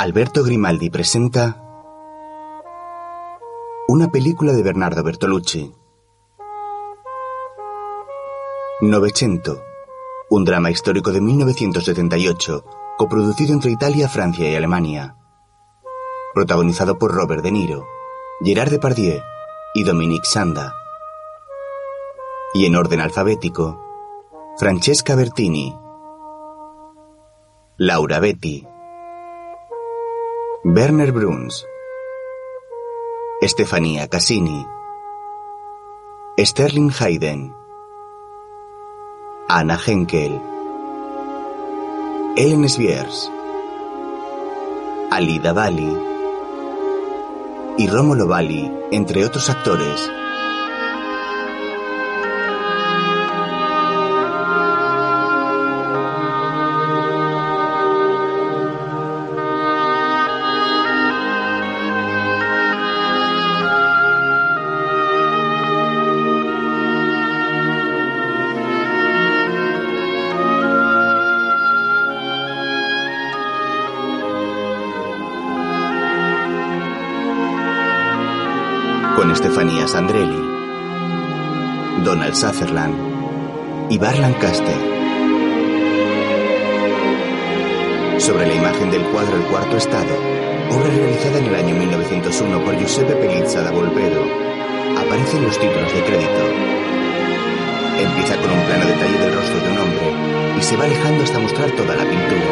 Alberto Grimaldi presenta una película de Bernardo Bertolucci. Novecento, un drama histórico de 1978, coproducido entre Italia, Francia y Alemania. Protagonizado por Robert De Niro, Gerard Depardieu y Dominique Sanda. Y en orden alfabético, Francesca Bertini, Laura Betti, Werner Bruns, Stefania Cassini, Sterling Hayden, Anna Henkel, Ellen Sviers, Alida Bali y Romolo Bali, entre otros actores. Sandrelli, Donald Sutherland y Bar Lancaster. Sobre la imagen del cuadro El Cuarto Estado, obra realizada en el año 1901 por Giuseppe Pelizza da Volpedo, aparecen los títulos de crédito. Empieza con un plano detalle del rostro de un hombre y se va alejando hasta mostrar toda la pintura.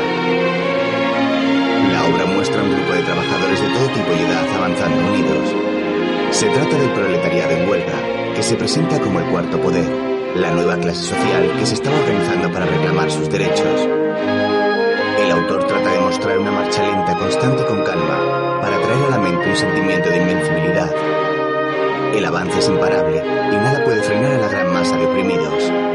La obra muestra un grupo de trabajadores de todo tipo y edad avanzando unidos. Se trata del proletariado en huelga, que se presenta como el cuarto poder, la nueva clase social que se estaba organizando para reclamar sus derechos. El autor trata de mostrar una marcha lenta, constante y con calma, para traer a la mente un sentimiento de invencibilidad. El avance es imparable y nada puede frenar a la gran masa de oprimidos.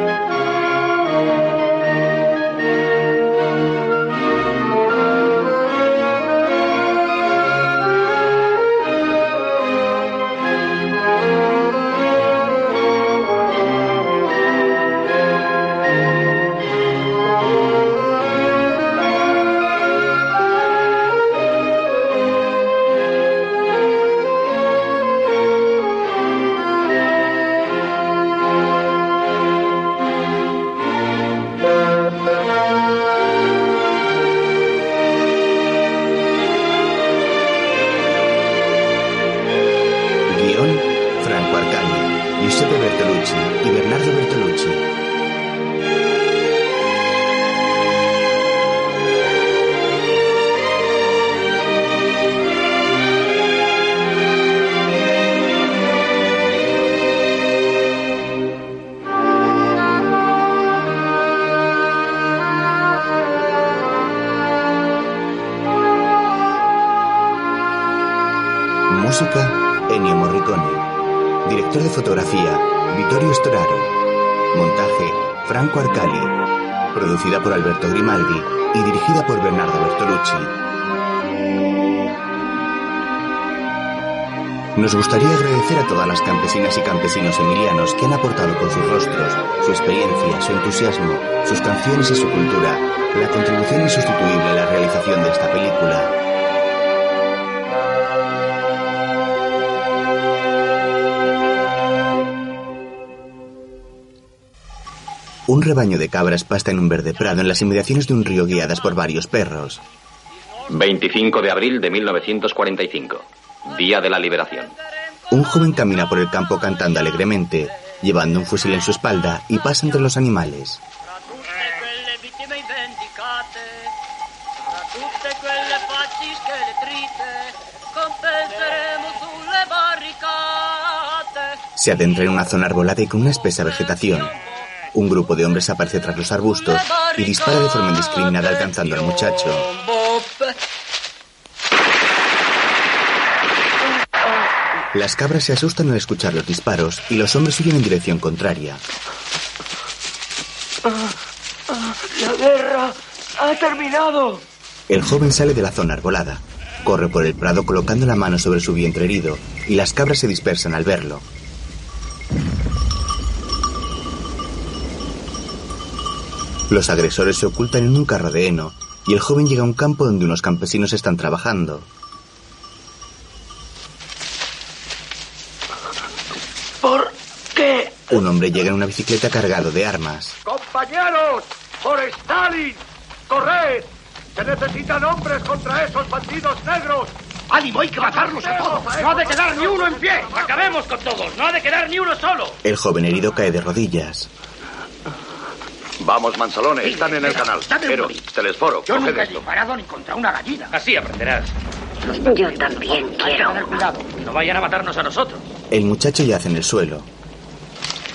Nos gustaría agradecer a todas las campesinas y campesinos emilianos que han aportado con sus rostros, su experiencia, su entusiasmo, sus canciones y su cultura la contribución insustituible a la realización de esta película. Un rebaño de cabras pasta en un verde prado en las inmediaciones de un río guiadas por varios perros. 25 de abril de 1945, Día de la Liberación. Un joven camina por el campo cantando alegremente, llevando un fusil en su espalda y pasa entre los animales. Se adentra en una zona arbolada y con una espesa vegetación. Un grupo de hombres aparece tras los arbustos y dispara de forma indiscriminada alcanzando al muchacho. Las cabras se asustan al escuchar los disparos y los hombres huyen en dirección contraria. La guerra ha terminado. El joven sale de la zona arbolada, corre por el prado colocando la mano sobre su vientre herido y las cabras se dispersan al verlo. Los agresores se ocultan en un carro de heno y el joven llega a un campo donde unos campesinos están trabajando. ¿Por qué? Un hombre llega en una bicicleta cargado de armas. ¡Compañeros! ¡Por Stalin! ¡Corred! ¡Se necesitan hombres contra esos bandidos negros! ¡Ánimo! ¡Hay que matarlos a todos! ¡No ha de quedar ni uno en pie! ¡Acabemos con todos! ¡No ha de quedar ni uno solo! El joven herido cae de rodillas. Vamos, mansalones, están en el canal. Pero. Telesforo, Yo nunca he disparado ni contra una gallina. Así aprenderás. Yo también quiero cuidado. No vayan a matarnos a nosotros. El muchacho yace en el suelo.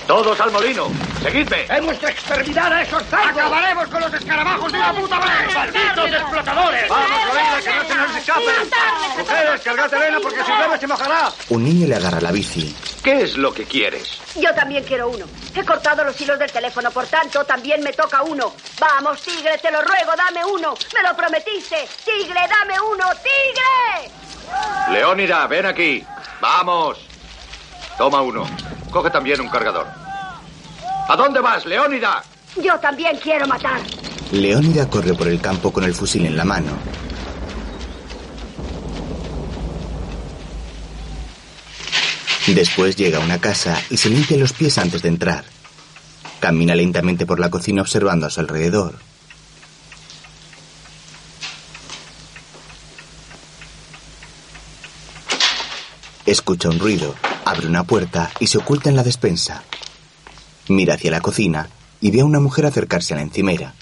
Todos al molino. ¡Seguidme! ¡Hemos de exterminar a esos cerdos! ¡Acabaremos con los escarabajos de una puta vez! ¡Malditos explotadores! ¡Vamos, oída, que no se nos escapen! ¡Mujeres, cargad arena porque si llueve se mojará! Un niño le agarra la bici. ¿Qué es lo que quieres? Yo también quiero uno. He cortado los hilos del teléfono, por tanto, también me toca uno. Vamos, tigre, te lo ruego, dame uno. Me lo prometiste. Tigre, dame uno, tigre. Leónida, ven aquí. ¡Vamos! Toma uno. Coge también un cargador. ¿A dónde vas, Leónida? Yo también quiero matar. Leónida corre por el campo con el fusil en la mano. Después llega a una casa y se limpia los pies antes de entrar. Camina lentamente por la cocina observando a su alrededor. Escucha un ruido, abre una puerta y se oculta en la despensa. Mira hacia la cocina y ve a una mujer acercarse a la encimera.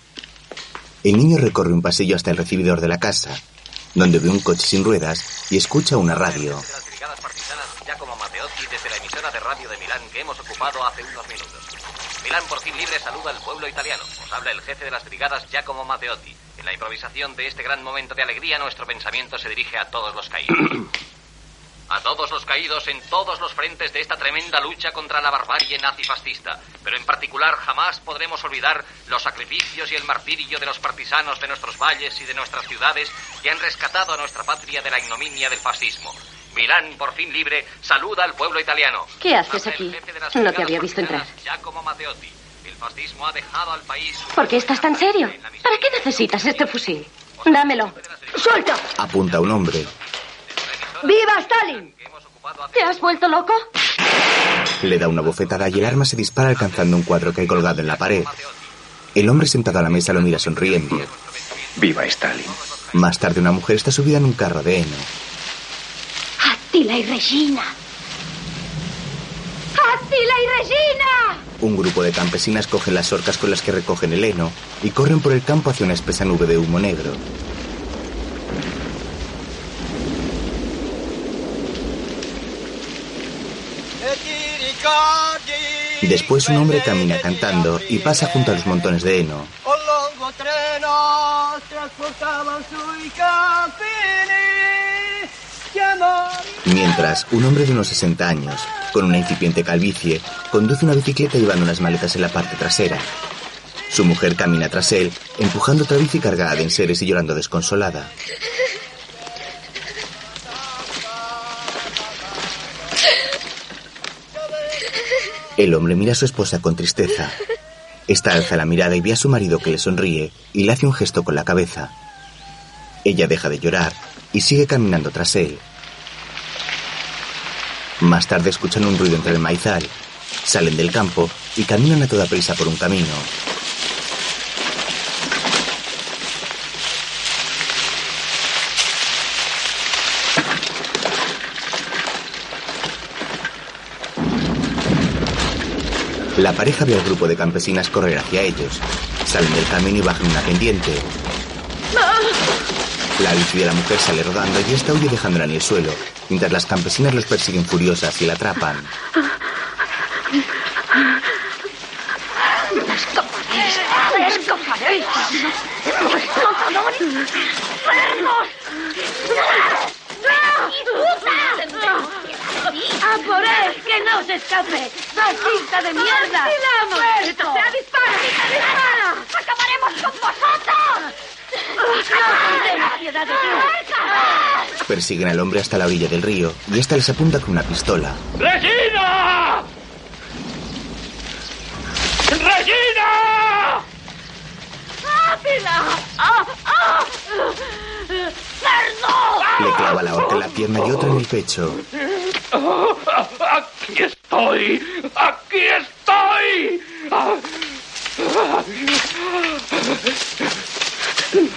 El niño recorre un pasillo hasta el recibidor de la casa, donde ve un coche sin ruedas y escucha una radio. las brigadas partisanas Giacomo Matteotti desde la emisora de radio de Milán que hemos ocupado hace unos minutos. Milán por fin libre saluda al pueblo italiano. Os habla el jefe de las brigadas Giacomo Matteotti. En la improvisación de este gran momento de alegría nuestro pensamiento se dirige a todos los caídos. A todos los caídos en todos los frentes de esta tremenda lucha contra la barbarie nazifascista. Pero en particular jamás podremos olvidar los sacrificios y el martirio de los partisanos de nuestros valles y de nuestras ciudades que han rescatado a nuestra patria de la ignominia del fascismo. Milán, por fin libre, saluda al pueblo italiano. ¿Qué haces aquí? No te había visto entrar. Giacomo Matteotti. El fascismo ha dejado al país... ¿Por qué estás tan serio? ¿Para qué necesitas este fusil? Dámelo. Suelta. Apunta a un hombre. ¡Viva Stalin! ¿Te has vuelto loco? Le da una bofetada y el arma se dispara alcanzando un cuadro que hay colgado en la pared. El hombre sentado a la mesa lo mira sonriendo. Viva Stalin. Más tarde una mujer está subida en un carro de heno. Attila y Regina. Attila y Regina. Un grupo de campesinas cogen las orcas con las que recogen el heno y corren por el campo hacia una espesa nube de humo negro. Después un hombre camina cantando y pasa junto a los montones de heno. Mientras, un hombre de unos 60 años, con una incipiente calvicie, conduce una bicicleta llevando unas maletas en la parte trasera. Su mujer camina tras él, empujando otra bici cargada de enseres y llorando desconsolada. El hombre mira a su esposa con tristeza. Esta alza la mirada y ve a su marido que le sonríe y le hace un gesto con la cabeza. Ella deja de llorar y sigue caminando tras él. Más tarde escuchan un ruido entre el maizal. Salen del campo y caminan a toda prisa por un camino. La pareja ve al grupo de campesinas correr hacia ellos. Salen del camino y bajan una pendiente. La bici de la mujer sale rodando y esta huye dejándola en el suelo, mientras las campesinas los persiguen furiosas y la atrapan. ¡A por él! ¡Que no se escape! ¡Fascista de mierda! ¡Muerto! ¡Sea dispara! ¡Dispara! ¡Acabaremos con vosotros! ¡No piedad de ti! Persiguen al hombre hasta la orilla del río y esta les apunta con una pistola. ¡Regina! ¡Regina! ¡Rápida! ¡Ah! ¡Ah! ¡Cerdo! Le clava la horca en la pierna y otra en el pecho. ¡Aquí estoy! ¡Aquí estoy!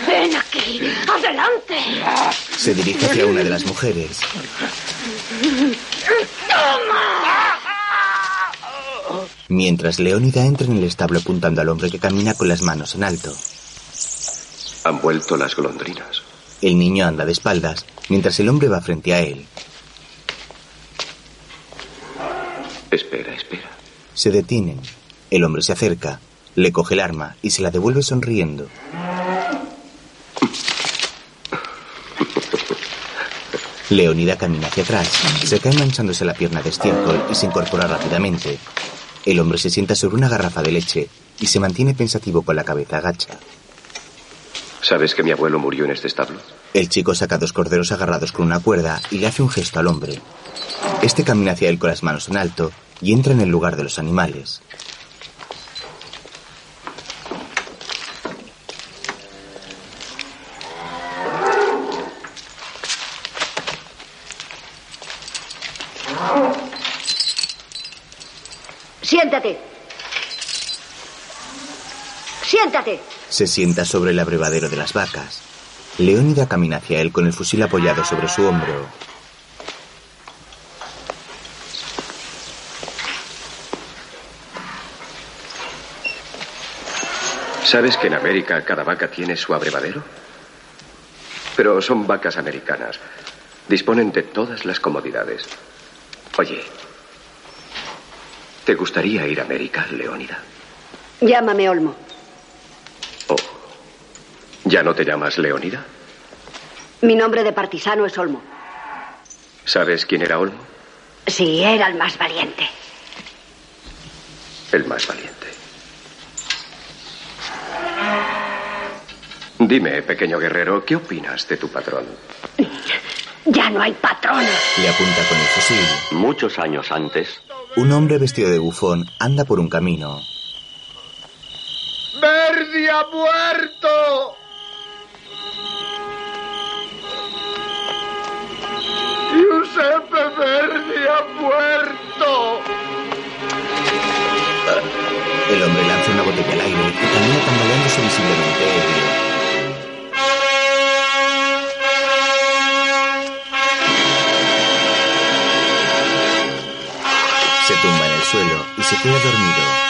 ¡Ven aquí! ¡Adelante! Se dirige hacia una de las mujeres. Mientras Leónida entra en el establo apuntando al hombre que camina con las manos en alto. Han vuelto las golondrinas. El niño anda de espaldas, mientras el hombre va frente a él. Espera, espera. Se detienen. El hombre se acerca, le coge el arma y se la devuelve sonriendo. Leonida camina hacia atrás, se cae manchándose la pierna de estiércol y se incorpora rápidamente. El hombre se sienta sobre una garrafa de leche y se mantiene pensativo con la cabeza agacha. ¿Sabes que mi abuelo murió en este establo? El chico saca dos corderos agarrados con una cuerda y le hace un gesto al hombre. Este camina hacia él con las manos en alto y entra en el lugar de los animales. Siéntate. Siéntate. Se sienta sobre el abrevadero de las vacas. Leónida camina hacia él con el fusil apoyado sobre su hombro. ¿Sabes que en América cada vaca tiene su abrevadero? Pero son vacas americanas. Disponen de todas las comodidades. Oye, ¿te gustaría ir a América, Leónida? Llámame Olmo. Oh, ¿ya no te llamas Leónida? Mi nombre de partisano es Olmo. ¿Sabes quién era Olmo? Sí, era el más valiente. El más valiente. Dime, pequeño guerrero, ¿qué opinas de tu patrón? Ya no hay patrón. Le apunta con el fusil. Muchos años antes, Un hombre vestido de bufón anda por un camino. ¡Verdi ha muerto! ¡Giuseppe Verdi ha muerto! El hombre lanza una botella al aire y camina tambaleándose visiblemente. Se tumba en el suelo y se queda dormido.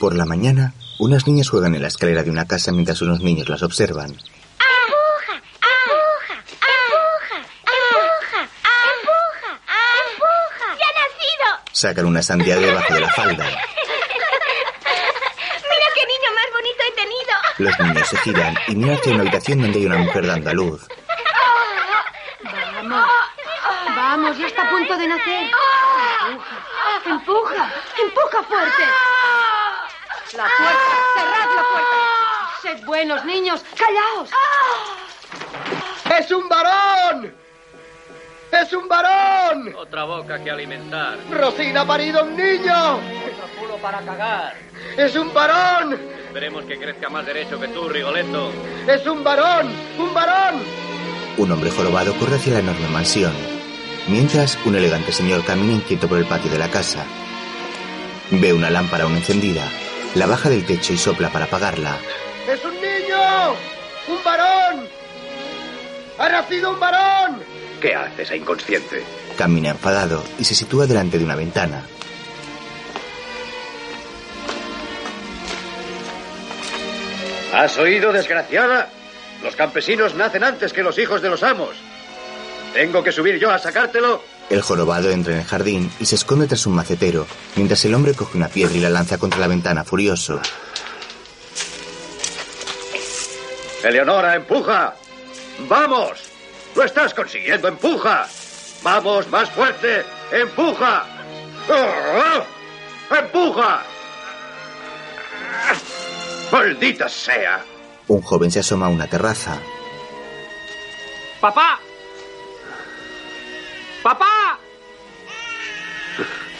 Por la mañana, unas niñas juegan en la escalera de una casa mientras unos niños las observan. ¡Empuja! ¡Empuja! ¡Empuja! ¡Empuja! ¡Empuja! ¡Empuja! ¡Ya ha nacido! Sacan una sandía de debajo de la falda. ¡Mira qué niño más bonito he tenido! Los niños se giran y miran hacia una habitación donde hay una mujer dando a luz. Vamos. Vamos, ya está a punto de nacer. Empuja. Empuja. Empuja fuerte. La puerta. Cerrad la puerta. Sed buenos, niños. Callaos. ¡Es un varón! ¡Es un varón! Otra boca que alimentar. ¡Rosina ha parido un niño! Otro culo para cagar. ¡Es un varón! Esperemos que crezca más derecho que tú, Rigoletto. ¡Es un varón! ¡Un varón! Un hombre jorobado corre hacia la enorme mansión. Mientras, un elegante señor camina inquieto por el patio de la casa. Ve una lámpara aún encendida. La baja del techo y sopla para apagarla. ¡Es un niño! ¡Un varón! ¡Ha nacido un varón! ¿Qué hace esa inconsciente? Camina enfadado y se sitúa delante de una ventana. ¿Has oído, desgraciada? Los campesinos nacen antes que los hijos de los amos. ¿Tengo que subir yo a sacártelo? El jorobado entra en el jardín y se esconde tras un macetero, mientras el hombre coge una piedra y la lanza contra la ventana furioso. Eleonora, empuja. ¡Vamos! ¡Lo estás consiguiendo! ¡Empuja! ¡Vamos, más fuerte! ¡Empuja! ¡Ah! ¡Empuja! ¡Maldita sea! Un joven se asoma a una terraza. ¡Papá! ¡Papá!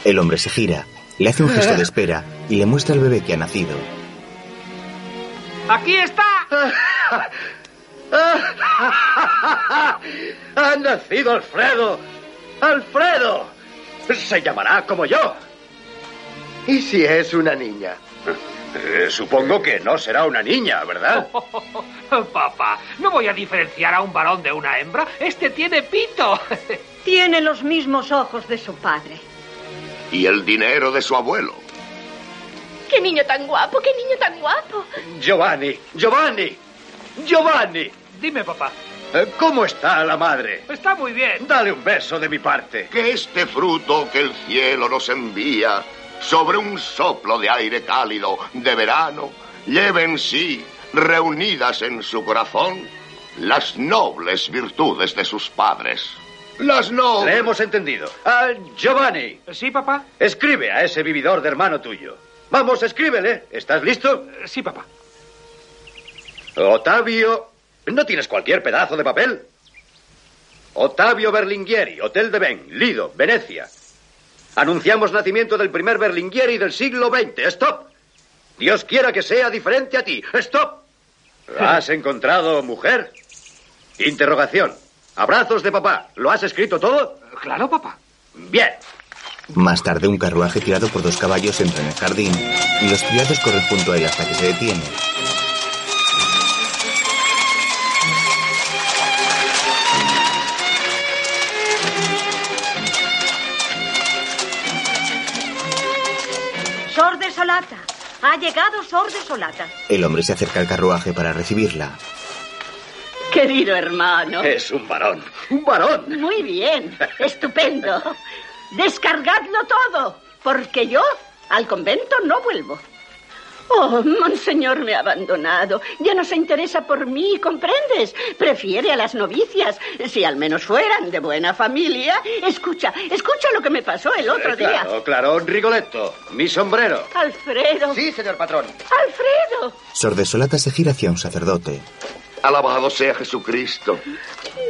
El hombre se gira, le hace un gesto de espera y le muestra al bebé que ha nacido. ¡Aquí está! ¡Ha nacido Alfredo! ¡Alfredo! Se llamará como yo. ¿Y si es una niña? Eh, supongo que no será una niña, ¿verdad? Papá, no voy a diferenciar a un varón de una hembra. Este tiene pito. Tiene los mismos ojos de su padre. Y el dinero de su abuelo. ¡Qué niño tan guapo! ¡Qué niño tan guapo! Giovanni, Giovanni, Giovanni. Dime, papá. Eh, ¿Cómo está la madre? Está muy bien. Dale un beso de mi parte. Que este fruto que el cielo nos envía sobre un soplo de aire cálido de verano lleve en sí, reunidas en su corazón, las nobles virtudes de sus padres. Las nobles. Le hemos entendido. Ah, Giovanni. Sí, papá. Escribe a ese vividor de hermano tuyo. Vamos, escríbele. ¿Estás listo? Sí, papá. Otavio. ¿No tienes cualquier pedazo de papel? Otavio Berlinghieri, Hotel de Ben, Lido, Venecia. Anunciamos nacimiento del primer Berlinghieri del siglo XX. ¡Stop! Dios quiera que sea diferente a ti. ¡Stop! ¿Has encontrado mujer? Interrogación. Abrazos de papá. ¿Lo has escrito todo? Claro, papá. Bien. Más tarde, un carruaje tirado por dos caballos entra en el jardín y los criados corren junto a él hasta que se detiene. Sor de Solata. Ha llegado Sor de Solata. El hombre se acerca al carruaje para recibirla. Querido hermano. Es un varón. Un varón. Muy bien. Estupendo. Descargadlo todo, porque yo al convento no vuelvo. Oh, Monseñor me ha abandonado. Ya no se interesa por mí, ¿comprendes? Prefiere a las novicias, si al menos fueran de buena familia. Escucha, escucha lo que me pasó el otro Eh, día. claro, claro. Rigoletto. Mi sombrero. Alfredo. Sí, señor patrón. Alfredo. Sordesolata se gira hacia un sacerdote. Alabado sea Jesucristo.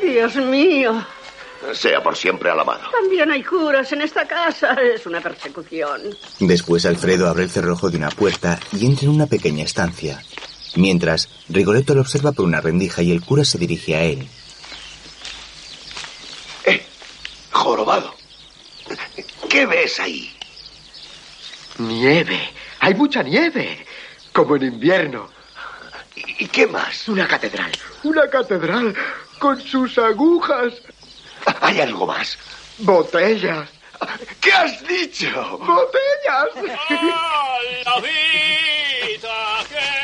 Dios mío. Sea por siempre alabado. También hay curas en esta casa. Es una persecución. Después Alfredo abre el cerrojo de una puerta y entra en una pequeña estancia. Mientras, Rigoletto lo observa por una rendija y el cura se dirige a él. Jorobado. ¿Qué ves ahí? Nieve. Hay mucha nieve. Como en invierno. ¿Y qué más? Una catedral. Una catedral con sus agujas. ¿Hay algo más? Botellas. ¿Qué has dicho? Botellas.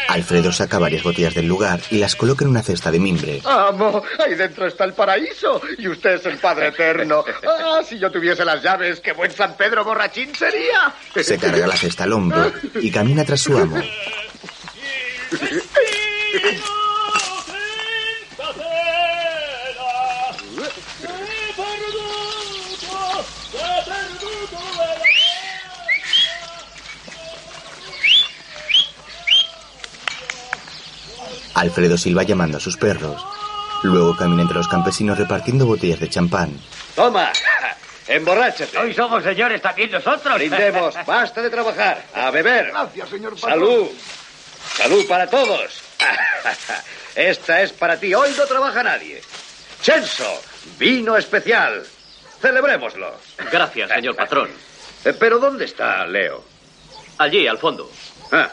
Alfredo saca varias botellas del lugar y las coloca en una cesta de mimbre. Amo, ahí dentro está el paraíso y usted es el Padre Eterno. Ah, si yo tuviese las llaves, qué buen San Pedro borrachín sería. Se carga la cesta al hombro y camina tras su amo. Alfredo silba llamando a sus perros. Luego camina entre los campesinos repartiendo botellas de champán. Toma. Emborráchate. Hoy somos señores también nosotros. Brindemos. Basta de trabajar. A beber. Gracias, señor patrón. Salud. Salud para todos. Esta es para ti. Hoy no trabaja nadie. Censo. Vino especial. Celebrémoslo. Gracias, señor patrón. Eh, Pero ¿dónde está Leo? Allí, al fondo. Ah.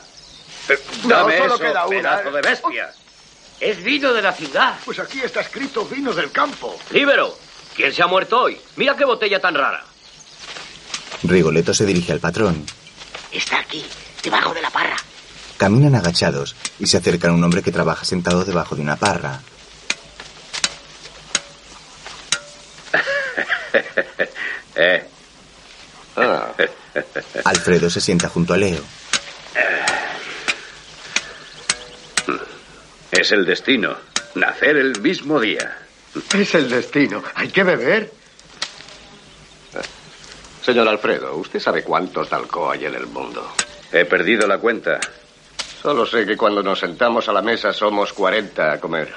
Eh, No, solo eso, queda una. pedazo de bestia. Es vino de la ciudad. Pues aquí está escrito vino del campo. Líbero, ¿quién se ha muerto hoy? Mira qué botella tan rara. Rigoletto se dirige al patrón. Está aquí, debajo de la parra. Caminan agachados y se acercan a un hombre que trabaja sentado debajo de una parra. Eh. Alfredo se sienta junto a Leo. Es el destino. Nacer el mismo día. Es el destino. Hay que beber. Señor Alfredo, ¿usted sabe cuántos Dalcó hay en el mundo? He perdido la cuenta. Solo sé que cuando nos sentamos a la mesa somos 40 a comer.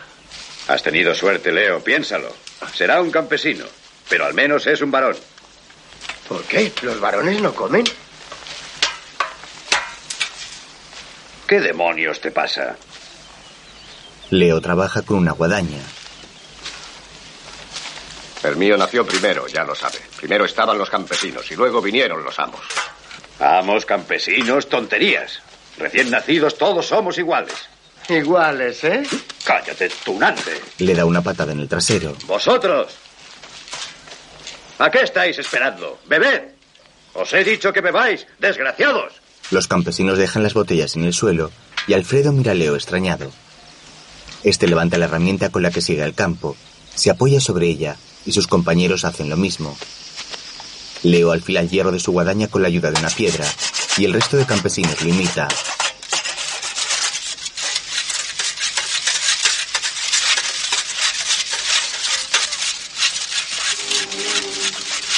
Has tenido suerte, Leo, piénsalo. Será un campesino, pero al menos es un varón. ¿Por qué? ¿Los varones no comen? ¿Qué demonios te pasa? Leo trabaja con una guadaña. El mío nació primero, ya lo sabe. Primero estaban los campesinos y luego vinieron los amos. Amos, campesinos, tonterías. Recién nacidos todos somos iguales. Iguales, ¿eh? Cállate, tunante. Le da una patada en el trasero. Vosotros. ¿A qué estáis esperando? ¡Bebed! Os he dicho que bebáis, desgraciados. Los campesinos dejan las botellas en el suelo y Alfredo mira a Leo extrañado. Este levanta la herramienta con la que sigue al campo, se apoya sobre ella y sus compañeros hacen lo mismo. Leo alfila el hierro de su guadaña con la ayuda de una piedra y el resto de campesinos lo imita.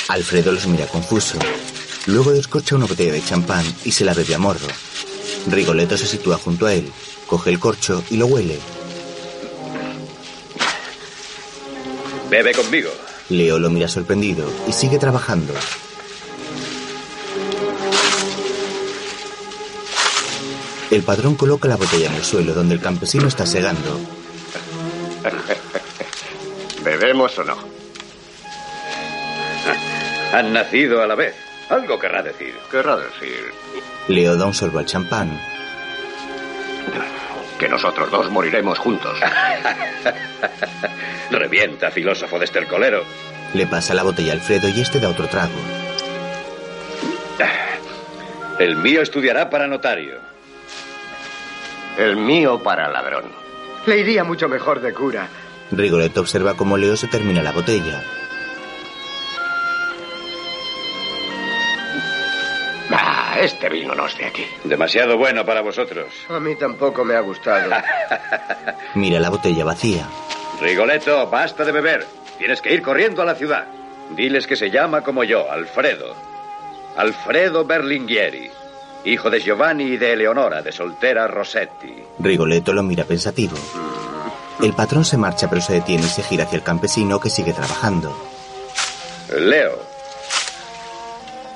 Alfredo los mira confuso. Luego descorcha una botella de champán y se la bebe a morro. Rigoletto se sitúa junto a él, coge el corcho y lo huele. Bebe conmigo. Leo lo mira sorprendido y sigue trabajando. El padrón coloca la botella en el suelo donde el campesino está segando. ¿Bebemos o no? Han nacido a la vez. Algo querrá decir. Querrá decir Leo da un sorbo al champán. Que nosotros dos moriremos juntos. Revienta, filósofo de estercolero. Le pasa la botella a Alfredo y este da otro trago. El mío estudiará para notario. El mío para ladrón. Le iría mucho mejor de cura. Rigoletto observa cómo Leo se termina la botella. Este vino no es de aquí. Demasiado bueno para vosotros. A mí tampoco me ha gustado. Mira la botella vacía. Rigoletto, basta de beber. Tienes que ir corriendo a la ciudad. Diles que se llama como yo, Alfredo. Alfredo Berlinghieri, hijo de Giovanni y de Eleonora, de soltera Rossetti. Rigoletto lo mira pensativo. El patrón se marcha pero se detiene y se gira hacia el campesino que sigue trabajando. Leo,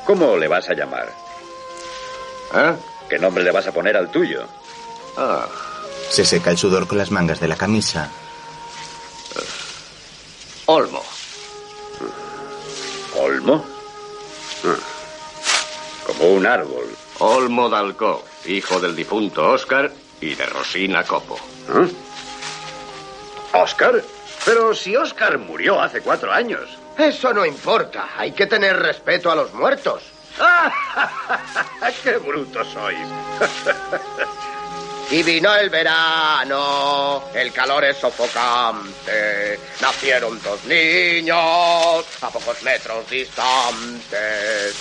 ¿cómo le vas a llamar? ¿Eh? ¿Qué nombre le vas a poner al tuyo? Ah, Se seca el sudor con las mangas de la camisa. Olmo. ¿Olmo? Como un árbol. Olmo Dalcó, hijo del difunto Oscar y de Rosina Copo. ¿Eh? ¿Oscar? Pero si Oscar murió hace cuatro años. Eso no importa. Hay que tener respeto a los muertos. ¡Qué bruto sois! Y vino el verano, el calor es sofocante. Nacieron dos niños a pocos metros distantes.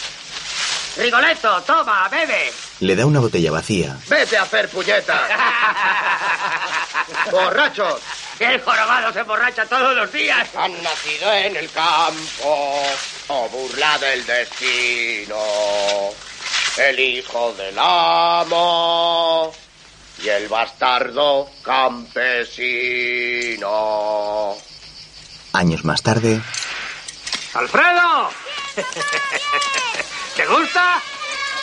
Rigoletto, toma, bebe. Le da una botella vacía. Vete a hacer puñetas. Borrachos. El jorobado se emborracha todos los días. Han nacido en el campo, o burla del destino. El hijo del amo y el bastardo campesino. Años más tarde, ¡Alfredo! ¿Te gusta?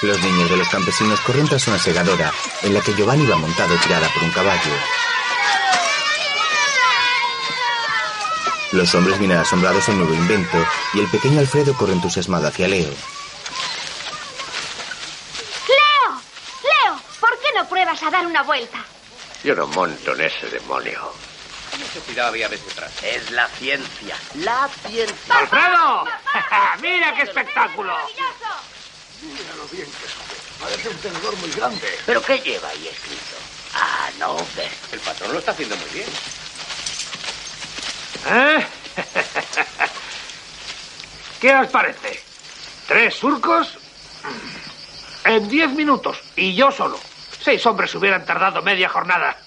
los niños de los campesinos corren tras una segadora en la que Giovanni va montado tirada por un caballo. Los hombres miran asombrados el nuevo invento y el pequeño Alfredo corre entusiasmado hacia Leo. ¡Leo! ¡Leo! ¿Por qué no pruebas a dar una vuelta? Yo no monto en ese demonio. ¿Qué necesidad había de detrás? Es la ciencia, la ciencia. ¡Alfredo! ¡Mira qué espectáculo! Mira lo bien que sube. Parece un tenedor muy grande. ¿Pero qué lleva ahí escrito? Ah, no ves. El patrón lo está haciendo muy bien. ¿Eh? ¿Qué os parece? ¿Tres surcos? En diez minutos. Y yo solo. Seis hombres hubieran tardado media jornada.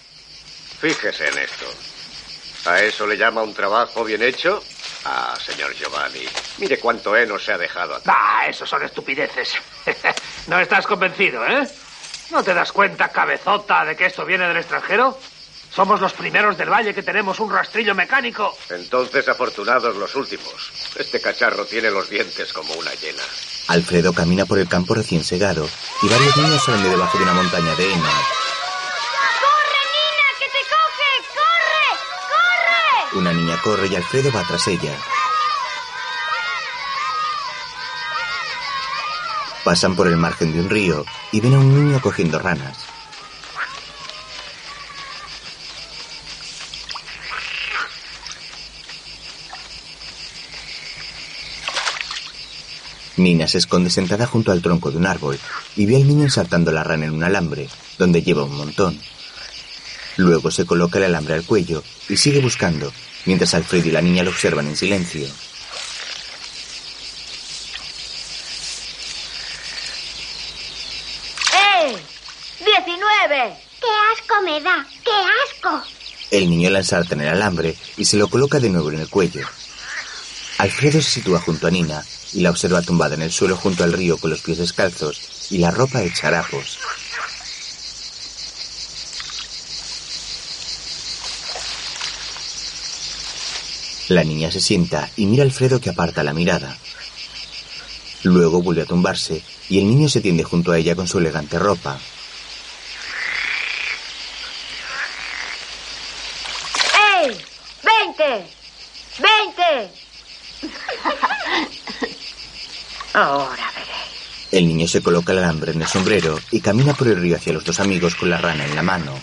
Fíjese en esto. ¿A eso le llama un trabajo bien hecho? Ah, señor Giovanni. Mire cuánto heno se ha dejado aquí. Ah, eso son estupideces. no estás convencido, ¿eh? ¿No te das cuenta, cabezota, de que esto viene del extranjero? Somos los primeros del valle que tenemos un rastrillo mecánico. Entonces, afortunados los últimos. Este cacharro tiene los dientes como una hiena. Alfredo camina por el campo recién segado y varios niños salen de debajo de una montaña de heno. ¡Corre, Nina, que te coge! ¡Corre! ¡Corre! Una niña corre y Alfredo va tras ella. Pasan por el margen de un río y ven a un niño cogiendo ranas. Nina se esconde sentada junto al tronco de un árbol y ve al niño ensartando la rana en un alambre, donde lleva un montón. Luego se coloca el alambre al cuello y sigue buscando, mientras Alfredo y la niña lo observan en silencio. ¡Eh! ¡19! ¡Qué asco me da! ¡Qué asco! El niño la ensarta en el alambre y se lo coloca de nuevo en el cuello. Alfredo se sitúa junto a Nina y la observa tumbada en el suelo junto al río con los pies descalzos y la ropa hecha harapos. La niña se sienta y mira a Alfredo que aparta la mirada. Luego vuelve a tumbarse y el niño se tiende junto a ella con su elegante ropa. ¡Eh! ¡20! ¡20! Ahora veré. El niño se coloca el alambre en el sombrero y camina por el río hacia los dos amigos con la rana en la mano.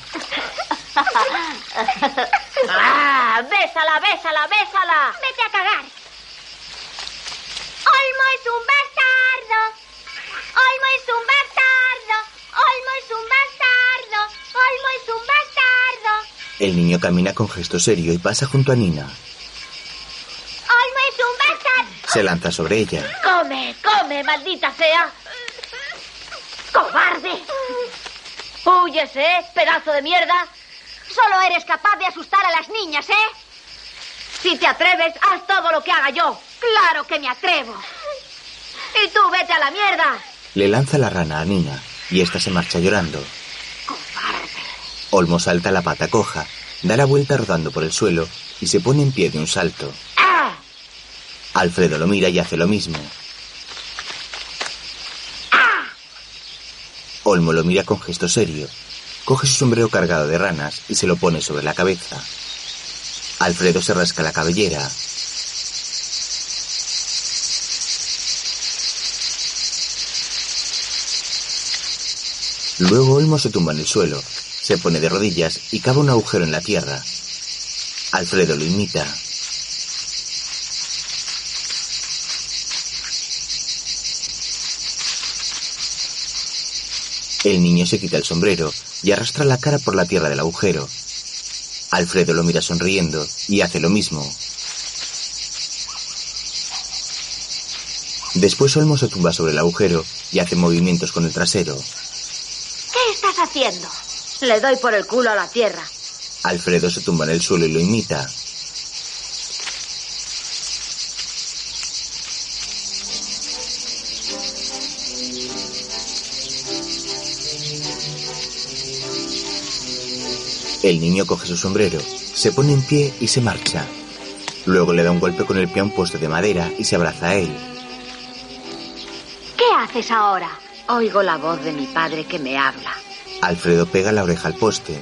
¡Ah! ¡Bésala, bésala, bésala! ¡Vete a cagar! ¡Olmo es un bastardo! ¡Olmo es un bastardo! ¡Olmo es un bastardo! ¡Olmo es un bastardo! El niño camina con gesto serio y pasa junto a Nina. ¡Olmo es un bastardo! Se lanza sobre ella. ¡Come, come, maldita sea! ¡Cobarde! ¡Huyes, eh, pedazo de mierda! Solo eres capaz de asustar a las niñas, ¿eh? Si te atreves, haz todo lo que haga yo. ¡Claro que me atrevo! Y tú vete a la mierda. Le lanza la rana a Nina y ésta se marcha llorando. Olmo salta la pata coja, da la vuelta rodando por el suelo y se pone en pie de un salto. ¡Ah! Alfredo lo mira y hace lo mismo. Olmo lo mira con gesto serio. Coge su sombrero cargado de ranas y se lo pone sobre la cabeza. Alfredo se rasca la cabellera. Luego Olmo se tumba en el suelo, se pone de rodillas y cava un agujero en la tierra. Alfredo lo imita. El niño se quita el sombrero y arrastra la cara por la tierra del agujero. Alfredo lo mira sonriendo y hace lo mismo. Después Olmo se tumba sobre el agujero y hace movimientos con el trasero. ¿Qué estás haciendo? Le doy por el culo a la tierra. Alfredo se tumba en el suelo y lo imita. El niño coge su sombrero, se pone en pie y se marcha. Luego le da un golpe con el pie a un poste de madera y se abraza a él. ¿Qué haces ahora? Oigo la voz de mi padre que me habla. Alfredo pega la oreja al poste.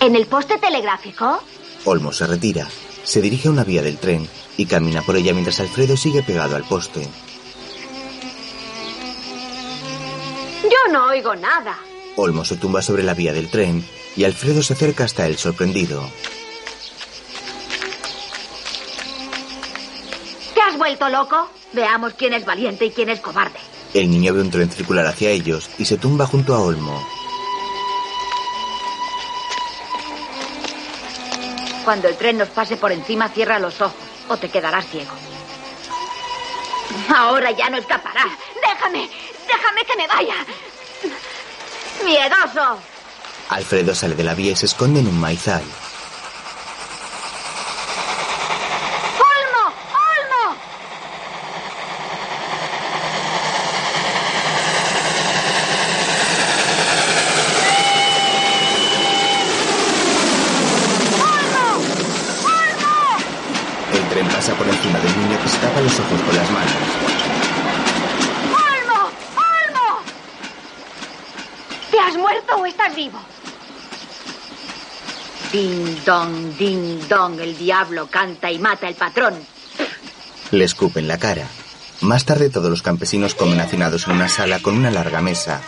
¿En el poste telegráfico? Olmo se retira, se dirige a una vía del tren y camina por ella mientras Alfredo sigue pegado al poste. Yo no oigo nada. Olmo se tumba sobre la vía del tren y Alfredo se acerca hasta él sorprendido. ¿Te has vuelto loco? Veamos quién es valiente y quién es cobarde. El niño ve un tren circular hacia ellos y se tumba junto a Olmo. Cuando el tren nos pase por encima, cierra los ojos o te quedarás ciego. Ahora ya no escaparás. Déjame, déjame que me vaya. Miedoso. Alfredo sale de la vía y se esconde en un maizal. ¡Olmo! ¡Olmo! una del niño que se tapa los ojos con las manos. ¡Olmo! ¡Olmo! ¿Te has muerto o estás vivo? Ding dong, ding dong, el diablo canta y mata el patrón. Le escupen la cara. Más tarde todos los campesinos comen hacinados en una sala con una larga mesa.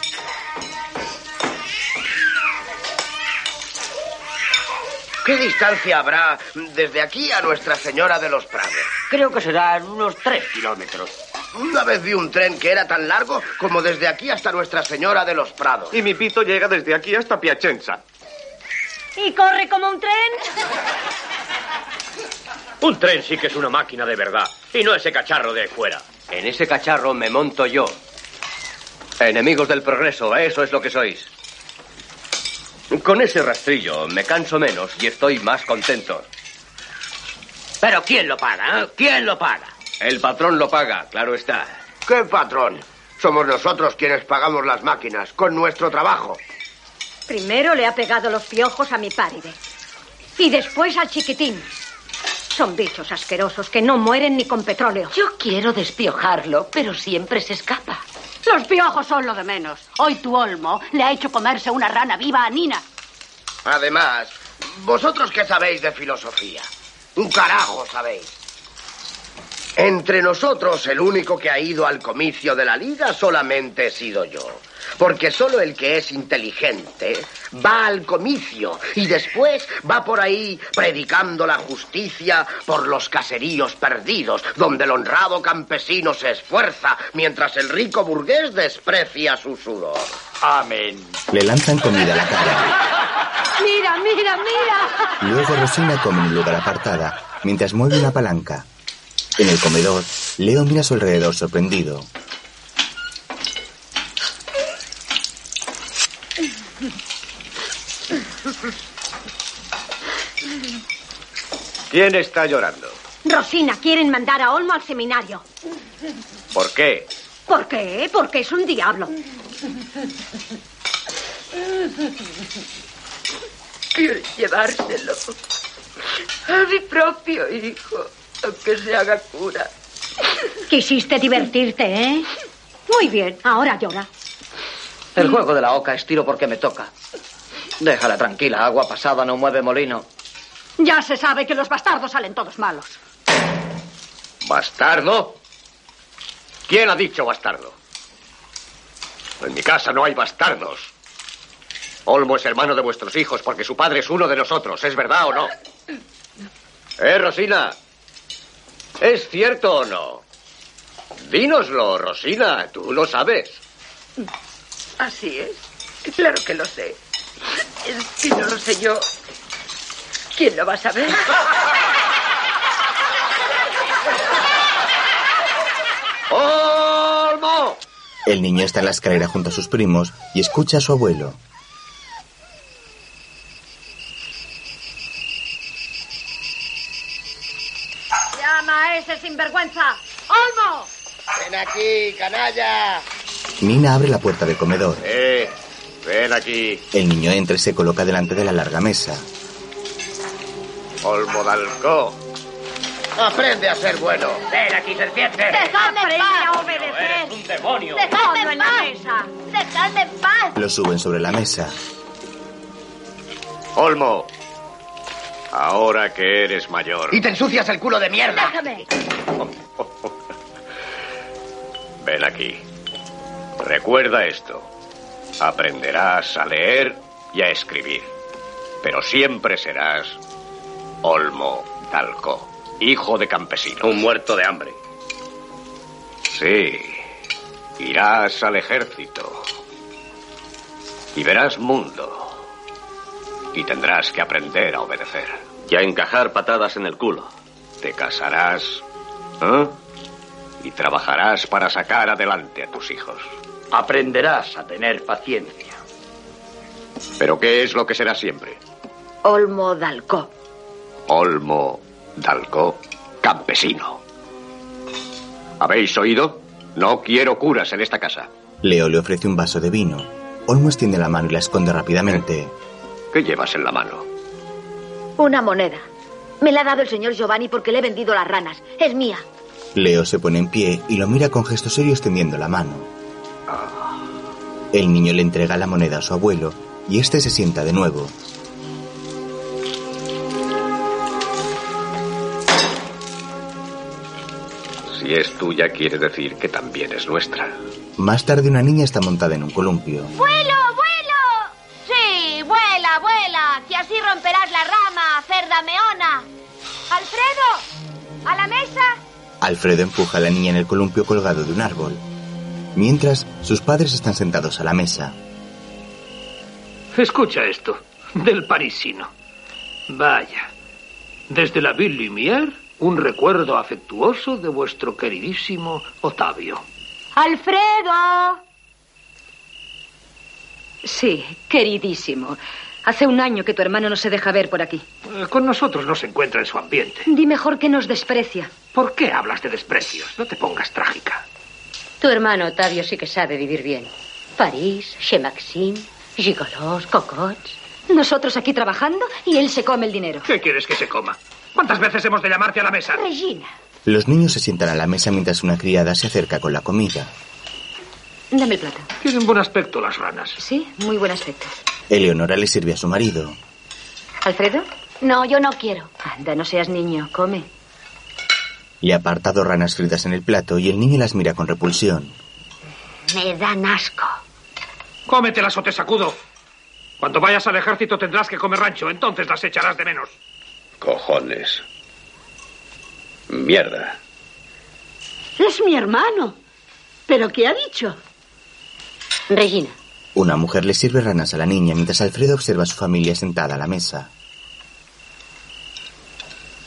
¿Qué distancia habrá desde aquí a Nuestra Señora de los Prados? Creo que serán unos tres kilómetros. Una vez vi un tren que era tan largo como desde aquí hasta Nuestra Señora de los Prados. Y mi pito llega desde aquí hasta Piacenza. ¿Y corre como un tren? Un tren sí que es una máquina de verdad. Y no ese cacharro de fuera. En ese cacharro me monto yo. Enemigos del progreso, eso es lo que sois. Con ese rastrillo me canso menos y estoy más contento. Pero ¿quién lo paga? eh? ¿Quién lo paga? El patrón lo paga, claro está. ¿Qué patrón? Somos nosotros quienes pagamos las máquinas con nuestro trabajo. Primero le ha pegado los piojos a mi páride. Y después al chiquitín. Son bichos asquerosos que no mueren ni con petróleo. Yo quiero despiojarlo, pero siempre se escapa. Los piojos son lo de menos. Hoy tu olmo le ha hecho comerse una rana viva a Nina. Además, ¿vosotros qué sabéis de filosofía? Un carajo sabéis. Entre nosotros, el único que ha ido al comicio de la liga solamente he sido yo. Porque solo el que es inteligente va al comicio y después va por ahí predicando la justicia por los caseríos perdidos, donde el honrado campesino se esfuerza mientras el rico burgués desprecia su sudor. Amén. Le lanzan comida a la cara. Mira, mira, mira. Luego Rosina come en un lugar apartada, mientras mueve una palanca. En el comedor, Leo mira a su alrededor sorprendido. ¿Quién está llorando? Rosina, quieren mandar a Olmo al seminario. ¿Por qué? ¿Por qué? Porque es un diablo. Quiero llevárselo a mi propio hijo, aunque se haga cura. Quisiste divertirte, ¿eh? Muy bien, ahora llora. El juego de la oca es tiro porque me toca. Déjala tranquila, agua pasada no mueve molino. Ya se sabe que los bastardos salen todos malos. ¿Bastardo? ¿Quién ha dicho bastardo? En mi casa no hay bastardos. Olmo es hermano de vuestros hijos porque su padre es uno de nosotros, ¿es verdad o no? ¿Eh, Rosina? ¿Es cierto o no? Dínoslo, Rosina, tú lo sabes. Así es. Claro que lo sé. Es que no lo sé yo. ¿Quién lo va a saber? ¡Olmo! El niño está en la escalera junto a sus primos y escucha a su abuelo. A ese sinvergüenza. ¡Olmo! Ven aquí, canalla. Nina abre la puerta del comedor. Eh, ven aquí. El niño entra y se coloca delante de la larga mesa. Olmo Dalcó. Aprende a ser bueno. Ven aquí, serpiente. ¡Dejadme en paz! a obedecer. un demonio. ¡Dejadme en en la paz! mesa! ¡Dejadme en paz! Lo suben sobre la mesa. Olmo. Ahora que eres mayor. Y te ensucias el culo de mierda. ¡Déjame! Ven aquí. Recuerda esto. Aprenderás a leer y a escribir. Pero siempre serás Olmo Dalco, hijo de campesino. Un muerto de hambre. Sí. Irás al ejército. Y verás mundo. Y tendrás que aprender a obedecer. Y a encajar patadas en el culo. Te casarás. ¿eh? Y trabajarás para sacar adelante a tus hijos. Aprenderás a tener paciencia. ¿Pero qué es lo que será siempre? Olmo Dalcó. Olmo Dalco, campesino. ¿Habéis oído? No quiero curas en esta casa. Leo le ofrece un vaso de vino. Olmo extiende la mano y la esconde rápidamente. ¿Qué llevas en la mano? Una moneda. Me la ha dado el señor Giovanni porque le he vendido las ranas. Es mía. Leo se pone en pie y lo mira con gesto serio extendiendo la mano. El niño le entrega la moneda a su abuelo y este se sienta de nuevo. Si es tuya, quiere decir que también es nuestra. Más tarde una niña está montada en un columpio. ¡Vuelo, romperás la rama, cerda meona. ¡Alfredo! ¡A la mesa! Alfredo empuja a la niña en el columpio colgado de un árbol. Mientras, sus padres están sentados a la mesa. Escucha esto, del parisino. Vaya, desde la Ville Lumière, un recuerdo afectuoso de vuestro queridísimo Otavio. ¡Alfredo! Sí, queridísimo. Hace un año que tu hermano no se deja ver por aquí. Eh, Con nosotros no se encuentra en su ambiente. Di mejor que nos desprecia. ¿Por qué hablas de desprecios? No te pongas trágica. Tu hermano Otavio sí que sabe vivir bien. París, Chez Maxime, gigolos, cocots. Nosotros aquí trabajando y él se come el dinero. ¿Qué quieres que se coma? ¿Cuántas veces hemos de llamarte a la mesa? Regina. Los niños se sientan a la mesa mientras una criada se acerca con la comida. Dame el plato. Tienen buen aspecto las ranas. Sí, muy buen aspecto. Eleonora le sirve a su marido. ¿Alfredo? No, yo no quiero. Anda, no seas niño, come. Le aparta dos ranas fritas en el plato y el niño las mira con repulsión. Me dan asco. Cómetelas o te sacudo. Cuando vayas al ejército tendrás que comer rancho, entonces las echarás de menos. Cojones. Mierda. Es mi hermano. ¿Pero qué ha dicho? Regina. Una mujer le sirve ranas a la niña mientras Alfredo observa a su familia sentada a la mesa.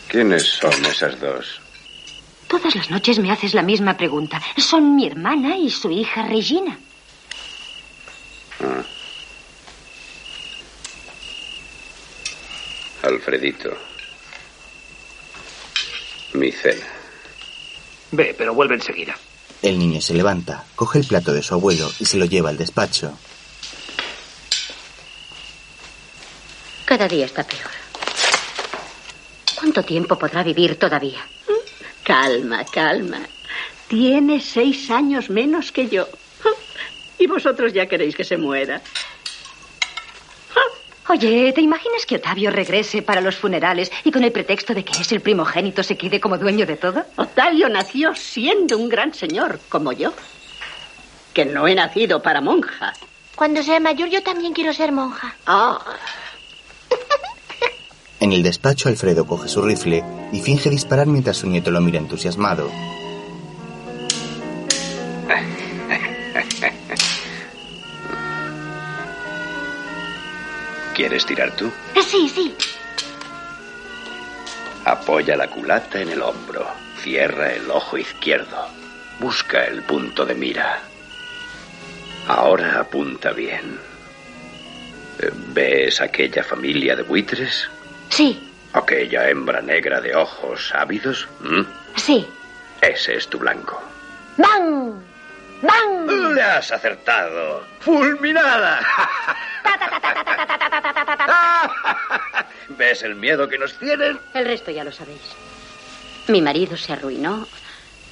¿Quiénes son esas dos? Todas las noches me haces la misma pregunta. Son mi hermana y su hija Regina. Ah. Alfredito. Mi cena. Ve, pero vuelve enseguida. El niño se levanta, coge el plato de su abuelo y se lo lleva al despacho. Cada día está peor. ¿Cuánto tiempo podrá vivir todavía? Calma, calma. Tiene seis años menos que yo. Y vosotros ya queréis que se muera. Oye, ¿te imaginas que Otavio regrese para los funerales y con el pretexto de que es el primogénito se quede como dueño de todo? Otavio nació siendo un gran señor, como yo. Que no he nacido para monja. Cuando sea mayor yo también quiero ser monja. Ah, En el despacho, Alfredo coge su rifle y finge disparar mientras su nieto lo mira entusiasmado. ¿Quieres tirar tú? Sí, sí. Apoya la culata en el hombro. Cierra el ojo izquierdo. Busca el punto de mira. Ahora apunta bien. Eh, ¿Ves aquella familia de buitres? Sí, Aquella hembra negra de ojos ávidos. ¿Mm? sí. Ese es tu blanco. ¡Bang! ¡Bang! Le has acertado. ¡Fulminada! ¿Ves el miedo que nos tienen? El resto ya lo sabéis. Mi marido se arruinó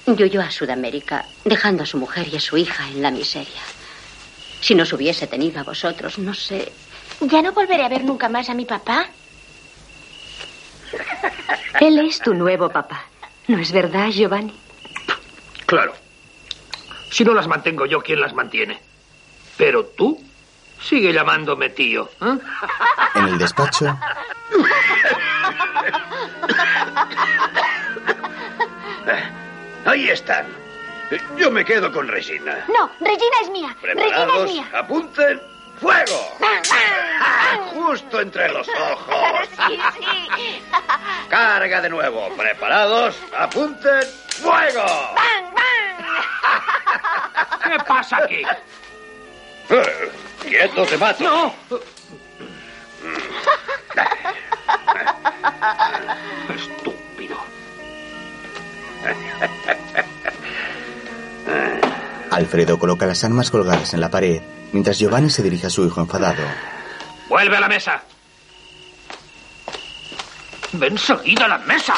y huyó a Sudamérica, dejando a su mujer y a su hija en la miseria. Si nos hubiese tenido a vosotros, no sé. ¿Ya no volveré a ver nunca más a mi papá? Él es tu nuevo papá. ¿No es verdad, Giovanni? Claro. Si no las mantengo yo, ¿quién las mantiene? Pero tú sigue llamándome tío. ¿eh? En el despacho, Ahí están. Yo me quedo con Regina. No, Regina es mía. Regina es mía. Apunten. ¡Fuego! Justo entre los ojos. Sí, sí. Carga de nuevo. ¿Preparados? Apunten. ¡Fuego! ¿Qué pasa aquí? Eh, Quieto, te mato. No. Estúpido. Alfredo coloca las armas colgadas en la pared, mientras Giovanni se dirige a su hijo enfadado. Vuelve a la mesa. Ven seguida a la mesa.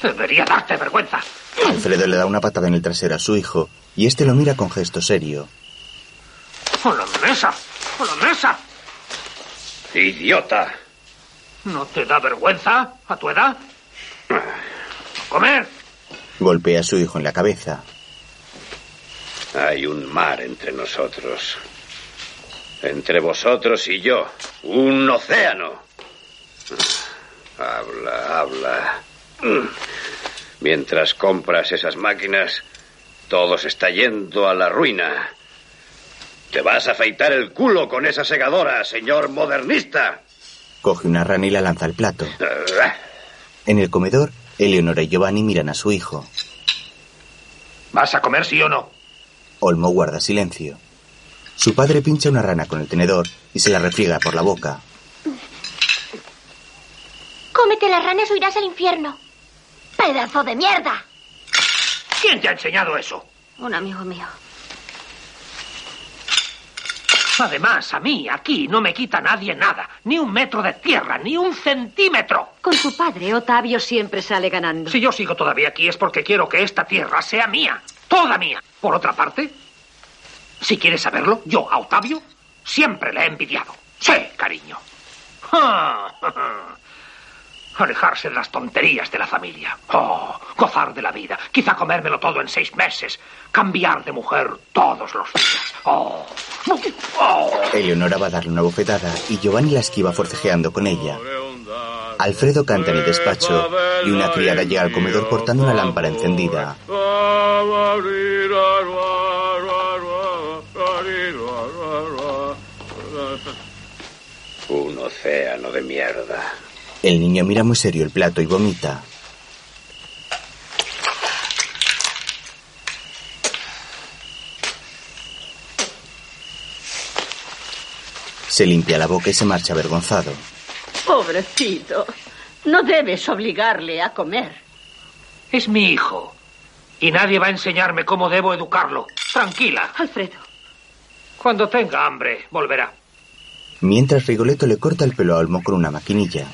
Debería darte vergüenza. Alfredo le da una patada en el trasero a su hijo y este lo mira con gesto serio. ¡A la mesa! ¡A la mesa! ¡Idiota! ¿No te da vergüenza a tu edad? ¡Comer! Golpea a su hijo en la cabeza. Hay un mar entre nosotros. Entre vosotros y yo. Un océano. Habla, habla. Mientras compras esas máquinas, todo se está yendo a la ruina. Te vas a afeitar el culo con esa segadora, señor modernista. Coge una rana y la lanza al plato. En el comedor, Eleonora y Giovanni miran a su hijo. ¿Vas a comer sí o no? Olmo guarda silencio. Su padre pincha una rana con el tenedor y se la refriega por la boca. Cómete las ranas o irás al infierno. ¡Pedazo de mierda! ¿Quién te ha enseñado eso? Un amigo mío. Además, a mí, aquí, no me quita nadie nada. Ni un metro de tierra, ni un centímetro. Con tu padre, Otavio siempre sale ganando. Si yo sigo todavía aquí es porque quiero que esta tierra sea mía. Toda mía. Por otra parte, si quieres saberlo, yo a Octavio siempre le he envidiado. Sí, cariño. Alejarse de las tonterías de la familia. Oh, gozar de la vida. Quizá comérmelo todo en seis meses. Cambiar de mujer todos los días. Oh. Eleonora va a darle una bofetada y Giovanni la esquiva forcejeando con ella. Alfredo canta en el despacho y una criada llega al comedor portando una lámpara encendida. Un océano de mierda. El niño mira muy serio el plato y vomita. Se limpia la boca y se marcha avergonzado. Pobrecito. No debes obligarle a comer. Es mi hijo. Y nadie va a enseñarme cómo debo educarlo. Tranquila. Alfredo. Cuando tenga hambre, volverá. Mientras Rigoletto le corta el pelo a Olmo con una maquinilla.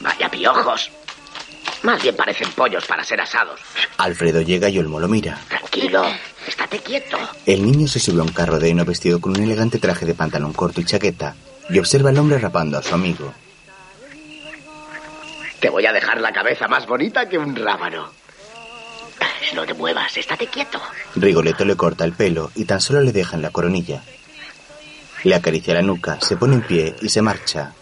Vaya piojos. Más bien parecen pollos para ser asados. Alfredo llega y Olmo lo mira. Tranquilo, estate quieto. El niño se sube a un carro de heno vestido con un elegante traje de pantalón corto y chaqueta y observa al hombre rapando a su amigo. Te voy a dejar la cabeza más bonita que un rábano. No te muevas, estate quieto. Rigoletto le corta el pelo y tan solo le deja en la coronilla. Le acaricia la nuca, se pone en pie y se marcha.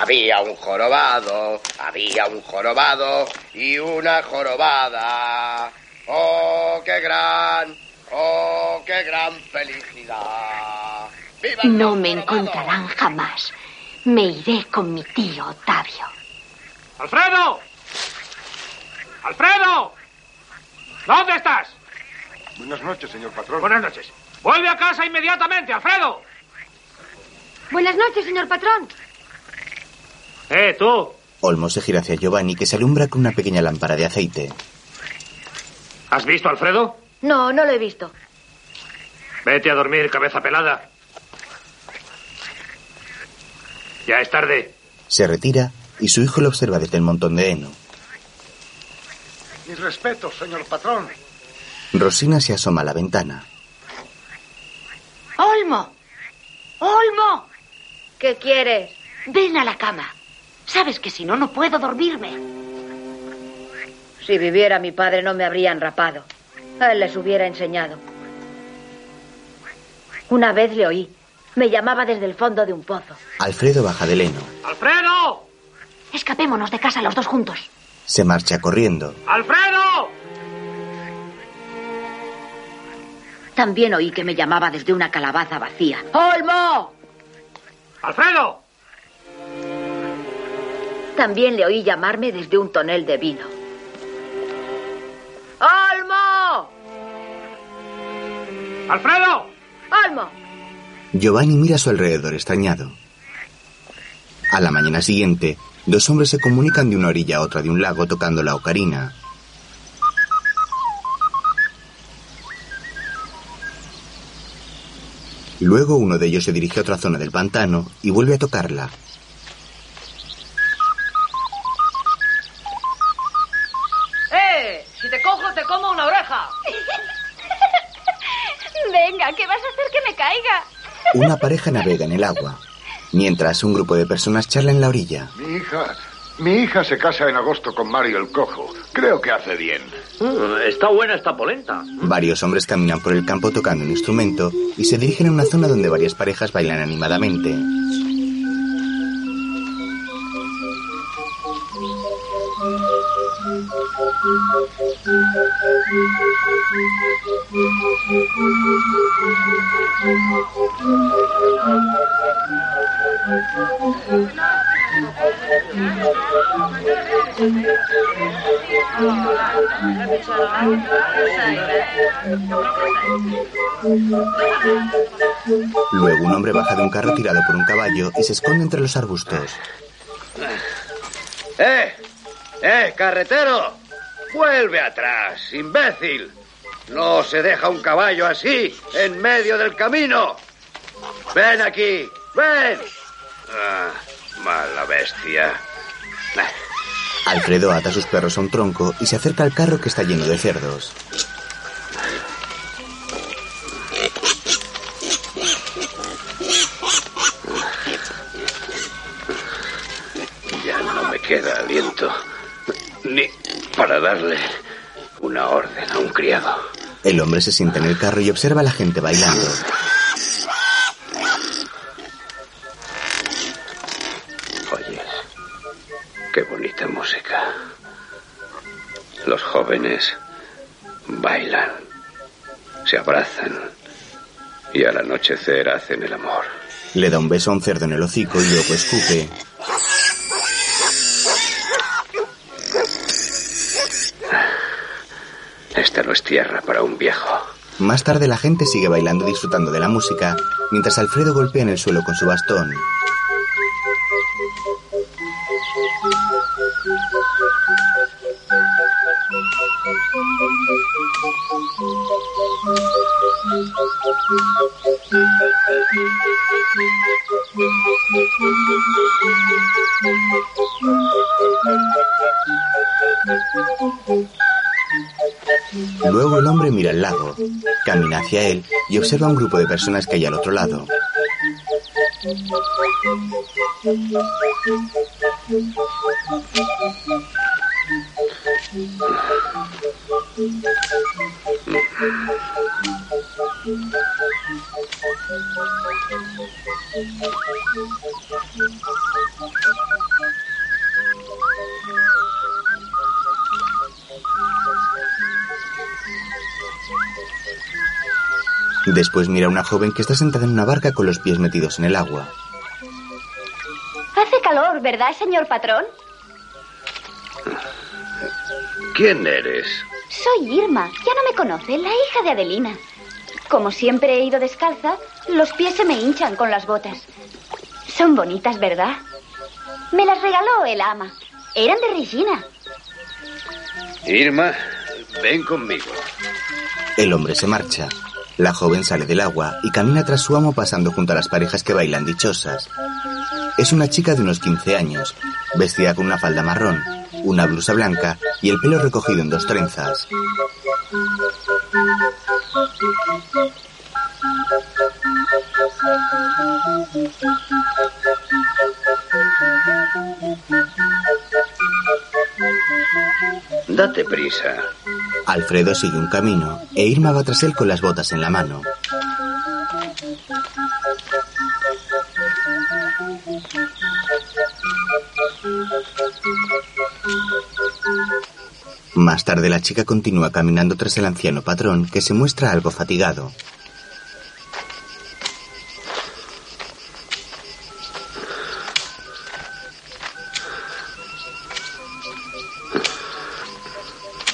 Había un jorobado, había un jorobado y una jorobada. ¡Oh, qué gran, oh, qué gran felicidad! ¡Viva el No me jorobado! encontrarán jamás. Me iré con mi tío Otavio. ¡Alfredo! ¡Alfredo! ¿Dónde estás? Buenas noches, señor patrón. Buenas noches. Vuelve a casa inmediatamente, Alfredo. Buenas noches, señor patrón. Eh, tú. Olmo se gira hacia Giovanni que se alumbra con una pequeña lámpara de aceite. ¿Has visto a Alfredo? No, no lo he visto. Vete a dormir, cabeza pelada. Ya es tarde. Se retira y su hijo lo observa desde el montón de heno. Mis respetos, señor patrón. Rosina se asoma a la ventana. ¡Olmo! ¡Olmo! ¿Qué quieres? Ven a la cama. Sabes que si no, no puedo dormirme. Si viviera mi padre no me habrían rapado. A él les hubiera enseñado. Una vez le oí. Me llamaba desde el fondo de un pozo. Alfredo baja del heno. ¡Alfredo! Escapémonos de casa los dos juntos. Se marcha corriendo. ¡Alfredo! También oí que me llamaba desde una calabaza vacía. ¡Olmo! ¡Alfredo! También le oí llamarme desde un tonel de vino. ¡Olmo! ¡Alfredo! ¡Olmo! Giovanni mira a su alrededor extrañado. A la mañana siguiente, Dos hombres se comunican de una orilla a otra de un lago tocando la ocarina. Luego uno de ellos se dirige a otra zona del pantano y vuelve a tocarla. Como una oreja. Venga, ¿qué vas a hacer que me caiga? Una pareja navega en el agua, mientras un grupo de personas charla en la orilla. Mi hija, mi hija se casa en agosto con Mario el Cojo. Creo que hace bien. Mm, está buena esta polenta. Varios hombres caminan por el campo tocando un instrumento y se dirigen a una zona donde varias parejas bailan animadamente. Luego un hombre baja de un carro tirado por un caballo y se esconde entre los arbustos. ¡Eh! ¡Eh, carretero! ¡Vuelve atrás, imbécil! No se deja un caballo así, en medio del camino. Ven aquí, ven. Ah, mala bestia. Alfredo ata a sus perros a un tronco y se acerca al carro que está lleno de cerdos. Ya no me queda aliento ni para darle una orden a un criado. El hombre se sienta en el carro y observa a la gente bailando. Oyes, qué bonita música. Los jóvenes bailan, se abrazan y al anochecer hacen el amor. Le da un beso a un cerdo en el hocico y luego escupe. No es tierra para un viejo. Más tarde la gente sigue bailando disfrutando de la música, mientras Alfredo golpea en el suelo con su bastón. Luego el hombre mira el lago, camina hacia él y observa un grupo de personas que hay al otro lado. Después mira a una joven que está sentada en una barca con los pies metidos en el agua. Hace calor, ¿verdad, señor patrón? ¿Quién eres? Soy Irma. Ya no me conoce, la hija de Adelina. Como siempre he ido descalza, los pies se me hinchan con las botas. Son bonitas, ¿verdad? Me las regaló el ama. Eran de Regina. Irma, ven conmigo. El hombre se marcha. La joven sale del agua y camina tras su amo pasando junto a las parejas que bailan dichosas. Es una chica de unos 15 años, vestida con una falda marrón, una blusa blanca y el pelo recogido en dos trenzas. Date prisa. Alfredo sigue un camino e Irma va tras él con las botas en la mano. Más tarde la chica continúa caminando tras el anciano patrón que se muestra algo fatigado.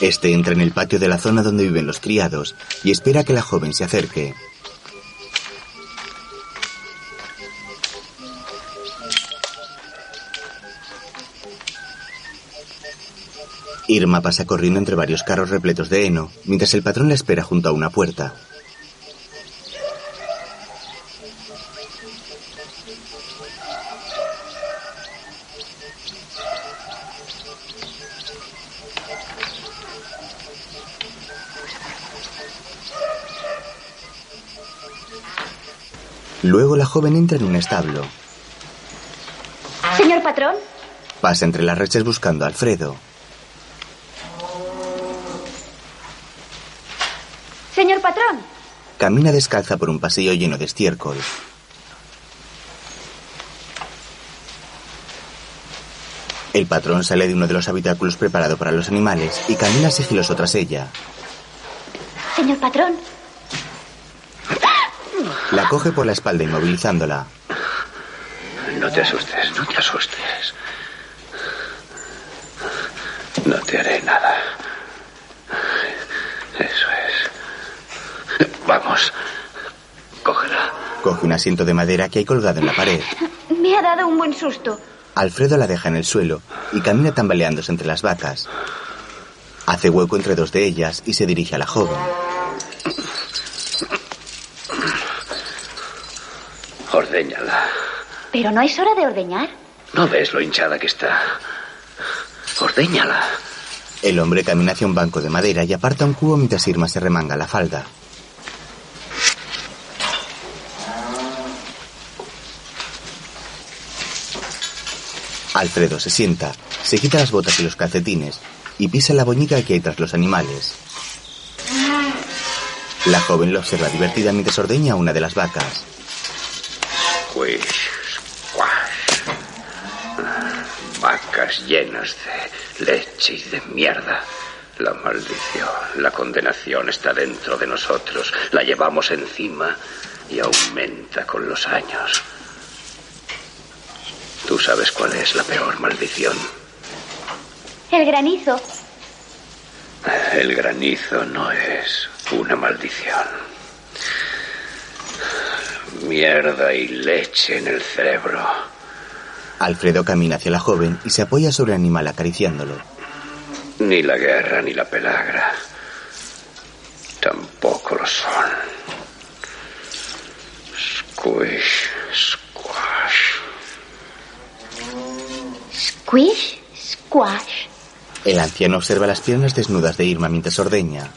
Este entra en el patio de la zona donde viven los criados y espera que la joven se acerque. Irma pasa corriendo entre varios carros repletos de heno, mientras el patrón la espera junto a una puerta. Luego la joven entra en un establo. Señor patrón, Pasa entre las reches buscando a Alfredo. señor patrón. Camina descalza por un pasillo lleno de estiércol. El patrón sale de uno de los habitáculos preparado para los animales y camina sigiloso tras ella. Señor patrón. La coge por la espalda inmovilizándola. No te asustes, no te asustes. No te haré nada. Eso es. Vamos. Cógela. Coge un asiento de madera que hay colgado en la pared. Me ha dado un buen susto. Alfredo la deja en el suelo y camina tambaleándose entre las vacas. Hace hueco entre dos de ellas y se dirige a la joven. Ordéñala. Pero no es hora de ordeñar. ¿No ves lo hinchada que está? Ordéñala. El hombre camina hacia un banco de madera y aparta un cubo mientras Irma se remanga la falda. Alfredo se sienta, se quita las botas y los calcetines y pisa la boñiga que hay tras los animales. La joven lo observa divertida mientras ordeña a una de las vacas. Squish, squash. Vacas llenas de leche y de mierda. La maldición, la condenación está dentro de nosotros. La llevamos encima y aumenta con los años. Tú sabes cuál es la peor maldición. El granizo. El granizo no es una maldición. Mierda y leche en el cerebro. Alfredo camina hacia la joven y se apoya sobre el animal acariciándolo. Ni la guerra ni la pelagra. Tampoco lo son. Squish, squash. Squish, squash. El anciano observa las piernas desnudas de Irma mientras ordeña.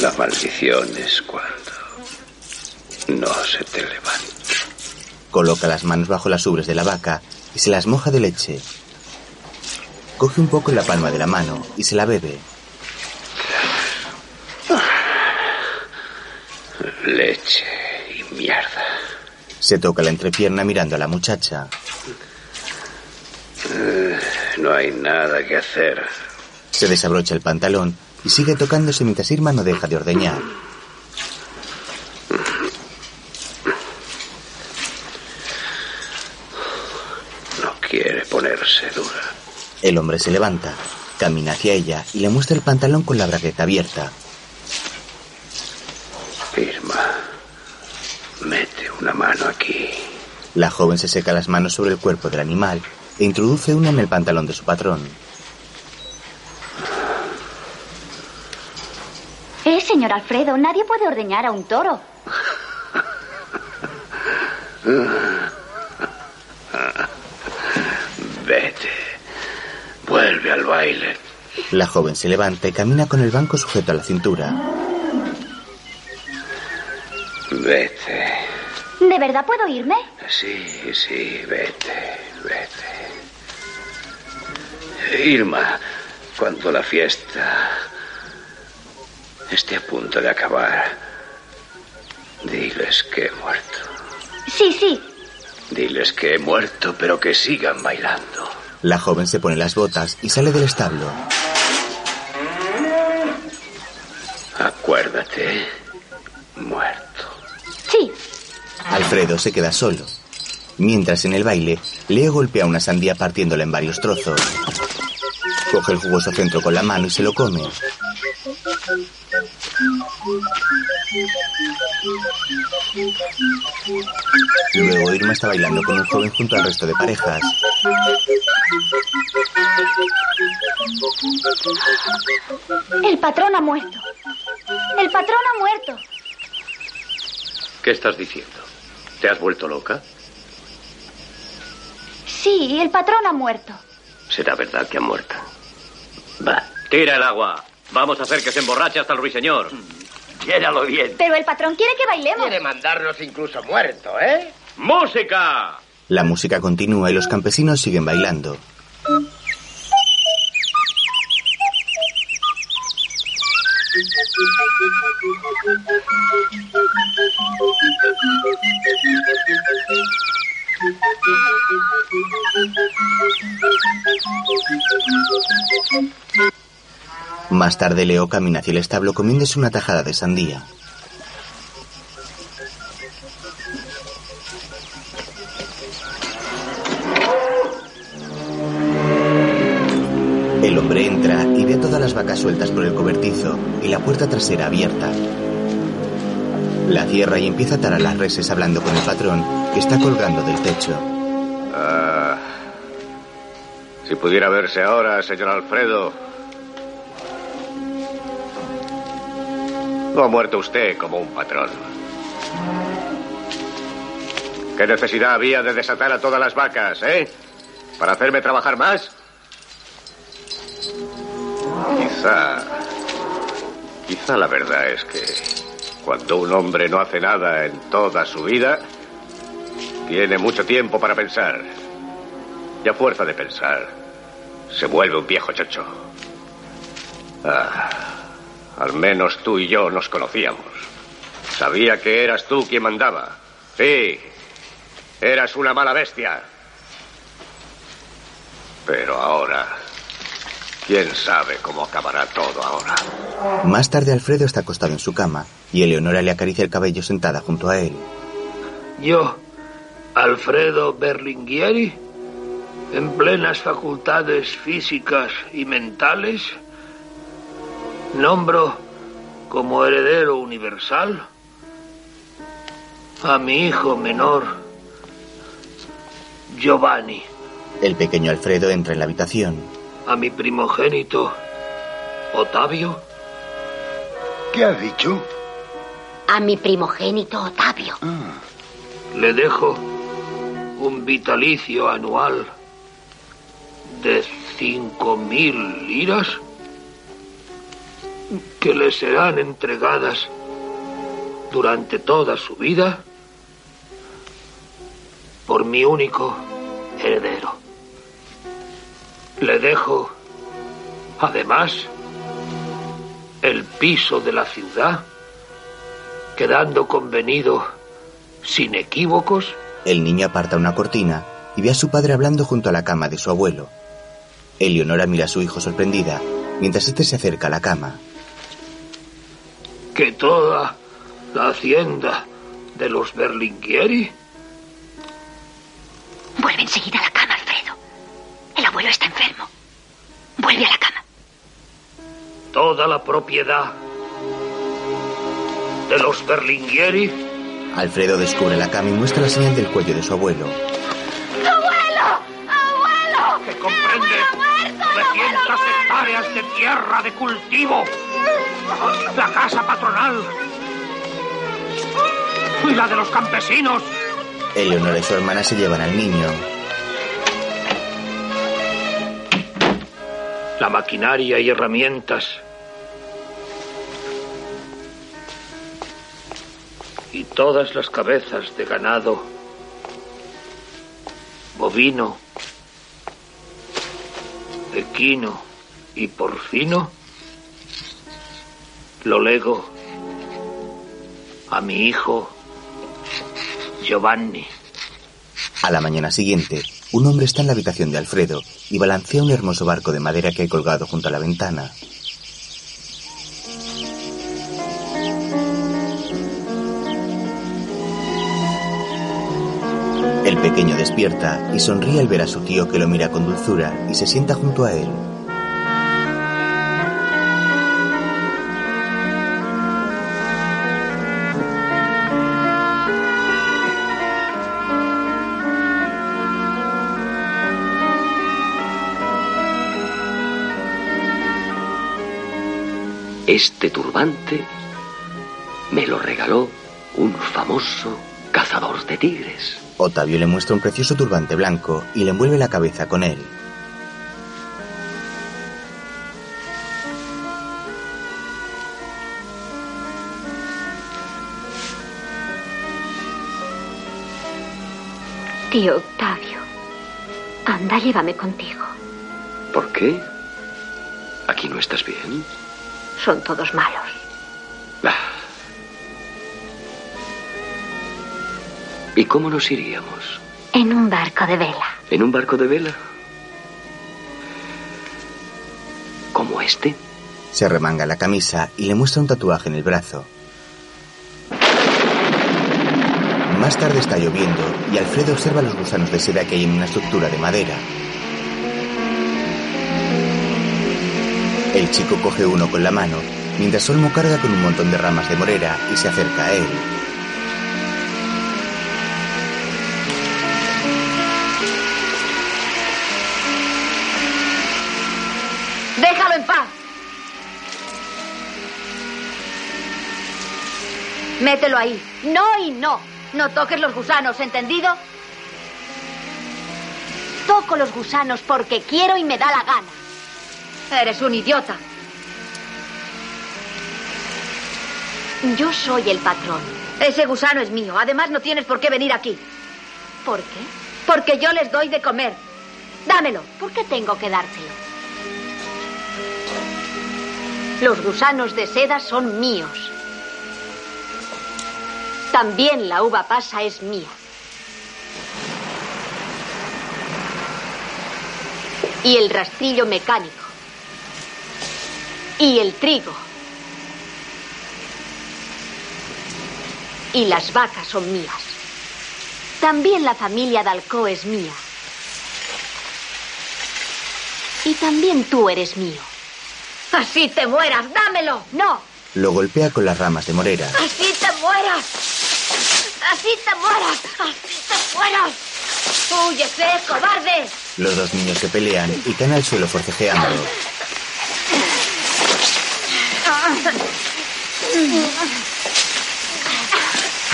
La maldición es cuando no se te levanta. Coloca las manos bajo las ubres de la vaca y se las moja de leche. Coge un poco en la palma de la mano y se la bebe. Leche y mierda. Se toca la entrepierna mirando a la muchacha. Eh, No hay nada que hacer. Se desabrocha el pantalón y sigue tocándose mientras Irma no deja de ordeñar. No quiere ponerse dura. El hombre se levanta, camina hacia ella y le muestra el pantalón con la bragueta abierta. Irma, mete una mano aquí. La joven se seca las manos sobre el cuerpo del animal e introduce una en el pantalón de su patrón. Señor Alfredo, nadie puede ordeñar a un toro. Vete. Vuelve al baile. La joven se levanta y camina con el banco sujeto a la cintura. Vete. ¿De verdad puedo irme? Sí, sí, vete, vete. Irma, cuando la fiesta esté a punto de acabar, diles que he muerto. Sí, sí. Diles que he muerto, pero que sigan bailando. La joven se pone las botas y sale del establo. Acuérdate, muerto. Sí. Alfredo se queda solo. Mientras en el baile, Leo golpea una sandía partiéndola en varios trozos. Coge el jugoso centro con la mano y se lo come. Luego Irma está bailando con un joven junto al resto de parejas. El patrón ha muerto. El patrón ha muerto. ¿Qué estás diciendo? ¿Te has vuelto loca? Sí, el patrón ha muerto. ¿Será verdad que ha muerto? Va, tira el agua. Vamos a hacer que se emborrache hasta el ruiseñor. Bien. Pero el patrón quiere que bailemos. Quiere mandarnos incluso muerto, ¿eh? ¡Música! La música continúa y los campesinos siguen bailando. Más tarde Leo camina hacia el establo comiéndose una tajada de sandía. El hombre entra y ve todas las vacas sueltas por el cobertizo y la puerta trasera abierta. La cierra y empieza a atar a las reses hablando con el patrón que está colgando del techo. Ah, si pudiera verse ahora, señor Alfredo. Ha muerto usted como un patrón. ¿Qué necesidad había de desatar a todas las vacas, eh? ¿Para hacerme trabajar más? Quizá. Quizá la verdad es que cuando un hombre no hace nada en toda su vida, tiene mucho tiempo para pensar. Y a fuerza de pensar, se vuelve un viejo chocho. Ah, al menos tú y yo nos conocíamos. Sabía que eras tú quien mandaba. Sí, eras una mala bestia. Pero ahora, quién sabe cómo acabará todo ahora. Más tarde Alfredo está acostado en su cama y Eleonora le acaricia el cabello sentada junto a él. Yo, Alfredo Berlinghieri, en plenas facultades físicas y mentales, nombro como heredero universal a mi hijo menor, Giovanni, El pequeño Alfredo entra en la habitación. a mi primogénito, Otavio, ¿Qué has dicho? A mi primogénito Otavio. le dejo un vitalicio anual de cinco mil liras que le serán entregadas durante toda su vida por mi único heredero. Le dejo, además, el piso de la ciudad, quedando convenido, sin equívocos, El niño aparta una cortina y ve a su padre hablando junto a la cama de su abuelo. Eleonora mira a su hijo sorprendida mientras este se acerca a la cama. Que toda la hacienda de los Berlinghieri Vuelve enseguida a la cama, Alfredo. El abuelo está enfermo. Vuelve a la cama. toda la propiedad de los Berlinghieri Alfredo descubre la cama y muestra la señal del cuello de su abuelo. ¡Abuelo! Que comprende 900 hectáreas de tierra de cultivo, la casa patronal y la de los campesinos. Eleonora y su hermana se llevan al niño. la maquinaria y herramientas. Y todas las cabezas de ganado, bovino, equino y porcino, lo lego a mi hijo Giovanni. A la mañana siguiente, un hombre está en la habitación de Alfredo y balancea un hermoso barco de madera que hay colgado junto a la ventana. Pequeño despierta y sonríe al ver a su tío que lo mira con dulzura y se sienta junto a él. Este turbante me lo regaló un famoso cazador de tigres. Otavio le muestra un precioso turbante blanco y le envuelve la cabeza con él. Tío Octavio, anda, llévame contigo. ¿Por qué? ¿Aquí no estás bien? Son todos malos. Ah. ¿Y cómo nos iríamos? En un barco de vela. ¿En un barco de vela? ¿Como este? Se remanga la camisa y le muestra un tatuaje en el brazo. Más tarde está lloviendo y Alfredo observa los gusanos de seda que hay en una estructura de madera. El chico coge uno con la mano, mientras Olmo carga con un montón de ramas de morera y se acerca a él. Mételo ahí. No y no. No toques los gusanos, ¿entendido? Toco los gusanos porque quiero y me da la gana. Eres un idiota. Yo soy el patrón. Ese gusano es mío. Además, no tienes por qué venir aquí. ¿Por qué? Porque yo les doy de comer. Dámelo. ¿Por qué tengo que dártelo? Los gusanos de seda son míos. También la uva pasa es mía. Y el rastrillo mecánico. Y el trigo. Y las vacas son mías. También la familia Dalcó es mía. Y también tú eres mío. Así te mueras. Dámelo. No. Lo golpea con las ramas de morera. Así te mueras. Así te mueras. Así te mueras. ¡Huyese, cobarde! Los dos niños se pelean y caen al suelo forcejeando.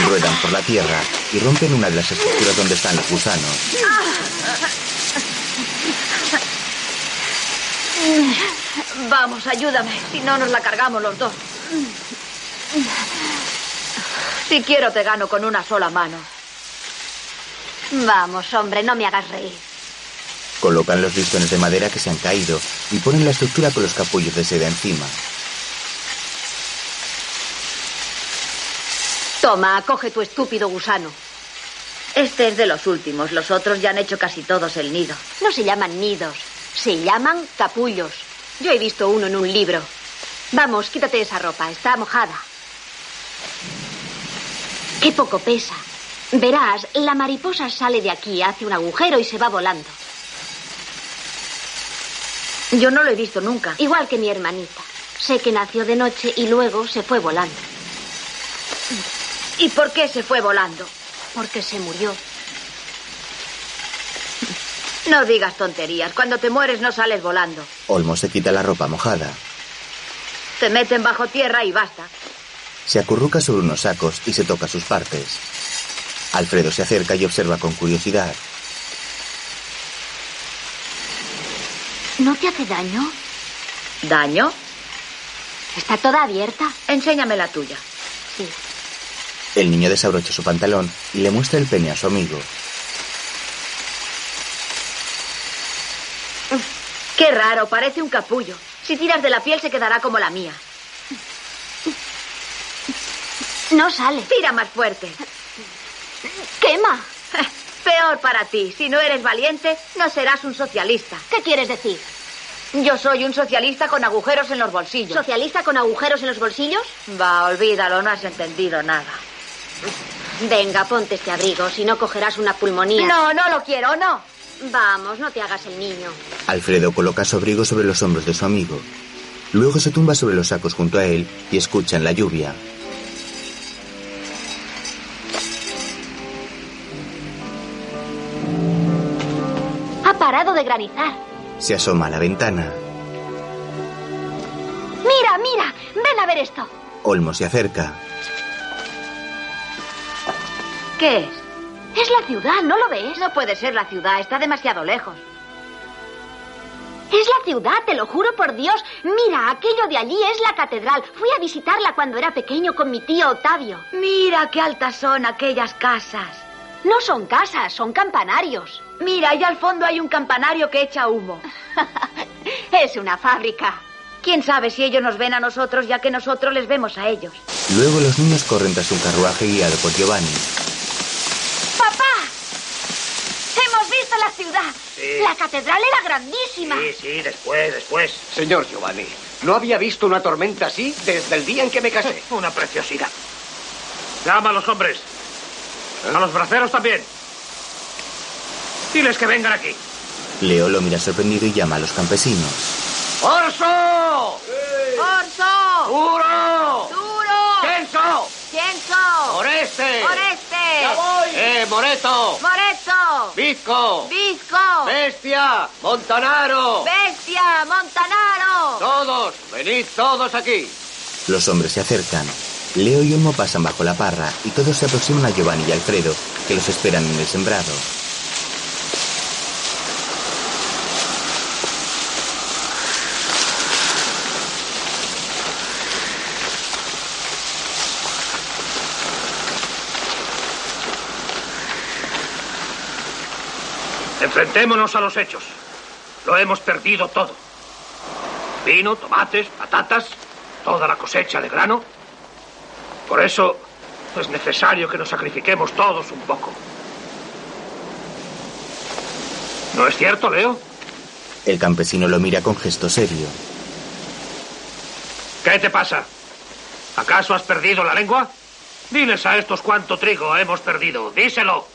Ruedan por la tierra y rompen una de las estructuras donde están los gusanos. Vamos, ayúdame. Si no, nos la cargamos los dos. Si quiero, te gano con una sola mano. Vamos, hombre, no me hagas reír. Colocan los listones de madera que se han caído y ponen la estructura con los capullos de seda encima. Toma, coge tu estúpido gusano. Este es de los últimos. Los otros ya han hecho casi todos el nido. No se llaman nidos, se llaman capullos. Yo he visto uno en un libro. Vamos, quítate esa ropa, está mojada. Qué poco pesa. Verás, la mariposa sale de aquí, hace un agujero y se va volando. Yo no lo he visto nunca. Igual que mi hermanita. Sé que nació de noche y luego se fue volando. ¿Y por qué se fue volando? Porque se murió. No digas tonterías. Cuando te mueres no sales volando. Olmo se quita la ropa mojada. Te meten bajo tierra y basta. Se acurruca sobre unos sacos y se toca sus partes. Alfredo se acerca y observa con curiosidad. ¿No te hace daño? ¿Daño? Está toda abierta. Enséñame la tuya. Sí. El niño desabrocha su pantalón y le muestra el pene a su amigo. Qué raro, parece un capullo. Si tiras de la piel se quedará como la mía. No sale. Tira más fuerte. Quema. Peor para ti. Si no eres valiente, no serás un socialista. ¿Qué quieres decir? Yo soy un socialista con agujeros en los bolsillos. ¿Socialista con agujeros en los bolsillos? Va, olvídalo, no has entendido nada. Venga, ponte este abrigo, si no cogerás una pulmonía. No, no lo quiero, no. Vamos, no te hagas el niño. Alfredo coloca su abrigo sobre los hombros de su amigo. Luego se tumba sobre los sacos junto a él y escuchan la lluvia. Ha parado de granizar. Se asoma a la ventana. Mira, mira, ven a ver esto. Olmo se acerca. ¿Qué es? Es la ciudad, ¿no lo ves? No puede ser la ciudad, está demasiado lejos. Es la ciudad, te lo juro por Dios. Mira, aquello de allí es la catedral. Fui a visitarla cuando era pequeño con mi tío Octavio. Mira qué altas son aquellas casas. No son casas, son campanarios. Mira, allá al fondo hay un campanario que echa humo. es una fábrica. ¿Quién sabe si ellos nos ven a nosotros ya que nosotros les vemos a ellos? Luego los niños corren tras un carruaje guiado por Giovanni. ¡Papá! ¡Hemos visto la ciudad! Sí. La catedral era grandísima. Sí, sí, después, después. Señor Giovanni, no había visto una tormenta así desde el día en que me casé. Una preciosidad. Llama a los hombres. A los braceros también. Diles que vengan aquí. Leo lo mira sorprendido y llama a los campesinos. ¡Orso! ¡Orso! ¡Duro! ¡Duro! ¡Tenso! ¡Cienzo! ¡Oreste! ¡Oreste! ¡Ya voy! ¡Eh, Moreto! ¡Moreto! ¡Vizco! ¡Visco! ¡Bestia! ¡Montanaro! ¡Bestia! ¡Montanaro! Todos, venid todos aquí. Los hombres se acercan. Leo y Olmo pasan bajo la parra y todos se aproximan a Giovanni y Alfredo, que los esperan en el sembrado. Enfrentémonos a los hechos. Lo hemos perdido todo. Vino, tomates, patatas, toda la cosecha de grano. Por eso es necesario que nos sacrifiquemos todos un poco. ¿No es cierto, Leo? El campesino lo mira con gesto serio. ¿Qué te pasa? ¿Acaso has perdido la lengua? Diles a estos cuánto trigo hemos perdido. Díselo.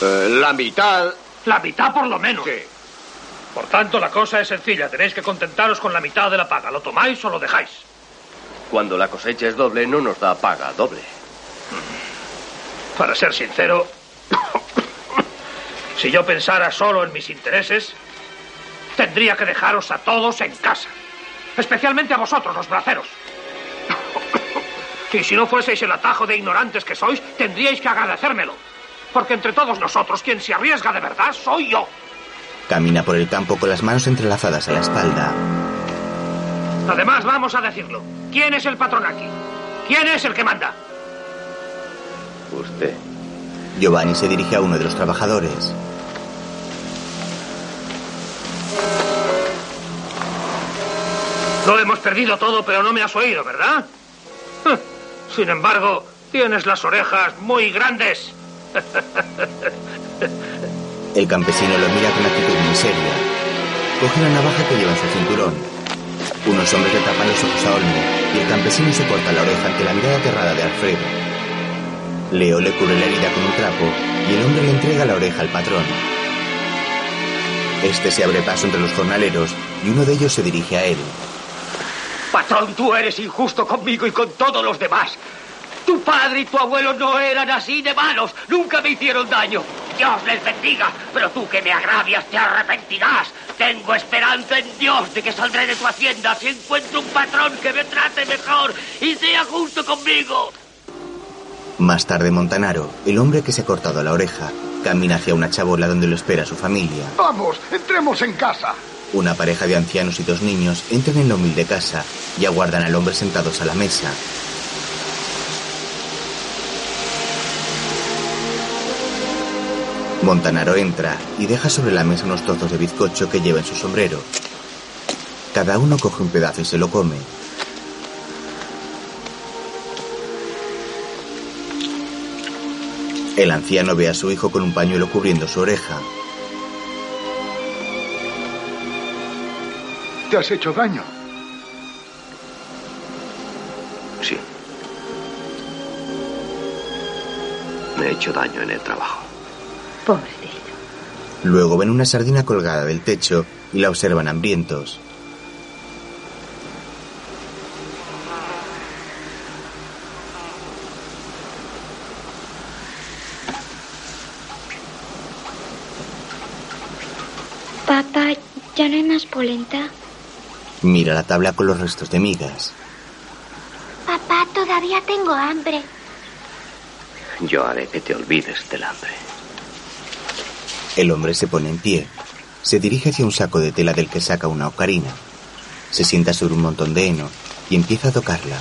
Eh, la mitad. La mitad por lo menos. Por tanto, la cosa es sencilla. Tenéis que contentaros con la mitad de la paga. ¿Lo tomáis o lo dejáis? Cuando la cosecha es doble, no nos da paga doble. Para ser sincero, si yo pensara solo en mis intereses, tendría que dejaros a todos en casa. Especialmente a vosotros, los braceros. Y si no fueseis el atajo de ignorantes que sois, tendríais que agradecérmelo. Porque entre todos nosotros, quien se arriesga de verdad soy yo. Camina por el campo con las manos entrelazadas a la espalda. Además, vamos a decirlo. ¿Quién es el patrón aquí? ¿Quién es el que manda? Usted. Giovanni se dirige a uno de los trabajadores. Lo hemos perdido todo, pero no me has oído, ¿verdad? Sin embargo, tienes las orejas muy grandes. El campesino lo mira con actitud muy seria. Coge la navaja que lleva en su cinturón. Unos hombres le tapan los ojos a Olmo y el campesino se corta la oreja ante la mirada aterrada de Alfredo. Leo le cubre la herida con un trapo y el hombre le entrega la oreja al patrón. Este se abre paso entre los jornaleros y uno de ellos se dirige a él. Patrón, tú eres injusto conmigo y con todos los demás. Tu padre y tu abuelo no eran así de malos. Nunca me hicieron daño. Dios les bendiga. Pero tú que me agravias te arrepentirás. Tengo esperanza en Dios de que saldré de tu hacienda si encuentro un patrón que me trate mejor y sea justo conmigo. Más tarde, Montanaro, el hombre que se ha cortado la oreja, camina hacia una chabola donde lo espera su familia. Vamos, entremos en casa. Una pareja de ancianos y dos niños entran en la humilde casa y aguardan al hombre sentados a la mesa. Montanaro entra y deja sobre la mesa unos trozos de bizcocho que lleva en su sombrero. Cada uno coge un pedazo y se lo come. El anciano ve a su hijo con un pañuelo cubriendo su oreja. ¿Te has hecho daño? Sí. Me he hecho daño en el trabajo. Pobrecito. Luego ven una sardina colgada del techo y la observan hambrientos. Papá, ¿ya no hay más polenta? Mira la tabla con los restos de migas. Papá, todavía tengo hambre. Yo haré que te olvides del hambre. El hombre se pone en pie. Se dirige hacia un saco de tela del que saca una ocarina. Se sienta sobre un montón de heno y empieza a tocarla.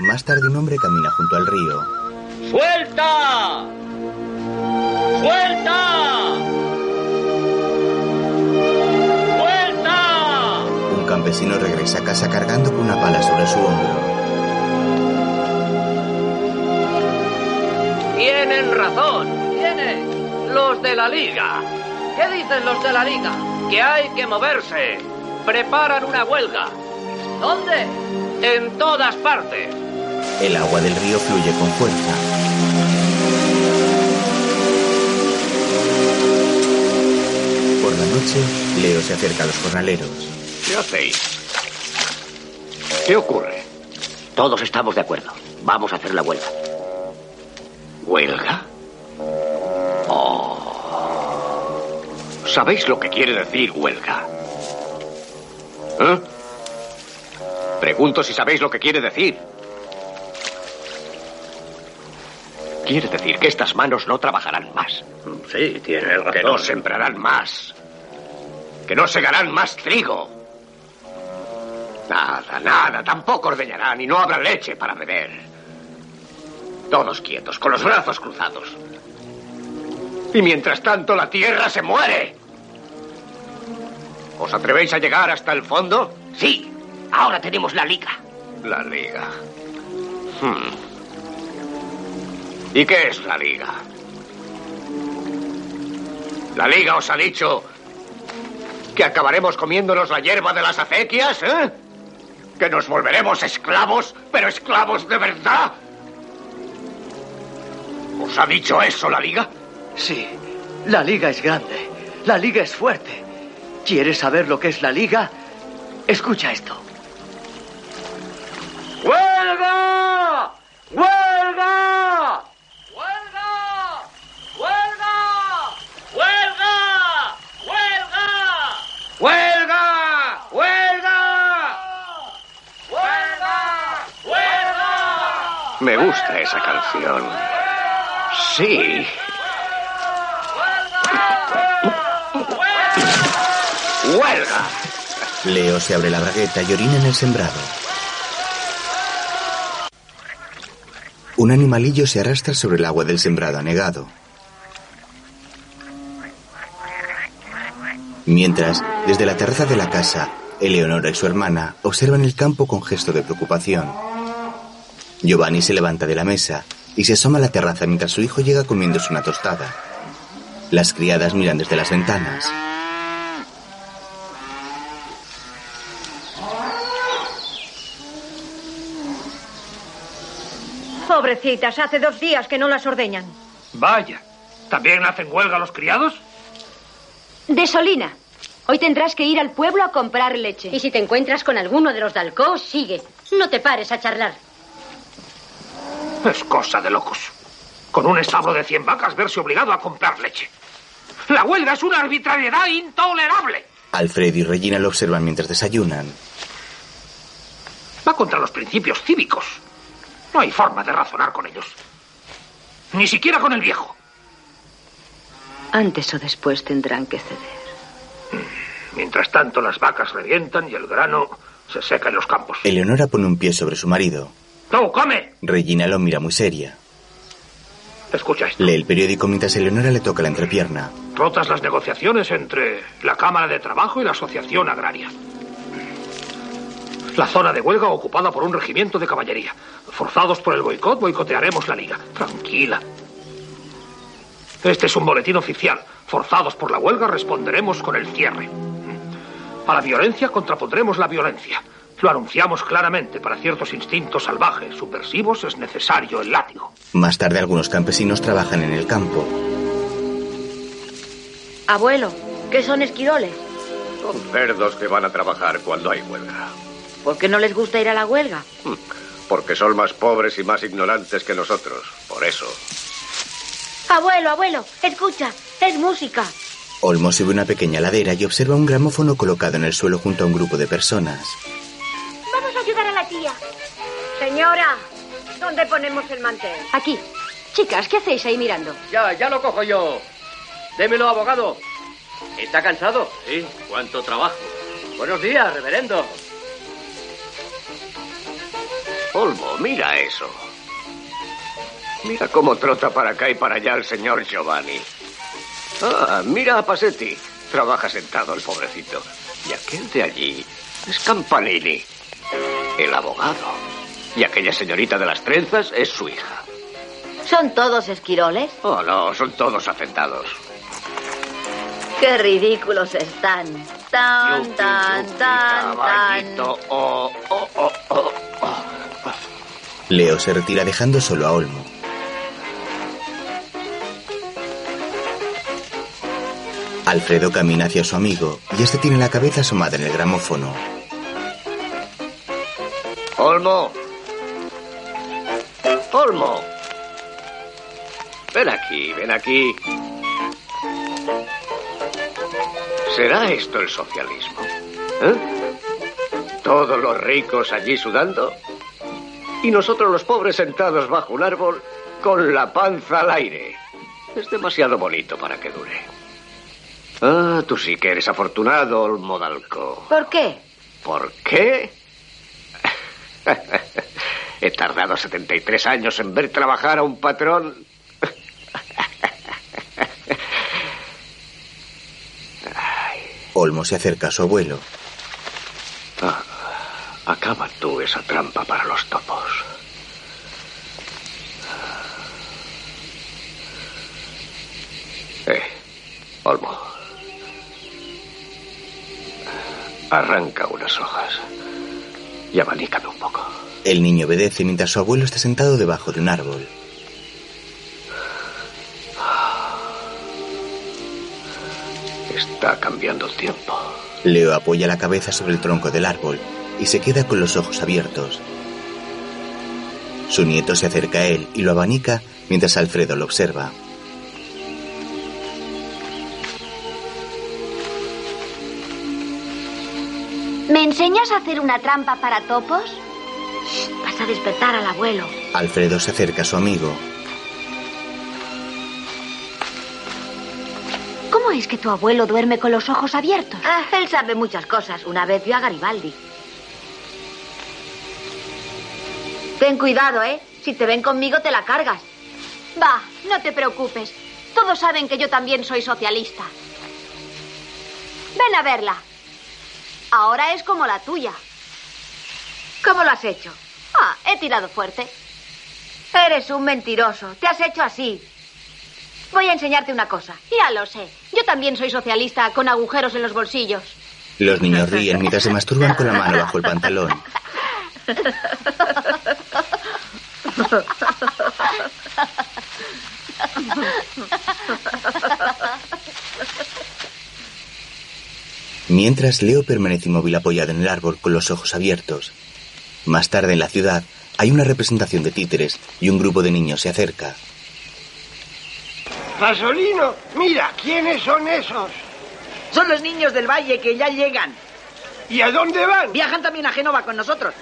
Más tarde un hombre camina junto al río. ¡Suelta! ¡Suelta! ¡Suelta! Un campesino regresa a casa cargando con una pala sobre su hombro. Tienen razón. Tienen. Los de la liga. ¿Qué dicen los de la liga? Que hay que moverse. Preparan una huelga. ¿Dónde? En todas partes. El agua del río fluye con fuerza. Noche, Leo se acerca a los jornaleros. ¿Qué hacéis? ¿Qué ocurre? Todos estamos de acuerdo. Vamos a hacer la huelga. ¿Huelga? Oh. ¿Sabéis lo que quiere decir huelga? ¿Eh? Pregunto si sabéis lo que quiere decir. Quiere decir que estas manos no trabajarán más. Sí, tiene razón. Que no sembrarán más. Que no segarán más trigo. Nada, nada. Tampoco ordeñarán y no habrá leche para beber. Todos quietos, con los brazos cruzados. Y mientras tanto la tierra se muere. ¿Os atrevéis a llegar hasta el fondo? Sí. Ahora tenemos la liga. La liga. Hmm. ¿Y qué es la liga? ¿La liga os ha dicho que acabaremos comiéndonos la hierba de las acequias, eh? ¿Que nos volveremos esclavos, pero esclavos de verdad? ¿Os ha dicho eso la liga? Sí, la liga es grande, la liga es fuerte. ¿Quieres saber lo que es la liga? Escucha esto. ¡Huelga! ¡Huelga! ¡Huelga! ¡Huelga! ¡Huelga! ¡Huelga! Me gusta esa canción. Sí. ¡Huelga! Leo se abre la bragueta y orina en el sembrado. Un animalillo se arrastra sobre el agua del sembrado anegado. Mientras, desde la terraza de la casa, Eleonora y su hermana observan el campo con gesto de preocupación. Giovanni se levanta de la mesa y se asoma a la terraza mientras su hijo llega comiéndose una tostada. Las criadas miran desde las ventanas. Pobrecitas, hace dos días que no las ordeñan. Vaya. ¿También hacen huelga los criados? Desolina. Hoy tendrás que ir al pueblo a comprar leche. Y si te encuentras con alguno de los Dalcó, sigue. No te pares a charlar. Es cosa de locos. Con un establo de 100 vacas verse obligado a comprar leche. La huelga es una arbitrariedad intolerable. Alfred y Regina lo observan mientras desayunan. Va contra los principios cívicos. No hay forma de razonar con ellos. Ni siquiera con el viejo. Antes o después tendrán que ceder. Mientras tanto, las vacas revientan y el grano se seca en los campos. Eleonora pone un pie sobre su marido. ¡No, come! Regina lo mira muy seria. Escucha esto. Lee el periódico mientras Eleonora le toca la entrepierna. Rotas las negociaciones entre la Cámara de Trabajo y la Asociación Agraria. La zona de huelga ocupada por un regimiento de caballería. Forzados por el boicot, boicotearemos la liga. Tranquila. Este es un boletín oficial. Forzados por la huelga, responderemos con el cierre. A la violencia contrapondremos la violencia. Lo anunciamos claramente. Para ciertos instintos salvajes, subversivos, es necesario el látigo. Más tarde, algunos campesinos trabajan en el campo. Abuelo, qué son esquiroles? Son cerdos que van a trabajar cuando hay huelga. ¿Por qué no les gusta ir a la huelga? Porque son más pobres y más ignorantes que nosotros. Por eso. Abuelo, abuelo, escucha, es música. Olmo sube una pequeña ladera y observa un gramófono colocado en el suelo junto a un grupo de personas. Ayudar a la tía. Señora, ¿dónde ponemos el mantel? Aquí. Chicas, ¿qué hacéis ahí mirando? Ya, ya lo cojo yo. Démelo, abogado. ¿Está cansado? Sí, cuánto trabajo. Buenos días, reverendo. Olmo, mira eso. Mira cómo trota para acá y para allá el señor Giovanni. Ah, mira a Pasetti. Trabaja sentado el pobrecito. Y aquel de allí es Campanini, el abogado. Y aquella señorita de las trenzas es su hija. ¿Son todos esquiroles? Oh, no, son todos afectados. Qué ridículos están. Tan, tan, tan, tan. Caballito, oh, oh, oh, oh. Leo se retira dejando solo a Olmo. Alfredo camina hacia su amigo y este tiene la cabeza asomada en el gramófono. Olmo. Olmo. Ven aquí, ven aquí. ¿Será esto el socialismo? ¿Eh? Todos los ricos allí sudando y nosotros los pobres sentados bajo un árbol con la panza al aire. Es demasiado bonito para que dure. Ah, tú sí que eres afortunado, Olmo Dalco. ¿Por qué? ¿Por qué? He tardado 73 años en ver trabajar a un patrón. Olmo se acerca a su abuelo. Ah, acaba tú esa trampa para los topos. Eh, Olmo. Arranca unas hojas y abanícame un poco. El niño obedece mientras su abuelo está sentado debajo de un árbol. Está cambiando el tiempo. Leo apoya la cabeza sobre el tronco del árbol y se queda con los ojos abiertos. Su nieto se acerca a él y lo abanica mientras Alfredo lo observa. ¿Me enseñas a hacer una trampa para topos? Vas a despertar al abuelo. Alfredo se acerca a su amigo. ¿Cómo es que tu abuelo duerme con los ojos abiertos? Ah, él sabe muchas cosas. Una vez vio a Garibaldi. Ten cuidado, ¿eh? Si te ven conmigo, te la cargas. Va, no te preocupes. Todos saben que yo también soy socialista. Ven a verla. Ahora es como la tuya. ¿Cómo lo has hecho? Ah, he tirado fuerte. Eres un mentiroso. Te has hecho así. Voy a enseñarte una cosa. Ya lo sé. Yo también soy socialista con agujeros en los bolsillos. Los niños ríen mientras se masturban con la mano bajo el pantalón. Mientras Leo permanece inmóvil apoyado en el árbol con los ojos abiertos. Más tarde en la ciudad hay una representación de títeres y un grupo de niños se acerca. Pasolino, mira, ¿quiénes son esos? Son los niños del valle que ya llegan. ¿Y a dónde van? Viajan también a Génova con nosotros.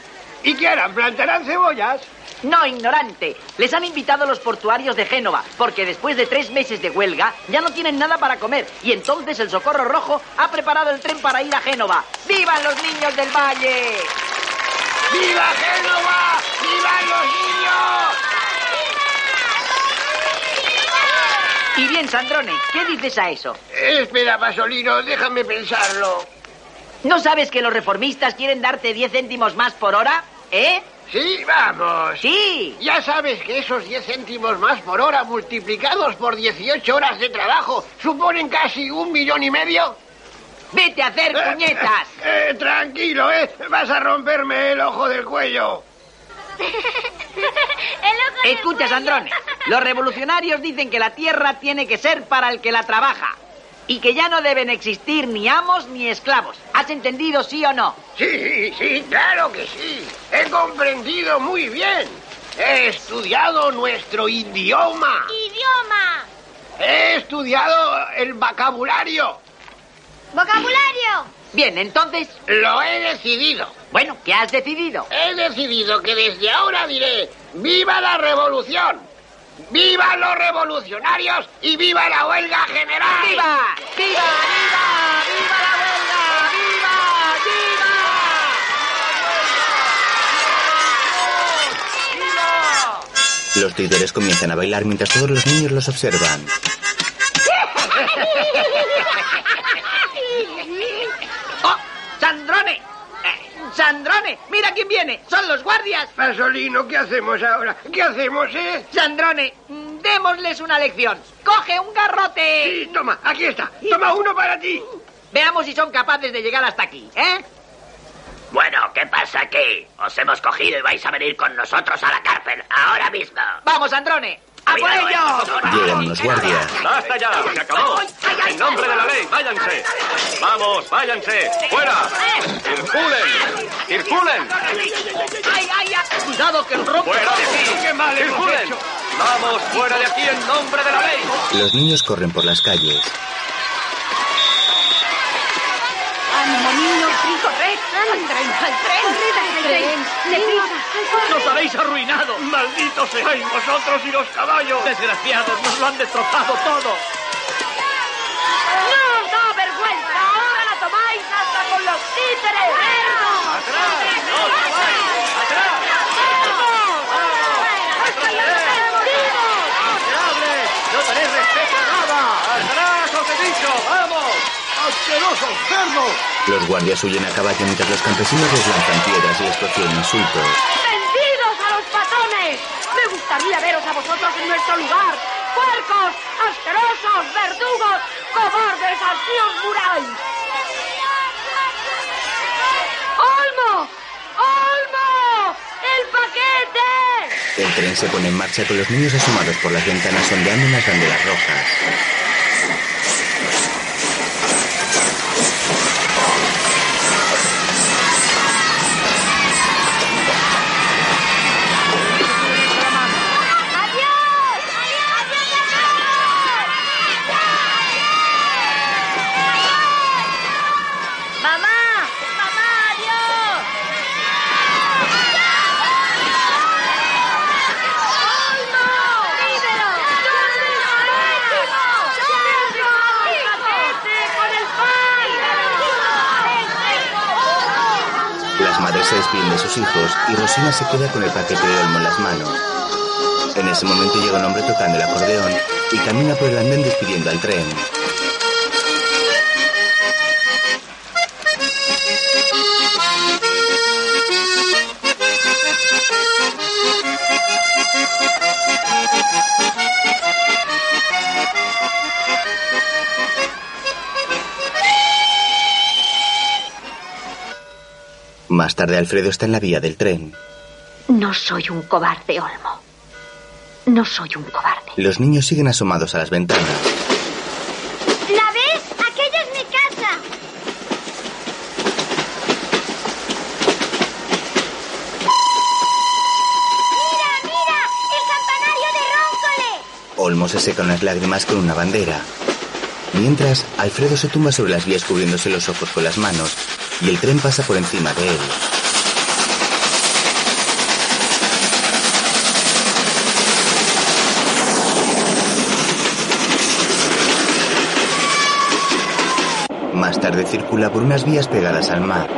¿Y qué harán? ¿Plantarán cebollas? No, ignorante. Les han invitado los portuarios de Génova, porque después de tres meses de huelga ya no tienen nada para comer. Y entonces el Socorro Rojo ha preparado el tren para ir a Génova. ¡Vivan los niños del valle! ¡Viva Génova! ¡Vivan los niños! Y bien, Sandrone, ¿qué dices a eso? Espera, Pasolino, déjame pensarlo. ¿No sabes que los reformistas quieren darte 10 céntimos más por hora? ¿Eh? Sí, vamos. Sí. Ya sabes que esos 10 céntimos más por hora multiplicados por 18 horas de trabajo suponen casi un millón y medio. ¡Vete a hacer puñetas! Eh, tranquilo, ¿eh? Vas a romperme el ojo del cuello. Escucha, Sandrone. Los revolucionarios dicen que la tierra tiene que ser para el que la trabaja. Y que ya no deben existir ni amos ni esclavos. ¿Has entendido, sí o no? Sí, sí, claro que sí. He comprendido muy bien. He estudiado nuestro idioma. ¡Idioma! He estudiado el vocabulario. ¡Vocabulario! Bien, entonces... Lo he decidido. Bueno, ¿qué has decidido? He decidido que desde ahora diré ¡Viva la revolución! ¡Viva los revolucionarios y viva la huelga general! ¡Viva! ¡Viva! ¡Viva! ¡Viva la huelga! ¡Viva! Los títeres comienzan a bailar mientras todos los niños los observan. ¡Oh! ¡Sandrone! ¡Sandrone! ¡Mira quién viene! ¡Son los guardias! Pasolino, ¿qué hacemos ahora? ¿Qué hacemos, eh? Sandrone, démosles una lección. ¡Coge un garrote! Sí, toma, aquí está. Toma uno para ti. Veamos si son capaces de llegar hasta aquí, ¿eh? Bueno, ¿qué pasa aquí? Os hemos cogido y vais a venir con nosotros a la cárcel ahora mismo. ¡Vamos, Sandrone! ¡A por ellos! Llegan los guardias. ¡Basta ya! ¡Se acabó! ¡En nombre de la ley, váyanse! ¡Vamos, váyanse! ¡Fuera! ¡Circulen! ¡Circulen! ¡Ay, ay, ay! ¡Cuidado que el rompe! ¡Fuera de aquí! ¡Qué mal ¡Circulen! ¡Vamos, fuera de aquí en nombre de la ley! Los niños corren por las calles. ¡Ánimo, niños! ¡Corred! ¡Al tren! ¡Al tren! ¡Al tren! ¡Deprisa! ¡Nos habéis arruinado! ¡Malditos seáis vosotros y los caballos! ¡Desgraciados! ¡Nos lo han destrozado todo! ¡No os da vergüenza! ¡Ahora la tomáis hasta con los títeres! ¡Atrás! ¡No os mováis! ¡Atrás! ¡Miserables! ¡No tenéis respeto nada! ¡Atrás os he dicho! ¡Vamos! ¡Asquerosos cerdos! Los guardias huyen a caballo mientras los campesinos les lanzan piedras y les profieren insultos. ¡Vendidos a los patones! Me gustaría veros a vosotros en nuestro lugar. ¡Puercos! ¡Asquerosos! ¡Verdugos! ¡Cobardes! ¡Así os muráis! ¡Olmo! ¡Olmo! ¡El paquete! El tren se pone en marcha con los niños asomados por las ventanas ondeando unas banderas rojas. Se despiden de sus hijos y Rosina se queda con el paquete de olmo en las manos. En ese momento llega un hombre tocando el acordeón y camina por el andén despidiendo al tren. Más tarde Alfredo está en la vía del tren. No soy un cobarde, Olmo. No soy un cobarde. Los niños siguen asomados a las ventanas. ¿La ves? Aquella es mi casa. ¡Mira, mira! ¡El campanario de Róncole! Olmo se seca unas lágrimas con una bandera. Mientras, Alfredo se tumba sobre las vías cubriéndose los ojos con las manos y el tren pasa por encima de él. Más tarde circula por unas vías pegadas al mar.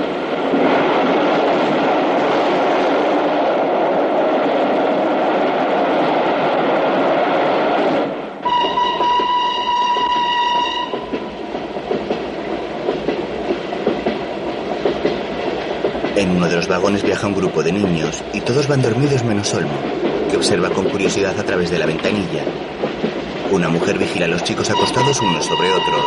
En uno de los vagones viaja un grupo de niños y todos van dormidos menos Olmo, que observa con curiosidad a través de la ventanilla. Una mujer vigila a los chicos acostados unos sobre otros.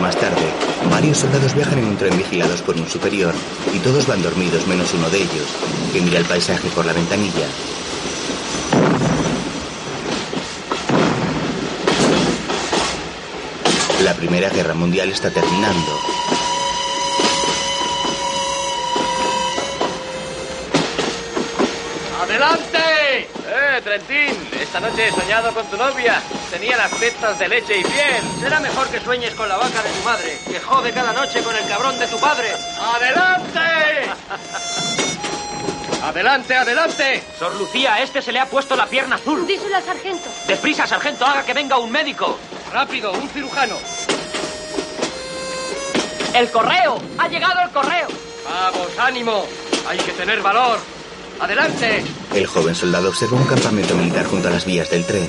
más tarde, varios soldados viajan en un tren vigilados por un superior y todos van dormidos menos uno de ellos, que mira el paisaje por la ventanilla. La Primera Guerra Mundial está terminando. ¡Adelante! ¡Eh, Trentín! Esta noche he soñado con tu novia. Tenía las tetas de leche y piel. Será mejor que sueñes con la vaca de tu madre, que jode cada noche con el cabrón de tu padre. ¡Adelante! ¡Adelante, adelante! Sor Lucía, a este se le ha puesto la pierna azul. Díselo al sargento. Deprisa, sargento, haga que venga un médico. Rápido, un cirujano. ¡El correo! ¡Ha llegado el correo! Vamos, ánimo. Hay que tener valor. ¡Adelante! El joven soldado observa un campamento militar junto a las vías del tren.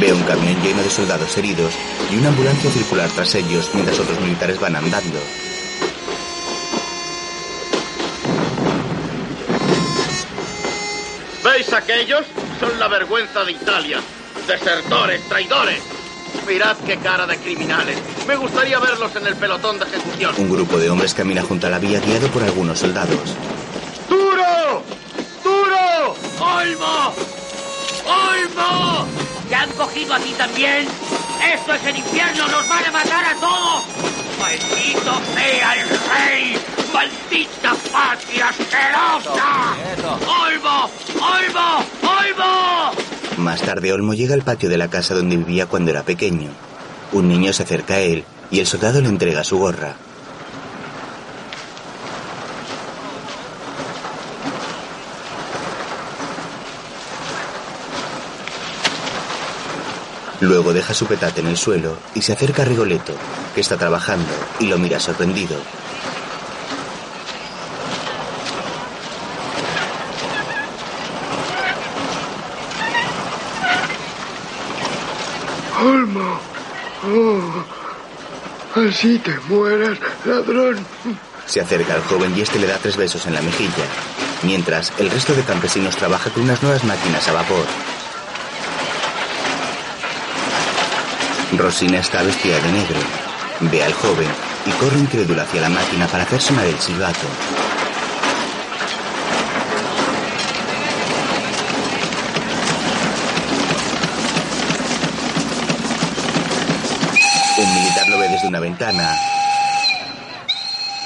Ve un camión lleno de soldados heridos y una ambulancia circular tras ellos mientras otros militares van andando. ¿Veis aquellos? Son la vergüenza de Italia. Desertores, traidores. Mirad qué cara de criminales. Me gustaría verlos en el pelotón de ejecución. Un grupo de hombres camina junto a la vía guiado por algunos soldados. ¡Duro! ¡Duro! ¡Olmo! ¡Olmo! ¿Te han cogido a ti también? ¡Esto es el infierno! ¡Nos van a matar a todos! ¡Maldito sea el rey! ¡Maldita patria asquerosa! ¡Olmo! ¡Olmo! ¡Olmo! Más tarde, Olmo llega al patio de la casa donde vivía cuando era pequeño. Un niño se acerca a él y el soldado le entrega su gorra. Luego deja su petate en el suelo y se acerca a Rigoletto, que está trabajando, y lo mira sorprendido. Olmo. Oh, así te mueras, ladrón. Se acerca al joven y este le da tres besos en la mejilla. Mientras, el resto de campesinos trabaja con unas nuevas máquinas a vapor. Rosina está vestida de negro. Ve al joven y corre incrédula hacia la máquina para hacer sonar el silbato. Un militar lo ve desde una ventana.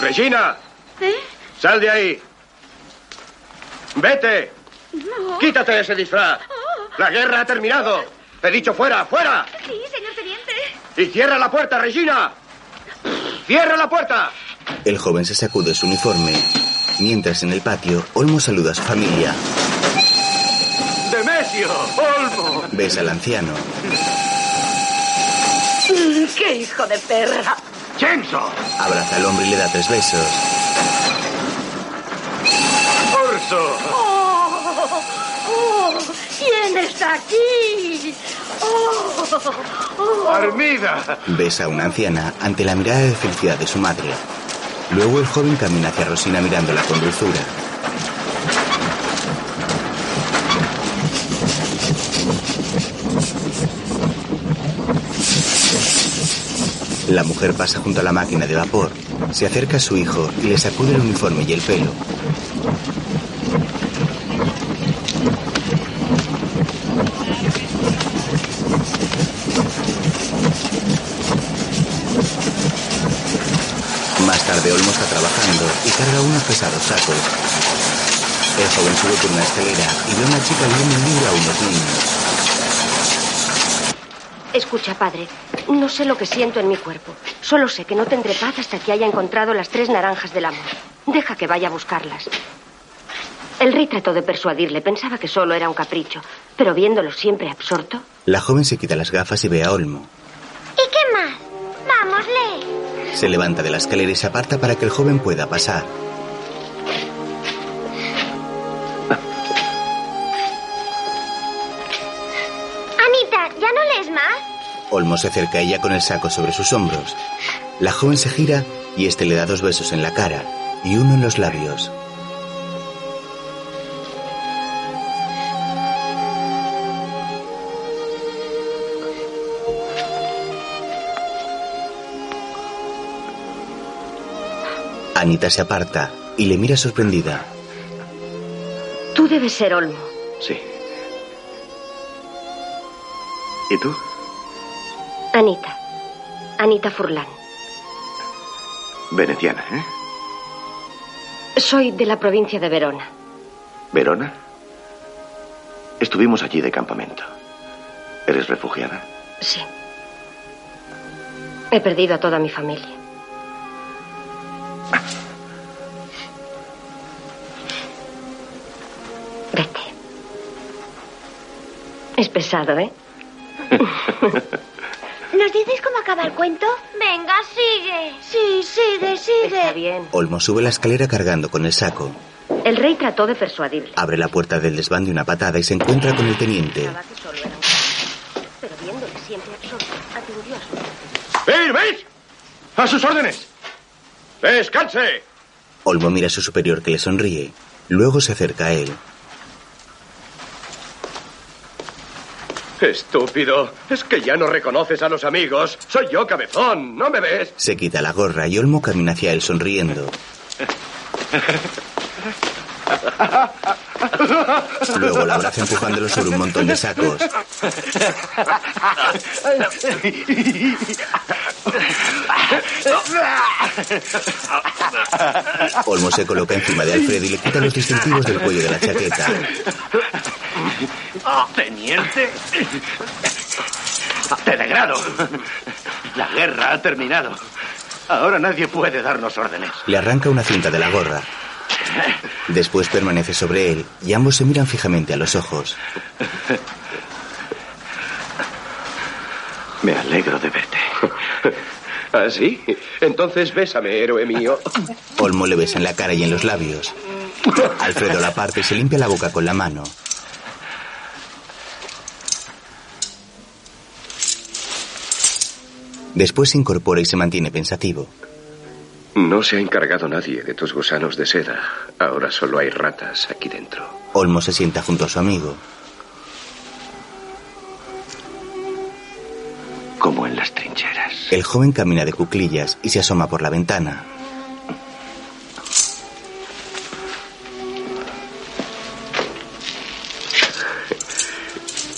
Regina, ¿Eh? sal de ahí. Vete. No. Quítate ese disfraz. La guerra ha terminado. He dicho fuera, fuera. Sí, señor. Y cierra la puerta, Regina. Cierra la puerta. El joven se sacude su uniforme. Mientras en el patio, Olmo saluda a su familia. Demesio, Olmo. Besa al anciano. ¡Qué hijo de perra! ¡Chenso! Abraza al hombre y le da tres besos. ¡Urso! ¡Oh! ¡Oh! ¿Quién está aquí? ¡Oh! ¡Oh! ¡Armida! Besa a una anciana ante la mirada de felicidad de su madre. Luego el joven camina hacia Rosina mirándola con dulzura. La mujer pasa junto a la máquina de vapor, se acerca a su hijo y le sacude el uniforme y el pelo. Más tarde Olmo está trabajando y pesados sacos. El joven sube por una escalera y ve a una chica leyendo un libro a unos niños. Escucha, padre. No sé lo que siento en mi cuerpo. Solo sé que no tendré paz hasta que haya encontrado las tres naranjas del amor. Deja que vaya a buscarlas. El rey trató de persuadirle. Pensaba que solo era un capricho. Pero viéndolo siempre absorto. La joven se quita las gafas y ve a Olmo. ¿Y qué más? Vamos, lee. Se levanta de la escalera y se aparta para que el joven pueda pasar. Olmo se acerca a ella con el saco sobre sus hombros. La joven se gira y este le da dos besos en la cara y uno en los labios. Anita se aparta y le mira sorprendida. Tú debes ser Olmo. Sí. ¿Y tú? Anita. Anita Furlan. Veneciana, ¿eh? Soy de la provincia de Verona. ¿Verona? Estuvimos allí de campamento. ¿Eres refugiada? Sí. He perdido a toda mi familia. Vete. Es pesado, ¿eh? ¿Nos dices cómo acaba el cuento? Venga, sigue. Sí, sigue, sigue. Está bien. Olmo sube la escalera cargando con el saco. El rey trató de persuadirle. Abre la puerta del desván de una patada y se encuentra con el teniente. Pensaba que solo era un... Pero viéndole siempre absorto, atendió a su... ¡Eh, veis! ¡A sus órdenes! ¡Descanse! Olmo mira a su superior que le sonríe. Luego se acerca a él. Estúpido. Es que ya no reconoces a los amigos. Soy yo, cabezón. ¿No me ves? Se quita la gorra y Olmo camina hacia él sonriendo. Luego la abraza empujándolo sobre un montón de sacos. Olmo se coloca encima de Alfredo y le quita los distintivos del cuello de la chaqueta. Teniente. Te degrado. La guerra ha terminado. Ahora nadie puede darnos órdenes. Le arranca una cinta de la gorra. Después permanece sobre él y ambos se miran fijamente a los ojos. Me alegro de verte. ¿Ah, sí? Entonces bésame, héroe mío. Olmo le besa en la cara y en los labios. Alfredo la parte y se limpia la boca con la mano. Después se incorpora y se mantiene pensativo. No se ha encargado nadie de tus gusanos de seda. Ahora solo hay ratas aquí dentro. Olmo se sienta junto a su amigo. Como en las trincheras. El joven camina de cuclillas y se asoma por la ventana.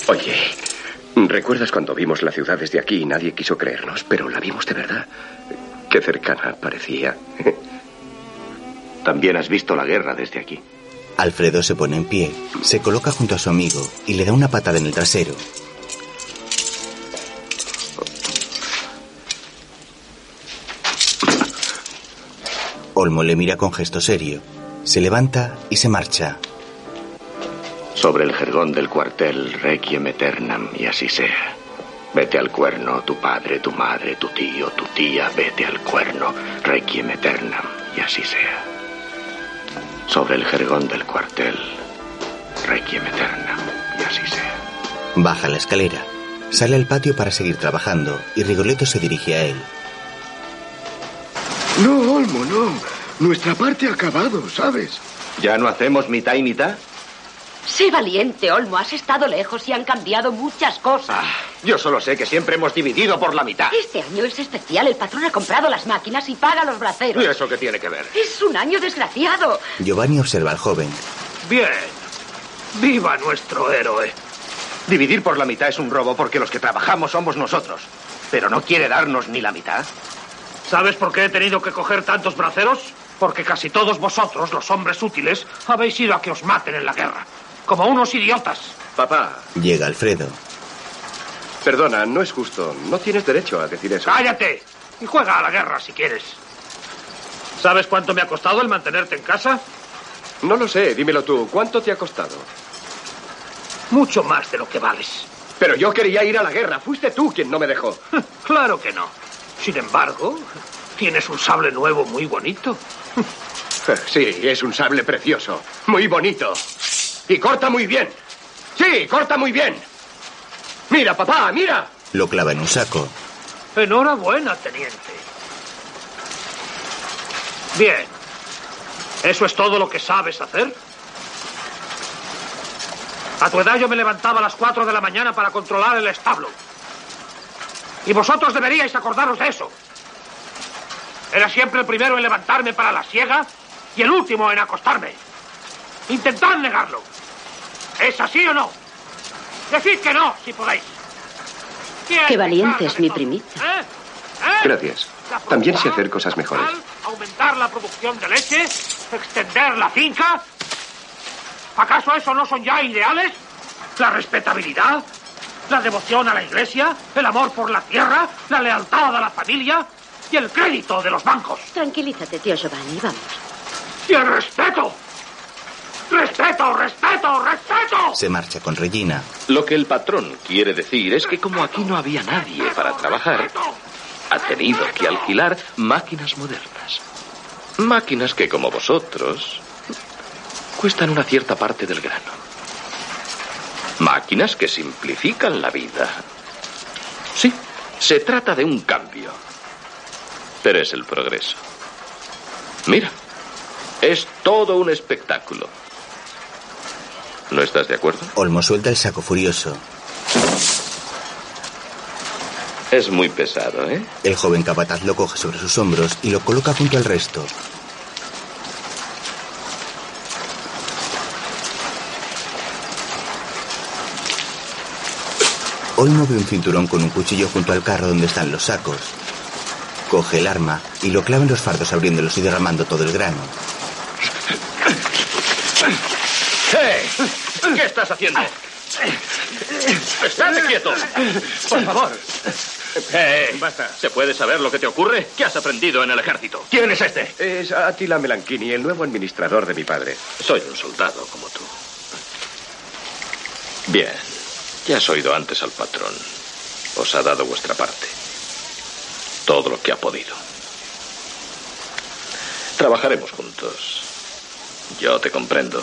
Oye, ¿recuerdas cuando vimos la ciudad desde aquí y nadie quiso creernos? Pero la vimos de verdad. Qué cercana parecía. También has visto la guerra desde aquí. Alfredo se pone en pie, se coloca junto a su amigo y le da una patada en el trasero. Olmo le mira con gesto serio. Se levanta y se marcha. Sobre el jergón del cuartel, requiem eternam, y así sea. Vete al cuerno, tu padre, tu madre, tu tío, tu tía, vete al cuerno, requiem eternam, y así sea. Sobre el jergón del cuartel, requiem eternam, y así sea. Baja la escalera. Sale al patio para seguir trabajando y Rigoletto se dirige a él. No, Olmo, no. Nuestra parte ha acabado, ¿sabes? ¿Ya no hacemos mitad y mitad? Sé valiente, Olmo. Has estado lejos y han cambiado muchas cosas. Yo solo sé que siempre hemos dividido por la mitad. Este año es especial. El patrón ha comprado las máquinas y paga los braceros. ¿Y eso qué tiene que ver? Es un año desgraciado. Giovanni observa al joven. Bien. Viva nuestro héroe. Dividir por la mitad es un robo porque los que trabajamos somos nosotros. Pero no quiere darnos ni la mitad. ¿Sabes por qué he tenido que coger tantos braceros? Porque casi todos vosotros, los hombres útiles, habéis ido a que os maten en la guerra. Como unos idiotas. Papá, Llega Alfredo. perdona, no es justo. No tienes derecho a decir eso. ¡Cállate! Y juega a la guerra si quieres. ¿Sabes cuánto me ha costado el mantenerte en casa? No lo sé, dímelo tú. ¿Cuánto te ha costado? Mucho más de lo que vales. Pero yo quería ir a la guerra. Fuiste tú quien no me dejó. Claro que no. Sin embargo, tienes un sable nuevo muy bonito. Sí, es un sable precioso. Muy bonito. Y corta muy bien. Sí, corta muy bien. Mira, papá, mira. Lo clava en un saco. Enhorabuena, teniente. Bien. ¿Eso es todo lo que sabes hacer? A tu edad yo me levantaba a las 4 de la mañana para controlar el establo. Y vosotros deberíais acordaros de eso. Era siempre el primero en levantarme para la siega y el último en acostarme. Intentad negarlo. ¿Es así o no? Decid que no, si podéis. ¿Quién Qué valiente es mi todo? ¿Eh? ¿Eh? Gracias. También sé hacer cosas mejores. ¿Aumentar la producción de leche? ¿Extender la finca? ¿Acaso eso no son ya ideales? ¿La respetabilidad? ¿La devoción a la iglesia? ¿El amor por la tierra? ¿La lealtad a la familia? ¿Y el crédito de los bancos? Tranquilízate, tío Giovanni, vamos. ¡Y el respeto! ¡Respeto, respeto, respeto! Se marcha con Regina. Lo que el patrón quiere decir es que como aquí no había nadie para trabajar, ha tenido que alquilar máquinas modernas. Máquinas que, como vosotros, cuestan una cierta parte del grano. Máquinas que simplifican la vida. Sí, se trata de un cambio. Pero es el progreso. Mira, es todo un espectáculo. ¿No estás de acuerdo? Olmo suelta el saco furioso. Es muy pesado, ¿eh? El joven capataz lo coge sobre sus hombros y lo coloca junto al resto. Olmo ve un cinturón con un cuchillo junto al carro donde están los sacos. Coge el arma y lo clava en los fardos abriéndolos y derramando todo el grano. ¡Eh! ¿Qué estás haciendo? ¡Estate quieto! Por favor. ¡Eh! Basta. ¿Se puede saber lo que te ocurre? ¿Qué has aprendido en el ejército? ¿Quién es este? Es Attila Melanchini, el nuevo administrador de mi padre. Soy un soldado como tú. Bien. Ya has oído antes al patrón. Os ha dado vuestra parte. Todo lo que ha podido. Trabajaremos juntos. Yo te comprendo.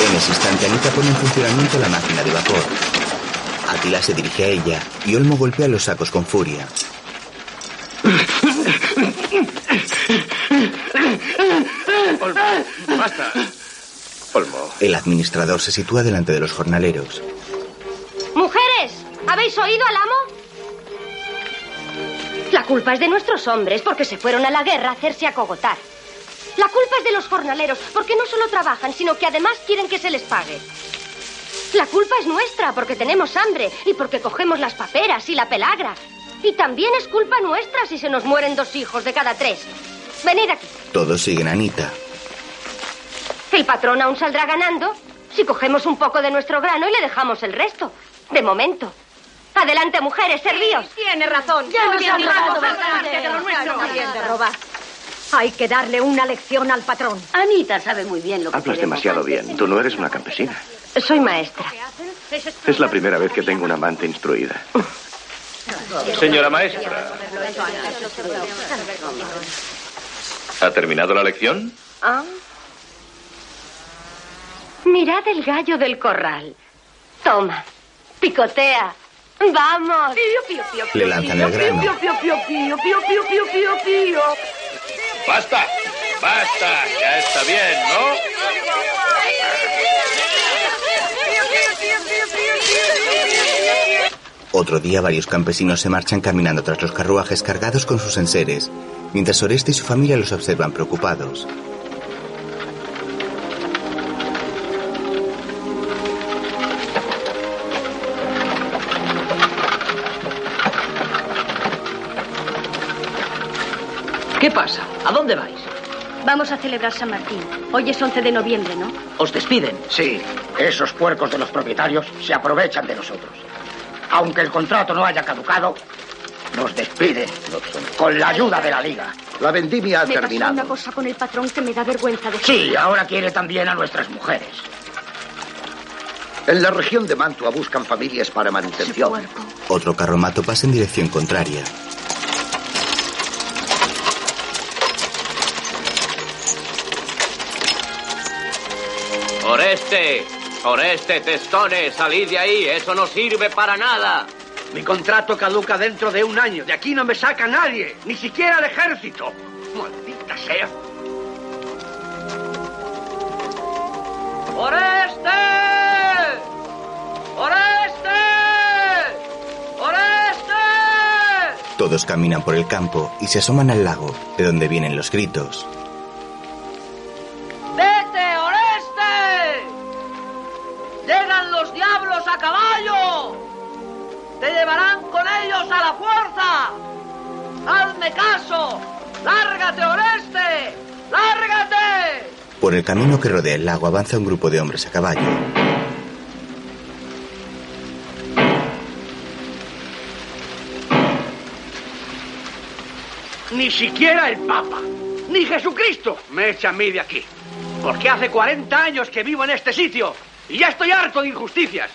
En ese instante, Anita pone en funcionamiento la máquina de vapor. Atila se dirige a ella y Olmo golpea los sacos con furia. Olmo, basta. Olmo. El administrador se sitúa delante de los jornaleros. ¡Mujeres! ¿Habéis oído al amo? La culpa es de nuestros hombres porque se fueron a la guerra a hacerse acogotar. La culpa es de los jornaleros porque no solo trabajan, sino que además quieren que se les pague. La culpa es nuestra porque tenemos hambre y porque cogemos las paperas y la pelagra. Y también es culpa nuestra si se nos mueren dos hijos de cada tres. Venid aquí. Todos siguen a Anita. El patrón aún saldrá ganando si cogemos un poco de nuestro grano y le dejamos el resto. De momento. Adelante, mujeres, servíos. Tiene razón. Ya nos Tiene han robado Hay que darle una lección al patrón. Anita sabe muy bien lo que Hablas demasiado bien. Tú no eres una campesina. Soy maestra. Es la primera vez que tengo una amante instruida. Señora maestra, ¿ha terminado la lección? Ah. Mirad el gallo del corral. Toma, picotea. Vamos. Le lanzan el grano. ¡Basta! ¡Basta! Ya está bien, ¿no? Otro día varios campesinos se marchan caminando tras los carruajes cargados con sus enseres, mientras Oreste y su familia los observan preocupados. ¿Qué pasa? ¿A dónde vais? Vamos a celebrar San Martín. Hoy es 11 de noviembre, ¿no? ¿Os despiden? Sí, esos puercos de los propietarios se aprovechan de nosotros. Aunque el contrato no haya caducado, nos despiden con la ayuda de la liga. La vendimia ha me pasó terminado. una cosa con el patrón que me da vergüenza de Sí, ahora quiere también a nuestras mujeres. En la región de Mantua buscan familias para manutención. Otro carromato pasa en dirección contraria. Oreste, Oreste, Testone, salid de ahí, eso no sirve para nada. Mi contrato caduca dentro de un año. De aquí no me saca nadie, ni siquiera el ejército. Maldita sea. ¡Oreste! ¡Oreste! ¡Oreste! Todos caminan por el campo y se asoman al lago, de donde vienen los gritos. ¡Llegan los diablos a caballo! ¡Te llevarán con ellos a la fuerza! ¡Hazme caso! ¡Lárgate, Oreste! ¡Lárgate! Por el camino que rodea el lago avanza un grupo de hombres a caballo. Ni siquiera el Papa, ni Jesucristo me echa a mí de aquí. Porque hace 40 años que vivo en este sitio y ya estoy harto de injusticias.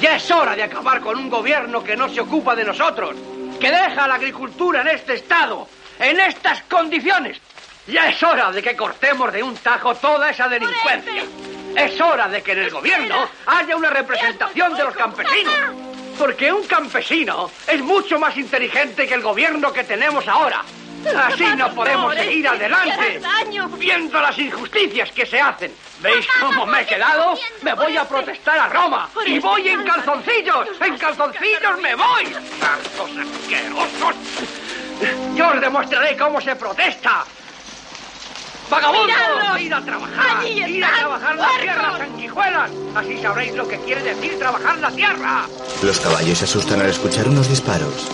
Ya es hora de acabar con un gobierno que no se ocupa de nosotros, que deja la agricultura en este estado, en estas condiciones. Ya es hora de que cortemos de un tajo toda esa delincuencia. Es hora de que en el gobierno haya una representación de los campesinos. Porque un campesino es mucho más inteligente que el gobierno que tenemos ahora. Así no podemos seguir adelante viendo las injusticias que se hacen. ¿Veis cómo me he quedado? Me voy a protestar a Roma y voy en calzoncillos. En calzoncillos me voy. ¡Tantos asquerosos! Yo os demostraré cómo se protesta. ¡Vagabundos! ¡Miradlos! ¡Ir a trabajar! ¡Allí ¡Ir a trabajar la tierra, sanguijuelas! Así sabréis lo que quiere decir trabajar la tierra. Los caballos se asustan al escuchar unos disparos.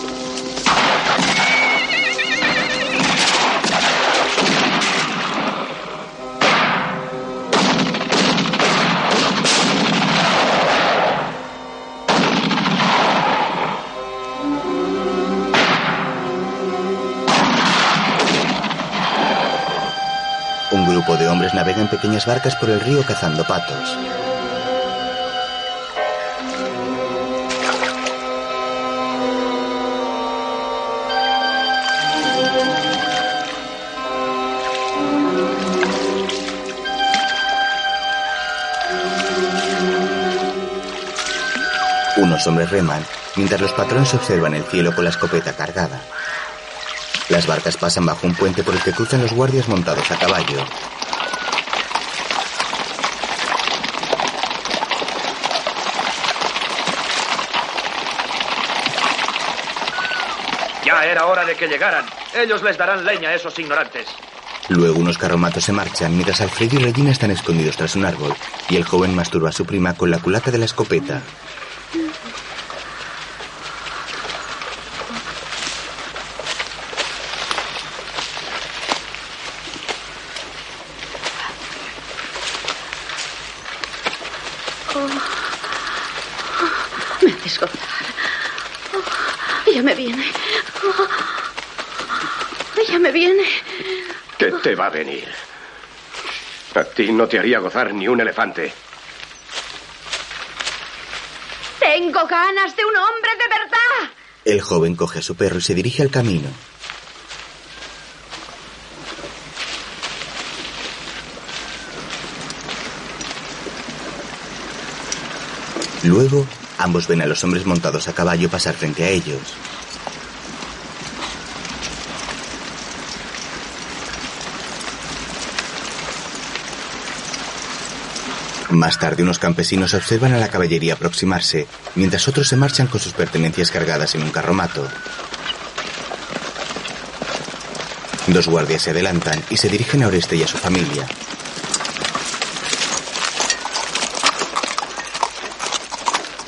Grupo de hombres navega en pequeñas barcas por el río cazando patos. Unos hombres reman mientras los patrones observan el cielo con la escopeta cargada. Las barcas pasan bajo un puente por el que cruzan los guardias montados a caballo. Ya era hora de que llegaran. Ellos les darán leña a esos ignorantes. Luego unos carromatos se marchan mientras Alfredo y Regina están escondidos tras un árbol y el joven masturba a su prima con la culata de la escopeta. Me haces gozar. Oh, ya me viene. Oh, ya me viene. ¿Qué te va a venir? A ti no te haría gozar ni un elefante. Tengo ganas de un hombre de verdad. El joven coge a su perro y se dirige al camino. Luego, ambos ven a los hombres montados a caballo pasar frente a ellos. Más tarde, unos campesinos observan a la caballería aproximarse, mientras otros se marchan con sus pertenencias cargadas en un carromato. Dos guardias se adelantan y se dirigen a Oreste y a su familia.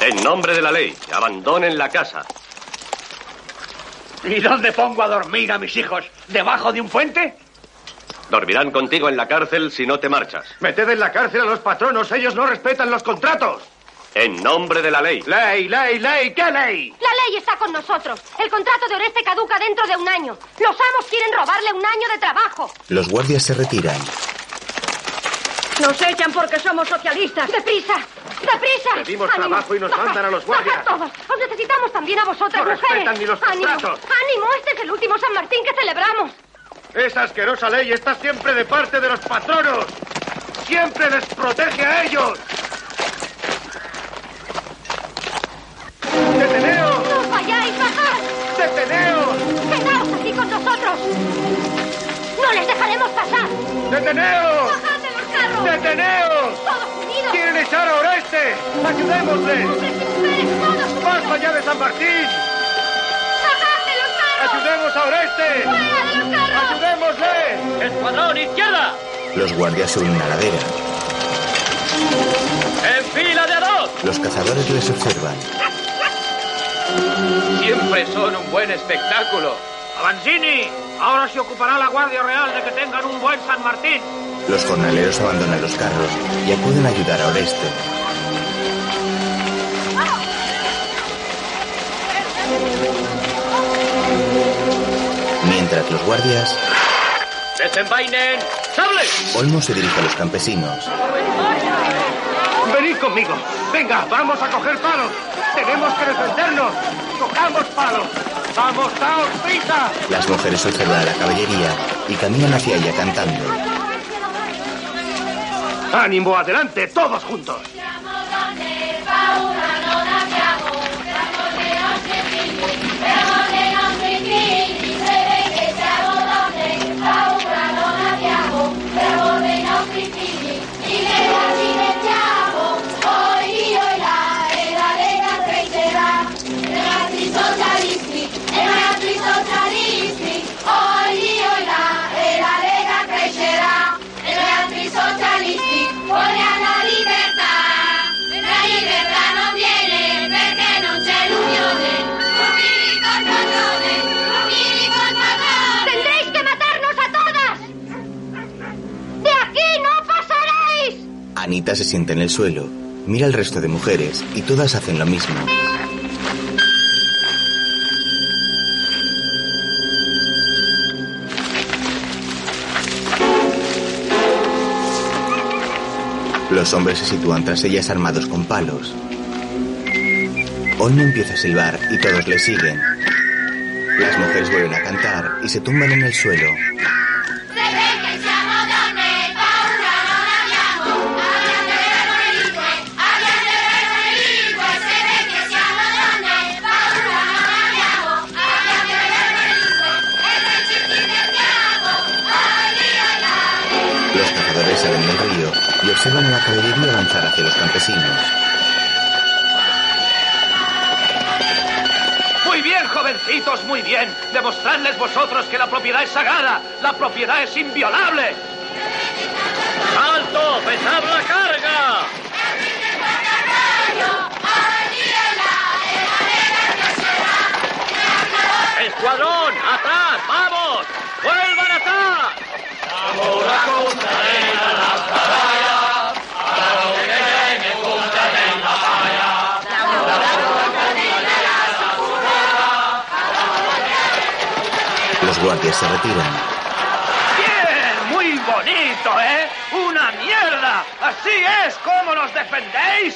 En nombre de la ley, abandonen la casa. ¿Y dónde pongo a dormir a mis hijos? ¿Debajo de un puente? Dormirán contigo en la cárcel si no te marchas. Meted en la cárcel a los patronos. Ellos no respetan los contratos. En nombre de la ley. Ley, ley, ley. ¿Qué ley? La ley está con nosotros. El contrato de Oreste caduca dentro de un año. Los amos quieren robarle un año de trabajo. Los guardias se retiran. Nos echan porque somos socialistas. ¡Deprisa! ¡Deprisa! Pedimos ¡Ánimo! trabajo y nos Bajad, mandan a los guardias. bajad todos! ¡Os necesitamos también a vosotras, No mujeres! respetan ni los ¡Ánimo! contratos. ¡Ánimo! Este es el último San Martín que celebramos. Esa asquerosa ley está siempre de parte de los patronos. Siempre les protege a ellos. ¡Deteneos! ¡No vayáis! ¡Bajad! ¡Deteneos! ¡Quedaos aquí con nosotros! ¡No les dejaremos pasar! ¡Deteneos! ¡Bajad de los carros! ¡Deteneos! ¡Todos unidos! ¡Quieren echar a Oreste! ¡Ayudémosles! ¡Hombres y mujeres, todos unidos! ¡Basta ya de San Martín! ¡Ayudemos a Oreste! ¡Ayudémosle! ¡Escuadrón, izquierda! Los guardias suben una ladera. ¡En fila de a dos! Los cazadores les observan. Siempre son un buen espectáculo. Avanzini, ahora se ocupará la Guardia Real de que tengan un buen San Martín. Los jornaleros abandonan los carros y acuden a ayudar a Oreste. Mientras los guardias, ¡Desenvainen! ¡Sables! Olmo se dirige a los campesinos. Venid conmigo. Venga, vamos a coger palos. Tenemos que defendernos. Cojamos palos. Vamos, daos prisa. Las mujeres observan a la caballería y caminan hacia ella cantando. Ánimo, adelante, todos juntos. Anita se sienta en el suelo, mira al resto de mujeres y todas hacen lo mismo. Los hombres se sitúan tras ellas armados con palos. Olmo empieza a silbar y todos le siguen. Las mujeres vuelven a cantar y se tumban en el suelo. Observan a la caballería avanzar hacia los campesinos. Muy bien, jovencitos, muy bien. Demostradles vosotros que la propiedad es sagrada, la propiedad es inviolable. ¡Alto! ¡Pesad la carga! ¡Escuadrón! ¡Atrás! ¡Vamos! ¡Vuelvan atrás! Los guardias se retiran. Bien, muy bonito, ¿eh? ¡Una mierda! ¿Así es como nos defendéis?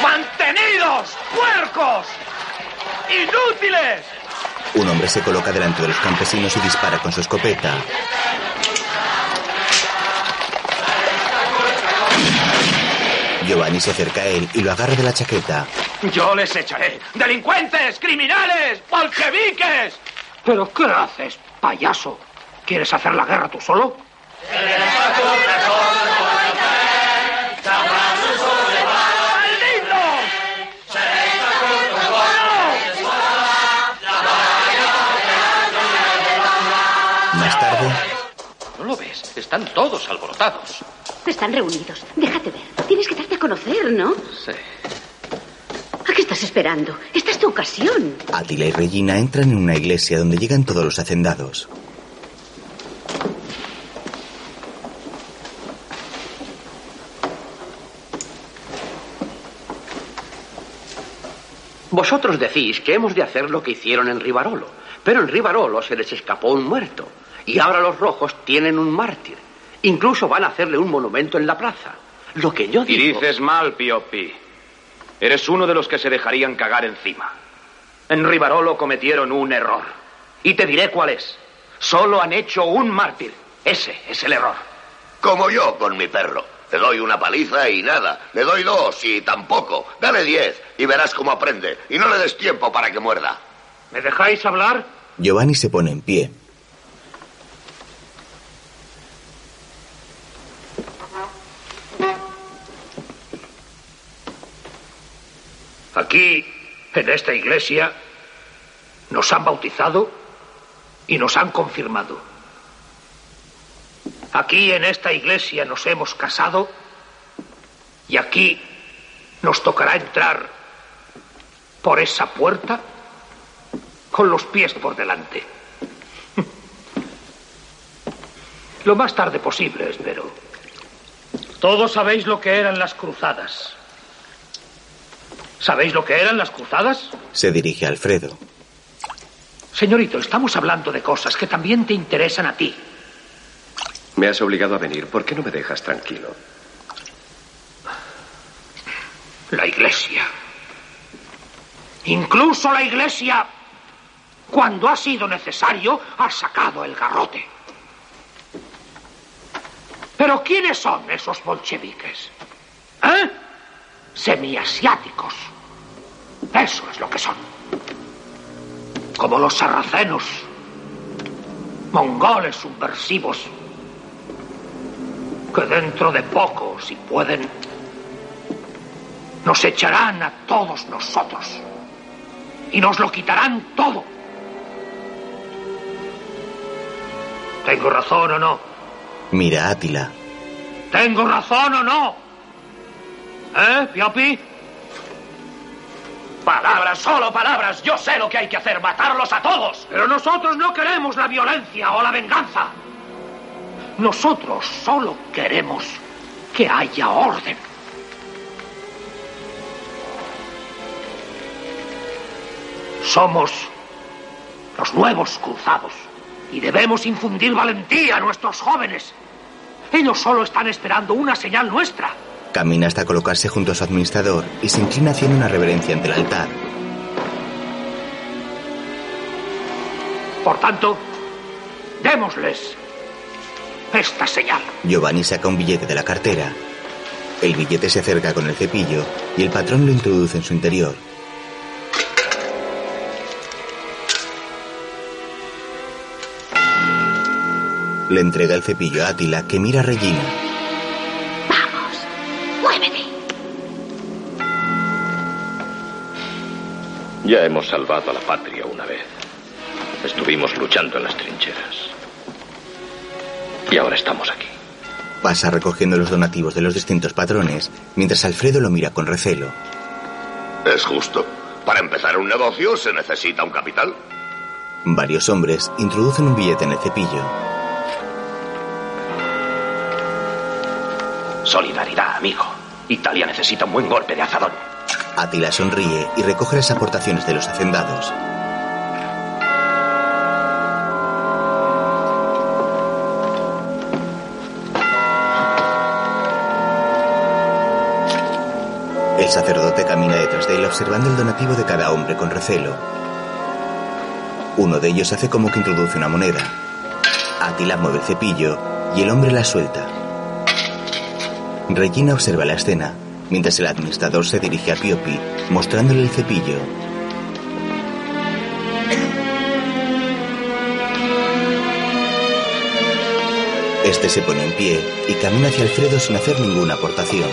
¡Mantenidos! ¡Puercos! ¡Inútiles! Un hombre se coloca delante de los campesinos y dispara con su escopeta. Giovanni se acerca a él y lo agarra de la chaqueta. Yo les echaré. ¡Delincuentes! ¡Criminales! ¡Bolcheviques! ¿Pero qué haces, payaso? ¿Quieres hacer la guerra tú solo? Están todos alborotados. Están reunidos. Déjate ver. Tienes que darte a conocer, ¿no? Sí. ¿A qué estás esperando? Esta es tu ocasión. Attila y Regina entran en una iglesia donde llegan todos los hacendados. Vosotros decís que hemos de hacer lo que hicieron en Rivarolo, pero en Rivarolo se les escapó un muerto y ahora los rojos tienen un mártir. Incluso van a hacerle un monumento en la plaza. Lo que yo Y digo... dices mal, Pioppi. Eres uno de los que se dejarían cagar encima. En Rivarolo cometieron un error. Y te diré cuál es. Solo han hecho un mártir. Ese es el error. Como yo con mi perro. Le doy una paliza y nada. Le doy dos y tampoco. Dale diez y verás cómo aprende. Y no le des tiempo para que muerda. ¿Me dejáis hablar? Giovanni se pone en pie. Aquí, en esta iglesia, nos han bautizado y nos han confirmado. Aquí en esta iglesia nos hemos casado y aquí nos tocará entrar por esa puerta con los pies por delante. Lo más tarde posible, espero. Todos sabéis lo que eran las cruzadas. ¿Sabéis lo que eran las cruzadas? Se dirige a Alfredo. Señorito, estamos hablando de cosas que también te interesan a ti. Me has obligado a venir. ¿Por qué no me dejas tranquilo? La iglesia. Incluso la iglesia, cuando ha sido necesario, ha sacado el garrote. Pero ¿quiénes son esos bolcheviques? ¿Eh? Semiasiáticos. Eso es lo que son. Como los sarracenos. Mongoles subversivos. Que dentro de poco, si pueden, nos echarán a todos nosotros. Y nos lo quitarán todo. ¿Tengo razón o no? Mira Átila. ¿Tengo razón o no? ¿Eh, Piopi? Palabras, solo palabras. Yo sé lo que hay que hacer, matarlos a todos. Pero nosotros no queremos la violencia o la venganza. Nosotros solo queremos que haya orden. Somos los nuevos cruzados y debemos infundir valentía a nuestros jóvenes. Ellos solo están esperando una señal nuestra. Camina hasta colocarse junto a su administrador y se inclina haciendo una reverencia ante el altar. Por tanto, démosles esta señal. Giovanni saca un billete de la cartera. El billete se acerca con el cepillo y el patrón lo introduce en su interior. Le entrega el cepillo a Átila, que mira a Regina. Ya hemos salvado a la patria una vez. Estuvimos luchando en las trincheras. Y ahora estamos aquí. Pasa recogiendo los donativos de los distintos patrones, mientras Alfredo lo mira con recelo. Es justo. Para empezar un negocio se necesita un capital. Varios hombres introducen un billete en el cepillo. Solidaridad, amigo. Italia necesita un buen golpe de azadón. Atila sonríe y recoge las aportaciones de los hacendados. El sacerdote camina detrás de él observando el donativo de cada hombre con recelo. Uno de ellos hace como que introduce una moneda. Atila mueve el cepillo y el hombre la suelta. Regina observa la escena, mientras el administrador se dirige a Piopi, mostrándole el cepillo. Este se pone en pie y camina hacia Alfredo sin hacer ninguna aportación.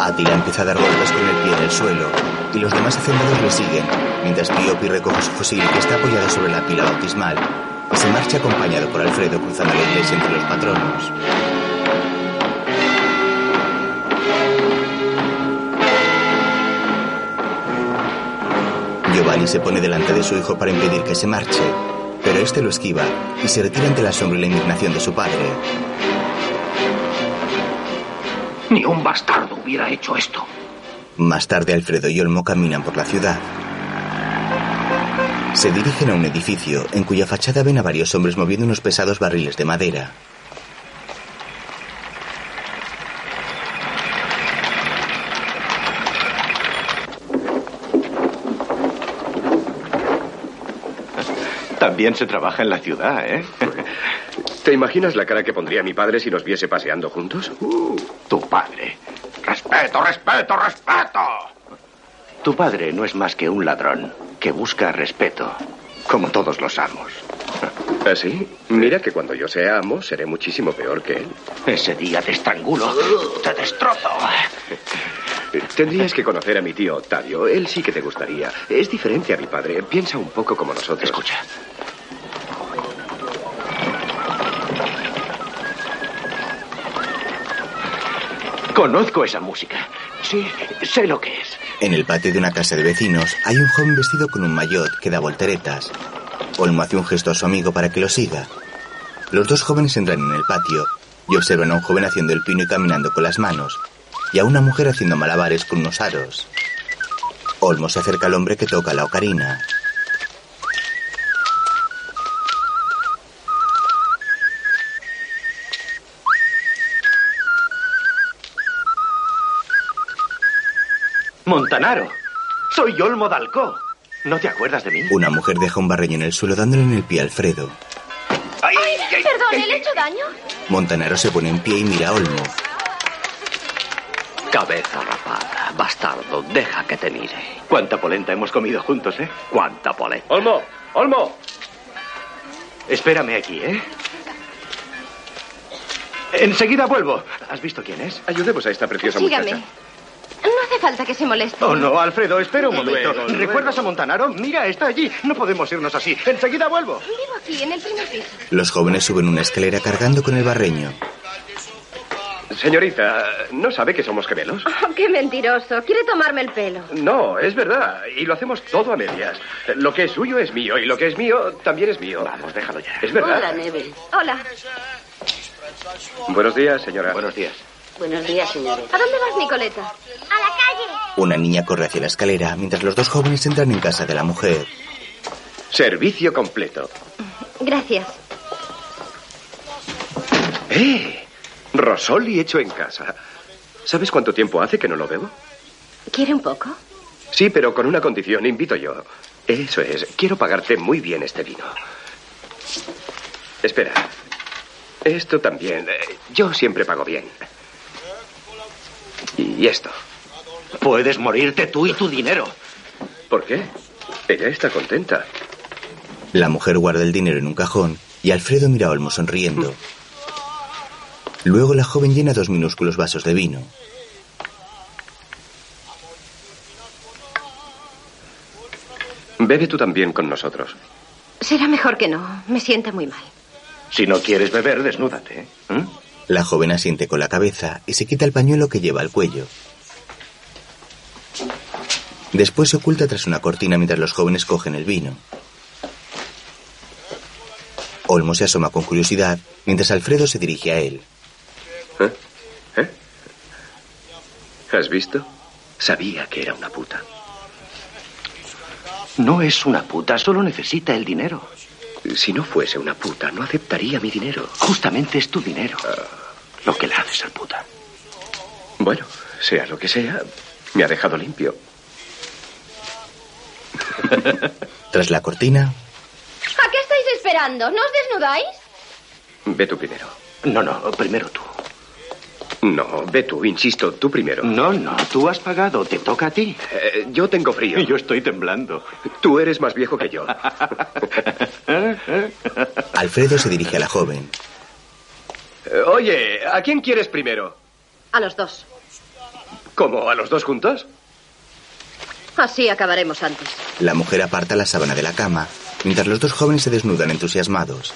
Atila empieza a dar golpes con el pie en el suelo y los demás hacendados le siguen, mientras Piopi recoge su fusil que está apoyado sobre la pila bautismal se marcha acompañado por Alfredo cruzando la iglesia entre los patronos. Giovanni se pone delante de su hijo para impedir que se marche, pero este lo esquiva y se retira ante la asombro y la indignación de su padre. Ni un bastardo hubiera hecho esto. Más tarde Alfredo y Olmo caminan por la ciudad. Se dirigen a un edificio en cuya fachada ven a varios hombres moviendo unos pesados barriles de madera. También se trabaja en la ciudad, ¿eh? ¿Te imaginas la cara que pondría mi padre si nos viese paseando juntos? Uh, tu padre. Respeto, respeto, respeto. Tu padre no es más que un ladrón que busca respeto, como todos los amos. ¿Así? Mira que cuando yo sea amo, seré muchísimo peor que él. Ese día te estrangulo, te destrozo. Tendrías que conocer a mi tío Octavio. Él sí que te gustaría. Es diferente a mi padre. Piensa un poco como nosotros. Escucha. Conozco esa música. Sí, sé lo que es. En el patio de una casa de vecinos hay un joven vestido con un maillot que da volteretas. Olmo hace un gesto a su amigo para que lo siga. Los dos jóvenes entran en el patio y observan a un joven haciendo el pino y caminando con las manos, y a una mujer haciendo malabares con unos aros. Olmo se acerca al hombre que toca la ocarina. Montanaro. Soy Olmo Dalcó. ¿No te acuerdas de mí? Una mujer deja un barreño en el suelo dándole en el pie a Alfredo. ¡Ay, Perdón, ¿le he hecho daño? Montanaro se pone en pie y mira a Olmo. Cabeza rapada, bastardo, deja que te mire. Cuánta polenta hemos comido juntos, ¿eh? Cuánta polenta. Olmo, Olmo. Espérame aquí, ¿eh? Enseguida vuelvo. ¿Has visto quién es? Ayudemos a esta preciosa Sígame. muchacha. No hace falta que se moleste. Oh, no, Alfredo, espera un momento. Luego, luego. ¿Recuerdas a Montanaro? Mira, está allí. No podemos irnos así. Enseguida vuelvo. Vivo aquí, en el primer piso. Los jóvenes suben una escalera cargando con el barreño. Señorita, ¿no sabe que somos gemelos? Oh, qué mentiroso. Quiere tomarme el pelo. No, es verdad. Y lo hacemos todo a medias. Lo que es suyo es mío y lo que es mío también es mío. Vamos, déjalo ya. Es verdad. Hola, Neville. Hola. Buenos días, señora. Buenos días. Buenos días, señores. ¿A dónde vas, Nicoleta? A la calle. Una niña corre hacia la escalera mientras los dos jóvenes entran en casa de la mujer. Servicio completo. Gracias. ¡Eh! Rosoli hecho en casa. ¿Sabes cuánto tiempo hace que no lo bebo? ¿Quiere un poco? Sí, pero con una condición, invito yo. Eso es, quiero pagarte muy bien este vino. Espera. Esto también. eh, Yo siempre pago bien. Y esto. Puedes morirte tú y tu dinero. ¿Por qué? Ella está contenta. La mujer guarda el dinero en un cajón y Alfredo mira a Olmo sonriendo. Luego la joven llena dos minúsculos vasos de vino. Bebe tú también con nosotros. Será mejor que no. Me sienta muy mal. Si no quieres beber, desnúdate. ¿eh? La joven asiente con la cabeza y se quita el pañuelo que lleva al cuello. Después se oculta tras una cortina mientras los jóvenes cogen el vino. Olmo se asoma con curiosidad mientras Alfredo se dirige a él. ¿Has visto? Sabía que era una puta. No es una puta, solo necesita el dinero. Si no fuese una puta, no aceptaría mi dinero. Justamente es tu dinero. Lo que le hace ser puta. Bueno, sea lo que sea, me ha dejado limpio. Tras la cortina, ¿A qué estáis esperando? ¿No os desnudáis? Ve tú primero. No, no, primero tú. No, ve tú, insisto, tú primero. No, no, tú has pagado, te toca a ti. Eh, yo tengo frío. Y yo estoy temblando. Tú eres más viejo que yo. Alfredo se dirige a la joven. Eh, Oye, ¿a quién quieres primero? A los dos. ¿Cómo? ¿A los dos juntos? Así acabaremos antes. La mujer aparta la sábana de la cama mientras los dos jóvenes se desnudan entusiasmados.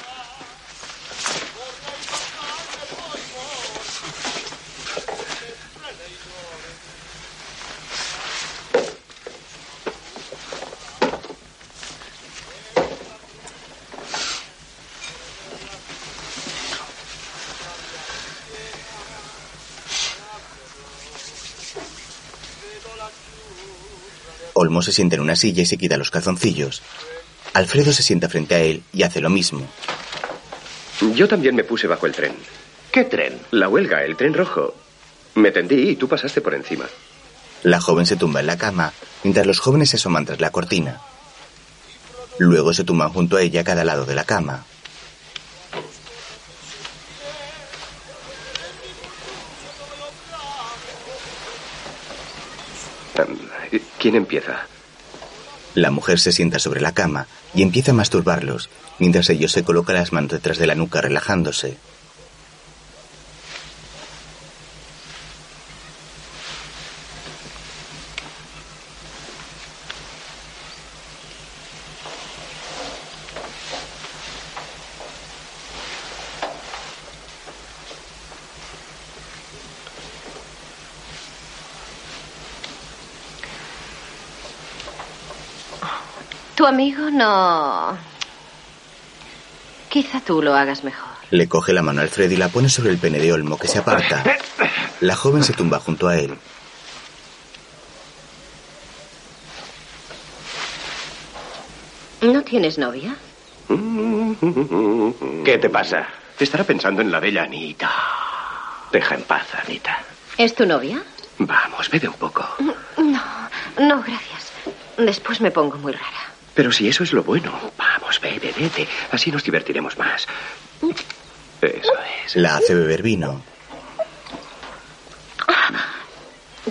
Olmo se sienta en una silla y se quita los calzoncillos. Alfredo se sienta frente a él y hace lo mismo. Yo también me puse bajo el tren. ¿Qué tren? La huelga, el tren rojo. Me tendí y tú pasaste por encima. La joven se tumba en la cama mientras los jóvenes se asoman tras la cortina. Luego se tumban junto a ella a cada lado de la cama. Em, ¿Quién empieza? La mujer se sienta sobre la cama y empieza a masturbarlos, mientras ellos se coloca las manos detrás de la nuca relajándose. Amigo no... Quizá tú lo hagas mejor. Le coge la mano a Alfredo y la pone sobre el pene de Olmo, que se aparta. La joven se tumba junto a él. ¿No tienes novia? ¿Qué te pasa? Estará pensando en la bella Anita. Deja en paz, Anita. ¿Es tu novia? Vamos, bebe un poco. No, no, gracias. Después me pongo muy rara. Pero si eso es lo bueno. Vamos, bebe, vete. Así nos divertiremos más. Eso es. La hace beber vino.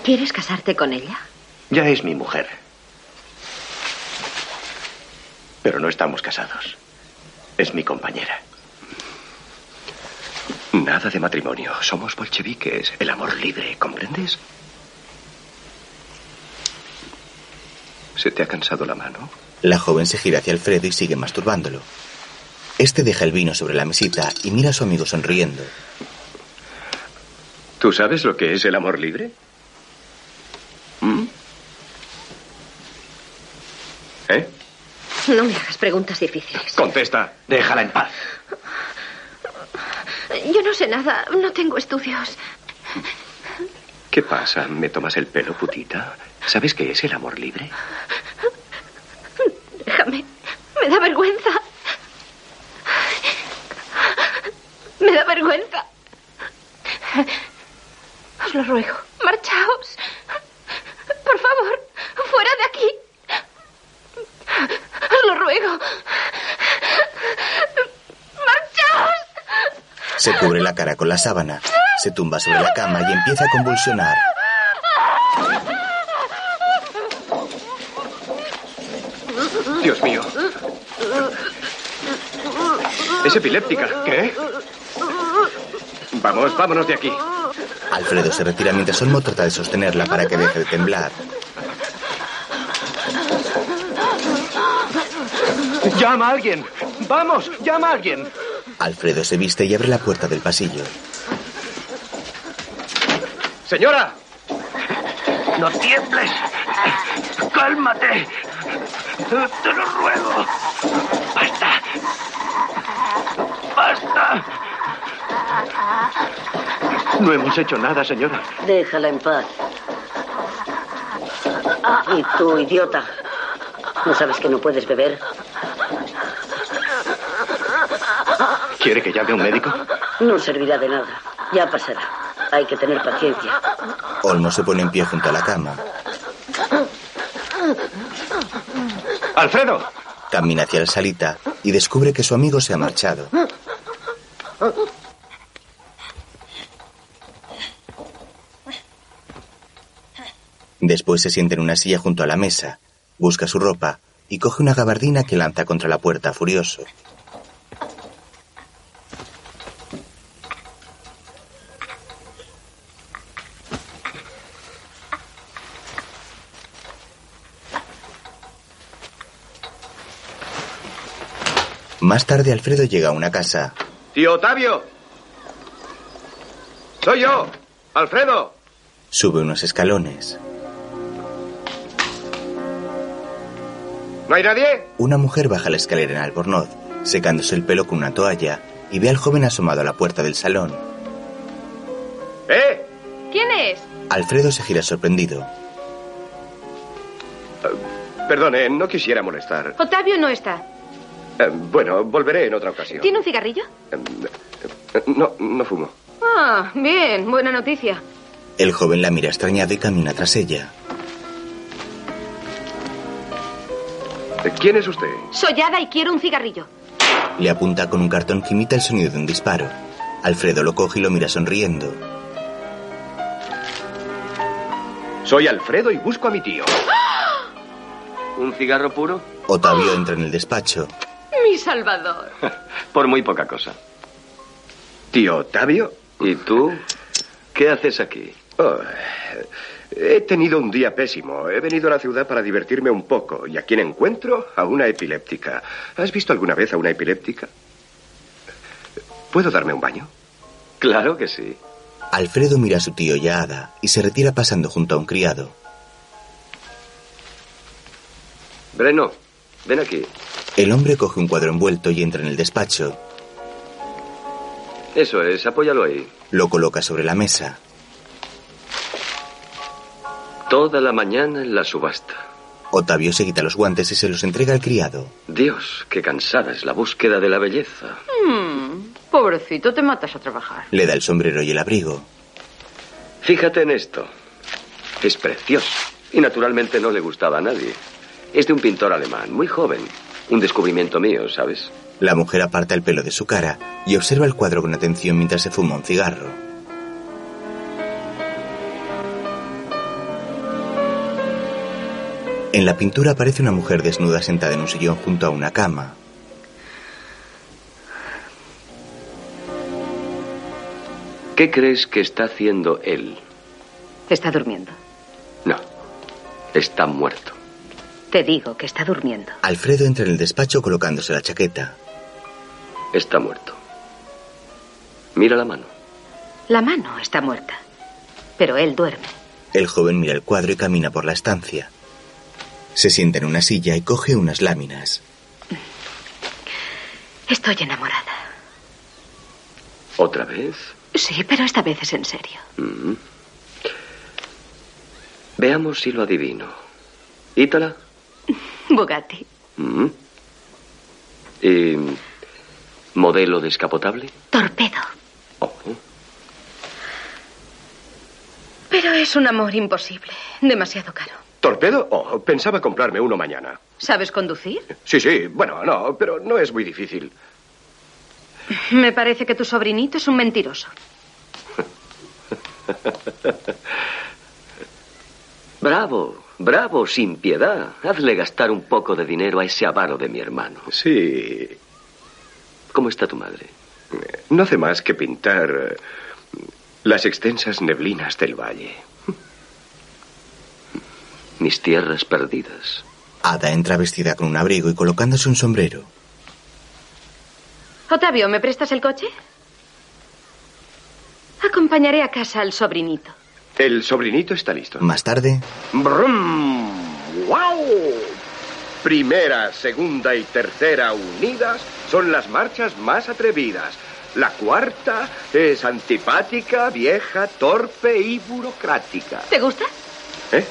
¿Quieres casarte con ella? Ya es mi mujer. Pero no estamos casados. Es mi compañera. Nada de matrimonio. Somos bolcheviques. El amor libre, ¿comprendes? ¿Se te ha cansado la mano? La joven se gira hacia Alfredo y sigue masturbándolo. Este deja el vino sobre la mesita y mira a su amigo sonriendo. ¿Tú sabes lo que es el amor libre? ¿Mm? ¿Eh? No me hagas preguntas difíciles. Contesta. Déjala en paz. Yo no sé nada, no tengo estudios. ¿Qué pasa? ¿Me tomas el pelo, putita? ¿Sabes qué es el amor libre? Déjame. Me da vergüenza. Me da vergüenza. Os lo ruego. Marchaos. Por favor, fuera de aquí. Os lo ruego. Marchaos. Se cubre la cara con la sábana, se tumba sobre la cama y empieza a convulsionar. Dios mío. Es epiléptica. ¿Qué? Vamos, vámonos de aquí. Alfredo se retira mientras Olmo trata de sostenerla para que deje de temblar. ¡Llama a alguien! ¡Vamos! ¡Llama a alguien! Alfredo se viste y abre la puerta del pasillo. ¡Señora! ¡No tiembles! ¡Cálmate! ¡Te lo ruego! ¡Basta! ¡Basta! No hemos hecho nada, señora. Déjala en paz. Y tú, idiota. ¿No sabes que no puedes beber? ¿Quiere que llame a un médico? No servirá de nada. Ya pasará. Hay que tener paciencia. Olmo se pone en pie junto a la cama. ¡Alfredo! Camina hacia la salita y descubre que su amigo se ha marchado. Después se sienta en una silla junto a la mesa, busca su ropa y coge una gabardina que lanza contra la puerta furioso. Más tarde Alfredo llega a una casa. Tío Otavio. Soy yo, Alfredo. Sube unos escalones. ¿No hay nadie? Una mujer baja la escalera en albornoz, secándose el pelo con una toalla, y ve al joven asomado a la puerta del salón. ¿Eh? ¿Quién es? Alfredo se gira sorprendido. Perdone, no quisiera molestar. Otavio no está. Eh, bueno, volveré en otra ocasión. ¿Tiene un cigarrillo? Eh, No, no fumo. Ah, bien, buena noticia. El joven la mira extrañado y camina tras ella. Eh, ¿Quién es usted? Soy Ada y quiero un cigarrillo. Le apunta con un cartón que imita el sonido de un disparo. Alfredo lo coge y lo mira sonriendo. Soy Alfredo y busco a mi tío. ¿Un cigarro puro? Otavio entra en el despacho. Mi salvador. Por muy poca cosa. Tío Octavio. ¿Y tú? ¿Qué haces aquí? Oh, he tenido un día pésimo. He venido a la ciudad para divertirme un poco. ¿Y a quién encuentro? A una epiléptica. ¿Has visto alguna vez a una epiléptica? ¿Puedo darme un baño? Claro que sí. Alfredo mira a su tío y a Ada y se retira pasando junto a un criado. Breno, ven aquí. El hombre coge un cuadro envuelto y entra en el despacho. Eso es, apóyalo ahí. Lo coloca sobre la mesa. Toda la mañana en la subasta. Otavio se quita los guantes y se los entrega al criado. Dios, qué cansada es la búsqueda de la belleza. Hmm, pobrecito, te matas a trabajar. Le da el sombrero y el abrigo. Fíjate en esto. Es precioso. Y naturalmente no le gustaba a nadie. Es de un pintor alemán, muy joven. Un descubrimiento mío, ¿sabes? La mujer aparta el pelo de su cara y observa el cuadro con atención mientras se fuma un cigarro. En la pintura aparece una mujer desnuda sentada en un sillón junto a una cama. ¿Qué crees que está haciendo él? Está durmiendo. No, está muerto. Te digo que está durmiendo. Alfredo entra en el despacho colocándose la chaqueta. Está muerto. Mira la mano. La mano está muerta. Pero él duerme. El joven mira el cuadro y camina por la estancia. Se sienta en una silla y coge unas láminas. Estoy enamorada. ¿Otra vez? Sí, pero esta vez es en serio. Mm. Veamos si lo adivino. ¿Ítala? Bugatti. Mm. ¿Y modelo descapotable? Torpedo. Oh. Pero es un amor imposible. Demasiado caro. ¿Torpedo? Oh, pensaba comprarme uno mañana. ¿Sabes conducir? Sí, sí, bueno, no, pero no es muy difícil. Me parece que tu sobrinito es un mentiroso. Bravo, bravo, sin piedad. Hazle gastar un poco de dinero a ese avaro de mi hermano. Sí. ¿Cómo está tu madre? No hace más que pintar eh, las extensas neblinas del valle. Mis tierras perdidas. Ada entra vestida con un abrigo y colocándose un sombrero. Otavio, ¿me prestas el coche? Acompañaré a casa al sobrinito. El sobrinito está listo. Más tarde, ¡Brum! ¡Wow! Primera, segunda y tercera unidas son las marchas más atrevidas. La cuarta es antipática, vieja, torpe y burocrática. ¿Te gusta? ¿Eh?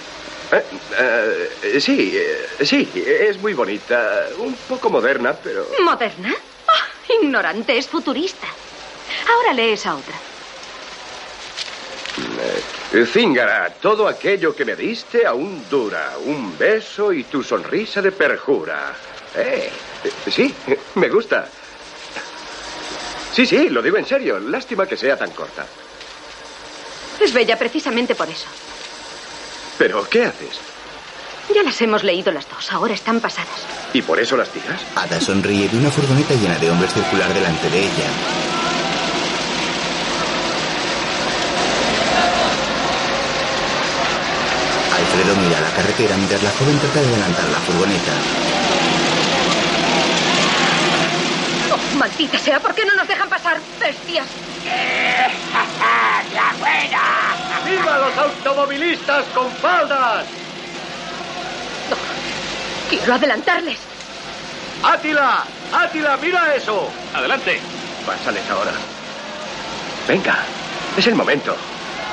Eh, eh, sí, eh, sí, es muy bonita. Un poco moderna, pero... ¿Moderna? Ah, ignorante, es futurista. Ahora lee esa otra. Eh, Zíngara, todo aquello que me diste aún dura. Un beso y tu sonrisa de perjura. Eh, eh, sí, me gusta. Sí, sí, lo digo en serio. Lástima que sea tan corta. Es bella precisamente por eso. ¿Pero qué haces? Ya las hemos leído las dos, ahora están pasadas. ¿Y por eso las tiras? Ada sonríe y ve una furgoneta llena de hombres circular delante de ella. Alfredo mira la carretera mientras la joven trata de adelantar la furgoneta. Oh, maldita sea, ¿por qué no nos dejan pasar, bestias? ¡La buena! ¡Viva los automovilistas con faldas! Quiero adelantarles. ¡Átila! ¡Átila, mira eso! Adelante. Pásales ahora. Venga, es el momento.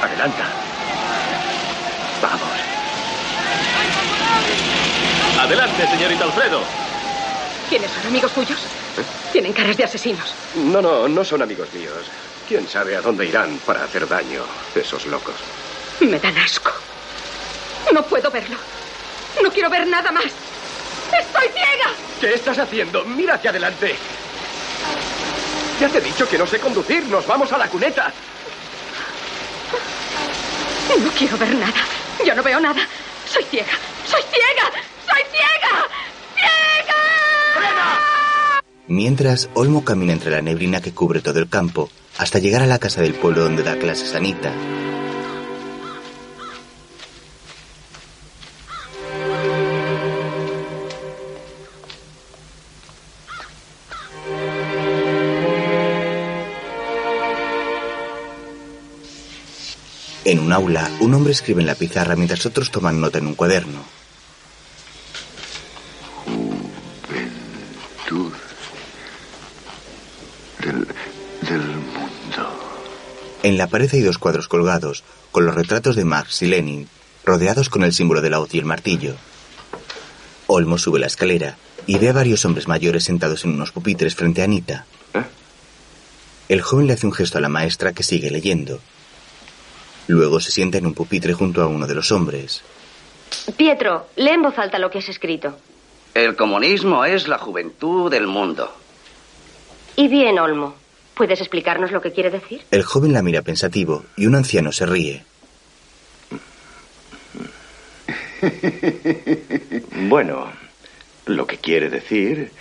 Adelanta. Vamos. Adelante, señorita Alfredo. ¿Quiénes son amigos tuyos? Tienen caras de asesinos. No, no, no son amigos míos. ¿Quién sabe a dónde irán para hacer daño esos locos? Me dan asco. No puedo verlo. No quiero ver nada más. ¡Estoy ciega! ¿Qué estás haciendo? Mira hacia adelante. Ya te he dicho que no sé conducir. Nos vamos a la cuneta. No quiero ver nada. Yo no veo nada. Soy ciega. Soy ciega. ¡Soy ciega! ¡Ciega! Mientras, Olmo camina entre la neblina que cubre todo el campo hasta llegar a la casa del pueblo donde da clases Anita. En un aula, un hombre escribe en la pizarra mientras otros toman nota en un cuaderno. Juventud del, del mundo. En la pared hay dos cuadros colgados, con los retratos de Marx y Lenin, rodeados con el símbolo de la hoz y el martillo. Olmo sube la escalera y ve a varios hombres mayores sentados en unos pupitres frente a Anita. El joven le hace un gesto a la maestra que sigue leyendo. Luego se sienta en un pupitre junto a uno de los hombres. Pietro, lee en voz alta lo que has escrito. El comunismo es la juventud del mundo. Y bien, Olmo. ¿Puedes explicarnos lo que quiere decir? El joven la mira pensativo y un anciano se ríe. Bueno, lo que quiere decir,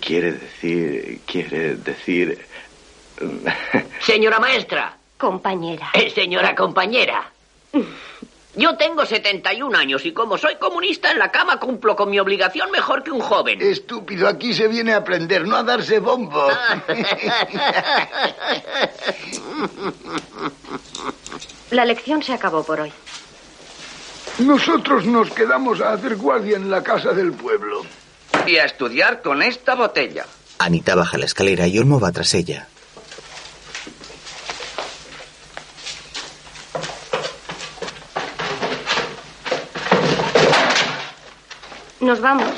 quiere decir, quiere decir... Señora maestra. Compañera. Eh, señora compañera. Yo tengo 71 años y como soy comunista en la cama cumplo con mi obligación mejor que un joven. Estúpido, aquí se viene a aprender, no a darse bombo. La lección se acabó por hoy. Nosotros nos quedamos a hacer guardia en la casa del pueblo. Y a estudiar con esta botella. Anita baja la escalera y Olmo va tras ella. Nos vamos.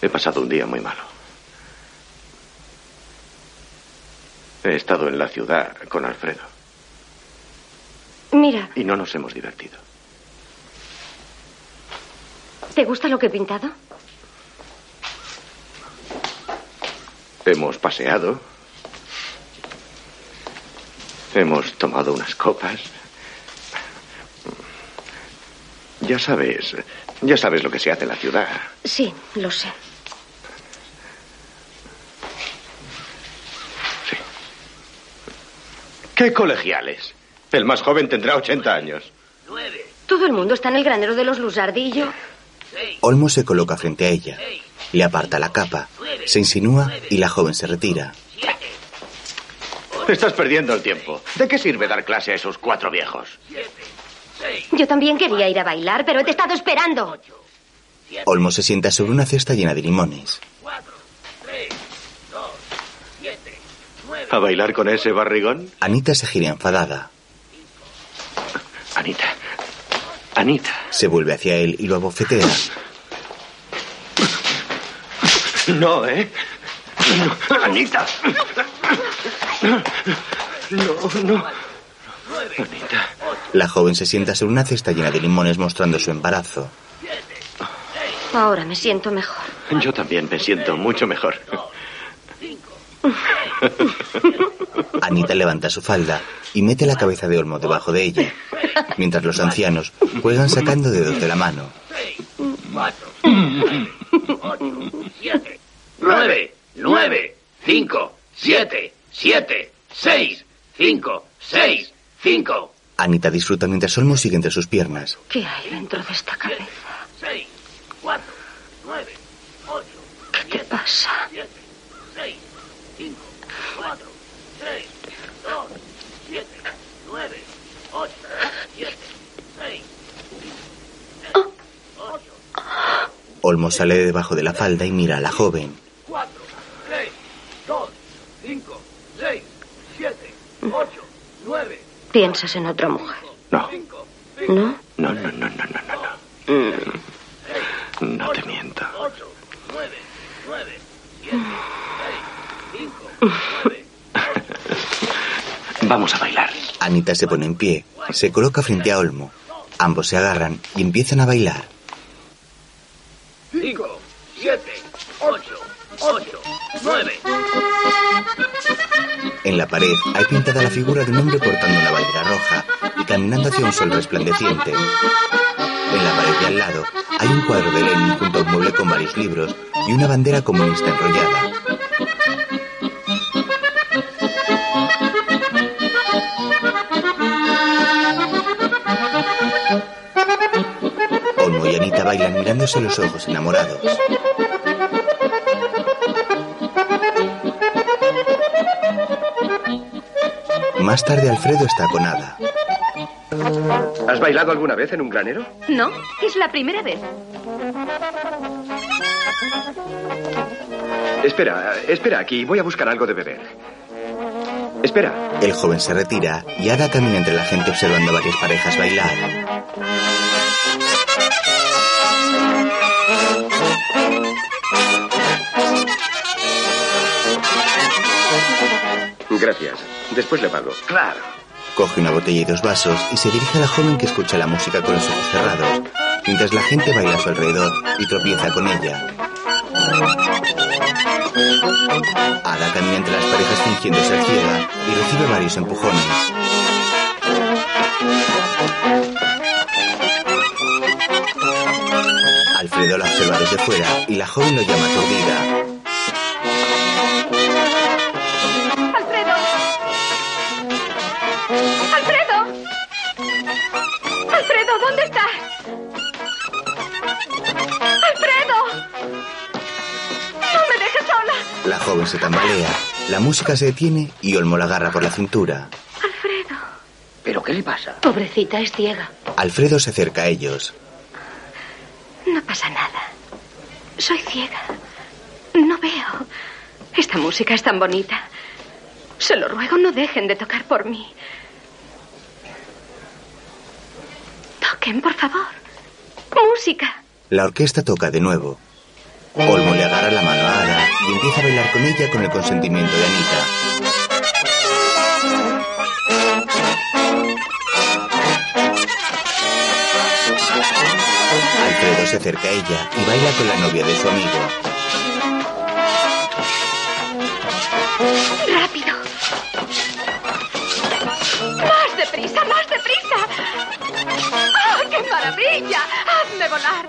He pasado un día muy malo. He estado en la ciudad con Alfredo Mira, y no nos hemos divertido. ¿te gusta lo que he pintado? Hemos paseado. Hemos tomado unas copas. Ya sabes, ya sabes lo que se hace en la ciudad. Sí, lo sé. ¿Qué colegiales? El más joven tendrá 80 años. Todo el mundo está en el granero de los yo. Olmo se coloca frente a ella. Le aparta la capa, se insinúa y la joven se retira. Estás perdiendo el tiempo. ¿De qué sirve dar clase a esos cuatro viejos? Yo también quería ir a bailar, pero te he estado esperando. Olmo se sienta sobre una cesta llena de limones. ¿A bailar con ese barrigón? Anita se gira enfadada. Anita. Anita. Se vuelve hacia él y lo abofetea. No, ¿eh? No. Anita. No, no. Anita. La joven se sienta sobre una cesta llena de limones mostrando su embarazo. Ahora me siento mejor. Yo también me siento mucho mejor. Anita levanta su falda y mete la cabeza de Olmo debajo de ella, mientras los ancianos juegan sacando dedos de la mano. Nueve, nueve, cinco, siete, siete, seis, cinco, seis, cinco. Anita disfruta mientras Olmo sigue entre sus piernas. ¿Qué hay dentro de esta cabeza? Seis, cuatro, nueve, ocho, ¿Qué te pasa? siete, seis, cinco, cuatro, tres, dos, siete, nueve, ocho, siete, seis, cinco, ocho, Olmo sale de debajo de la falda y mira a la joven. cuatro, tres, dos, cinco, seis, siete, ocho, Piensas en otra mujer. No. ¿No? No, no, no, no, no, no. no. No te miento. ocho, nueve, nueve, siete, seis, cinco, nueve. Vamos a bailar. Anita se pone en pie, se coloca frente a Olmo. Ambos se agarran y empiezan a bailar. Cinco, siete, ocho, ocho, nueve. En la pared hay pintada la figura de un hombre portando una bandera roja y caminando hacia un sol resplandeciente. En la pared de al lado hay un cuadro de Lenin junto a un mueble con varios libros y una bandera comunista enrollada. Olmo y Anita bailan mirándose los ojos enamorados. Más tarde Alfredo está con Ada. ¿Has bailado alguna vez en un granero? No, es la primera vez. Espera, espera aquí. Voy a buscar algo de beber. Espera. El joven se retira y Ada camina entre la gente observando a varias parejas bailar. Gracias. Después le pago. Claro. Coge una botella y dos vasos y se dirige a la joven que escucha la música con los ojos cerrados, mientras la gente baila a su alrededor y tropieza con ella. Ada camina entre las parejas fingiendo ser ciega y recibe varios empujones. Alfredo la observa desde fuera y la joven lo llama aturdida. ¡No me dejes sola! La joven se tambalea, la música se detiene y Olmo la agarra por la cintura. Alfredo. ¿Pero qué le pasa? Pobrecita, es ciega. Alfredo se acerca a ellos. No pasa nada. Soy ciega. No veo. Esta música es tan bonita. Se lo ruego, no dejen de tocar por mí. Toquen, por favor. Música. La orquesta toca de nuevo. Olmo le agarra la mano a Ada y empieza a bailar con ella con el consentimiento de Anita. Alfredo se acerca a ella y baila con la novia de su amigo. Rápido. Más deprisa, más deprisa. ¡Oh, qué maravilla! Hazme volar.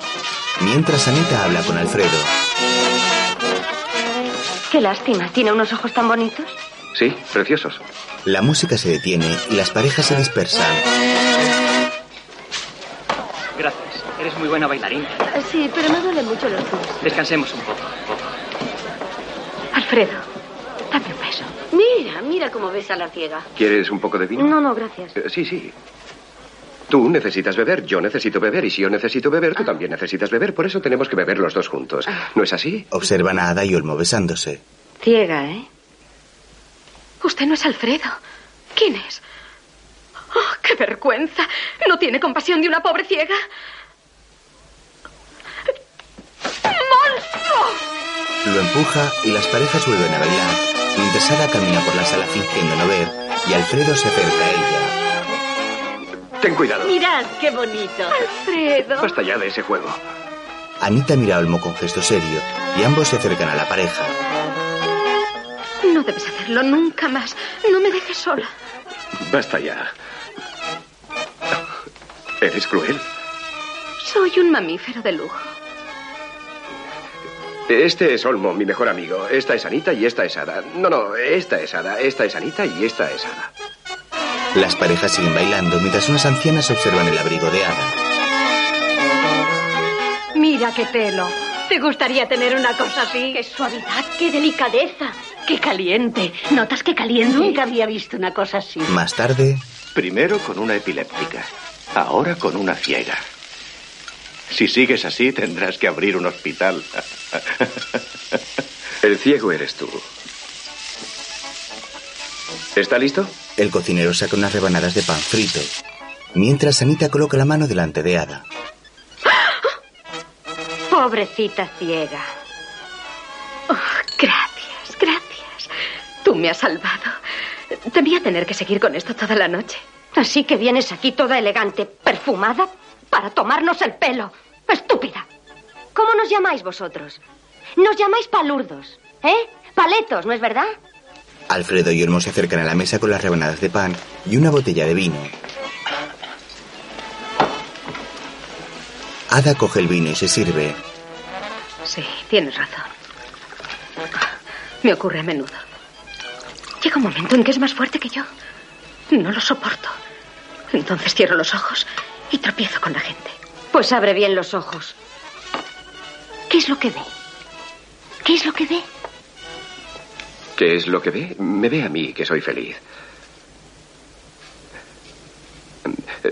Mientras Anita habla con Alfredo. Qué lástima. ¿Tiene unos ojos tan bonitos? Sí, preciosos. La música se detiene y las parejas se dispersan. Gracias. Eres muy buena bailarina. Sí, pero me duelen mucho los pies. Descansemos un poco. Alfredo, dame un beso. Mira, mira cómo besa a la ciega. ¿Quieres un poco de vino? No, no, gracias. Eh, Sí, sí. Tú necesitas beber, yo necesito beber, y si yo necesito beber, tú también necesitas beber. Por eso tenemos que beber los dos juntos. ¿No es así? Observan a Ada y Olmo besándose. Ciega, ¿eh? Usted no es Alfredo. ¿Quién es? ¡Oh, qué vergüenza! ¿No tiene compasión de una pobre ciega? ¡Monstruo! Lo empuja y las parejas vuelven a bailar, mientras Ada camina por la sala fingiendo no ver y Alfredo se acerca a ella. Ten cuidado. Mirad qué bonito. Alfredo. Basta ya de ese juego. Anita mira a Olmo con gesto serio y ambos se acercan a la pareja. No debes hacerlo nunca más. No me dejes sola. Basta ya. Eres cruel. Soy un mamífero de lujo. Este es Olmo, mi mejor amigo. Esta es Anita y esta es Ada. No, no, esta es Ada. Esta es Anita y esta es Ada. Las parejas siguen bailando mientras unas ancianas observan el abrigo de Ada. Mira qué pelo. ¿Te gustaría tener una cosa así? Qué suavidad, qué delicadeza. Qué caliente. ¿Notas qué caliente? Nunca había visto una cosa así. Más tarde, Primero con una epiléptica, ahora con una ciega. Si sigues así, tendrás que abrir un hospital. El ciego eres tú. ¿Está listo? El cocinero saca unas rebanadas de pan frito, mientras Anita coloca la mano delante de Ada. Pobrecita ciega. Oh, gracias, gracias. Tú me has salvado. Debía tener que seguir con esto toda la noche. Así que vienes aquí toda elegante, perfumada, para tomarnos el pelo. Estúpida. ¿Cómo nos llamáis vosotros? Nos llamáis palurdos, ¿eh? Paletos, ¿no es verdad? Alfredo y Olmo se acercan a la mesa con las rebanadas de pan y una botella de vino. Ada coge el vino y se sirve. Sí, tienes razón. Me ocurre a menudo. Llega un momento en que es más fuerte que yo. No lo soporto. Entonces cierro los ojos y tropiezo con la gente. Pues abre bien los ojos. ¿Qué es lo que ve? ¿Qué es lo que ve? ¿Qué es lo que ve? Me ve a mí, que soy feliz.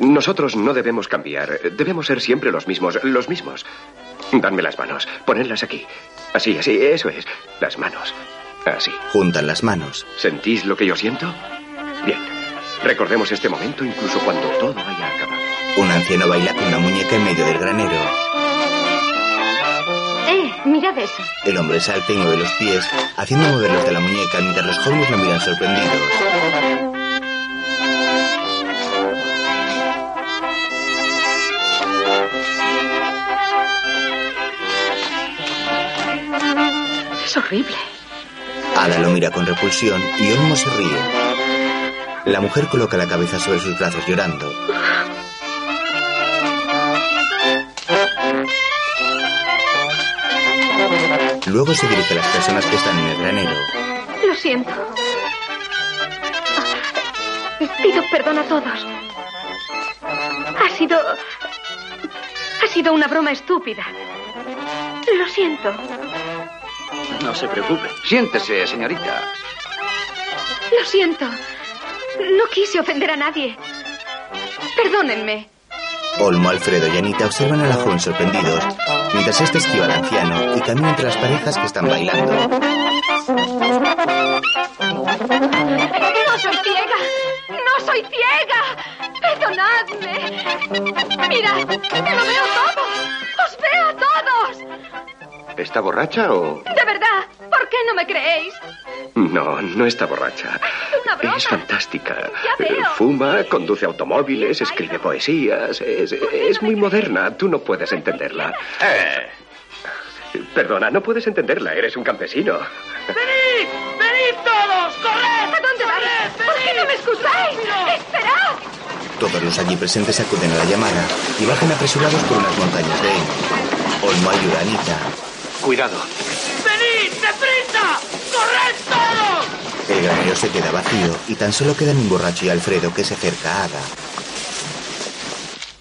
Nosotros no debemos cambiar. Debemos ser siempre los mismos, los mismos. Dadme las manos. Ponedlas aquí. Así, así, eso es. Las manos. Así. Juntan las manos. ¿Sentís lo que yo siento? Bien. Recordemos este momento incluso cuando todo haya acabado. Un anciano baila con una muñeca en medio del granero. Eh, mirad eso. El hombre salta y mueve los pies, haciendo mover los de la muñeca mientras los jóvenes lo miran sorprendidos. Es horrible. Ada lo mira con repulsión y Olmo se ríe. La mujer coloca la cabeza sobre sus brazos llorando. Luego se dirige a las personas que están en el granero. Lo siento. Pido perdón a todos. Ha sido... Ha sido una broma estúpida. Lo siento. No se preocupe. Siéntese, señorita. Lo siento. No quise ofender a nadie. Perdónenme. Olmo, Alfredo y Anita observan a la joven sorprendidos, mientras este esquiva al anciano y camina entre las parejas que están bailando. No soy ciega. No soy ciega. Perdonadme. Mira, lo veo todo. Os veo a todos. ¿Está borracha o...? De verdad. ¿Por qué no me creéis? No, no está borracha. Una broma. Es fantástica. Ya veo. Fuma, conduce automóviles, escribe poesías. Es, es muy moderna. Tú no puedes entenderla. Eh. Perdona, no puedes entenderla. Eres un campesino. ¡Venid! ¡Venid todos! ¡Corred! ¿A dónde vais? ¿Por qué no me escucháis? ¡Esperad! Todos los allí presentes acuden a la llamada y bajan apresurados por unas montañas de. Olmo ayuda a Anita. Cuidado. ¡Venid! ¡Deprisa! ¡Corred todos! El granero se queda vacío y tan solo quedan un borracho y Alfredo que se acerca a Ada.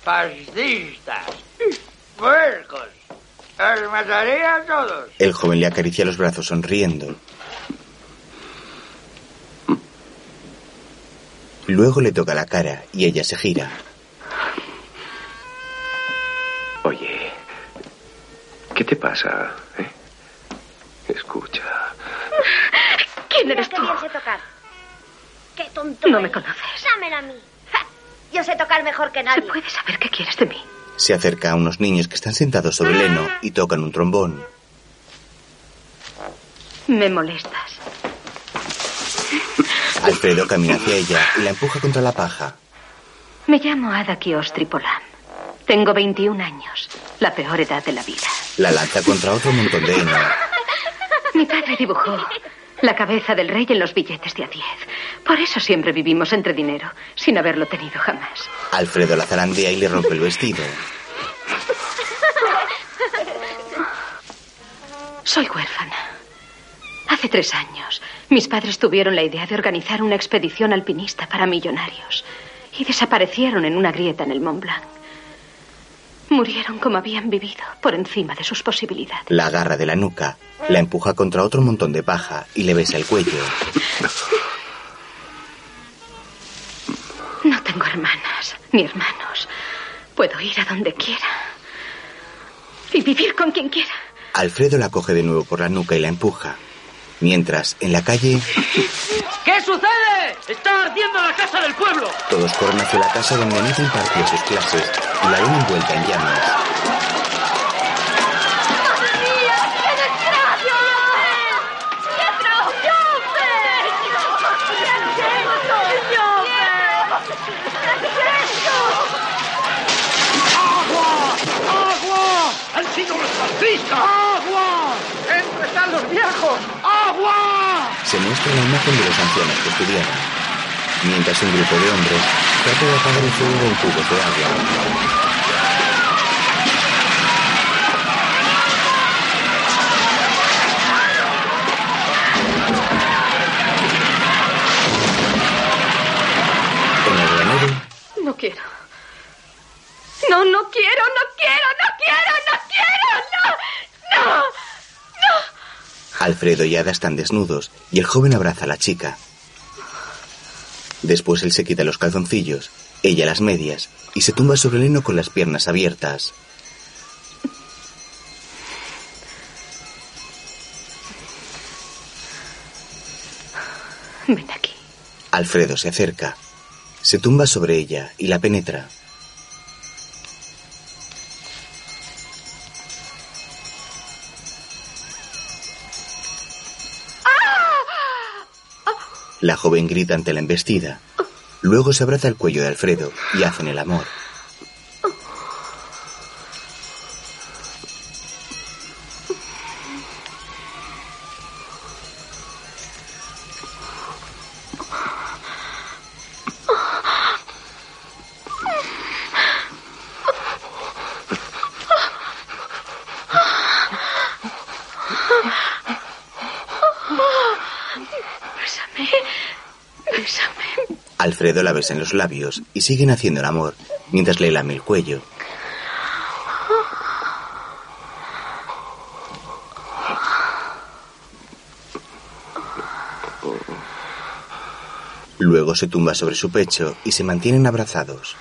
¡Fascistas! ¡Puercos! ¡Os mataré a todos! El joven le acaricia los brazos sonriendo. Luego le toca la cara y ella se gira. Oye, ¿qué te pasa? Escucha. ¿Quién eres tú? sé tocar. Qué tonto. No me conoces. Dámela a mí. Yo sé tocar mejor que nadie. ¿Se puede saber qué quieres de mí? Se acerca a unos niños que están sentados sobre el heno y tocan un trombón. Me molestas. Alfredo camina hacia ella y la empuja contra la paja. Me llamo Ada Kiostripolam. Tengo 21 años. La peor edad de la vida. La lanza contra otro montón de heno. Mi padre dibujó la cabeza del rey en los billetes de a 10. Por eso siempre vivimos entre dinero, sin haberlo tenido jamás. Alfredo la zarandea y le rompe el vestido. Soy huérfana. Hace tres años, mis padres tuvieron la idea de organizar una expedición alpinista para millonarios y desaparecieron en una grieta en el Mont Blanc. Murieron como habían vivido, por encima de sus posibilidades. La agarra de la nuca, la empuja contra otro montón de paja y le besa el cuello. No tengo hermanas ni hermanos. Puedo ir a donde quiera y vivir con quien quiera. Alfredo la coge de nuevo por la nuca y la empuja. Mientras, en la calle, ¿Qué sucede? ¡Está ardiendo la casa del pueblo! todos corren hacia la casa donde Anita impartió sus clases y la ven envuelta en llamas. ¡Madre mía! ¡Qué desgracia! ¡Pietro! ¡Llope! ¡Agua! ¡Agua! ¡Han sido los! ¡Agua! ¡Entre están los viejos! ¡Agua! se muestra la imagen de los ancianos que estudiaron, mientras un grupo de hombres trata de apagar el fuego con cubos de agua. No quiero. No, no quiero, no quiero, no quiero, no quiero, no, no. Alfredo y Ada están desnudos y el joven abraza a la chica. Después él se quita los calzoncillos, ella las medias y se tumba sobre el heno con las piernas abiertas. Ven aquí. Alfredo se acerca, se tumba sobre ella y la penetra. La joven grita ante la embestida. Luego se abraza el cuello de Alfredo y hacen el amor. Alfredo la besa en los labios y siguen haciendo el amor mientras le lame el cuello. Luego se tumba sobre su pecho y se mantienen abrazados.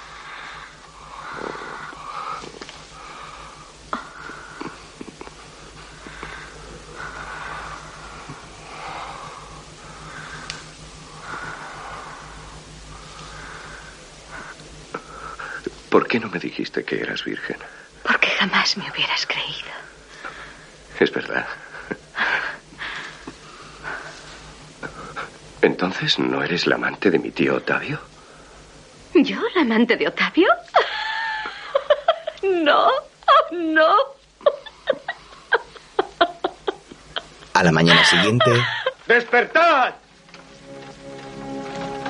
¿Por qué no me dijiste que eras virgen? Porque jamás me hubieras creído. Es verdad. Entonces, ¿no eres la amante de mi tío Otavio? ¿Yo, la amante de Otavio? No, no. A la mañana siguiente, ¡Despertad!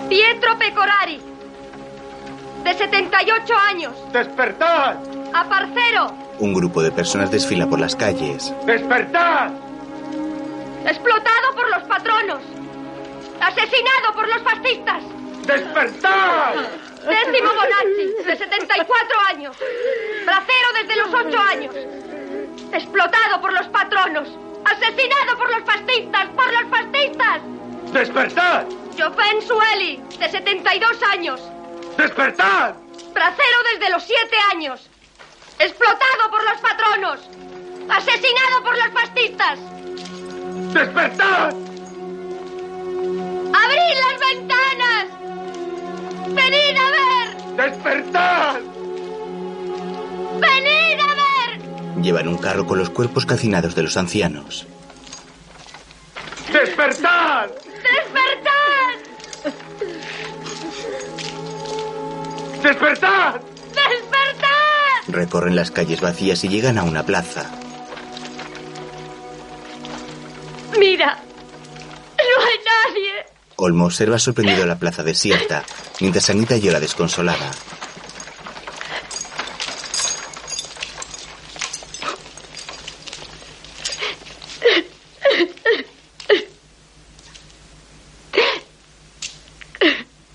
Pietro Pecorari, de 78 años, ¡Despertad! aparcero, un grupo de personas desfila por las calles. ¡Despertad! explotado por los patronos, asesinado por los fascistas. ¡Despertad! Décimo Bonacci, de 74 años, bracero desde los 8 años, explotado por los patronos, asesinado por los fascistas, por los fascistas. ¡Despertad! Chopin Sueli, de 72 años, ¡Despertad! bracero desde los 7 años, explotado por los patronos, asesinado por los fascistas. ¡Despertad! ¡Abrid las ventanas! ¡Venid a ver! ¡Despertad! ¡Venid a ver! Llevan un carro con los cuerpos calcinados de los ancianos. ¡Despertad! ¡Despertad! ¡Despertad! ¡Despertad! Recorren las calles vacías y llegan a una plaza. Mira, no hay nadie. Olmo observa sorprendido la plaza desierta, mientras Anita llora desconsolada.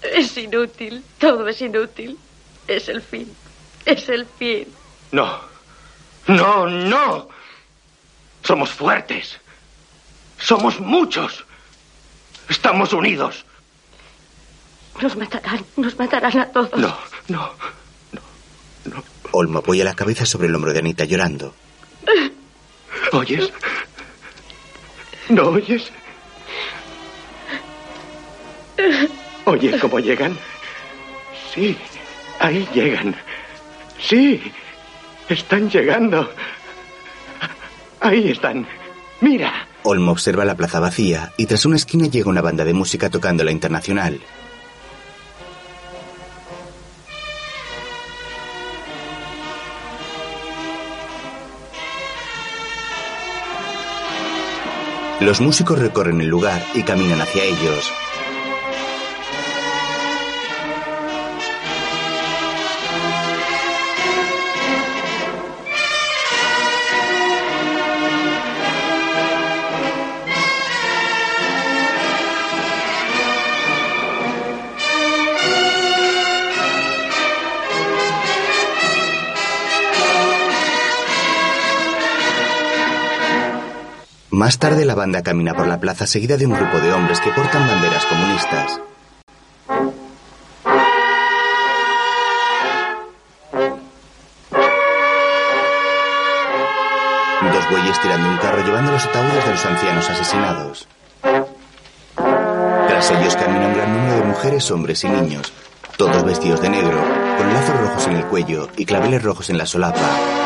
Es inútil, todo es inútil. Es el fin, es el fin. No. No, no. Somos fuertes. Somos muchos. Estamos unidos. Nos matarán, nos matarán a todos. No, no. Olmo apoya la cabeza sobre el hombro de Anita llorando. ¿Oyes? ¿No oyes? ¿Oyes cómo llegan? Sí, ahí llegan. Sí, están llegando. Ahí están. Mira. Olmo observa la plaza vacía y tras una esquina llega una banda de música tocando la internacional. Los músicos recorren el lugar y caminan hacia ellos. Más tarde la banda camina por la plaza seguida de un grupo de hombres que portan banderas comunistas. Dos bueyes tirando un carro llevando los ataúdes de los ancianos asesinados. Tras ellos camina un gran número de mujeres, hombres y niños, todos vestidos de negro, con lazos rojos en el cuello y claveles rojos en la solapa.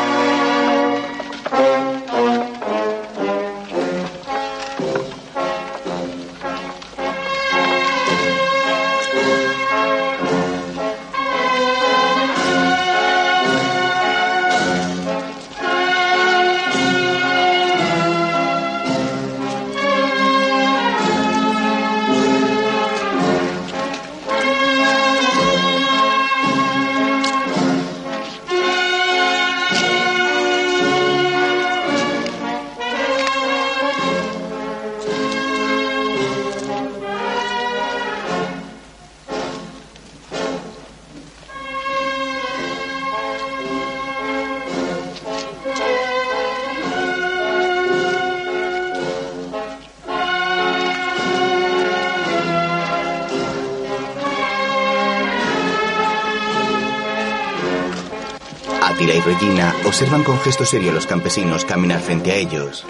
Observan con gesto serio a los campesinos caminar frente a ellos.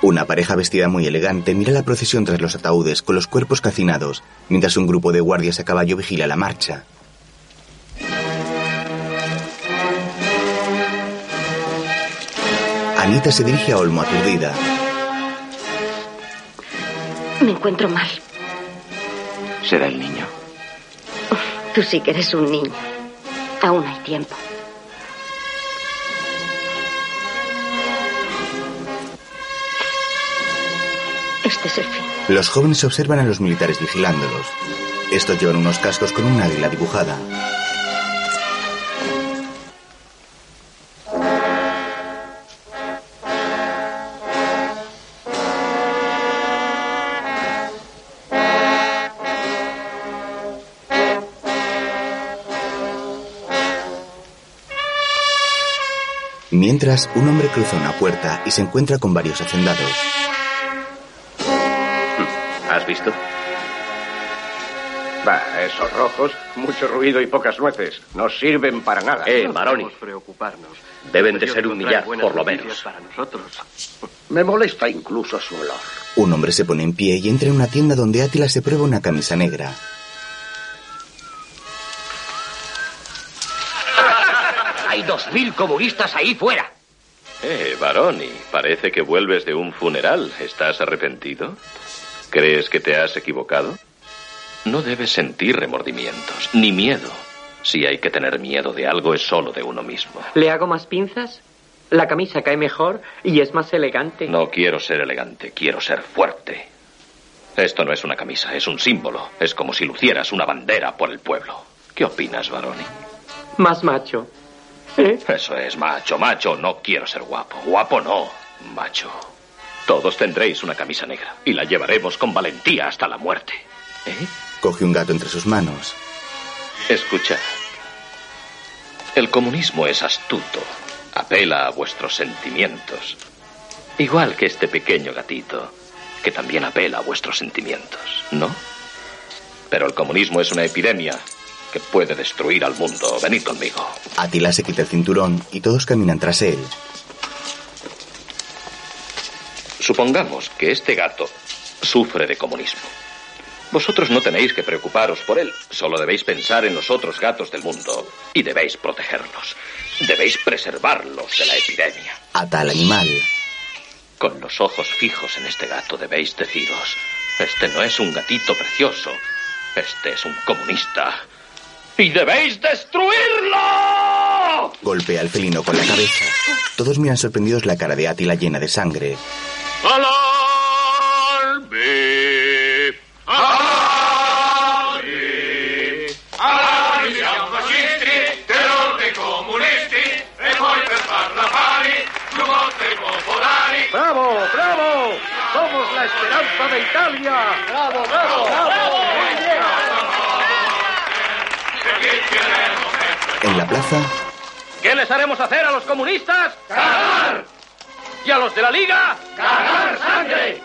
Una pareja vestida muy elegante mira la procesión tras los ataúdes con los cuerpos calcinados, mientras un grupo de guardias a caballo vigila la marcha. Anita se dirige a Olmo aturdida. Me encuentro mal. Será el niño. Tú sí que eres un niño. Aún hay tiempo. Este es el fin. Los jóvenes observan a los militares vigilándolos. Estos llevan unos cascos con un águila dibujada. Mientras, un hombre cruza una puerta y se encuentra con varios hacendados. ¿Has visto? Va, esos rojos, mucho ruido y pocas nueces. No sirven para nada. Eh, Maroni. preocuparnos. Deben de ser un millar, por lo menos. Para nosotros. Me molesta incluso su olor. Un hombre se pone en pie y entra en una tienda donde Átila se prueba una camisa negra. Hay dos mil comunistas ahí fuera. Baroni, parece que vuelves de un funeral. ¿Estás arrepentido? ¿Crees que te has equivocado? No debes sentir remordimientos, ni miedo. Si hay que tener miedo de algo, es solo de uno mismo. ¿Le hago más pinzas? La camisa cae mejor y es más elegante. No quiero ser elegante, quiero ser fuerte. Esto no es una camisa, es un símbolo. Es como si lucieras una bandera por el pueblo. ¿Qué opinas, Baroni? Más macho. Eso es, macho, macho. No quiero ser guapo. Guapo no, macho. Todos tendréis una camisa negra y la llevaremos con valentía hasta la muerte. ¿Eh? Coge un gato entre sus manos. Escucha. El comunismo es astuto. Apela a vuestros sentimientos. Igual que este pequeño gatito, que también apela a vuestros sentimientos, ¿no? Pero el comunismo es una epidemia que puede destruir al mundo. Venid conmigo. Atila se quita el cinturón y todos caminan tras él. Supongamos que este gato sufre de comunismo. Vosotros no tenéis que preocuparos por él, solo debéis pensar en los otros gatos del mundo y debéis protegerlos. Debéis preservarlos de la epidemia. Ata al animal. Con los ojos fijos en este gato debéis deciros, este no es un gatito precioso, este es un comunista. ¡Y debéis destruirlo! Golpea al felino con la cabeza. Todos miran sorprendidos la cara de Átila llena de sangre. Allarme! Allarme siamo fascisti, terrore comunisti, e poi per farla popolari. ¡Bravo, bravo! ¡Somos la esperanza de Italia! ¡Bravo, bravo, bravo! ¡Muy bien! En la plaza, ¿Qué les haremos hacer a los comunistas? ¡Cagar! ¿Y a los de la Liga? ¡Cagar sangre!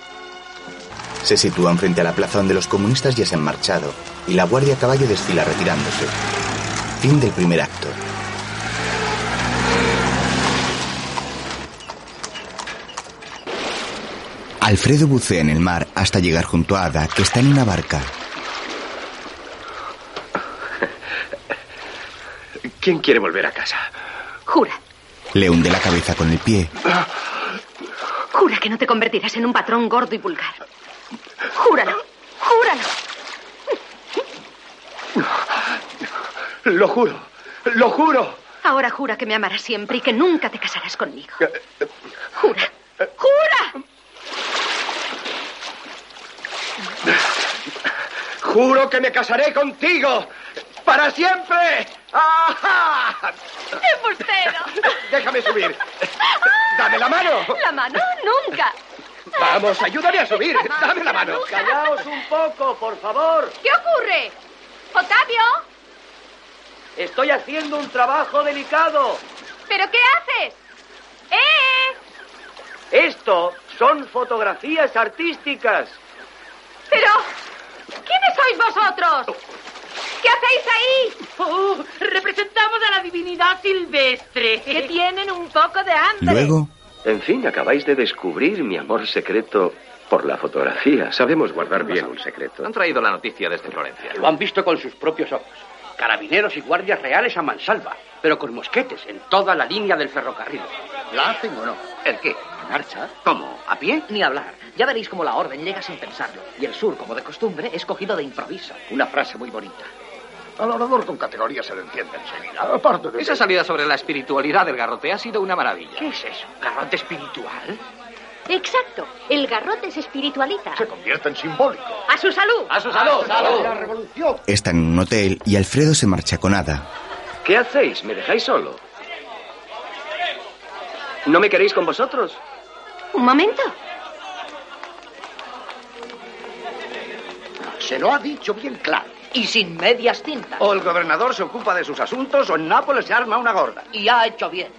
Se sitúan frente a la plaza donde los comunistas ya se han marchado y la guardia a caballo desfila retirándose. Fin del primer acto. Alfredo bucea en el mar hasta llegar junto a Ada, que está en una barca. ¿Quién quiere volver a casa? Jura, Le hunde la cabeza con el pie. jura que no te convertirás en un patrón gordo y vulgar. Júralo, júralo. Lo juro, lo juro. Ahora jura que me amarás siempre y que nunca te casarás conmigo. Jura, jura. Juro que me casaré contigo. ¡Para siempre! ¡Ajá! ¡Embustero! Déjame subir. Dame la mano. La mano nunca. Vamos, ayúdame a subir. Dame la mano. Callaos un poco, por favor. ¿Qué ocurre? ¿Octavio? Estoy haciendo un trabajo delicado. ¿Pero qué haces? ¡Eh! Esto son fotografías artísticas. Pero... ¿Quiénes sois vosotros? ¿Qué hacéis ahí? Oh, representamos a la divinidad silvestre. Que tienen un poco de hambre. Luego, En fin, acabáis de descubrir mi amor secreto por la fotografía. Sabemos guardar bien un secreto. Han traído la noticia desde Florencia. Lo han visto con sus propios ojos. Carabineros y guardias reales a mansalva, pero con mosquetes en toda la línea del ferrocarril. ¿La hacen o no? ¿El qué? ¿En marcha? ¿Cómo? ¿A pie? Ni hablar. Ya veréis cómo la orden llega sin pensarlo. Y el sur, como de costumbre, es cogido de improviso. Una frase muy bonita. Al orador con categoría se le entiende enseguida. Aparte de Esa salida sobre la espiritualidad del garrote ha sido una maravilla. ¿Qué es eso? ¿Garrote espiritual? Exacto. El garrote se espiritualiza. Se convierte en simbólico. ¡A su salud! ¡A su salud! La revolución. están en un hotel y Alfredo se marcha con Ada. ¿Qué hacéis? ¿Me dejáis solo? ¿No me queréis con vosotros? Un momento. Se lo ha dicho bien claro. Y sin medias tintas. O el gobernador se ocupa de sus asuntos o en Nápoles se arma una gorda. Y ha hecho bien.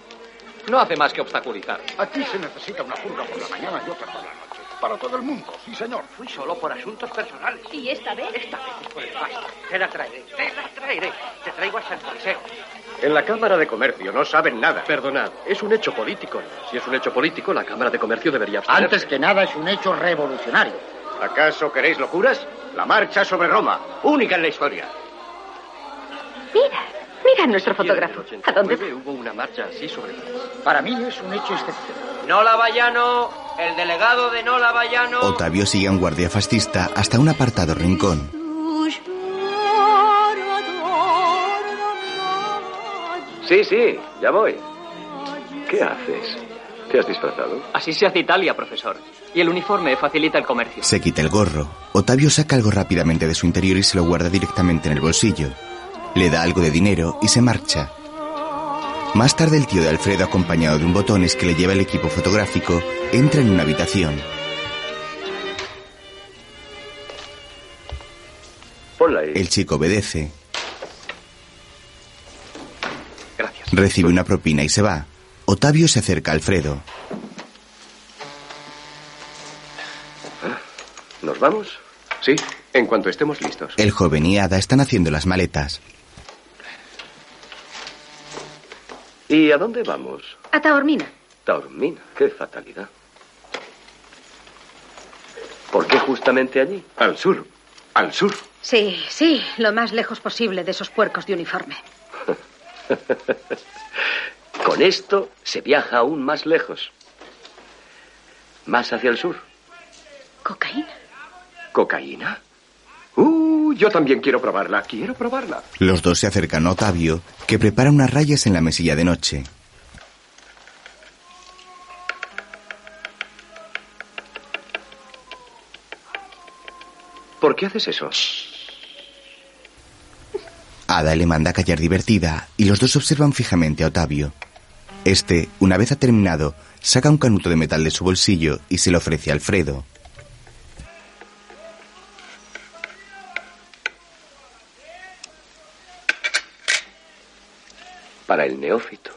No hace más que obstaculizar. Aquí se necesita una purga por la mañana y otra por la noche. Para todo el mundo, sí, señor. Fui solo por asuntos personales. ¿Y esta vez? Esta vez es por el pasta. Te la traeré, te la traeré. Te traigo a San Coliseo. En la Cámara de Comercio no saben nada. Perdonad, es un hecho político. Si es un hecho político, la Cámara de Comercio debería abstenerse. Antes que nada es un hecho revolucionario. ¿Acaso queréis locuras? La marcha sobre Roma, única en la historia. Mira, mira a nuestro fotógrafo. ¿A dónde va? hubo una marcha así sobre Para mí es un hecho excepcional. Nola Vallano, el delegado de Nola Vallano. Otavio sigue a un guardia fascista hasta un apartado rincón. Sí, sí, ya voy. ¿Qué haces? ¿Te has disfrazado? Así se hace Italia, profesor. Y el uniforme facilita el comercio. Se quita el gorro. Otavio saca algo rápidamente de su interior y se lo guarda directamente en el bolsillo. Le da algo de dinero y se marcha. Más tarde el tío de Alfredo, acompañado de un botones que le lleva el equipo fotográfico, entra en una habitación. Ponla ahí. El chico obedece. Gracias. Recibe una propina y se va. Otavio se acerca a Alfredo. ¿Nos vamos? Sí, en cuanto estemos listos. El joven y Ada están haciendo las maletas. ¿Y a dónde vamos? A Taormina. Taormina, qué fatalidad. ¿Por qué justamente allí? Al sur, al sur. Sí, sí, lo más lejos posible de esos puercos de uniforme. Con esto se viaja aún más lejos. Más hacia el sur. ¿Cocaína? ¿Cocaína? Uh, yo también quiero probarla. Quiero probarla. Los dos se acercan a Otavio, que prepara unas rayas en la mesilla de noche. ¿Por qué haces eso? Ada le manda a callar divertida y los dos observan fijamente a Otavio. Este, una vez ha terminado, saca un canuto de metal de su bolsillo y se lo ofrece a Alfredo. para el neófito.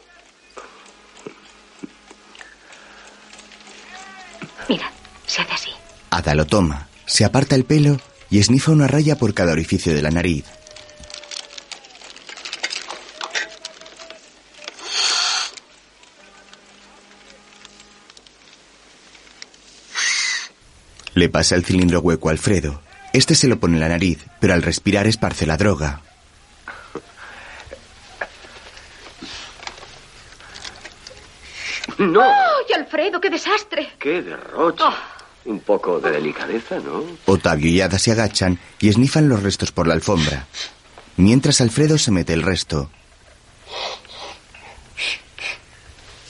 Mira, se hace así. Ada lo toma, se aparta el pelo y esnifa una raya por cada orificio de la nariz. Le pasa el cilindro hueco a Alfredo. Este se lo pone en la nariz, pero al respirar esparce la droga. No. ¡Ay, Alfredo, qué desastre! ¡Qué derroche! Un poco de delicadeza, ¿no? Otavio y Ada se agachan y esnifan los restos por la alfombra. Mientras Alfredo se mete el resto.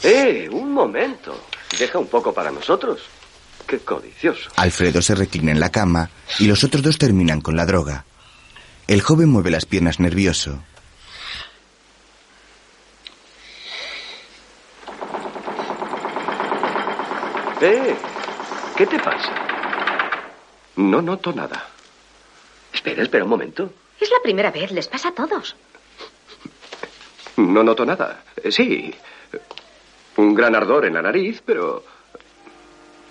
¡Eh! Un momento. Deja un poco para nosotros. ¡Qué codicioso! Alfredo se reclina en la cama y los otros dos terminan con la droga. El joven mueve las piernas nervioso. ¡Eh! ¿Qué te pasa? No noto nada. Espera, espera un momento. Es la primera vez, les pasa a todos. No noto nada. Eh, Sí. Un gran ardor en la nariz, pero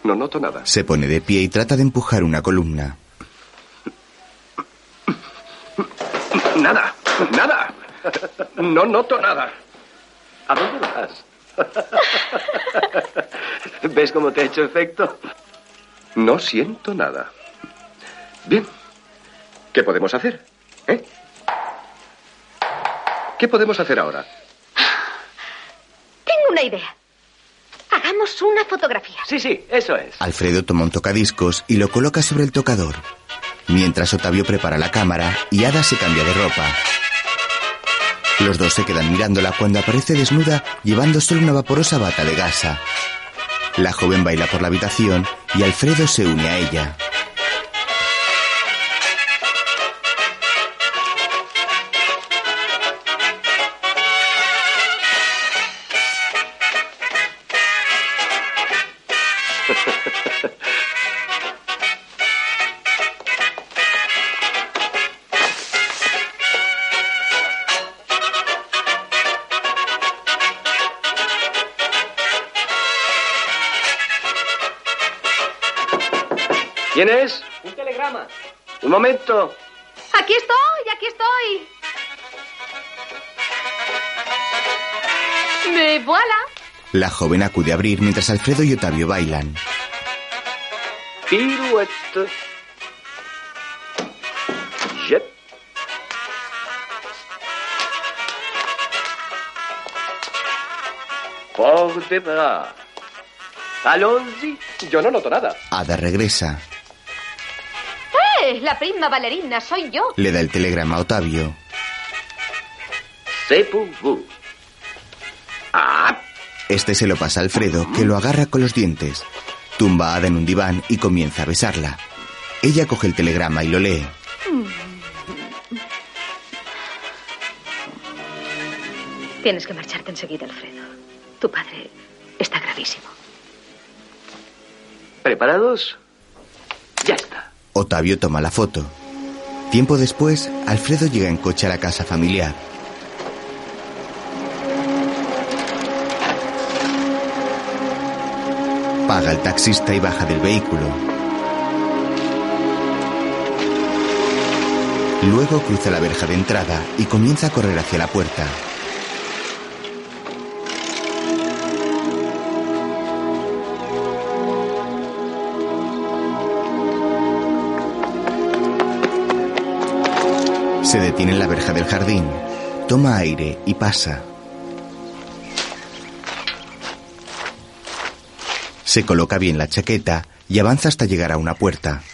no noto nada. Se pone de pie y trata de empujar una columna. Nada, nada. No noto nada. ¿A dónde vas? ¿Ves cómo te ha hecho efecto? No siento nada. Bien. ¿Qué podemos hacer? ¿Eh? ¿Qué podemos hacer ahora? Tengo una idea. Hagamos una fotografía. Sí, sí, eso es. Alfredo toma un tocadiscos y lo coloca sobre el tocador. Mientras Otavio prepara la cámara y Ada se cambia de ropa. Los dos se quedan mirándola cuando aparece desnuda llevando solo una vaporosa bata de gasa. La joven baila por la habitación y Alfredo se une a ella. Momento. Aquí estoy, aquí estoy. Me voilà. La joven acude a abrir mientras Alfredo y Otavio bailan. Pirouette. Jet. Por de bras. Allons-y. Yo no noto nada. Ada regresa. ¡Eh! La prima bailarina soy yo. Le da el telegrama a Otavio. Vous. Ah, Este se lo pasa a Alfredo, que lo agarra con los dientes. Tumba a Ada en un diván y comienza a besarla. Ella coge el telegrama y lo lee. Tienes que marcharte enseguida, Alfredo. Tu padre está gravísimo. ¿Preparados? Ya está. Otavio toma la foto. Tiempo después, Alfredo llega en coche a la casa familiar. Paga al taxista y baja del vehículo. Luego cruza la verja de entrada y comienza a correr hacia la puerta. Se detiene en la verja del jardín, toma aire y pasa. Se coloca bien la chaqueta y avanza hasta llegar a una puerta.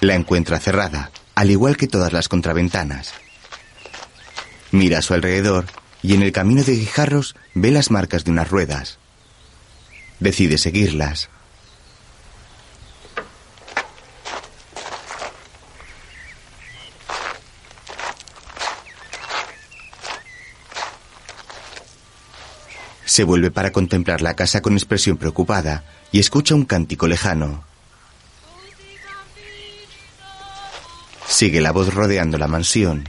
La encuentra cerrada, al igual que todas las contraventanas. Mira a su alrededor y en el camino de guijarros ve las marcas de unas ruedas. Decide seguirlas. Se vuelve para contemplar la casa con expresión preocupada y escucha un cántico lejano. Sigue la voz rodeando la mansión.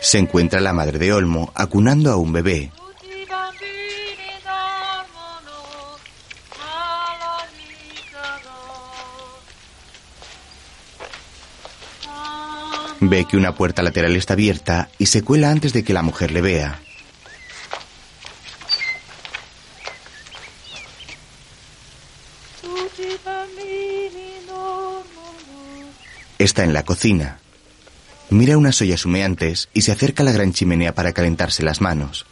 Se encuentra la madre de Olmo acunando a un bebé. Ve que una puerta lateral está abierta y se cuela antes de que la mujer le vea. Está en la cocina. Mira unas ollas humeantes y se acerca a la gran chimenea para calentarse las manos.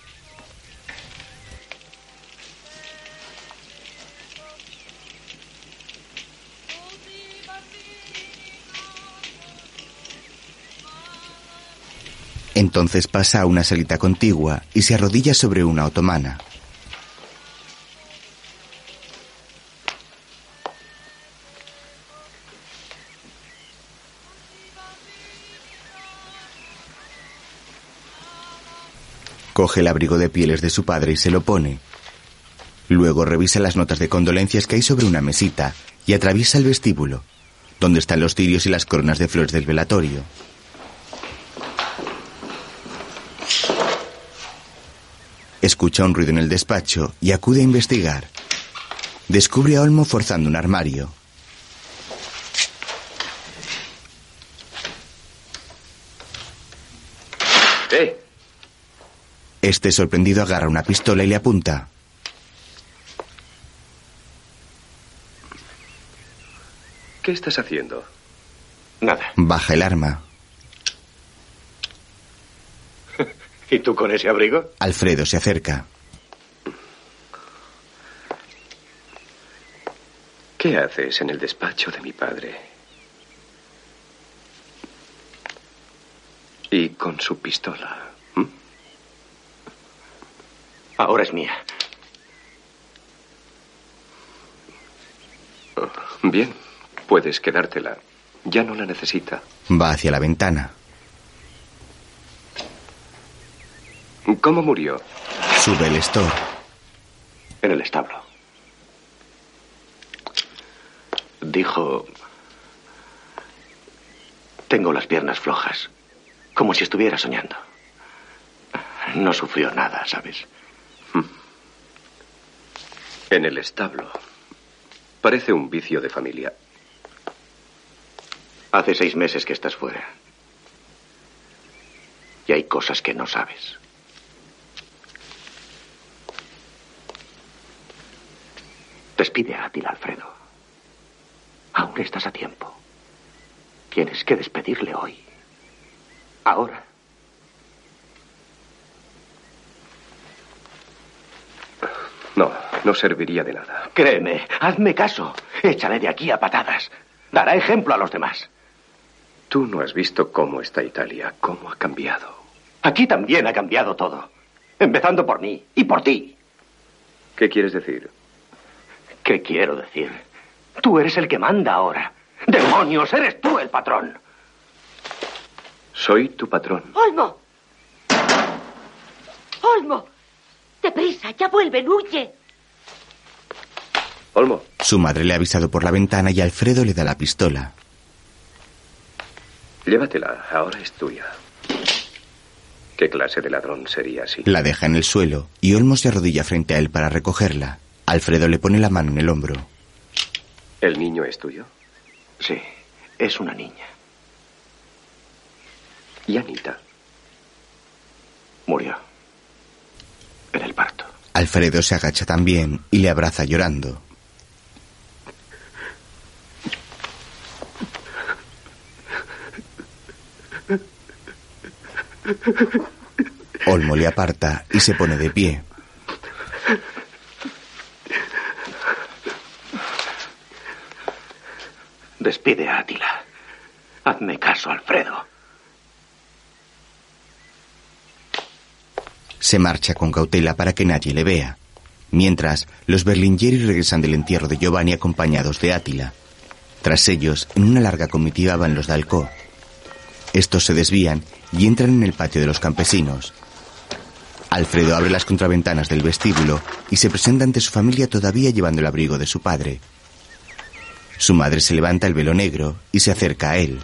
Entonces pasa a una salita contigua y se arrodilla sobre una otomana. Coge el abrigo de pieles de su padre y se lo pone. Luego revisa las notas de condolencias que hay sobre una mesita y atraviesa el vestíbulo, donde están los tirios y las coronas de flores del velatorio. Escucha un ruido en el despacho y acude a investigar. Descubre a Olmo forzando un armario. ¡Eh! Este sorprendido agarra una pistola y le apunta. ¿Qué estás haciendo? Nada. Baja el arma. ¿Y tú con ese abrigo? Alfredo se acerca. ¿Qué haces en el despacho de mi padre? Y con su pistola. Ahora es mía. Oh, Bien, puedes quedártela. Ya no la necesita. Va hacia la ventana. ¿Cómo murió? Sube el store. En el establo. Dijo... Tengo las piernas flojas. Como si estuviera soñando. No sufrió nada, ¿sabes? En el establo. Parece un vicio de familia. Hace seis meses que estás fuera. Y hay cosas que no sabes. Despide a Atila, Alfredo. Aún estás a tiempo. Tienes que despedirle hoy. Ahora. No, no serviría de nada. Créeme, hazme caso. Échale de aquí a patadas. Dará ejemplo a los demás. Tú no has visto cómo está Italia, cómo ha cambiado. Aquí también ha cambiado todo. Empezando por mí y por ti. ¿Qué quieres decir? ¿Qué quiero decir? Tú eres el que manda ahora. ¡Demonios! Eres tú el patrón. Soy tu patrón. Olmo. Olmo. Deprisa, ya vuelven, huye. Olmo. Su madre le ha avisado por la ventana y Alfredo le da la pistola. Llévatela, ahora es tuya. ¿Qué clase de ladrón sería así? La deja en el suelo y Olmo se arrodilla frente a él para recogerla. Alfredo le pone la mano en el hombro. ¿El niño es tuyo? Sí, es una niña. ¿Y Anita? Murió. En el parto. Alfredo se agacha también y le abraza llorando. Olmo le aparta y se pone de pie. Despide a Atila. Hazme caso, Alfredo. Se marcha con cautela para que nadie le vea. Mientras, los Berlingeri regresan del entierro de Giovanni acompañados de Átila. Tras ellos, en una larga comitiva van los Dalcó. Estos se desvían y entran en el patio de los campesinos. Alfredo abre las contraventanas del vestíbulo y se presenta ante su familia todavía llevando el abrigo de su padre. Su madre se levanta el velo negro y se acerca a él.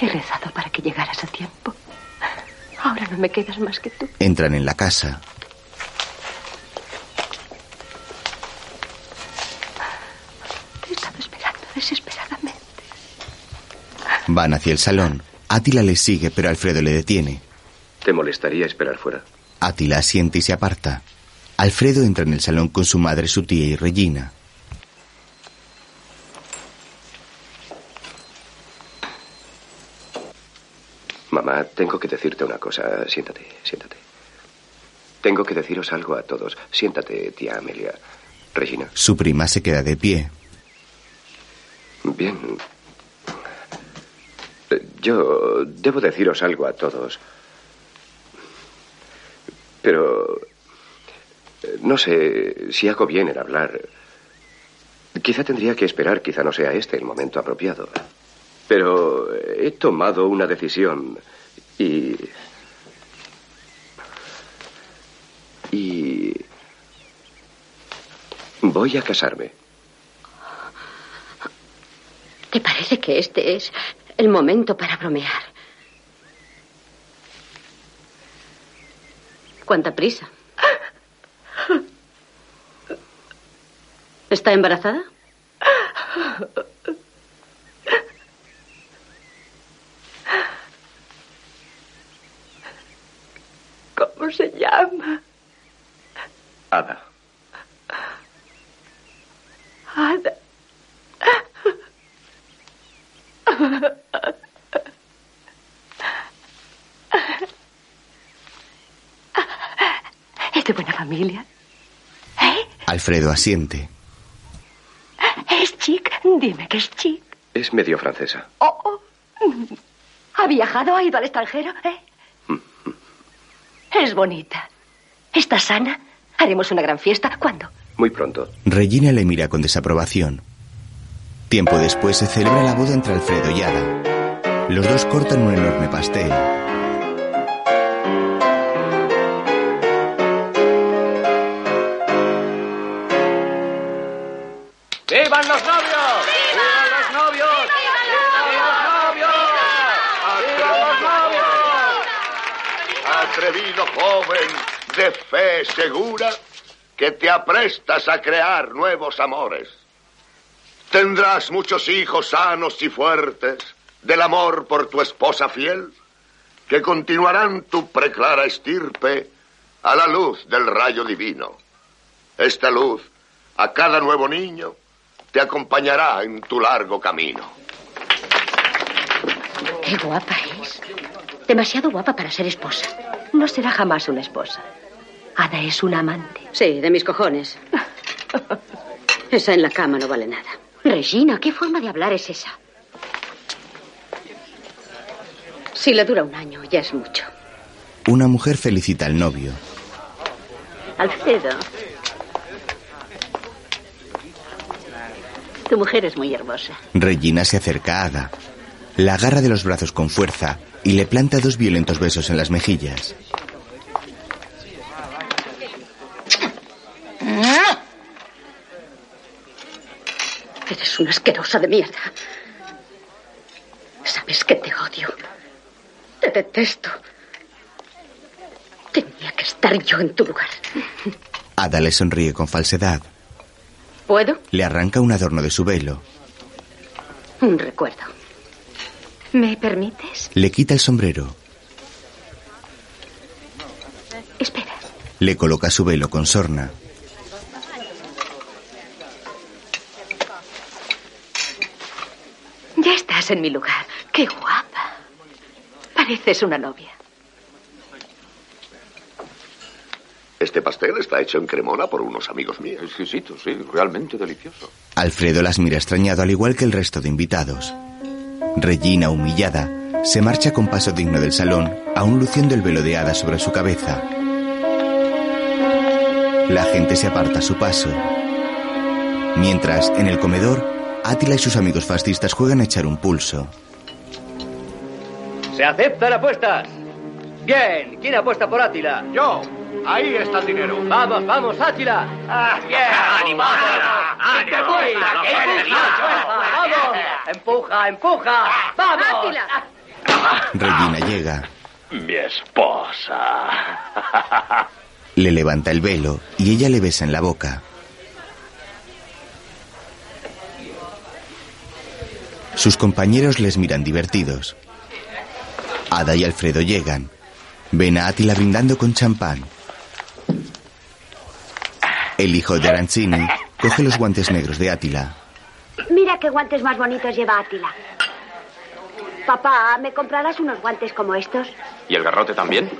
He rezado para que llegaras a tiempo. Ahora no me quedas más que tú. Entran en la casa. Desesperadamente. Van hacia el salón. Átila les sigue, pero Alfredo le detiene. ¿Te molestaría esperar fuera? Átila asiente y se aparta. Alfredo entra en el salón con su madre, su tía y Regina. Mamá, tengo que decirte una cosa. Siéntate, siéntate. Tengo que deciros algo a todos. Siéntate, tía Amelia. Regina. Su prima se queda de pie. Bien. Eh, Yo debo deciros algo a todos. Pero eh, no sé si hago bien en hablar. Quizá tendría que esperar, quizá no sea este el momento apropiado. Pero he tomado una decisión y... Y... Voy a casarme. ¿Te parece que este es el momento para bromear? ¿Cuánta prisa? ¿Está embarazada? ¿Cómo se llama? Ada. Ada. ¿Es de buena familia? Alfredo asiente. ¿Es chic? Dime que es chic. Es medio francesa. Oh, oh. ¿Ha viajado? ¿Ha ido al extranjero? ¿Eh? Es bonita. ¿Está sana? Haremos una gran fiesta. ¿Cuándo? Muy pronto. Regina le mira con desaprobación. Tiempo después se celebra la boda entre Alfredo y Ada. Los dos cortan un enorme pastel. ¡Vivan los novios! ¡Vivan los novios! ¡Vivan los novios! ¡Vivan los novios! Atrevido joven de fe segura que te aprestas a crear nuevos amores. Tendrás muchos hijos sanos y fuertes del amor por tu esposa fiel que continuarán tu preclara estirpe a la luz del rayo divino. Esta luz a cada nuevo niño te acompañará en tu largo camino. Qué guapa es. Demasiado guapa para ser esposa. No será jamás una esposa. Ada es una amante. Sí, de mis cojones. Esa en la cama no vale nada. Regina, ¿qué forma de hablar es esa? Si le dura un año, ya es mucho. Una mujer felicita al novio. Alfredo. Tu mujer es muy hermosa. Regina se acerca a Ada. La agarra de los brazos con fuerza y le planta dos violentos besos en las mejillas. Eres una asquerosa de mierda. Sabes que te odio. Te detesto. Tenía que estar yo en tu lugar. Ada le sonríe con falsedad. ¿Puedo? Le arranca un adorno de su velo. Un recuerdo. ¿Me permites? Le quita el sombrero. Espera. Le coloca su velo con sorna. Ya estás en mi lugar. Qué guapa. Pareces una novia. Este pastel está hecho en Cremona por unos amigos míos. Exquisito, sí, realmente delicioso. Alfredo las mira extrañado al igual que el resto de invitados. Regina, humillada, se marcha con paso digno del salón, aún luciendo el velo de hada sobre su cabeza. La gente se aparta a su paso. Mientras, en el comedor, Átila y sus amigos fascistas juegan a echar un pulso. ¿Se aceptan apuestas? Bien, ¿quién apuesta por Átila? Yo. Ahí está el dinero. Vamos, vamos, Átila. bien, ánimo, ánimo. Vamos, empuja, empuja. Vamos. Átila. Regina llega. Mi esposa. Le levanta el velo y ella le besa en la boca. Sus compañeros les miran divertidos. Ada y Alfredo llegan. Ven a Attila brindando con champán. El hijo de Arancini coge los guantes negros de Attila. Mira qué guantes más bonitos lleva Átila. Papá, ¿me comprarás unos guantes como estos? ¿Y el garrote también?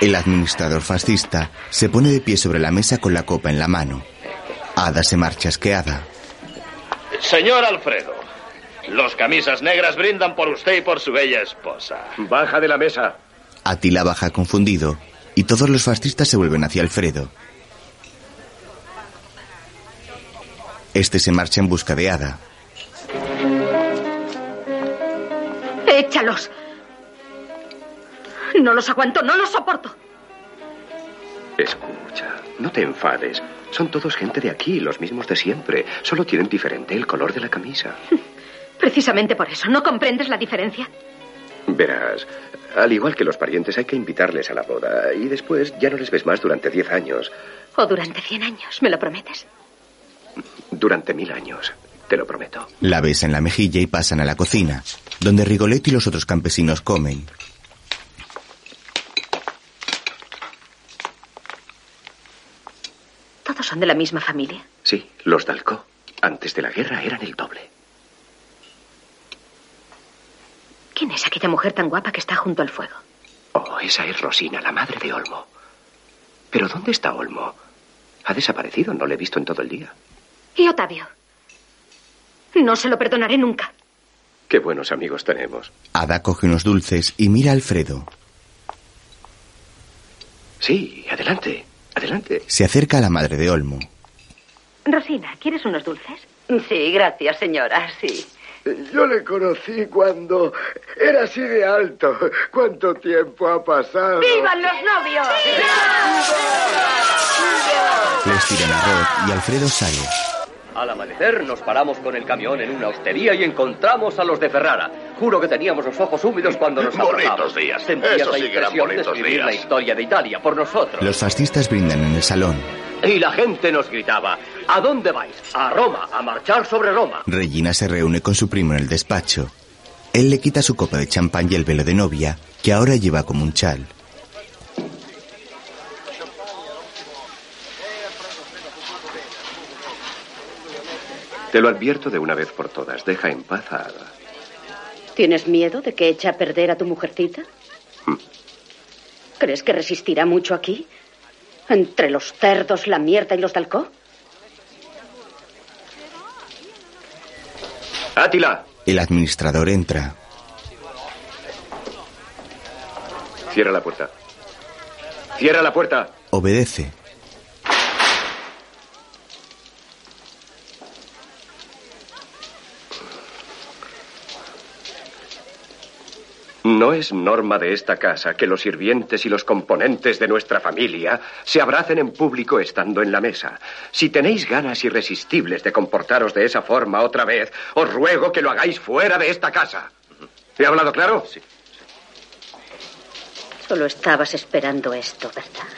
El administrador fascista se pone de pie sobre la mesa con la copa en la mano. Ada se marcha asqueada. Señor Alfredo, los camisas negras brindan por usted y por su bella esposa. Baja de la mesa. Attila baja confundido y todos los fascistas se vuelven hacia Alfredo. Este se marcha en busca de Ada. Échalos. No los aguanto, no los soporto. Escucha, no te enfades. Son todos gente de aquí, los mismos de siempre. Solo tienen diferente el color de la camisa. Precisamente por eso, ¿no comprendes la diferencia? Verás, al igual que los parientes hay que invitarles a la boda y después ya no les ves más durante diez años, O durante cien años, ¿me lo prometes? durante mil años, te lo prometo. La besa en la mejilla y pasan a la cocina, donde Rigoletto y los otros campesinos comen. Todos son de la misma familia. Sí, los Dalcó, antes de la guerra eran el doble. ¿Quién es aquella mujer tan guapa que está junto al fuego? Oh, esa es Rosina, la madre de Olmo. Pero ¿dónde está Olmo? Ha desaparecido, no le he visto en todo el día. ¿Y Otavio? No se lo perdonaré nunca. Qué buenos amigos tenemos. Ada coge unos dulces y mira a Alfredo. Sí, adelante, adelante. Se acerca a la madre de Olmo. Rosina, ¿quieres unos dulces? Sí, gracias, señora, sí. Yo le conocí cuando era así de alto. ¿Cuánto tiempo ha pasado? ¡Vivan los novios! Les tiran arroz y Alfredo sale. Al amanecer nos paramos con el camión en una hostería y encontramos a los de Ferrara. Juro que teníamos los ojos húmedos cuando nos Bonitos abrazamos. días. Sentías Eso la sí que eran impresión de escribir días. la historia de Italia por nosotros. Los fascistas brindan en el salón. Y la gente nos gritaba, ¿a dónde vais? A Roma, a marchar sobre Roma. Regina se reúne con su primo en el despacho. Él le quita su copa de champán y el velo de novia, que ahora lleva como un chal. Te lo advierto de una vez por todas. Deja en paz a Ada. ¿Tienes miedo de que eche a perder a tu mujercita? ¿Crees que resistirá mucho aquí? ¿Entre los cerdos, la mierda y los dalcó? ¡Átila! El administrador entra. Cierra la puerta. Cierra la puerta. Obedece. No es norma de esta casa que los sirvientes y los componentes de nuestra familia se abracen en público estando en la mesa. Si tenéis ganas irresistibles de comportaros de esa forma otra vez, os ruego que lo hagáis fuera de esta casa. ¿He hablado claro? Sí. Solo estabas esperando esto, ¿verdad?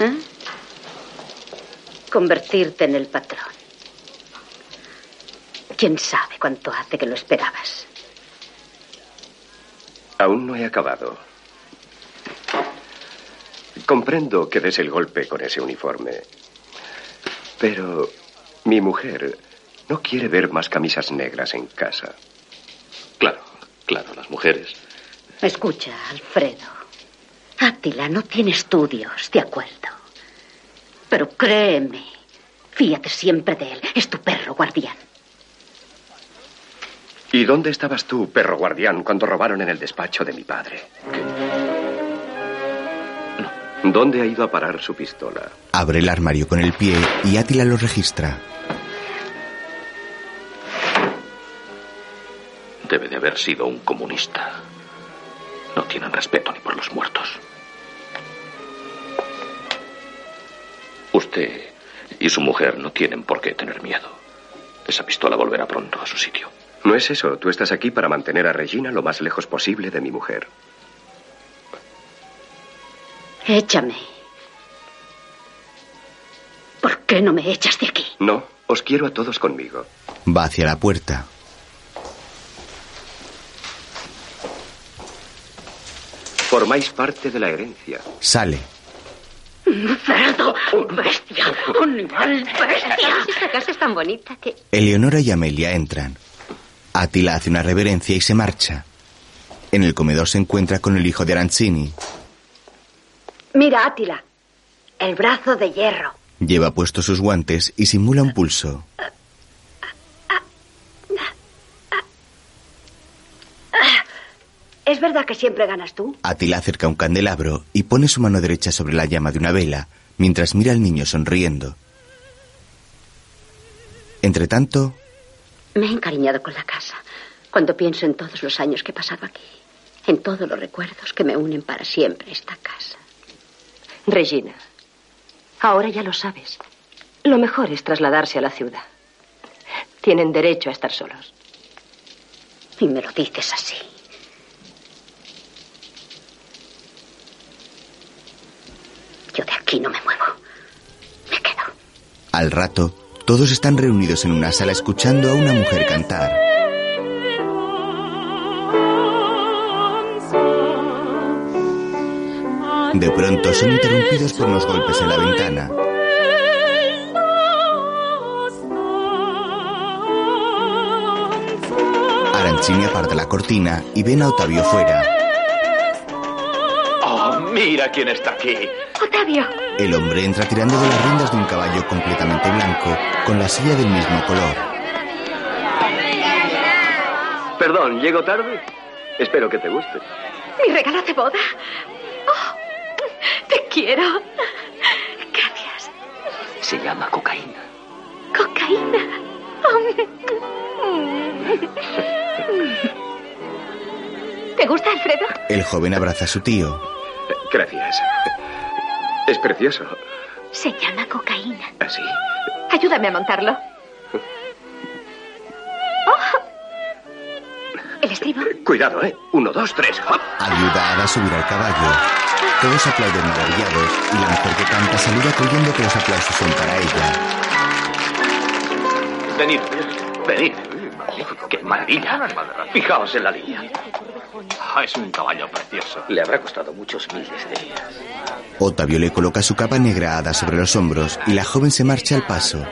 ¿Eh? Convertirte en el patrón. ¿Quién sabe cuánto hace que lo esperabas? Aún no he acabado. Comprendo que des el golpe con ese uniforme. Pero mi mujer no quiere ver más camisas negras en casa. Claro, claro, las mujeres. Escucha, Alfredo. Átila no tiene estudios, de acuerdo. Pero créeme, fíate siempre de él. Es tu perro guardián. ¿Y dónde estabas tú, perro guardián, cuando robaron en el despacho de mi padre? ¿Dónde ha ido a parar su pistola? Abre el armario con el pie y Átila lo registra. Debe de haber sido un comunista. No tienen respeto ni por los muertos. Usted y su mujer no tienen por qué tener miedo. Esa pistola volverá pronto a su sitio. No es eso. Tú estás aquí para mantener a Regina lo más lejos posible de mi mujer. Échame. ¿Por qué no me echas de aquí? No, os quiero a todos conmigo. Va hacia la puerta. Formáis parte de la herencia. Sale. ¡Cerdo! ¡Bestia! ¡Animal bestia! Esta casa es tan bonita que... Eleonora y Amelia entran. Atila hace una reverencia y se marcha. En el comedor se encuentra con el hijo de Arancini. Mira, Átila. El brazo de hierro. Lleva puestos sus guantes y simula un pulso. ¿Es verdad que siempre ganas tú? Atila acerca un candelabro y pone su mano derecha sobre la llama de una vela mientras mira al niño sonriendo. Entre tanto, Me he encariñado con la casa cuando pienso en todos los años que he pasado aquí, en todos los recuerdos que me unen para siempre a esta casa. Regina, ahora ya lo sabes. Lo mejor es trasladarse a la ciudad. Tienen derecho a estar solos. Y me lo dices así. Yo de aquí no me muevo. al rato, todos están reunidos en una sala escuchando a una mujer cantar. De pronto son interrumpidos por unos golpes en la ventana. Arancini aparta la cortina y ven a Otavio fuera. ¡Oh, mira quién está aquí! ¡Otavio! El hombre entra tirando de las riendas de un caballo completamente blanco, con la silla del mismo color. Perdón, ¿llego tarde? Espero que te guste. Mi regalo de boda. Oh, te quiero. Gracias. Se llama cocaína. Cocaína. ¿Te gusta, Alfredo? El joven abraza a su tío. Gracias. Es precioso. Se llama cocaína. ¿Así? Ayúdame a montarlo. Oh. El estribo. Cuidado, ¿eh? Uno, dos, tres. ¡hop! Ayuda a Ada a subir al caballo. Todos aplauden maravillados y la mujer que canta saluda creyendo que los aplausos son para ella. Venid, venid. ¡Qué maravilla! Fijaos en la línea. Ah, es un caballo precioso. Le habrá costado muchos miles de días. Otavio le coloca su capa negra a Ada sobre los hombros y la joven se marcha al paso.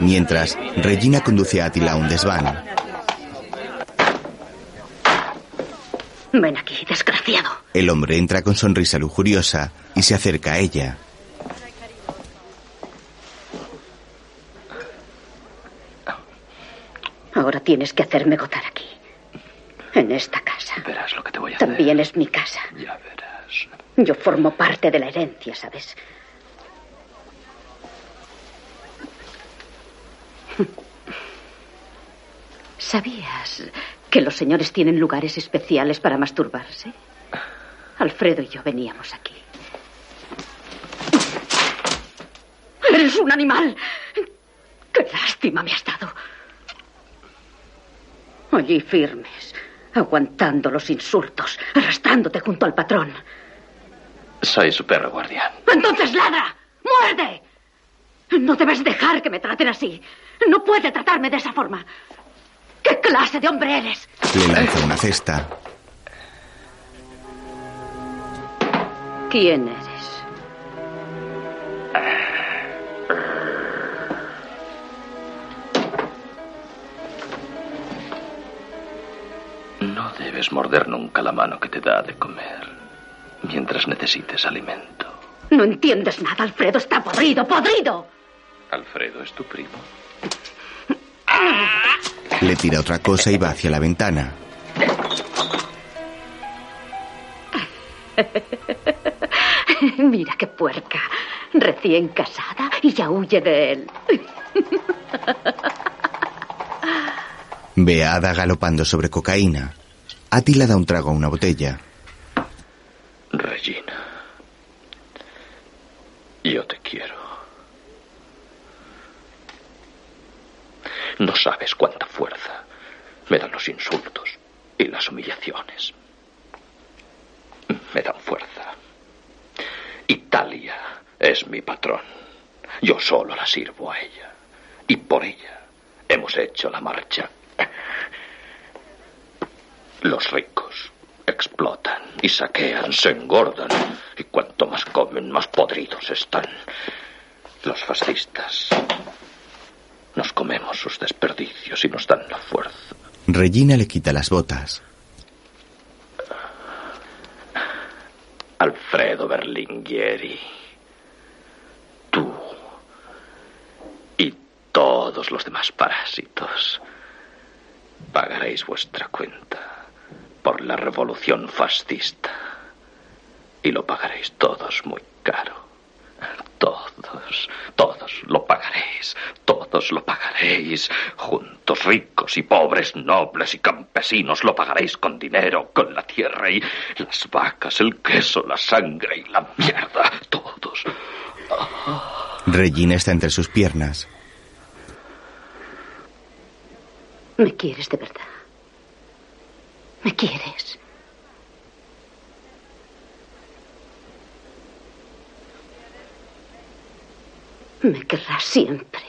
Mientras, Regina conduce a Atila a un desván. Ven aquí, desgraciado. El hombre entra con sonrisa lujuriosa y se acerca a ella. Ahora tienes que hacerme gozar aquí. En esta casa. Verás lo que te voy a hacer. También es mi casa. Ya verás. Yo formo parte de la herencia, ¿sabes? ¿Sabías que los señores tienen lugares especiales para masturbarse? Alfredo y yo veníamos aquí. ¡Eres un animal! ¡Qué lástima me has dado! Allí firmes, aguantando los insultos, arrastrándote junto al patrón. Soy su perro guardián. ¡Entonces ladra! ¡Muerde! No debes dejar que me traten así. No puede tratarme de esa forma. ¿Qué clase de hombre eres? Le lanza una cesta. ¿Quién eres? No debes morder nunca la mano que te da de comer mientras necesites alimento. No entiendes nada, Alfredo. Está podrido, podrido. Alfredo es tu primo. Le tira otra cosa y va hacia la ventana. Mira qué puerca. Recién casada y ya huye de él. Ve a Ada galopando sobre cocaína. Atila da un trago a una botella. Regina. Yo te quiero. No sabes cuánta fuerza me dan los insultos y las humillaciones. Me dan fuerza. Italia es mi patrón. Yo solo la sirvo a ella. Y por ella hemos hecho la marcha. Los ricos explotan y saquean, se engordan. Y cuanto más comen, más podridos están. Los fascistas. Nos comemos sus desperdicios y nos dan la fuerza. Regina le quita las botas. Alfredo Berlinghieri. Tú. Y todos los demás parásitos. Pagaréis vuestra cuenta por la revolución fascista. Y lo pagaréis todos muy caro. Todos, todos lo pagaréis, todos lo pagaréis. Juntos, ricos y pobres, nobles y campesinos, lo pagaréis con dinero, con la tierra y las vacas, el queso, la sangre y la mierda. Todos. Regina está entre sus piernas. ¿Me quieres de verdad? ¿Me quieres? Me querrás siempre.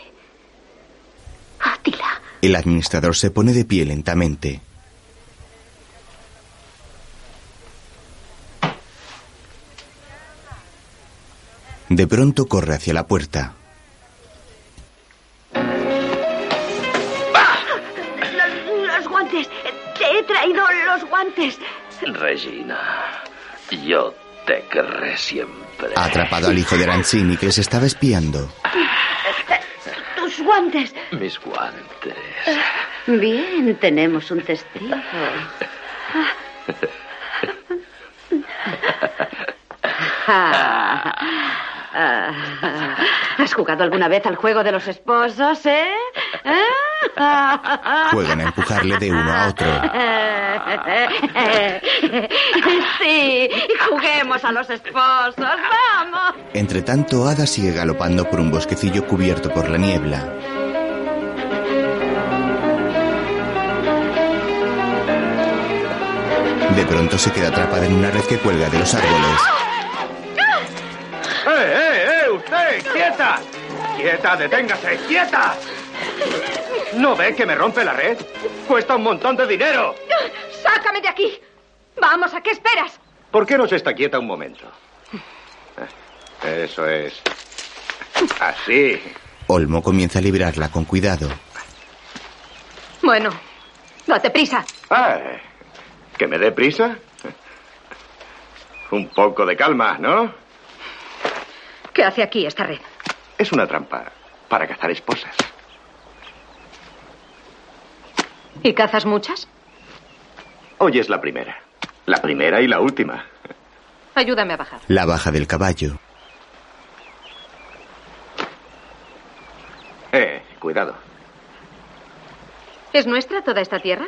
Átila. El administrador se pone de pie lentamente. De pronto corre hacia la puerta. Regina, yo te querré siempre. Ha atrapado al hijo de Arancini que les estaba espiando. Tus guantes. Mis guantes. Bien, tenemos un testigo. Ah, ¿Has jugado alguna vez al juego de los esposos, eh? Juegan a empujarle de uno a otro. Sí, juguemos a los esposos, vamos. Entre tanto, Ada sigue galopando por un bosquecillo cubierto por la niebla. De pronto se queda atrapada en una red que cuelga de los árboles. ¡Eh, eh, eh! ¡Usted! ¡Quieta! ¡Quieta! ¡Deténgase! ¡Quieta! ¿No ve que me rompe la red? Cuesta un montón de dinero. ¡Sácame de aquí! Vamos, ¿a qué esperas? ¿Por qué no se está quieta un momento? Eso es. Así. Olmo comienza a liberarla con cuidado. Bueno, date prisa. Ah, ¿Que me dé prisa? Un poco de calma, ¿no? ¿Qué hace aquí esta red? Es una trampa para cazar esposas. ¿Y cazas muchas? Hoy es la primera. La primera y la última. Ayúdame a bajar. La baja del caballo. Eh, cuidado. ¿Es nuestra toda esta tierra?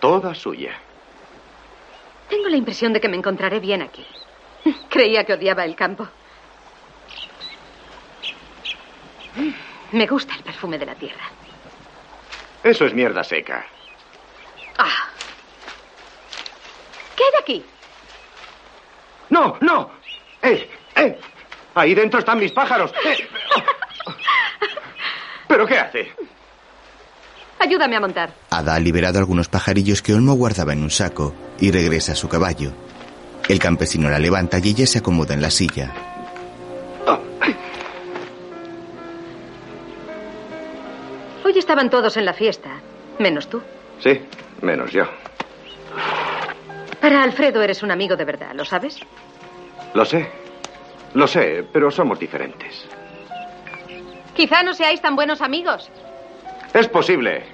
Toda suya. Tengo la impresión de que me encontraré bien aquí. Creía que odiaba el campo. Me gusta el perfume de la tierra. Eso es mierda seca. Ah. ¿Qué hay aquí? ¡No, no! ¡Eh, eh! Ahí dentro están mis pájaros. ¡Eh! ¿Pero qué hace? Ayúdame a montar. Ada ha liberado algunos pajarillos que Olmo guardaba en un saco y regresa a su caballo. El campesino la levanta y ella se acomoda en la silla. Hoy estaban todos en la fiesta, menos tú. Sí, menos yo. Para Alfredo eres un amigo de verdad, ¿lo sabes? Lo sé. Lo sé, pero somos diferentes. Quizá no seáis tan buenos amigos. Es posible.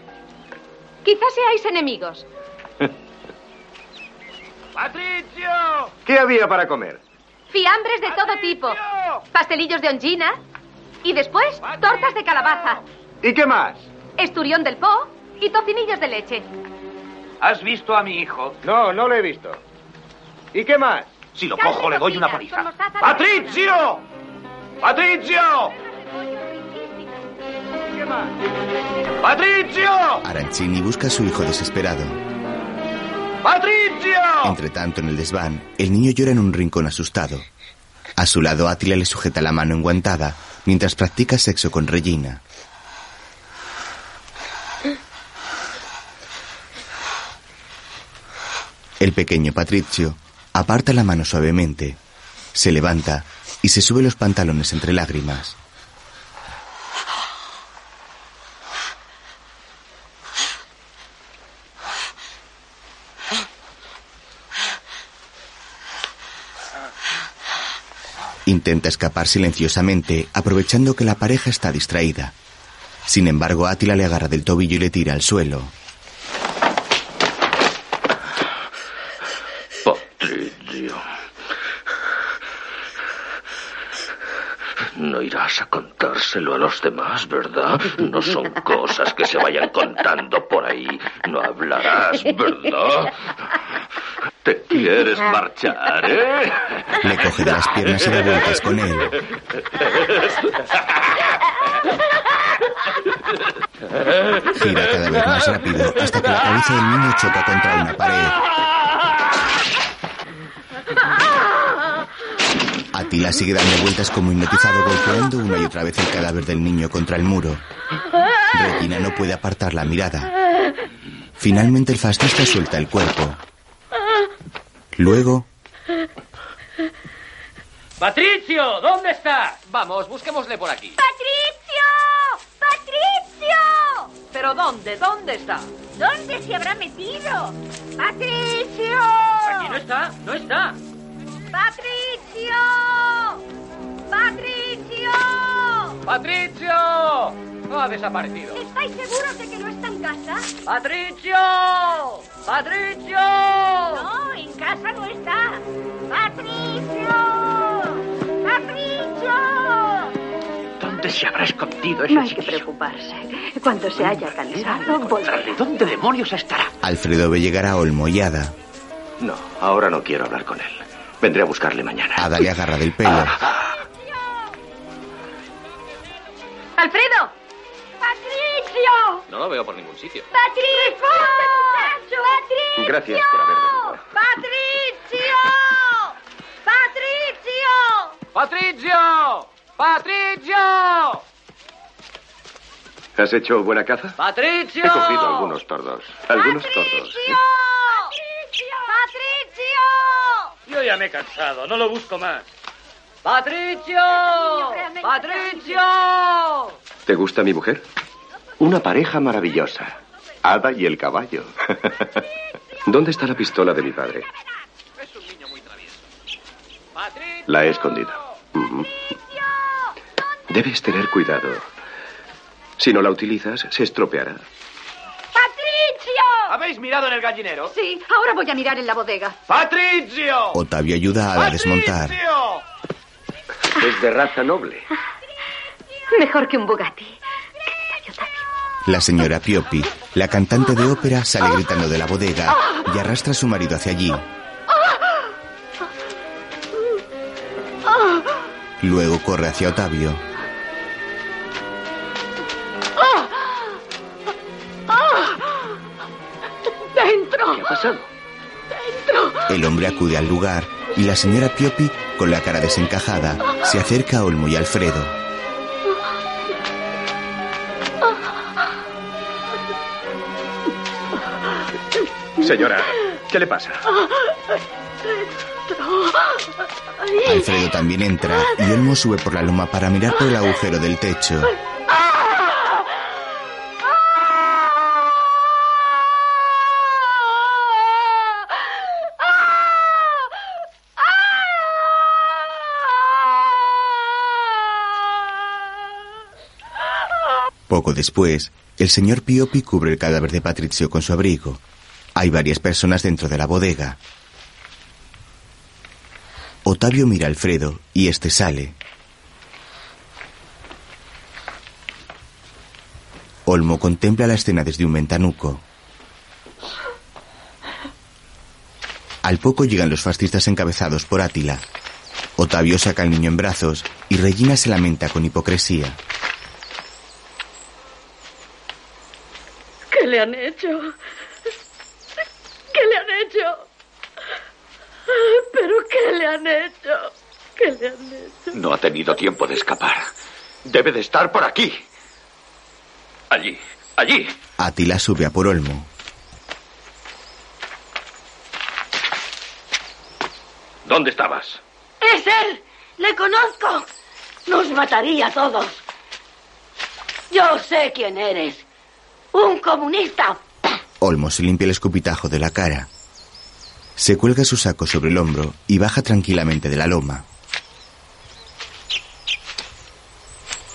Quizá seáis enemigos. ¡Patricio! ¿Qué había para comer? Fiambres de todo tipo. Pastelillos de ongina. Y después, tortas de calabaza. ¿Y qué más? Esturión del Po y tocinillos de leche. ¿Has visto a mi hijo? No, no lo he visto. ¿Y qué más? Si lo cojo, le doy una paliza. ¡Patricio! ¡Patricio! ¿Qué más? ¡Patricio! Arancini busca a su hijo desesperado. ¡Patricio! Entre tanto, en el desván, el niño llora en un rincón asustado. A su lado, Átila le sujeta la mano enguantada mientras practica sexo con Regina. El pequeño Patricio aparta la mano suavemente, se levanta y se sube los pantalones entre lágrimas. Intenta escapar silenciosamente, aprovechando que la pareja está distraída. Sin embargo, Átila le agarra del tobillo y le tira al suelo. Patricio. No irás a contárselo a los demás, ¿verdad? No son cosas que se vayan contando por ahí. No hablarás, ¿verdad? Te quieres marchar, ¿eh? Le coge de las piernas y da vueltas con él. Gira cada vez más rápido hasta que la cabeza del niño choca contra una pared. Atila sigue dando vueltas como hipnotizado, golpeando una y otra vez el cadáver del niño contra el muro. Regina no puede apartar la mirada. Finalmente el fascista suelta el cuerpo. Luego, ¡Patricio! ¿Dónde está? Vamos, busquémosle por aquí. ¡Patricio! ¡Patricio! ¿Pero dónde? ¿Dónde está? ¿Dónde se habrá metido? ¡Patricio! Aquí no está, no está. ¡Patricio! ¡Patricio! ¡Patricio! No ha desaparecido. ¿Estáis seguros de que no está en casa? ¡Patricio! ¡Patricio! No, en casa no está. ¡Patricio! ¡Patricio! ¿Dónde se habrá escondido ese No hay que preocuparse. Cuando se haya cansado, volverá. ¿Dónde demonios estará? Alfredo ve llegar a Olmo y Ada. No, ahora no quiero hablar con él. Vendré a buscarle mañana. Ada le agarra del pelo. ¡Alfredo! ¡Patricio! No lo veo por ningún sitio. ¡Patricio! ¡Patricio! Gracias por haber venido. ¡Patricio! ¡Patricio! ¡Patricio! ¡Patricio! ¿Has hecho buena caza? ¡Patricio! He cogido algunos tordos. Algunos tordos. ¡Patricio! ¡Patricio! Yo ya me he cansado, no lo busco más. ¡Patricio! ¡Patricio! ¿Te gusta mi mujer? Una pareja maravillosa. Ada y el caballo. ¿Dónde está la pistola de mi padre? La he escondido. Ujú. Debes tener cuidado. Si no la utilizas, se estropeará. ¡Patricio! ¿Habéis mirado en el gallinero? Sí, ahora voy a mirar en la bodega. ¡Patricio! Otavio ayuda a Ada a desmontar. Es de raza noble. Mejor que un Bugatti. La señora Piopi, la cantante de ópera, sale gritando de la bodega y arrastra a su marido hacia allí. Luego corre hacia Otavio. ¡Dentro! ¿Qué ha pasado? ¡Dentro! El hombre acude al lugar y la señora Piopi, con la cara desencajada, se acerca a Olmo y Alfredo. Señora, ¿qué le pasa? Alfredo también entra y Olmo sube por la loma para mirar por el agujero del techo. Poco después, el señor Piopi cubre el cadáver de Patricio con su abrigo. Hay varias personas dentro de la bodega. Otavio mira a Alfredo y este sale. Olmo contempla la escena desde un ventanuco. Al poco llegan los fascistas encabezados por Átila. Otavio saca al niño en brazos y Regina se lamenta con hipocresía. Le han hecho? ¿Qué le han hecho? ¿Pero qué le han hecho? ¿Qué le han hecho? No ha tenido tiempo de escapar. Debe de estar por aquí. Allí, allí. Átila sube a por Olmo. ¿Dónde estabas? ¡Es él! ¡Le conozco! Nos mataría a todos. Yo sé quién eres. Un comunista. Olmo se limpia el escupitajo de la cara. Se cuelga su saco sobre el hombro y baja tranquilamente de la loma.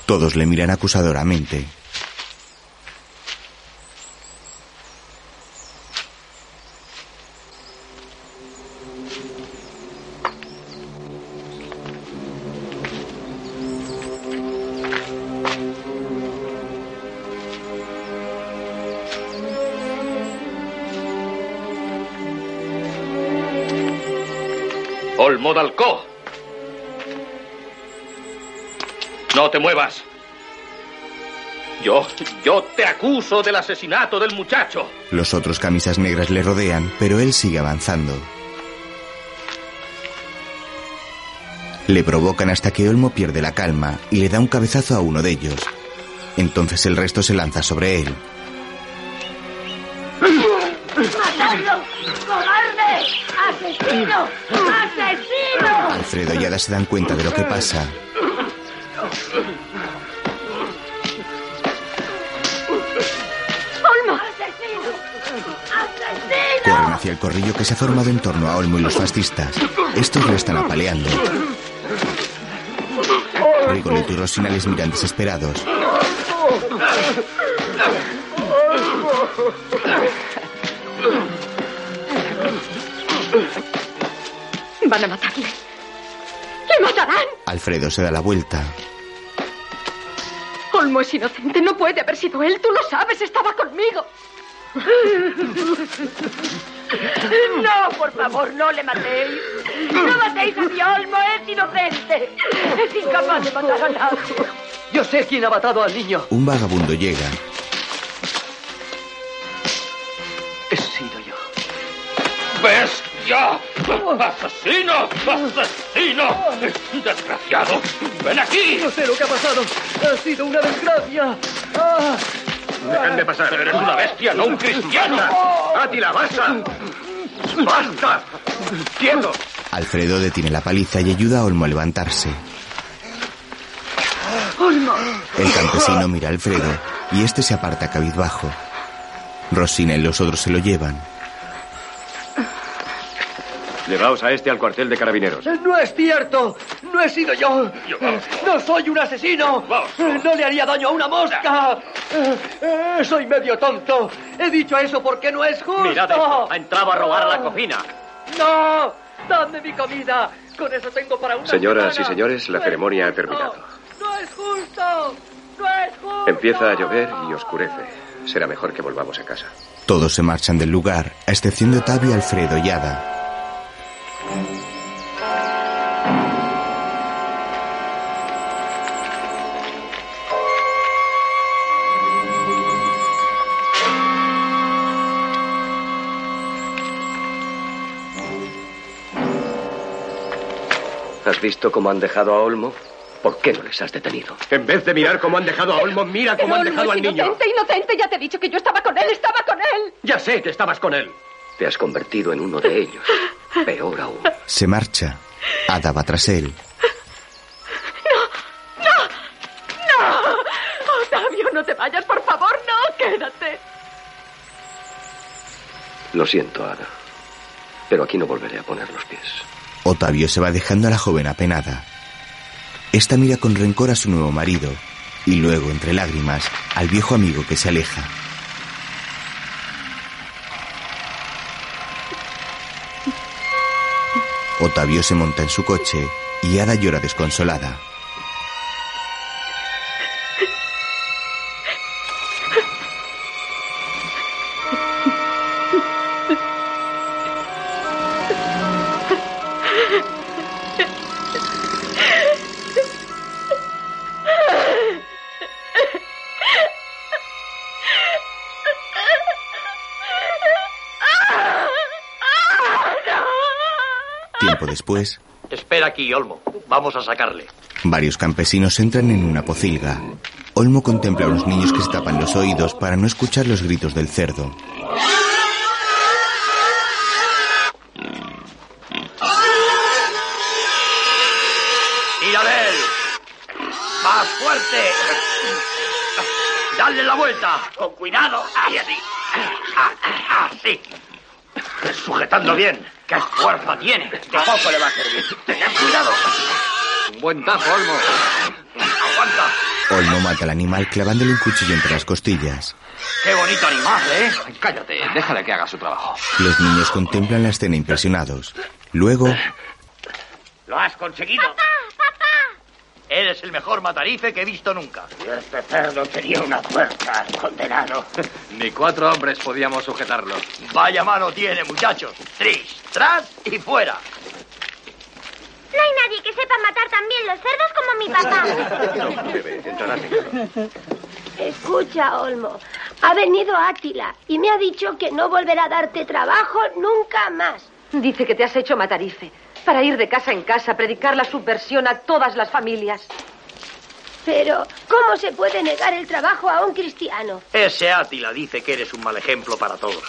Todos le miran acusadoramente. Te muevas. Yo, yo te acuso del asesinato del muchacho. Los otros camisas negras le rodean, pero él sigue avanzando. Le provocan hasta que Olmo pierde la calma y le da un cabezazo a uno de ellos. Entonces el resto se lanza sobre él. ¡Matadlo! ¡Cobarde! ¡Asesino! ¡Asesino! Alfredo y Ada se dan cuenta de lo que pasa. Hacia el corrillo que se ha formado en torno a Olmo y los fascistas. Estos le están apaleando. Rigoletto y Rosina les miran desesperados. Van a matarle. ¡Le matarán! Alfredo se da la vuelta. Olmo es inocente. No puede haber sido él. Tú lo sabes. Estaba conmigo. No, por favor, no le matéis. No matéis a mi Olmo, es inocente. Es incapaz de matar a nadie. Yo sé quién ha matado al niño. Un vagabundo llega. He sido yo. ¡Bestia! ¡Asesino! ¡Asesino! ¡Desgraciado! ¡Ven aquí! No sé lo que ha pasado. Ha sido una desgracia. Ah. Déjenme pasar. Eres una bestia, no un cristiano. ¡Átila, basta! ¡Basta! ¡Quieto! Alfredo detiene la paliza y ayuda a Olmo a levantarse. Olmo. El campesino mira a Alfredo y este se aparta cabizbajo. Rosina y los otros se lo llevan. Llevaos a este al cuartel de carabineros. No es cierto. No he sido yo. No soy un asesino. No le haría daño a una mosca. Soy medio tonto. He dicho eso porque no es justo. Mirad esto. Ha entrado a robar la cocina. No. Dame mi comida. Con eso tengo para una Señoras y señores, la ceremonia ha terminado. No es justo. No es justo. Empieza a llover y oscurece. Será mejor que volvamos a casa. Todos se marchan del lugar, a excepción de Otavio, Alfredo y Ada. ¿Has visto cómo han dejado a Olmo? ¿Por qué no les has detenido? En vez de mirar cómo han dejado a Olmo, mira cómo han Olmo dejado es al niño. inocente, inocente. Ya te he dicho que yo estaba con él. Estaba con él. Ya sé que estabas con él. Te has convertido en uno de ellos. Peor aún. Se marcha. Ada va tras él. ¡No! Otavio, no te vayas, por favor. No, quédate. Lo siento, Ada. Pero aquí no volveré a poner los pies. Otavio se va dejando a la joven apenada. Esta mira con rencor a su nuevo marido y luego, entre lágrimas, al viejo amigo que se aleja. Otavio se monta en su coche y Ada llora desconsolada. Después, Espera aquí, Olmo. Vamos a sacarle. varios campesinos entran en una pocilga. Olmo contempla a los niños que se tapan los oídos para no escuchar los gritos del cerdo. ¡Tira de él! ¡Más fuerte! ¡Dale la vuelta! ¡Con cuidado! ¡Ahí, así! ¡Ah, ah, ¡Así! Sujetando bien. ¡Qué fuerza tiene! De poco le va a servir. ¡Tened cuidado! Un buen tajo, Olmo. ¡Aguanta! Olmo mata al animal clavándole un cuchillo entre las costillas. ¡Qué bonito animal, eh! Cállate, déjale que haga su trabajo. Los niños contemplan la escena impresionados. Luego, ¡Lo has conseguido! ¡Papá! ¡Papá! Eres el mejor matarife que he visto nunca. Y este cerdo tenía una fuerza, condenado. Ni cuatro hombres podíamos sujetarlo. Vaya mano tiene, muchachos. Tris, tras y fuera. No hay nadie que sepa matar también los cerdos como mi papá. Escucha, Olmo. Ha venido Átila y me ha dicho que no volverá a darte trabajo nunca más. Dice que te has hecho matarife para ir de casa en casa a predicar la subversión a todas las familias. Pero, ¿cómo se puede negar el trabajo a un cristiano? Ese Átila dice que eres un mal ejemplo para todos.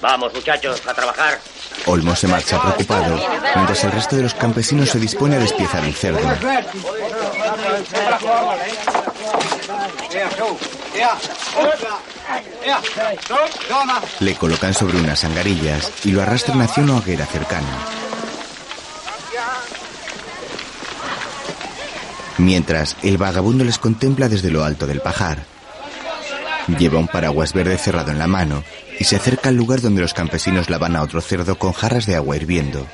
Vamos, muchachos, a trabajar. Olmo se marcha preocupado, mientras el resto de los campesinos se dispone a despiezar el cerdo. Le colocan sobre unas angarillas y lo arrastran hacia una hoguera cercana. Mientras, el vagabundo les contempla desde lo alto del pajar. Lleva un paraguas verde cerrado en la mano y se acerca al lugar donde los campesinos lavan a otro cerdo con jarras de agua hirviendo.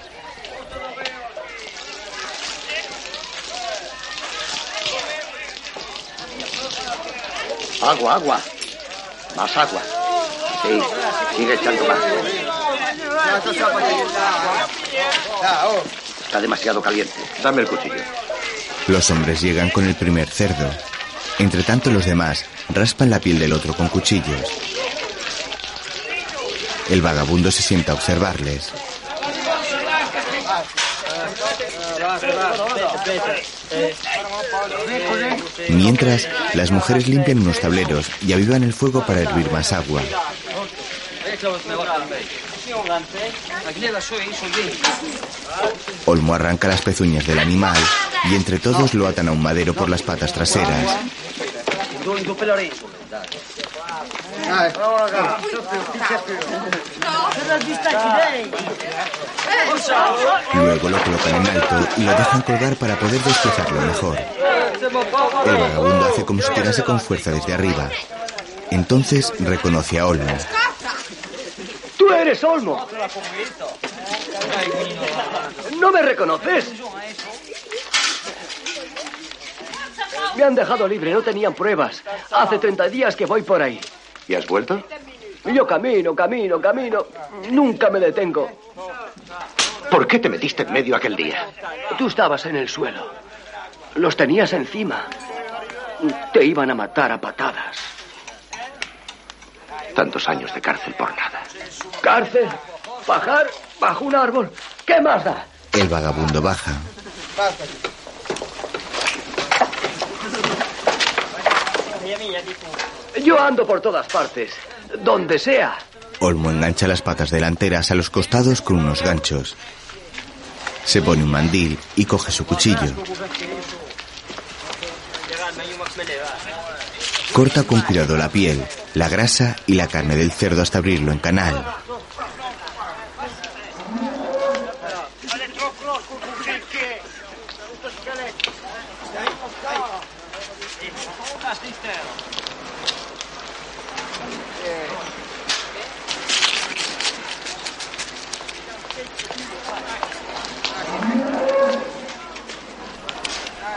Agua, agua. Más agua. Sí, sigue echando más. Está demasiado caliente. Dame el cuchillo. Los hombres llegan con el primer cerdo. Entre tanto, los demás raspan la piel del otro con cuchillos. El vagabundo se sienta a observarles. Mientras, las mujeres limpian unos tableros y avivan el fuego para hervir más agua. Olmo arranca las pezuñas del animal y entre todos lo atan a un madero por las patas traseras. Luego lo colocan en alto y lo dejan colgar para poder desplazarlo mejor. El vagabundo hace como si tirase con fuerza desde arriba. Entonces reconoce a Olmo. ¡Tú eres Olmo! ¿No me reconoces? Me han dejado libre, no tenían pruebas. Hace 30 días que voy por ahí. ¿Y has vuelto? Yo camino, camino, camino. Nunca me detengo. ¿Por qué te metiste en medio aquel día? Tú estabas en el suelo. Los tenías encima. Te iban a matar a patadas. Tantos años de cárcel por nada. Cárcel, pajar, bajo un árbol. ¿Qué más da? El vagabundo baja. Yo ando por todas partes, donde sea. Olmo engancha las patas delanteras a los costados con unos ganchos. Se pone un mandil y coge su cuchillo. Corta con cuidado la piel, la grasa y la carne del cerdo hasta abrirlo en canal.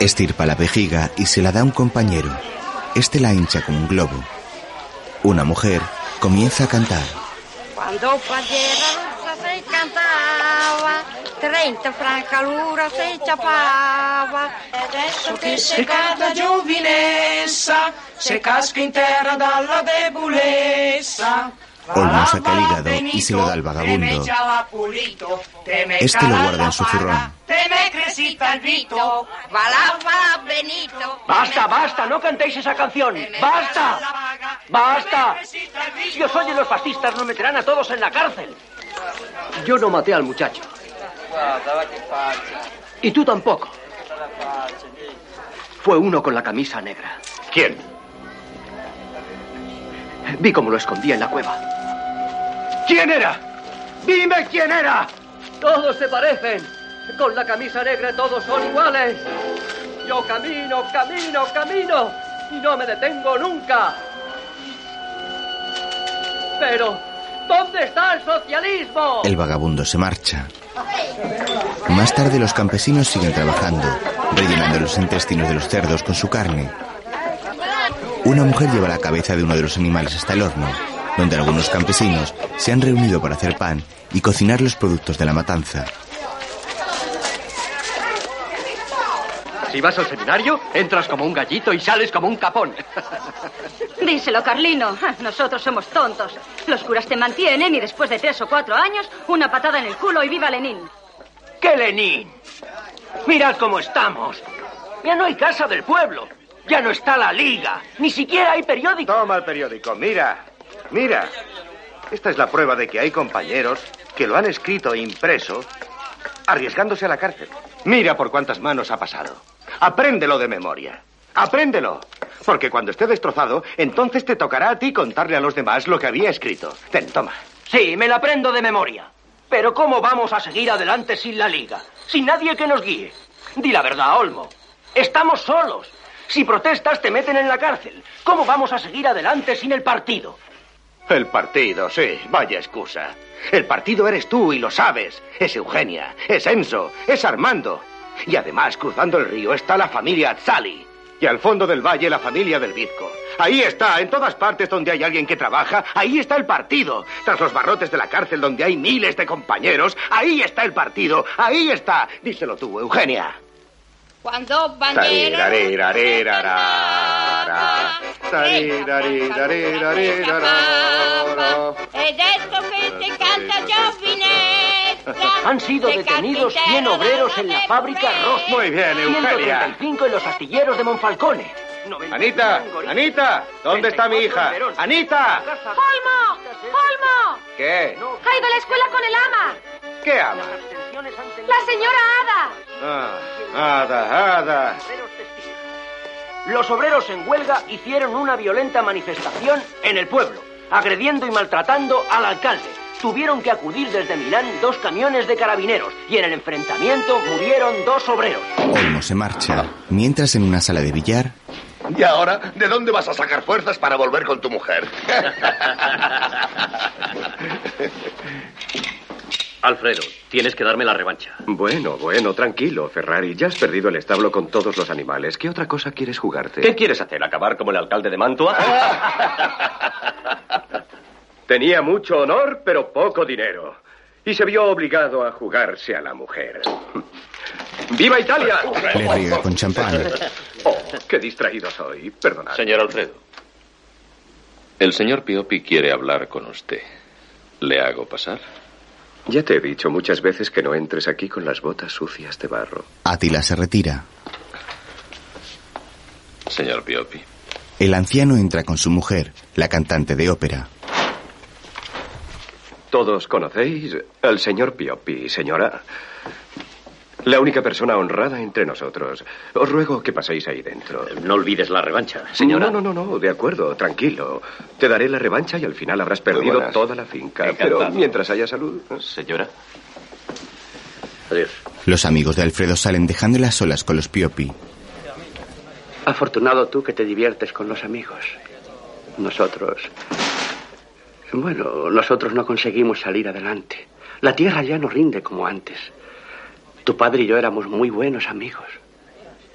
Estirpa la vejiga y se la da un compañero. Este la hincha como un globo. Una mujer comienza a cantar. Quando pradera rossa se cantava, 30 franca l'ora se ciapava. Adesso che sei cata giovinessa, se casca in terra dalla debolezza. Olmo saca el hígado y se lo da al vagabundo. Este lo guarda en su zurrón. Basta, basta, no cantéis esa canción. Basta. Basta. Si os oyen los fascistas, nos meterán a todos en la cárcel. Yo no maté al muchacho. Y tú tampoco. Fue uno con la camisa negra. ¿Quién? Vi cómo lo escondía en la cueva. ¿Quién era? Dime quién era. Todos se parecen. Con la camisa negra todos son iguales. Yo camino, camino, camino. Y no me detengo nunca. Pero, ¿dónde está el socialismo? El vagabundo se marcha. Más tarde los campesinos siguen trabajando, rellenando los intestinos de los cerdos con su carne. Una mujer lleva la cabeza de uno de los animales hasta el horno, donde algunos campesinos se han reunido para hacer pan y cocinar los productos de la matanza. Si vas al seminario, entras como un gallito y sales como un capón. Díselo, Carlino. Nosotros somos tontos. Los curas te mantienen y después de tres o cuatro años, una patada en el culo y viva Lenin. ¿Qué Lenin? Mirad cómo estamos. Ya no hay casa del pueblo. Ya no está la liga. Ni siquiera hay periódico. Toma el periódico, mira. Mira. Esta es la prueba de que hay compañeros que lo han escrito e impreso arriesgándose a la cárcel. Mira por cuántas manos ha pasado. Apréndelo de memoria. Apréndelo. Porque cuando esté destrozado, entonces te tocará a ti contarle a los demás lo que había escrito. Ten, toma. Sí, me la aprendo de memoria. Pero ¿cómo vamos a seguir adelante sin la liga? Sin nadie que nos guíe. Di la verdad, Olmo. Estamos solos. Si protestas, te meten en la cárcel. ¿Cómo vamos a seguir adelante sin el partido? El partido, sí. Vaya excusa. El partido eres tú y lo sabes. Es Eugenia, es Enzo, es Armando. Y además, cruzando el río está la familia Atzali. Y al fondo del valle la familia del Vizco. Ahí está, en todas partes donde hay alguien que trabaja, ahí está el partido. Tras los barrotes de la cárcel donde hay miles de compañeros, ahí está el partido, ahí está. Díselo tú, Eugenia. Cuando bandera Tarirarirarirarara. Tarirarirarirarara. Es esto que te canta Jovineta. Han sido detenidos 100 obreros en la fábrica Ross. Muy bien, Eugenia. 135 en los astilleros de Monfalcone. Anita, Anita, ¿dónde está mi hija? Anita. ¡Olmo! ¡Olmo! ¿Qué? Ha ido a la escuela con el ama. ¿Qué ama? La señora Ada. Ah, Ada, Ada. Los obreros en huelga hicieron una violenta manifestación en el pueblo, agrediendo y maltratando al alcalde. Tuvieron que acudir desde Milán dos camiones de carabineros y en el enfrentamiento murieron dos obreros. Olmo se marcha, mientras en una sala de billar, ¿Y ahora de dónde vas a sacar fuerzas para volver con tu mujer? Alfredo, tienes que darme la revancha. Bueno, bueno, tranquilo, Ferrari. Ya has perdido el establo con todos los animales. ¿Qué otra cosa quieres jugarte? ¿Qué quieres hacer? ¿Acabar como el alcalde de Mantua? Tenía mucho honor, pero poco dinero. Y se vio obligado a jugarse a la mujer. ¡Viva Italia! le riega con champán. Oh, qué distraído soy. Perdonad. Señor Alfredo. El señor Piopi quiere hablar con usted. ¿Le hago pasar? Ya te he dicho muchas veces que no entres aquí con las botas sucias de barro. Atila se retira. Señor Piopi. El anciano entra con su mujer, la cantante de ópera. Todos conocéis al señor Piopi, señora. La única persona honrada entre nosotros. Os ruego que paséis ahí dentro. No olvides la revancha, señora. No, no, no, no, de acuerdo, tranquilo. Te daré la revancha y al final habrás perdido toda la finca. Encantado. Pero mientras haya salud. Señora. Adiós. Los amigos de Alfredo salen dejándola a solas con los Piopi. Afortunado tú que te diviertes con los amigos. Nosotros. Bueno, nosotros no conseguimos salir adelante. La tierra ya no rinde como antes. Tu padre y yo éramos muy buenos amigos.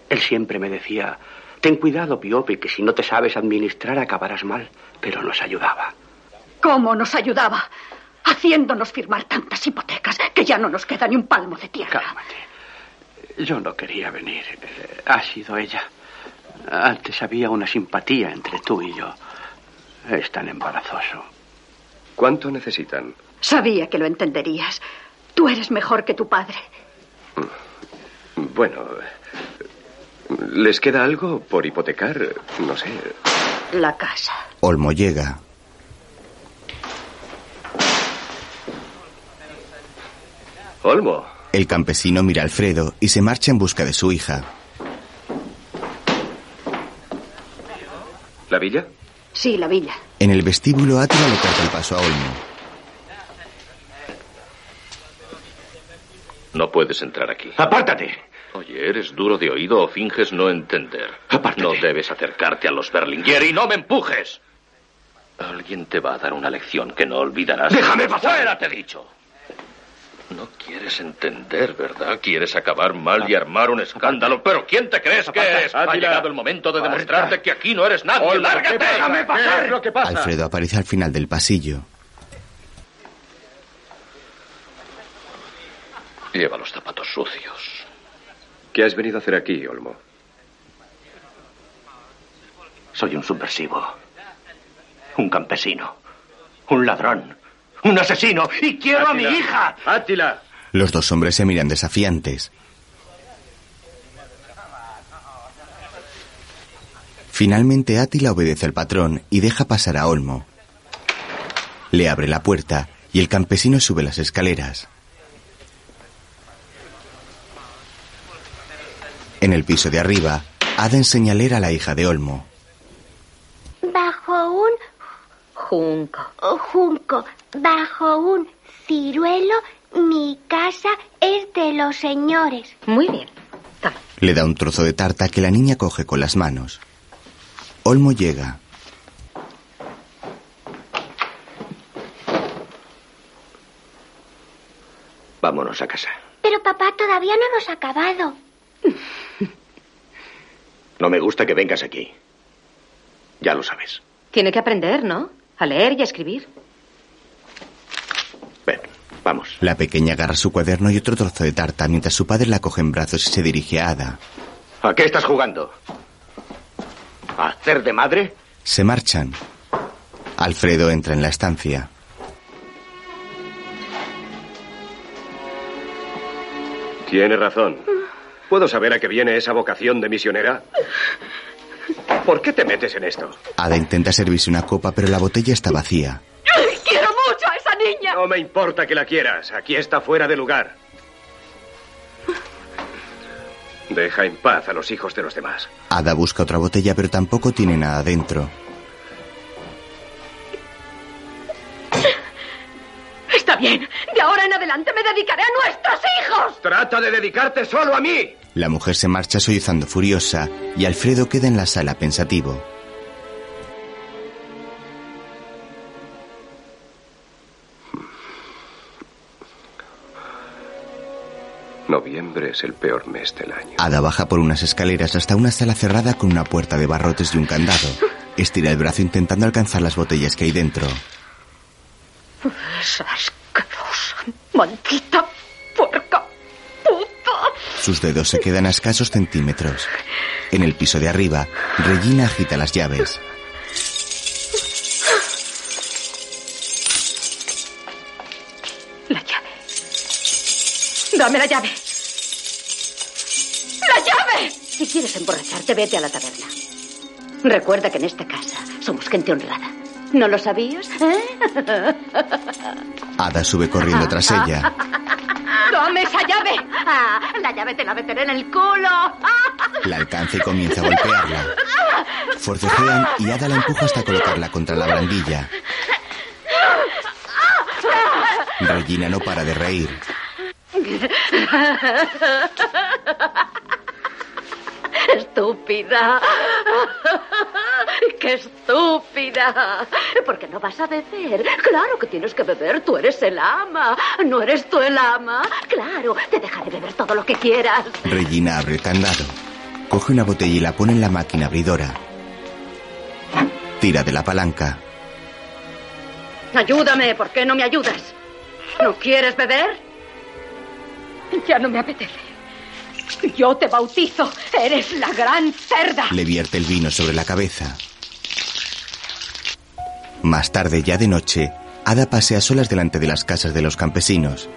Él siempre me decía, ten cuidado, Piopi, que si no te sabes administrar acabarás mal. Pero nos ayudaba. ¿Cómo nos ayudaba? Haciéndonos firmar tantas hipotecas que ya no nos queda ni un palmo de tierra. Cálmate. Yo no quería venir. Ha sido ella. Antes había una simpatía entre tú y yo. Es tan embarazoso. ¿Cuánto necesitan? Sabía que lo entenderías. Tú eres mejor que tu padre. Bueno, ¿les queda algo por hipotecar? No sé. La casa. Olmo llega. Olmo. El campesino mira a Alfredo y se marcha en busca de su hija. ¿La villa? Sí, la villa. En el vestíbulo, Átila le corta el paso a Olmo. No puedes entrar aquí. ¡Apártate! Oye, ¿eres duro de oído o finges no entender? No debes acercarte a los Berlinguer y no me empujes. Alguien te va a dar una lección que no olvidarás. ¡Déjame pasar! ¡Fuera, te he dicho! No quieres entender, ¿verdad? Quieres acabar mal y armar un escándalo. Pero ¿quién te crees que eres? Ha llegado el momento de demostrarte que aquí no eres nadie. ¡Lárgate! ¡Déjame pasar! ¿Qué es lo que pasa? Alfredo aparece al final del pasillo. Lleva los zapatos sucios. ¿Qué has venido a hacer aquí, Olmo? Soy un subversivo. Un campesino. Un ladrón. Un asesino. Y quiero a mi hija. ¡Átila! Los dos hombres se miran desafiantes. Finalmente Átila obedece al patrón y deja pasar a Olmo. Le abre la puerta y el campesino sube las escaleras. En el piso de arriba, Ada enseña a leer a la hija de Olmo. Bajo un Junco. junco, bajo un ciruelo, mi casa es de los señores. Muy bien. Le da un trozo de tarta que la niña coge con las manos. Olmo llega. Vámonos a casa. Pero papá, todavía no hemos acabado. No me gusta que vengas aquí. Ya lo sabes. Tiene que aprender, ¿no? A leer y a escribir. Vamos. La pequeña agarra su cuaderno y otro trozo de tarta mientras su padre la coge en brazos y se dirige a Ada. ¿A qué estás jugando? ¿A hacer de madre? Se marchan. Alfredo entra en la estancia. Tiene razón. ¿Puedo saber a qué viene esa vocación de misionera? ¿Por qué te metes en esto? Ada intenta servirse una copa, pero la botella está vacía. ¡Quiero mucho a esa niña! No me importa que la quieras. Aquí está fuera de lugar. Deja en paz a los hijos de los demás. Ada busca otra botella, pero tampoco tiene nada dentro. Está bien. De ahora en adelante me dedicaré a nuestros hijos. Trata de dedicarte solo a mí. La mujer se marcha sollozando furiosa y Alfredo queda en la sala pensativo. Noviembre es el peor mes del año. Ada baja por unas escaleras hasta una sala cerrada con una puerta de barrotes y un candado. Estira el brazo intentando alcanzar las botellas que hay dentro. Es asquerosa, maldita puerca, puta. Sus dedos se quedan a escasos centímetros. En el piso de arriba, Regina agita las llaves. La llave. Dame la llave. ¡La llave! Si quieres emborracharte, vete a la taberna. Recuerda que en esta casa somos gente honrada. ¿No lo sabías? ¿Eh? Ada sube corriendo tras ella. ¡Dame esa llave! Ah, la llave te la meteré en el culo. La alcanza y comienza a golpearla. Forcejean y Ada la empuja hasta colocarla contra la barandilla. Regina no para de reír. Estúpida. ¡Qué estúpida! ¿Por qué no vas a beber? Claro que tienes que beber. Tú eres el ama. ¿No eres tú el ama? Claro, te dejaré beber todo lo que quieras. Regina abre el candado. Coge una botella y la pone en la máquina abridora. Tira de la palanca. Ayúdame, ¿por qué no me ayudas? ¿No quieres beber? Ya no me apetece. Yo te bautizo. Eres la gran cerda. Le vierte el vino sobre la cabeza. Más tarde, ya de noche, Ada pasea solas delante de las casas de los campesinos.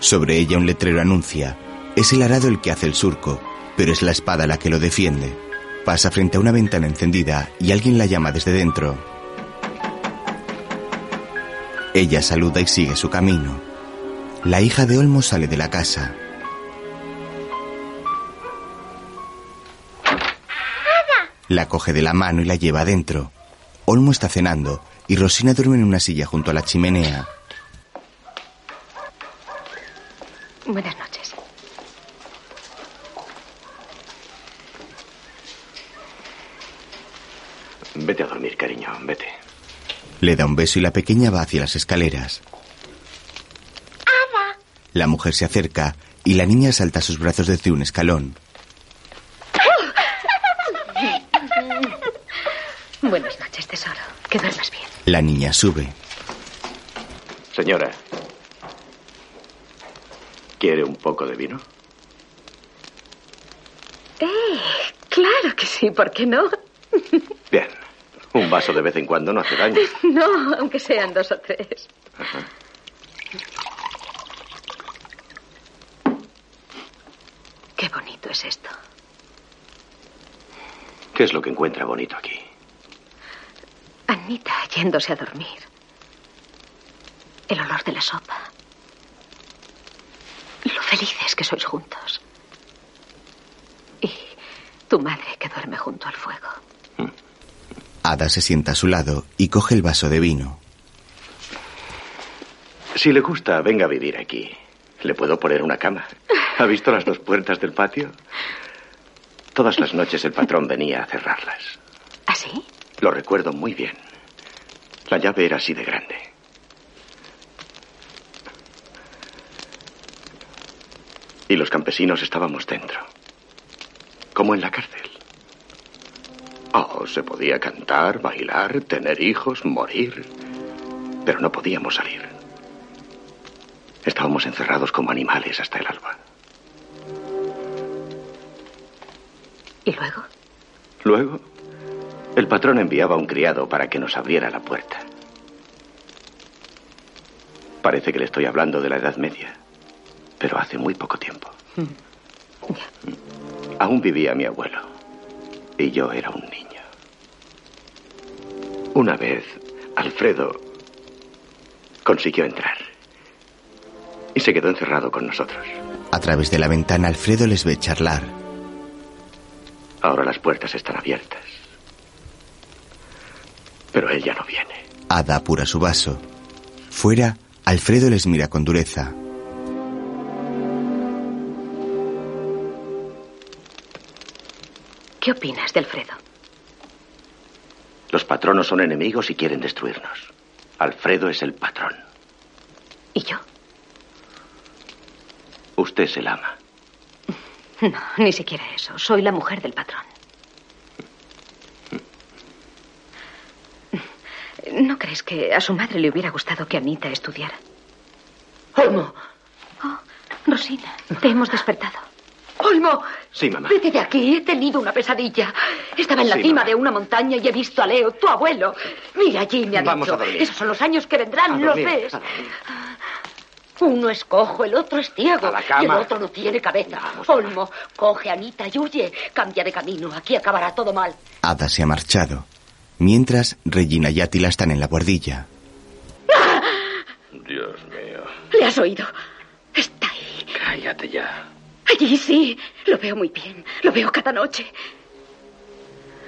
Sobre ella un letrero anuncia. Es el arado el que hace el surco, pero es la espada la que lo defiende. Pasa frente a una ventana encendida y alguien la llama desde dentro. Ella saluda y sigue su camino. La hija de Olmo sale de la casa. La coge de la mano y la lleva adentro. Olmo está cenando y Rosina duerme en una silla junto a la chimenea. Buenas noches. Vete a dormir, cariño, vete. Le da un beso y la pequeña va hacia las escaleras. La mujer se acerca y la niña salta a sus brazos desde un escalón. Buenas noches, tesoro. Que duermas bien. La niña sube. Señora, ¿quiere un poco de vino? Eh, claro que sí, ¿por qué no? Bien. Un vaso de vez en cuando no hace daño. No, aunque sean dos o tres. Qué bonito es esto. ¿Qué es lo que encuentra bonito aquí? Anita yéndose a dormir. El olor de la sopa. Lo felices que sois juntos. Y tu madre que duerme junto al fuego. Ada se sienta a su lado y coge el vaso de vino. Si le gusta, venga a vivir aquí. Le puedo poner una cama. ¿Ha visto las dos puertas del patio? Todas las noches el patrón venía a cerrarlas. ¿Ah, sí? Lo recuerdo muy bien. La llave era así de grande. Y los campesinos estábamos dentro. Como en la cárcel. Oh, se podía cantar, bailar, tener hijos, morir. Pero no podíamos salir. Estábamos encerrados como animales hasta el alba. ¿Y luego? Luego, el patrón enviaba a un criado para que nos abriera la puerta. Parece que le estoy hablando de la Edad Media, pero hace muy poco tiempo. Aún vivía mi abuelo y yo era un niño. Una vez, Alfredo consiguió entrar y se quedó encerrado con nosotros. A través de la ventana Alfredo les ve charlar. Ahora las puertas están abiertas. Pero él ya no viene. Ada apura su vaso. Fuera, Alfredo les mira con dureza. ¿Qué opinas de Alfredo? Los patronos son enemigos y quieren destruirnos. Alfredo es el patrón. ¿Y yo? Usted es el ama. No, ni siquiera eso. Soy la mujer del patrón. ¿No crees que a su madre le hubiera gustado que Anita estudiara? Olmo. Oh, Rosina, te hemos despertado. Olmo. Sí, mamá. Vete de aquí, he tenido una pesadilla. Estaba en la Sí, cima mamá. de una montaña y he visto a Leo, tu abuelo. Mira, allí me ha Vamos dicho. a dormir. Esos son los años que vendrán, A ¿los dormir, ves? a dormir. Uno es cojo, el otro es ciego. A la Y el otro no tiene cabeza. Olmo, coge a Anita y huye. Cambia de camino. Aquí acabará todo mal. Ada se ha marchado. Mientras, Regina y Átila están en la guardilla. Dios mío. ¿Le has oído? Cállate ya. Allí sí. Lo veo muy bien. Lo veo cada noche.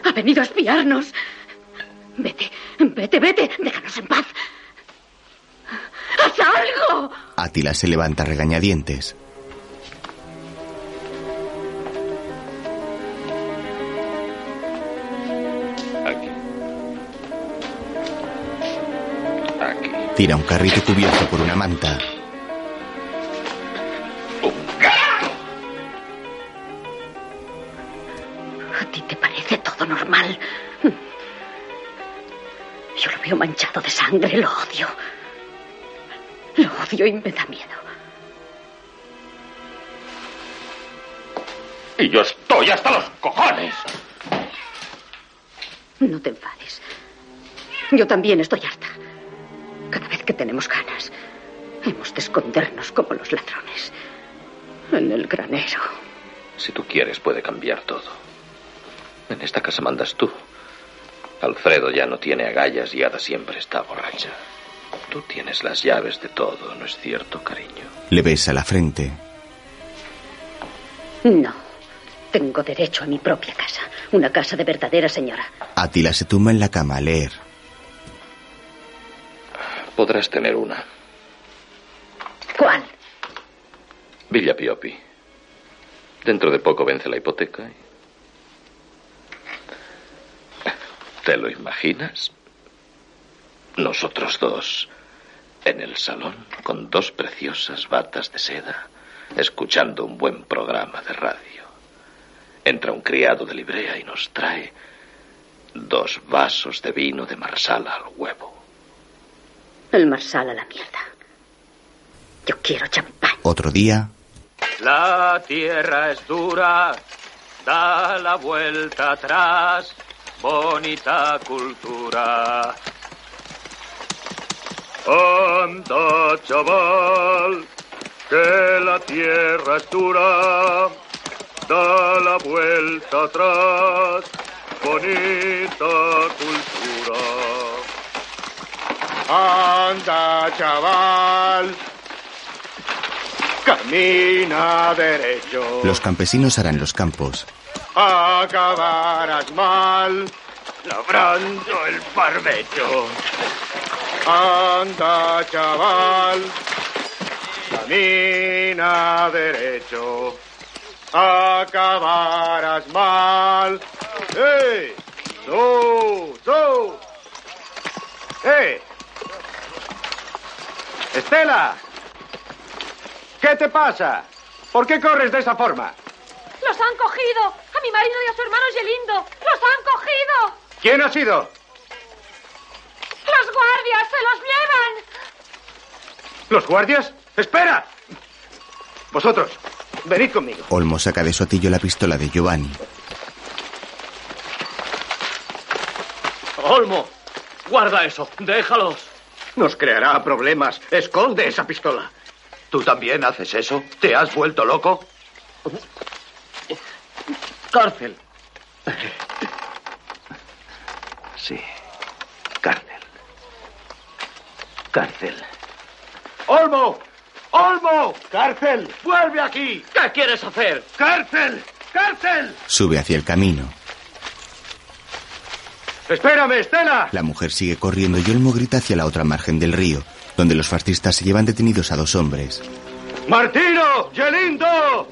Ha venido a espiarnos. Vete, vete, vete. Déjanos en paz. ¡Haz algo! Átila se levanta regañadientes. Tira un carrito cubierto por una manta. ¿A ti te parece todo normal? Yo lo veo manchado de sangre, lo odio. Lo odio y me da miedo. Y yo estoy hasta los cojones. No te enfades. Yo también estoy harta. Cada vez que tenemos ganas. Hemos de escondernos como los ladrones. En el granero. Si tú quieres, puede cambiar todo. En esta casa mandas tú. Alfredo ya no tiene agallas y Ada siempre está borracha. Tú tienes las llaves de todo, ¿no es cierto, cariño? Le besa la frente. No. Tengo derecho a mi propia casa. Una casa de verdadera señora. Atila se tumba en la cama a leer. Podrás tener una. ¿Cuál? Villa Piopi. Dentro de poco vence la hipoteca. y- ¿Te lo imaginas? Nosotros dos en el salón con dos preciosas batas de seda, escuchando un buen programa de radio. Entra un criado de librea y nos trae dos vasos de vino de marsala al huevo. El marsal a la mierda. Yo quiero champán. Otro día, La tierra es dura, da la vuelta atrás, bonita cultura. Anda, chaval, que la tierra es dura. Da la vuelta atrás, bonita cultura. Anda, chaval, camina derecho. los campesinos harán los campos. Acabarás mal, labrando el barbecho. Anda, chaval, camina derecho. Acabarás mal. ¡Eh! ¡Tú! ¡Tú! ¡Eh! ¡Estela! ¿Qué te pasa? ¿Por qué corres de esa forma? ¡Los han cogido! ¡A mi marido y a su hermano Gelindo! ¡Los han cogido! ¿Quién ha sido? ¡Los guardias se los llevan! ¿Los guardias? ¡Espera! Vosotros, venid conmigo. Olmo saca de su atillo la pistola de Giovanni. Olmo, guarda eso, déjalos. Nos creará problemas. Esconde esa pistola. ¿Tú también haces eso? ¿Te has vuelto loco? Cárcel. Sí. Cárcel. Cárcel. ¡Olmo! ¡Olmo! ¡Cárcel! ¡Vuelve aquí! ¿Qué quieres hacer? ¡Cárcel! ¡Cárcel! Sube hacia el camino. ¡Espérame, Estela! La mujer sigue corriendo y Olmo grita hacia la otra margen del río, donde los fascistas se llevan detenidos a dos hombres. ¡Martino! ¡Gelindo!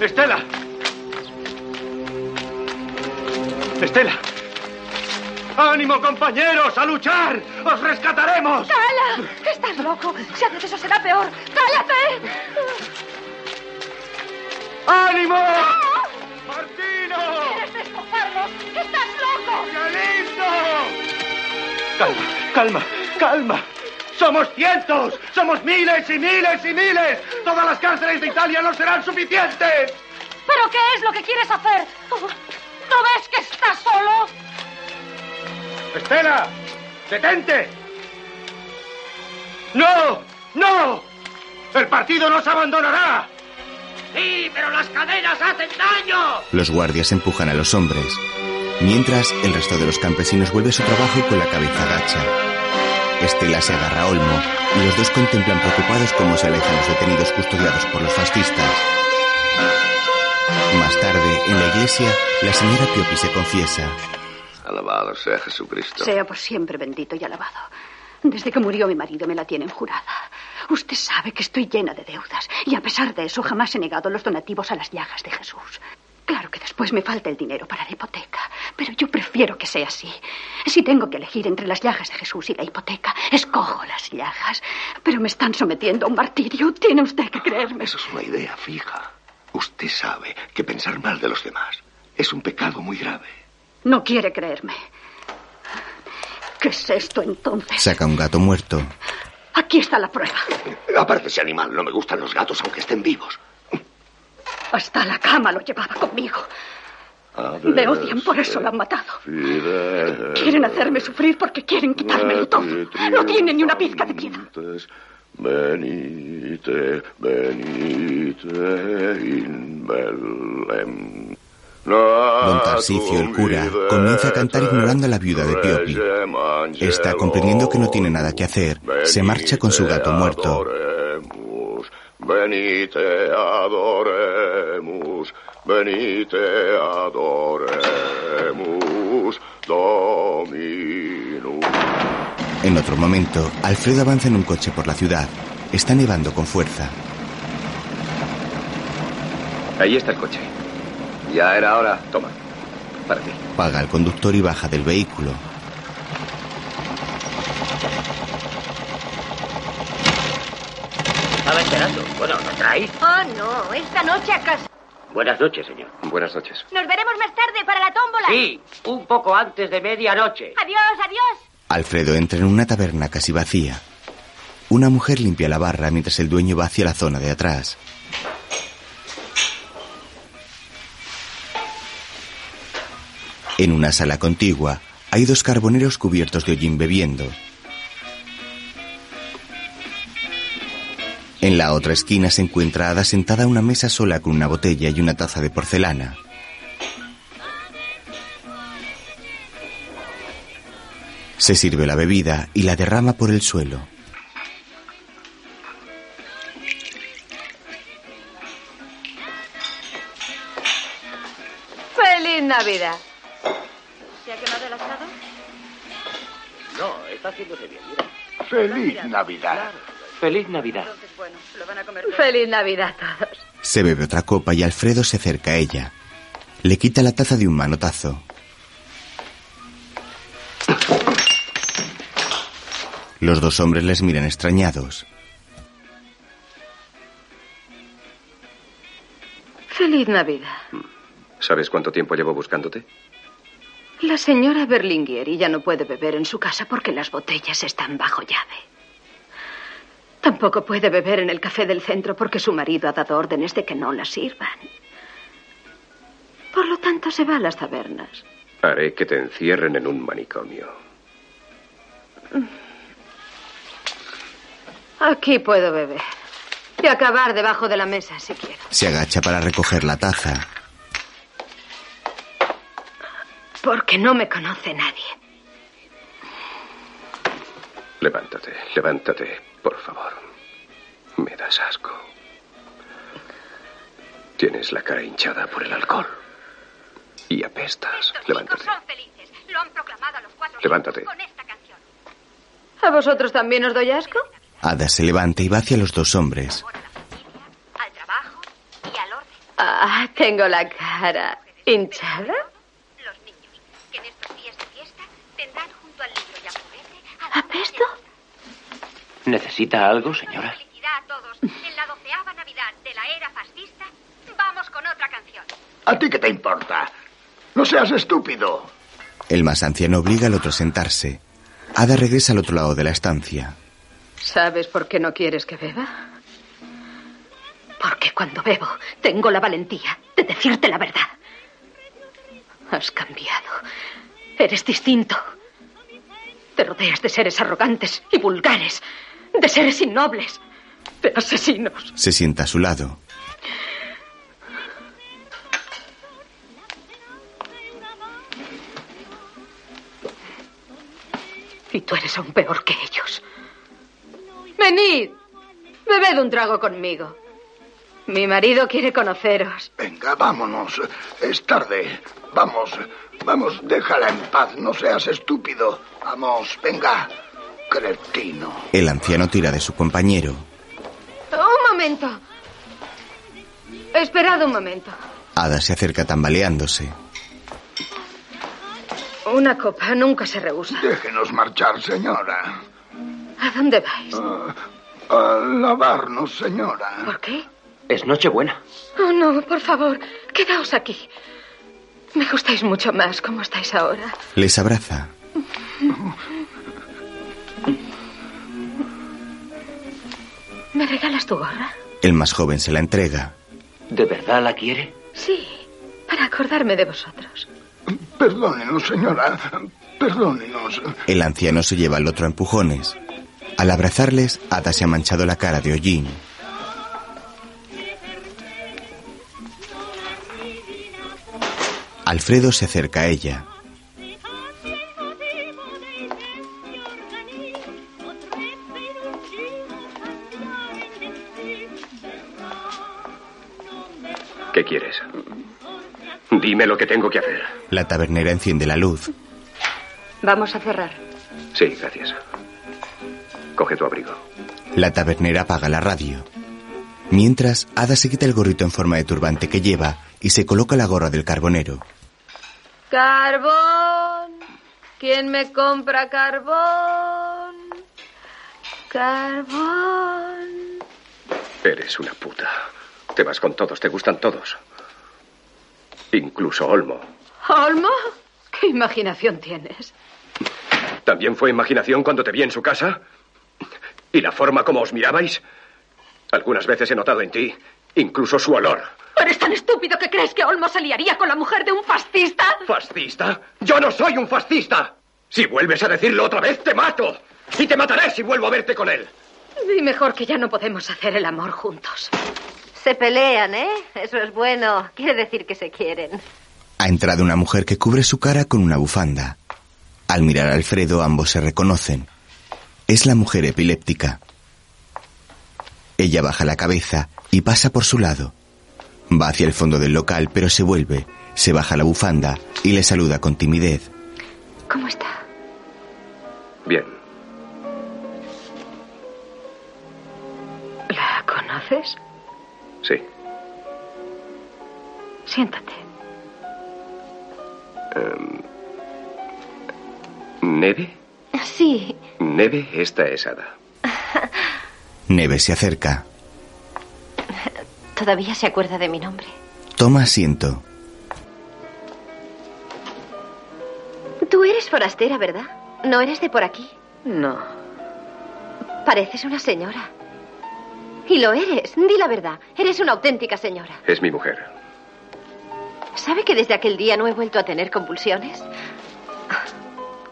Estela. Estela. ¡Ánimo, compañeros! ¡A luchar! ¡Os rescataremos! ¡Cala! ¡Estás loco! Si haces eso será peor. ¡Cállate! ¡Ánimo! ¡Martino! ¡Quieres despojarnos! ¡Estás loco! Calma, calma, calma. ¡Somos cientos! ¡Somos miles y miles y miles! ¡Todas las cárceles de Italia no serán suficientes! ¿Pero qué es lo que quieres hacer? ¿No ves que estás solo? ¡Estela! ¡Detente! ¡No! ¡No! ¡El partido nos abandonará! Sí, pero las cadenas hacen daño. Los guardias empujan a los hombres. Mientras, el resto de los campesinos vuelve a su trabajo con la cabeza gacha. Estela se agarra a Olmo y los dos contemplan preocupados cómo se alejan los detenidos custodiados por los fascistas. Más tarde, en la iglesia, la señora Piopi se confiesa. Alabado sea Jesucristo. Sea por siempre bendito y alabado. Desde que murió mi marido me la tienen jurada. Usted sabe que estoy llena de deudas y a pesar de eso jamás he negado los donativos a las llagas de Jesús. Claro que después me falta el dinero para la hipoteca, pero yo prefiero que sea así. Si tengo que elegir entre las llagas de Jesús y la hipoteca, escojo las llagas. Pero me están sometiendo a un martirio. Tiene usted que creerme. Eso es una idea fija. Usted sabe que pensar mal de los demás es un pecado muy grave. No quiere creerme. ¿Qué es esto entonces? Saca un gato muerto. Aquí está la prueba. Aparte ese animal, no me gustan los gatos aunque estén vivos. Hasta la cama lo llevaba conmigo. Me odian, por eso lo han matado. Quieren hacerme sufrir porque quieren quitármelo todo. No tienen ni una pizca de piedad. Venite, venite in. Don Tarsicio, el cura, comienza a cantar ignorando a la viuda de Piopi. Esta, comprendiendo que no tiene nada que hacer, se marcha con su gato muerto. Venite, adoremus, venite, adoremus, Dominus. En otro momento, Alfredo avanza en un coche por la ciudad. Está nevando con fuerza. Ahí está el coche. Ya era hora. Toma. Para ti. Paga al conductor y baja del vehículo. Estaba esperando. Bueno, ¿no traéis? Oh, no. Esta noche acaso. Buenas noches, señor. Buenas noches. Nos veremos más tarde para la tómbola. Sí, un poco antes de medianoche. Adiós, adiós. Alfredo entra en una taberna casi vacía. Una mujer limpia la barra mientras el dueño va hacia la zona de atrás. En una sala contigua hay dos carboneros cubiertos de hollín bebiendo. En la otra esquina se encuentra Ada sentada una mesa sola con una botella y una taza de porcelana. Se sirve la bebida y la derrama por el suelo. ¡Feliz Navidad! ¿Se ha quemado el asado? No, está haciéndose bien, mira. Feliz Navidad. Feliz Navidad. ¡Feliz Navidad a todos! Se bebe otra copa y Alfredo se acerca a ella. Le quita la taza de un manotazo. Los dos hombres les miran extrañados. ¡Feliz Navidad! ¿Sabes cuánto tiempo llevo buscándote? La señora Berlinguieri ya no puede beber en su casa porque las botellas están bajo llave. Tampoco puede beber en el café del centro porque su marido ha dado órdenes de que no la sirvan. Por lo tanto, se va a las tabernas. Haré que te encierren en un manicomio. Aquí puedo beber. Y acabar debajo de la mesa si quiero. Se agacha para recoger la taza. Porque no me conoce nadie. Levántate, levántate, por favor. Me das asco. Tienes la cara hinchada por el alcohol. Y apestas. Levántate, Son felices. Lo han proclamado a los cuatro levántate. con esta canción. ¿A vosotros también os doy asco? Ada se levanta y va hacia los dos hombres. Al trabajo y al orden. Ah, tengo la cara hinchada. Los niños, que en estos días de fiesta tendrán junto al libro y a juguete a ¿Apesto? ¿Necesita algo, señora? felicidad a todos. En la doceava Navidad de la era fascista, vamos con otra canción. ¿A ti qué te importa? No seas estúpido. El más anciano obliga al otro a sentarse. Ada regresa al otro lado de la estancia. ¿Sabes por qué no quieres que beba? Porque cuando bebo tengo la valentía de decirte la verdad. Has cambiado. Eres distinto. Te rodeas de seres arrogantes y vulgares, de seres innobles, de asesinos. Se sienta a su lado. Y tú eres aún peor que ellos. Venid, bebed un trago conmigo. Mi marido quiere conoceros. Venga, vámonos. Es tarde. Vamos, vamos, déjala en paz. No seas estúpido. Vamos, venga. Cretino. El anciano tira de su compañero. Un momento. Esperad un momento. Ada se acerca tambaleándose. Una copa nunca se rehúsa. Déjenos marchar, señora. ¿A dónde vais? A lavarnos, señora. ¿Por qué? Es Nochebuena. Oh, no, por favor, quedaos aquí. Me gustáis mucho más como estáis ahora. Les abraza. ¿Me regalas tu gorra? El más joven se la entrega. ¿De verdad la quiere? Sí, para acordarme de vosotros. Perdónenos, señora. Perdónenos. El anciano se lleva al otro a empujones. Al abrazarles, Ada se ha manchado la cara de hollín. Alfredo se acerca a ella. ¿Qué quieres? Dime lo que tengo que hacer. La tabernera enciende la luz. Vamos a cerrar. Sí, gracias. Coge tu abrigo. La tabernera apaga la radio. Mientras, Ada se quita el gorrito en forma de turbante que lleva y se coloca la gorra del carbonero. Carbón. ¿Quién me compra carbón? Carbón. Eres una puta. Te vas con todos, te gustan todos. Incluso Olmo. ¿Olmo? ¿Qué imaginación tienes? ¿También fue imaginación cuando te vi en su casa? ¿Y la forma como os mirabais? Algunas veces he notado en ti incluso su olor. ¿Eres tan estúpido que crees que Olmo se liaría con la mujer de un fascista? ¿Fascista? Yo no soy un fascista. Si vuelves a decirlo otra vez, te mato. Y te mataré si vuelvo a verte con él. Di mejor que ya no podemos hacer el amor juntos. Se pelean, ¿eh? Eso es bueno. Quiere decir que se quieren. Ha entrado una mujer que cubre su cara con una bufanda. Al mirar a Alfredo, ambos se reconocen. Es la mujer epiléptica. Ella baja la cabeza y pasa por su lado. Va hacia el fondo del local, pero se vuelve, se baja la bufanda y le saluda con timidez. ¿Cómo está? Bien. ¿La conoces? Sí. Siéntate. Em, ¿Neve? Sí. Neve, esta es Ada. Neve se acerca. Todavía se acuerda de mi nombre. Toma asiento. Tú eres forastera, ¿verdad? ¿No eres de por aquí? No. Pareces una señora. Y lo eres. Di la verdad. Eres una auténtica señora. Es mi mujer. ¿Sabe que desde aquel día no he vuelto a tener convulsiones?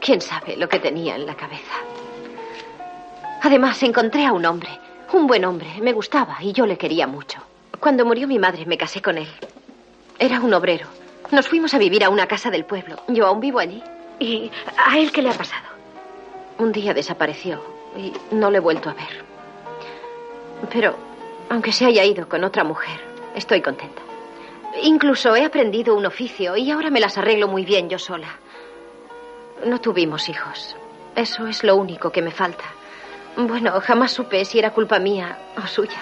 ¿Quién sabe lo que tenía en la cabeza? Además, encontré a un hombre. Un buen hombre. Me gustaba y yo le quería mucho. Cuando murió mi madre, me casé con él. Era un obrero. Nos fuimos a vivir a una casa del pueblo. Yo aún vivo allí. ¿Y a él qué le ha pasado? Un día desapareció y no le he vuelto a ver. Pero, aunque se haya ido con otra mujer, estoy contenta. Incluso he aprendido un oficio y ahora me las arreglo muy bien yo sola. No tuvimos hijos. Eso es lo único que me falta. Bueno, jamás supe si era culpa mía o suya.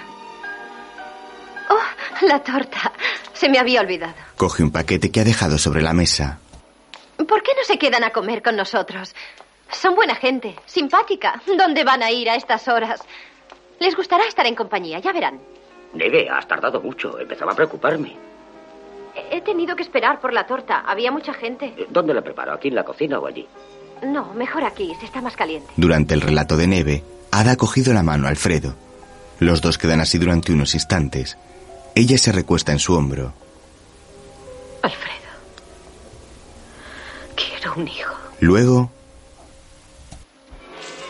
La torta. Se me había olvidado. Coge un paquete que ha dejado sobre la mesa. ¿Por qué no se quedan a comer con nosotros? Son buena gente, simpática. ¿Dónde van a ir a estas horas? Les gustará estar en compañía, ya verán. Neve, has tardado mucho. Empezaba a preocuparme. He tenido que esperar por la torta. Había mucha gente. ¿Dónde la preparo? ¿Aquí en la cocina o allí? No, mejor aquí. Se está más caliente. Durante el relato de Neve, Ada ha cogido la mano a Alfredo. Los dos quedan así durante unos instantes. Ella se recuesta en su hombro. Alfredo. Quiero un hijo. Luego,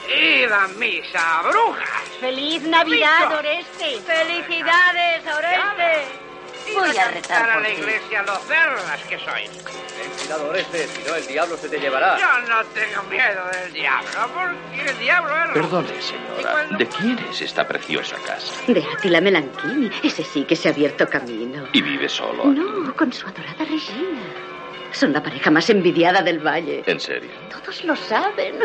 ¡Id a misa, brujas! ¡Feliz Navidad. Oreste! ¡Felicidades, Oreste! Voy a rezar a la iglesia los cerdas que sois. Ten cuidado, Oreste, si no el diablo se te llevará. Yo no tengo miedo del diablo, porque el diablo es... Perdone, señora. ¿De quién es esta preciosa casa? De Attila Melanchini. Ese sí que se ha abierto camino. ¿Y vive solo? No, con su adorada Regina. Son la pareja más envidiada del valle. ¿En serio? Todos lo saben.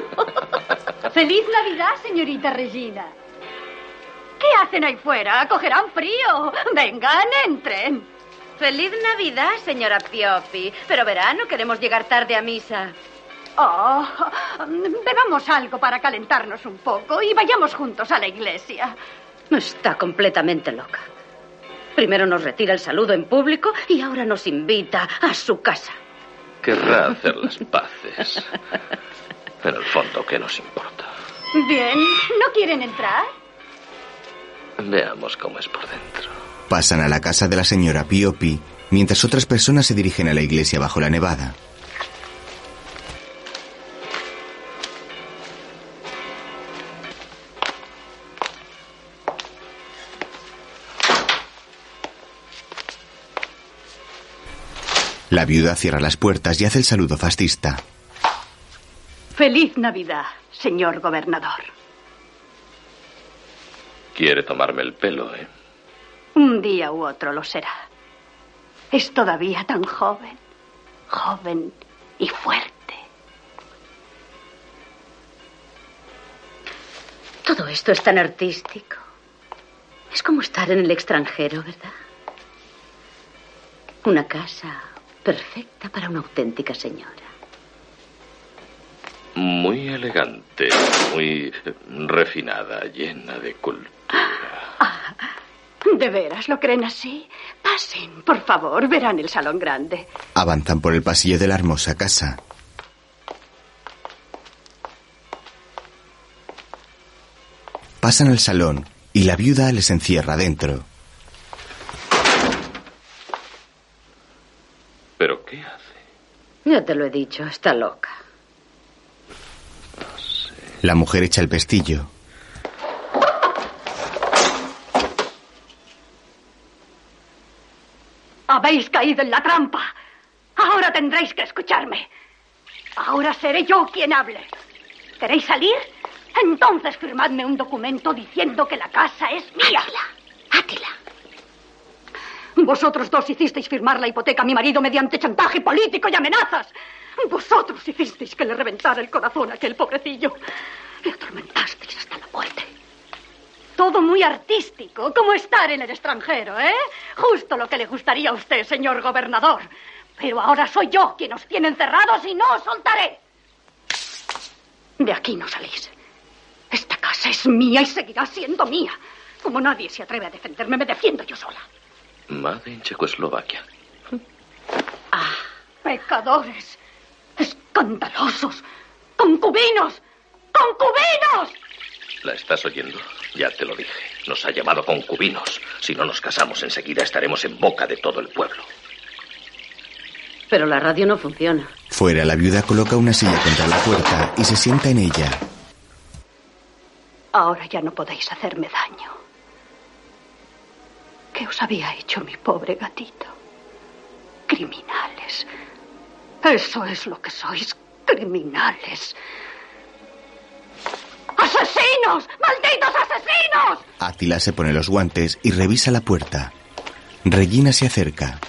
¡Feliz Navidad, señorita Regina! ¿Qué hacen ahí fuera? Cogerán frío. Vengan, entren. ¡Feliz Navidad, señora Piopi! Pero verá, no queremos llegar tarde a misa. Oh, bebamos algo para calentarnos un poco y vayamos juntos a la iglesia. Está completamente loca. Primero nos retira el saludo en público y ahora nos invita a su casa. Querrá hacer las paces. En el fondo, ¿qué nos importa? Bien, ¿no quieren entrar? Veamos cómo es por dentro. pasan a la casa de la señora Piopi, mientras otras personas se dirigen a la iglesia bajo la nevada. La viuda cierra las puertas y hace el saludo fascista. Feliz Navidad, señor gobernador. Quiere tomarme el pelo, ¿eh? Un día u otro lo será. Es todavía tan joven, joven y fuerte. Todo esto es tan artístico. Es como estar en el extranjero, ¿verdad? Una casa perfecta para una auténtica señora. Muy elegante, muy refinada, llena de cultura. ¿De veras lo creen así? Pasen, por favor, verán el salón grande. Avanzan por el pasillo de la hermosa casa. Pasan al salón y la viuda les encierra dentro. ¿Pero qué hace? Ya te lo he dicho, está loca. La mujer echa el pestillo. Habéis caído en la trampa. Ahora tendréis que escucharme. Ahora seré yo quien hable. ¿Queréis salir? Entonces firmadme un documento diciendo que la casa es mía. Átila. Vosotros dos hicisteis firmar la hipoteca a mi marido mediante chantaje político y amenazas. Vosotros hicisteis que le reventara el corazón a aquel pobrecillo. Le atormentasteis hasta la muerte. Todo muy artístico, como estar en el extranjero, ¿eh? Justo lo que le gustaría a usted, señor gobernador. Pero ahora soy yo quien os tiene encerrados y no os soltaré. De aquí no salís. Esta casa es mía y seguirá siendo mía. Como nadie se atreve a defenderme, me defiendo yo sola. Made en Checoslovaquia. Pecadores, escandalosos, concubinos, concubinos. ¿La estás oyendo? Ya te lo dije. Nos ha llamado concubinos. Si no nos casamos enseguida estaremos en boca de todo el pueblo. Pero la radio no funciona. Fuera, la viuda coloca una silla contra la puerta y se sienta en ella. Ahora ya no podéis hacerme daño. ¿Qué os había hecho mi pobre gatito? Criminales. Eso es lo que sois, criminales. ¡Asesinos! ¡Malditos asesinos! Átila se pone los guantes y revisa la puerta. Regina se acerca.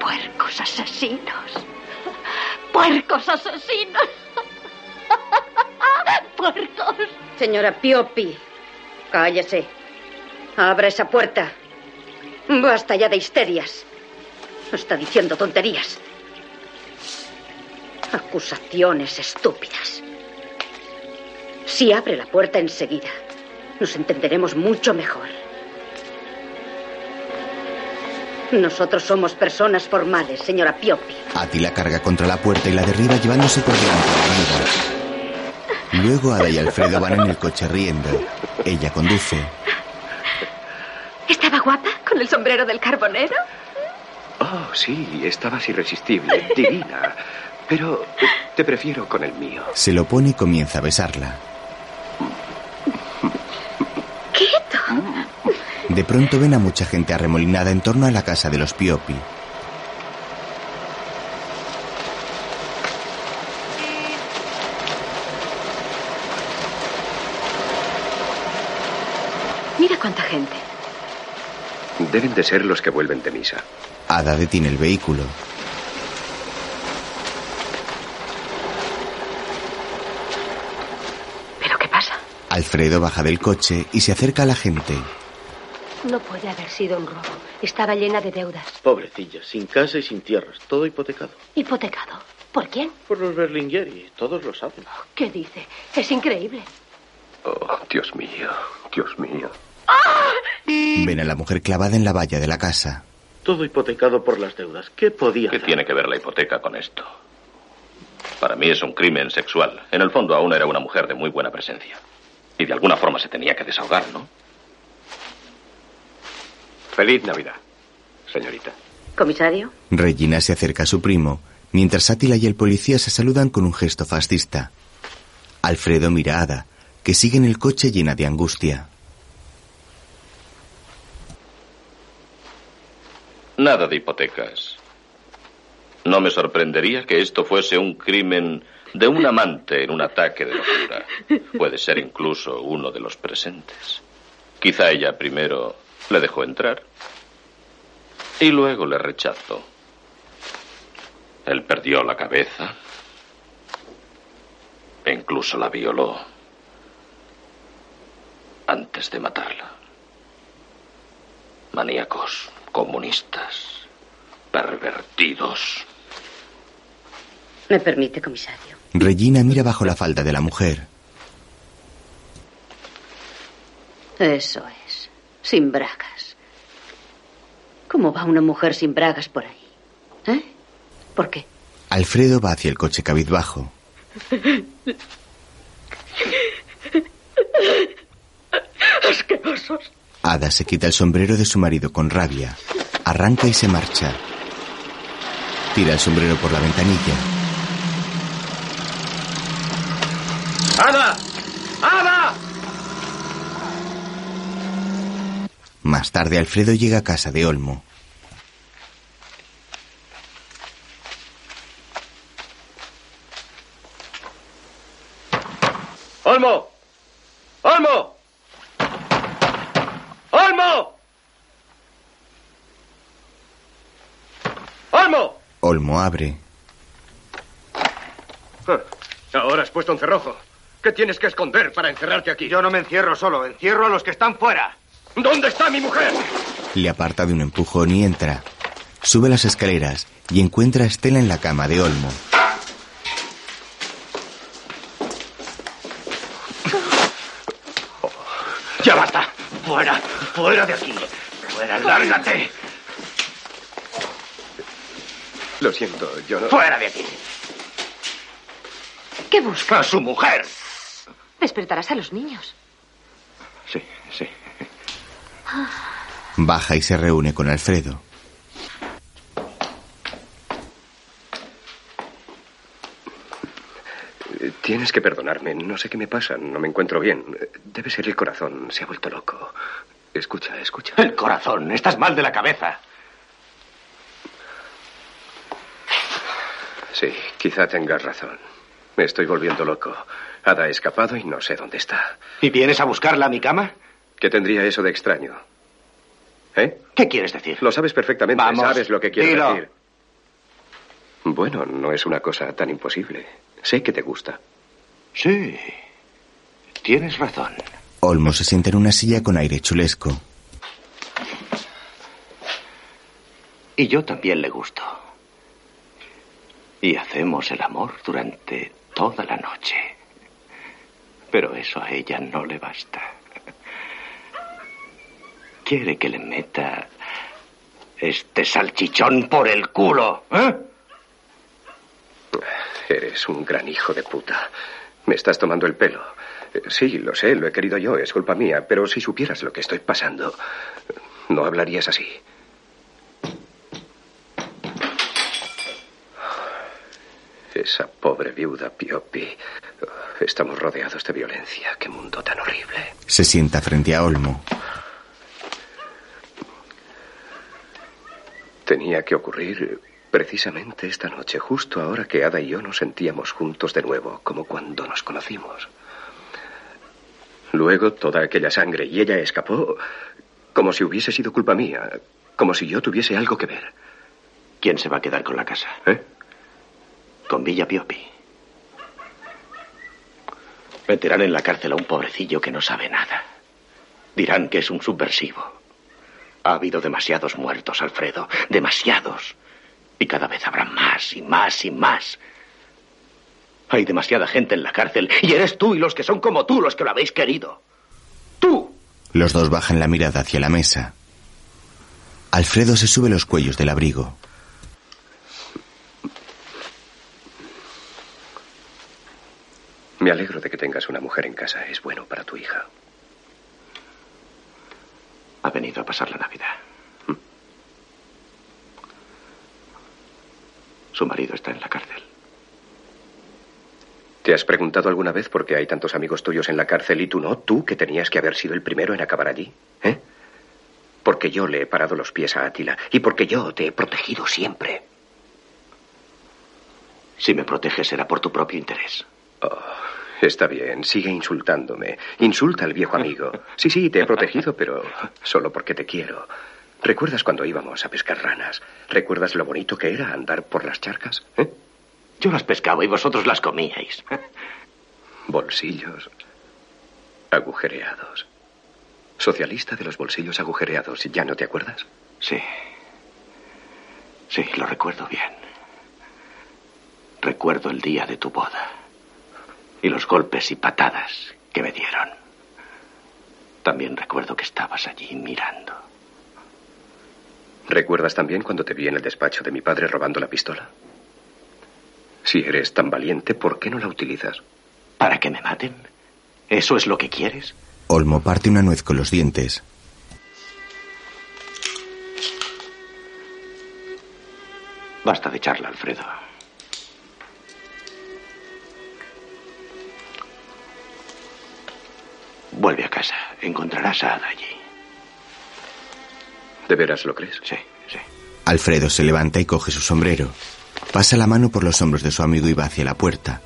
Puercos asesinos. Puercos asesinos. Puercos. Señora Piopi, cállese. Abra esa puerta. Basta ya de histerias. Está diciendo tonterías. Acusaciones estúpidas. Si abre la puerta enseguida, nos entenderemos mucho mejor. Nosotros somos personas formales, señora Piopi. Átila carga contra la puerta y la derriba llevándose por delante la. Luego Ada y Alfredo van en el coche riendo. Ella conduce. ¿Estaba guapa con el sombrero del carbonero? Oh, sí, estabas irresistible, divina. Pero te prefiero con el mío. Se lo pone y comienza a besarla. ¡Quieto! De pronto ven a mucha gente arremolinada en torno a la casa de los Piopi. Gente. Deben de ser los que vuelven de misa. Ada detiene el vehículo. ¿Pero qué pasa? Alfredo baja del coche y se acerca a la gente. No puede haber sido un robo. Estaba llena de deudas. Pobrecilla, sin casa y sin tierras, todo hipotecado. ¿Hipotecado? ¿Por quién? Por los Berlingueri, todos lo saben. ¿Qué dice? Es increíble. Oh, Dios mío, Dios mío. Ven a la mujer clavada en la valla de la casa. Todo hipotecado por las deudas. ¿Qué podía ¿Qué hacer? tiene que ver la hipoteca con esto? Para mí es un crimen sexual. En el fondo aún era una mujer de muy buena presencia. Y de alguna forma se tenía que desahogar, ¿no? Feliz Navidad, señorita. Comisario. Regina se acerca a su primo, mientras Átila y el policía se saludan con un gesto fascista. Alfredo mira a Ada, que sigue en el coche llena de angustia. Nada de hipotecas. No me sorprendería que esto fuese un crimen de un amante en un ataque de locura. Puede ser incluso uno de los presentes. Quizá ella primero le dejó entrar y luego le rechazó. Él perdió la cabeza e incluso la violó antes de matarla. Maníacos, comunistas, pervertidos. ¿Me permite, comisario? Regina mira bajo la falda de la mujer. Eso es. Sin bragas. ¿Cómo va una mujer sin bragas por ahí? ¿Eh? ¿Por qué? Alfredo va hacia el coche cabizbajo. Asquerosos. Ada se quita el sombrero de su marido con rabia. Arranca y se marcha. Tira el sombrero por la ventanilla. ¡Ada! ¡Ada! Más tarde Alfredo llega a casa de Olmo. ¡Olmo! ¡Olmo! ¡Olmo! ¡Olmo! Olmo abre. Ah, Ahora has puesto un cerrojo. ¿Qué tienes que esconder para encerrarte aquí? Yo no me encierro solo, encierro a los que están fuera. ¿Dónde está mi mujer? Le aparta de un empujón y entra. Sube las escaleras y encuentra a Estela en la cama de Olmo. ¡Ya basta! ¡Fuera! ¡Fuera de aquí! ¡Fuera! ¡Lárgate! Lo siento, yo no... ¡Fuera de aquí! ¿Qué busca? ¡A su mujer! Despertarás a los niños. Sí, sí. Baja y se reúne con Alfredo. Eh, Tienes que perdonarme. No sé qué me pasa. No me encuentro bien. Debe ser el corazón. Se ha vuelto loco. Escucha, escucha. El corazón. Estás mal de la cabeza. Sí, quizá tengas razón. Me estoy volviendo loco. Ada ha escapado y no sé dónde está. ¿Y vienes a buscarla a mi cama? ¿Qué tendría eso de extraño? ¿Eh? ¿Qué quieres decir? Lo sabes perfectamente. Vamos, sabes lo que quiero dilo. decir. Bueno, no es una cosa tan imposible. Sé que te gusta. Sí. Tienes razón. Olmo se sienta en una silla con aire chulesco. Y yo también le gusto. Y hacemos el amor durante toda la noche. Pero eso a ella no le basta. Quiere que le meta este salchichón por el culo. ¿eh? Eres un gran hijo de puta. Me estás tomando el pelo. Eh, Sí, lo sé, lo he querido yo, es culpa mía, pero si supieras lo que estoy pasando, no hablarías así. Esa pobre viuda Piopi. Estamos rodeados de violencia. Qué mundo tan horrible. Se sienta frente a Olmo. Tenía que ocurrir precisamente esta noche, justo ahora que Ada y yo nos sentíamos juntos de nuevo, como cuando nos conocimos. Luego toda aquella sangre y ella escapó como si hubiese sido culpa mía, como si yo tuviese algo que ver. ¿Quién se va a quedar con la casa? ¿Eh? Con Villa Piopi. Meterán en la cárcel a un pobrecillo que no sabe nada. Dirán que es un subversivo. Ha habido demasiados muertos, Alfredo. Demasiados. Y cada vez habrá más y más y más. Hay demasiada gente en la cárcel. Y eres tú y los que son como tú los que lo habéis querido. Los dos bajan la mirada hacia la mesa. Alfredo se sube los cuellos del abrigo. Me alegro de que tengas una mujer en casa. Es bueno para tu hija. Ha venido a pasar la Navidad. Su marido está en la cárcel. ¿Te has preguntado alguna vez por qué hay tantos amigos tuyos en la cárcel y tú no? Tú, que tenías que haber sido el primero en acabar allí. ¿Eh? Porque yo le he parado los pies a Atila y porque yo te he protegido siempre. Si me proteges será por tu propio interés. Oh, está bien, sigue insultándome. Insulta al viejo amigo. Sí, sí, te he protegido, pero solo porque te quiero. ¿Recuerdas cuando íbamos a pescar ranas? ¿Recuerdas lo bonito que era andar por las charcas? ¿Eh? Yo las pescaba y vosotros las comíais. Bolsillos agujereados. Socialista de los bolsillos agujereados, ¿ya no te acuerdas? Sí. Sí, lo recuerdo bien. Recuerdo el día de tu boda y los golpes y patadas que me dieron. También recuerdo que estabas allí mirando. ¿Recuerdas también cuando te vi en el despacho de mi padre robando la pistola? Si eres tan valiente, ¿por qué no la utilizas? ¿Para que me maten? ¿Eso es lo que quieres? Olmo parte una nuez con los dientes. Basta de charla, Alfredo. Vuelve a casa. Encontrarás a Ada allí. ¿De veras lo crees? Sí, sí. Alfredo se levanta y coge su sombrero. Pasa la mano por los hombros de su amigo y va hacia la puerta.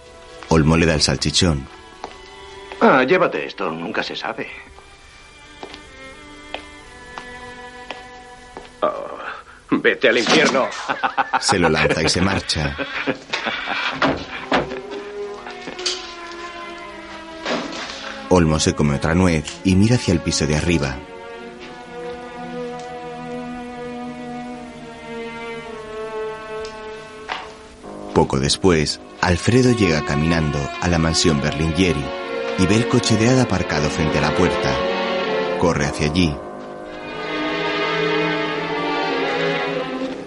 Olmo le da el salchichón. Ah, llévate esto, nunca se sabe. Oh, vete al infierno. Se lo lanza y se marcha. Olmo se come otra nuez y mira hacia el piso de arriba. Poco después, Alfredo llega caminando a la mansión Berlingieri y ve el coche de Ada aparcado frente a la puerta. Corre hacia allí.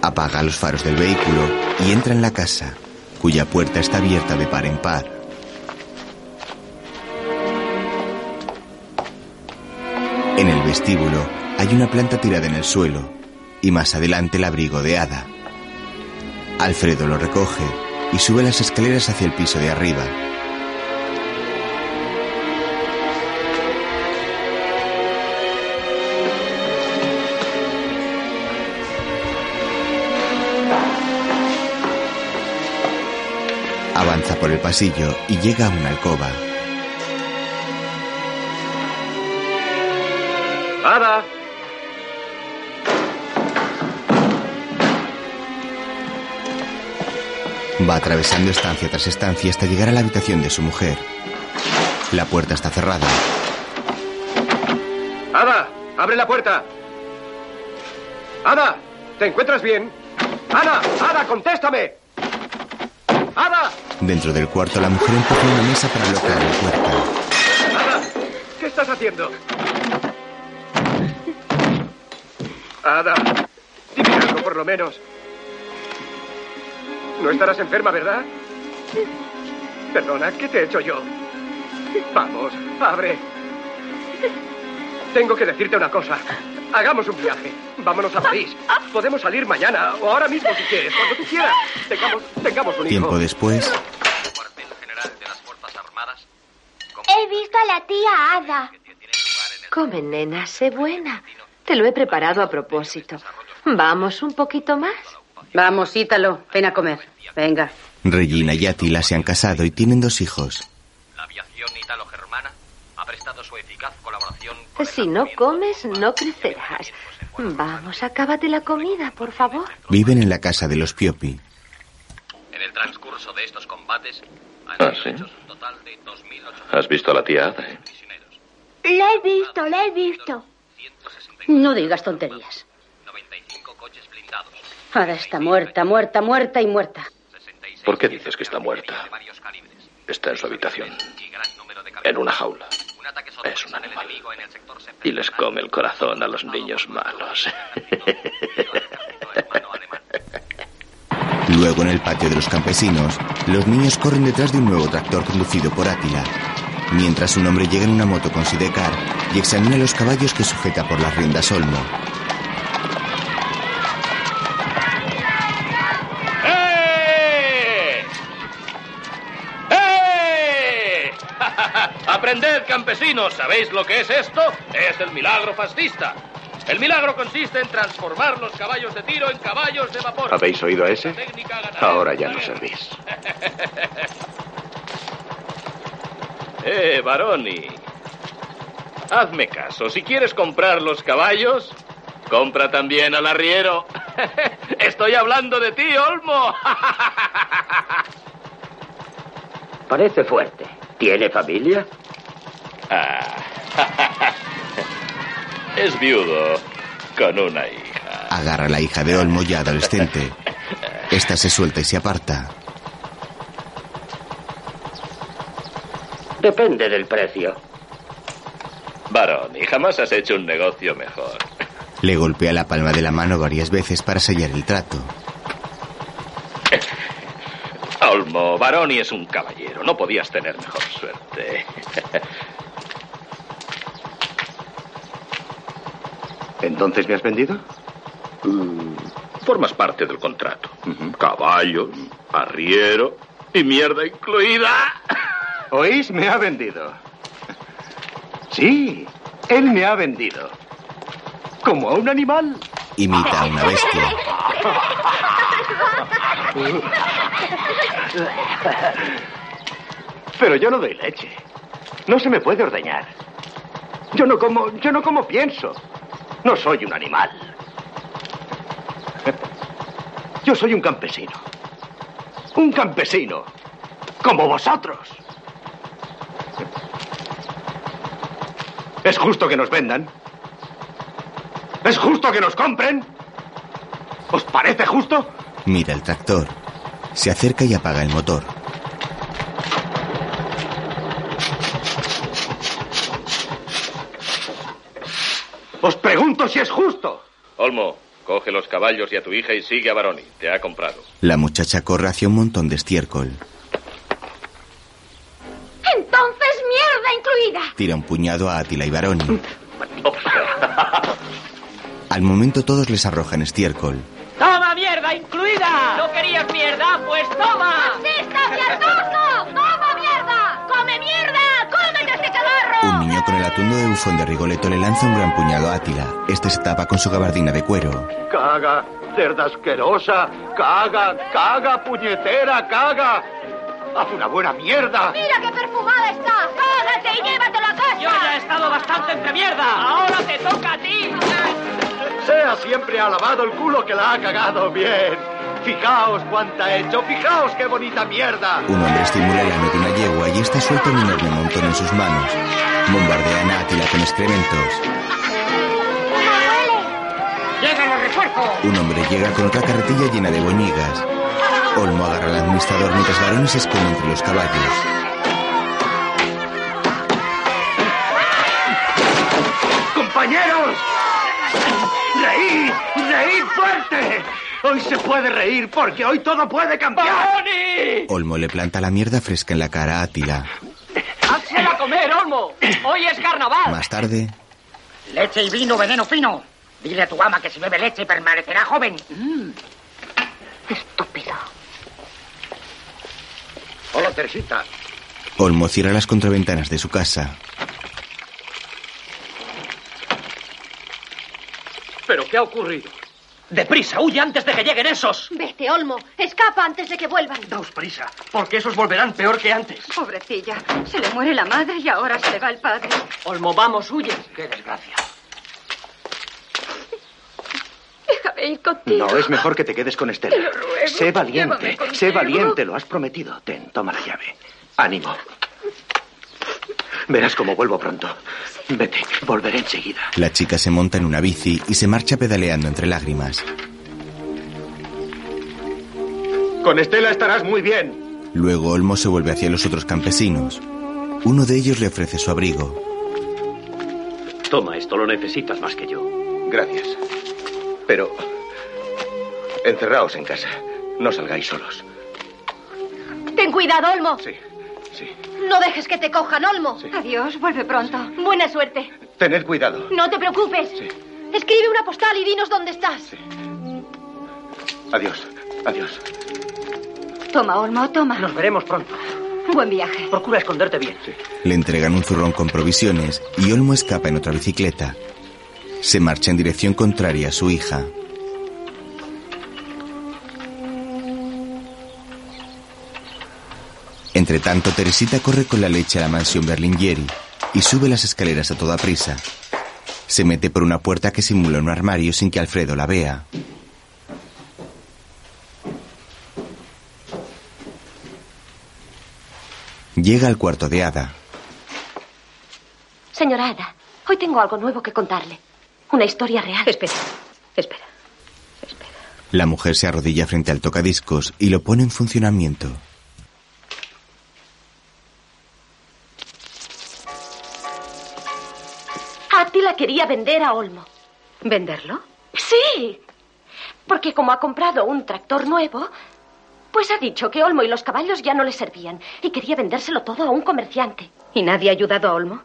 Apaga los faros del vehículo y entra en la casa, cuya puerta está abierta de par en par. En el vestíbulo hay una planta tirada en el suelo y más adelante el abrigo de Ada. Alfredo lo recoge y sube las escaleras hacia el piso de arriba. Avanza por el pasillo y llega a una alcoba. ¡Ada! Va atravesando estancia tras estancia hasta llegar a la habitación de su mujer. La puerta está cerrada. ¡Ada! ¡Abre la puerta! ¡Ada! ¿Te encuentras bien? ¡Ada! ¡Ada! ¡Contéstame! ¡Ada! Dentro del cuarto, la mujer empuja una mesa para bloquear la puerta. ¡Ada! ¿Qué estás haciendo? Ada, dime algo por lo menos. No estarás enferma, ¿verdad? Perdona, ¿qué te he hecho yo? Vamos, abre. Tengo que decirte una cosa. Hagamos un viaje. Vámonos a París. Podemos salir mañana o ahora mismo si quieres, cuando tú quieras. Tengamos, tengamos un hijo. Tiempo después, He visto a la tía Ada. Come, nena, sé buena. Te lo he preparado a propósito. Vamos, un poquito más. Vamos, Ítalo, ven a comer. Venga. Regina y Attila se han casado y tienen dos hijos. La aviación italo-germana ha prestado su eficaz colaboración. Si no comes, no crecerás. Vamos, acábate la comida, por favor. Viven en la casa de los Piopi. En el transcurso de estos combates han Ah, ¿sí? un total de 2.800 ¿Has visto a la tía Ada? La he visto, la he visto. No digas tonterías. Ada está muerta, muerta, muerta y muerta. ¿Por qué dices que está muerta? Está en su habitación. En una jaula. Es un animal. Y les come el corazón a los niños malos. Luego, en el patio de los campesinos, los niños corren detrás de un nuevo tractor conducido por Átila. Mientras un hombre llega en una moto con sidecar y examina los caballos que sujeta por las riendas Olmo. ¡Aprended, campesinos! ¿Sabéis lo que es esto? Es el milagro fascista. El milagro consiste en transformar los caballos de tiro en caballos de vapor. ¿Habéis oído a ese? Ahora ya no servís. Eh, Baroni. Hazme caso. Si quieres comprar los caballos, compra también al arriero. Estoy hablando de ti, Olmo. Parece fuerte. ¿Tiene familia? Ah. Es viudo con una hija. Agarra a la hija de Olmo ya adolescente. Esta se suelta y se aparta. Depende del precio. Baroni, jamás has hecho un negocio mejor. Le golpea la palma de la mano varias veces para sellar el trato. Olmo, Baroni es un caballero. No podías tener mejor suerte. ¿Entonces me has vendido? Mm, Formas parte del contrato. Caballos, arriero y mierda incluida. ¿Oís? Me ha vendido. Sí, él me ha vendido. Como a un animal. Imita a una bestia. Pero yo no doy leche. No se me puede ordeñar. Yo no como, yo no como pienso. No soy un animal. Yo soy un campesino. Un campesino. Como vosotros. ¿Es justo que nos vendan? ¿Es justo que nos compren? ¿Os parece justo? Mira el tractor. Se acerca y apaga el motor. Os pregunto si es justo. Olmo, coge los caballos y a tu hija y sigue a Baroni. Te ha comprado. La muchacha corre hacia un montón de estiércol. Entonces, mierda incluida. Tira un puñado a Atila y Baroni. Al momento todos les arrojan estiércol. ¡Toma mierda incluida! ¿No querías mierda? Pues toma. ¡Fascista mierdoso! ¡Toma mierda! ¡Come mierda! ¡Cómete este cagarro! Un niño con el atuendo de bufón de Rigoletto le lanza un gran puñado a Atila. Este se tapa con su gabardina de cuero. Caga, cerda asquerosa. Caga, caga, puñetera, caga. Haz una buena mierda. ¡Mira qué perfumada está! ¡Cágate y llévatelo a casa! Yo ya he estado bastante entre mierda. Ahora te toca a ti. Sea siempre alabado el culo que la ha cagado bien. Fijaos cuánta ha hecho, fijaos qué bonita mierda. Un hombre estimula el ano de una yegua y esta suelta un enorme montón en sus manos. Bombardean a Atila con excrementos. ¡Llegan los refuerzos! Un hombre llega con otra carretilla llena de boñigas. Olmo agarra al administrador mientras Baroni se esconde entre los caballos. ¡Compañeros! ¡Reír! ¡Reír fuerte! Hoy se puede reír porque hoy todo puede cambiar. Olmo le planta la mierda fresca en la cara a Atila. ¡Házela comer, Olmo! ¡Hoy es carnaval! Más tarde, Leche y vino, veneno fino. Dile a tu ama que si bebe leche permanecerá joven. Estúpido. Hola, Teresita. Olmo cierra las contraventanas de su casa. ¿Pero qué ha ocurrido? ¡Deprisa! ¡Huye antes de que lleguen esos! Vete, Olmo. Escapa antes de que vuelvan. Daos prisa, porque esos volverán peor que antes. Pobrecilla. Se le muere la madre y ahora se le va el padre. Olmo, vamos, huye. ¡Qué desgracia! Déjame ir contigo. No, es mejor que te quedes con Estela. Te lo ruego, sé valiente, sé valiente, lo has prometido. Ten, toma la llave. Ánimo. Verás cómo vuelvo pronto. Vete, volveré enseguida. La chica se monta en una bici y se marcha pedaleando entre lágrimas. Con Estela estarás muy bien. Luego Olmo se vuelve hacia los otros campesinos. Uno de ellos le ofrece su abrigo. Toma esto, lo necesitas más que yo. Gracias. Pero... Encerraos en casa. No salgáis solos. Ten cuidado, Olmo. Sí. No dejes que te cojan, Olmo. Adiós, vuelve pronto. Buena suerte. Tened cuidado. No te preocupes. Escribe una postal y dinos dónde estás. Adiós. Adiós. Toma, Olmo, toma. Nos veremos pronto. Buen viaje. Procura esconderte bien. Le entregan un zurrón con provisiones y Olmo escapa en otra bicicleta. Se marcha en dirección contraria a su hija. Entre tanto, Teresita corre con la leche a la mansión Berlingieri y sube las escaleras a toda prisa. Se mete por una puerta que simula un armario sin que Alfredo la vea. Llega al cuarto de Ada. Señora Ada, hoy tengo algo nuevo que contarle. Una historia real. Espera, espera. La mujer se arrodilla frente al tocadiscos y lo pone en funcionamiento. Attila quería vender a Olmo. ¿Venderlo? Sí. Porque como ha comprado un tractor nuevo, pues ha dicho que Olmo y los caballos ya no le servían y quería vendérselo todo a un comerciante. ¿Y nadie ha ayudado a Olmo?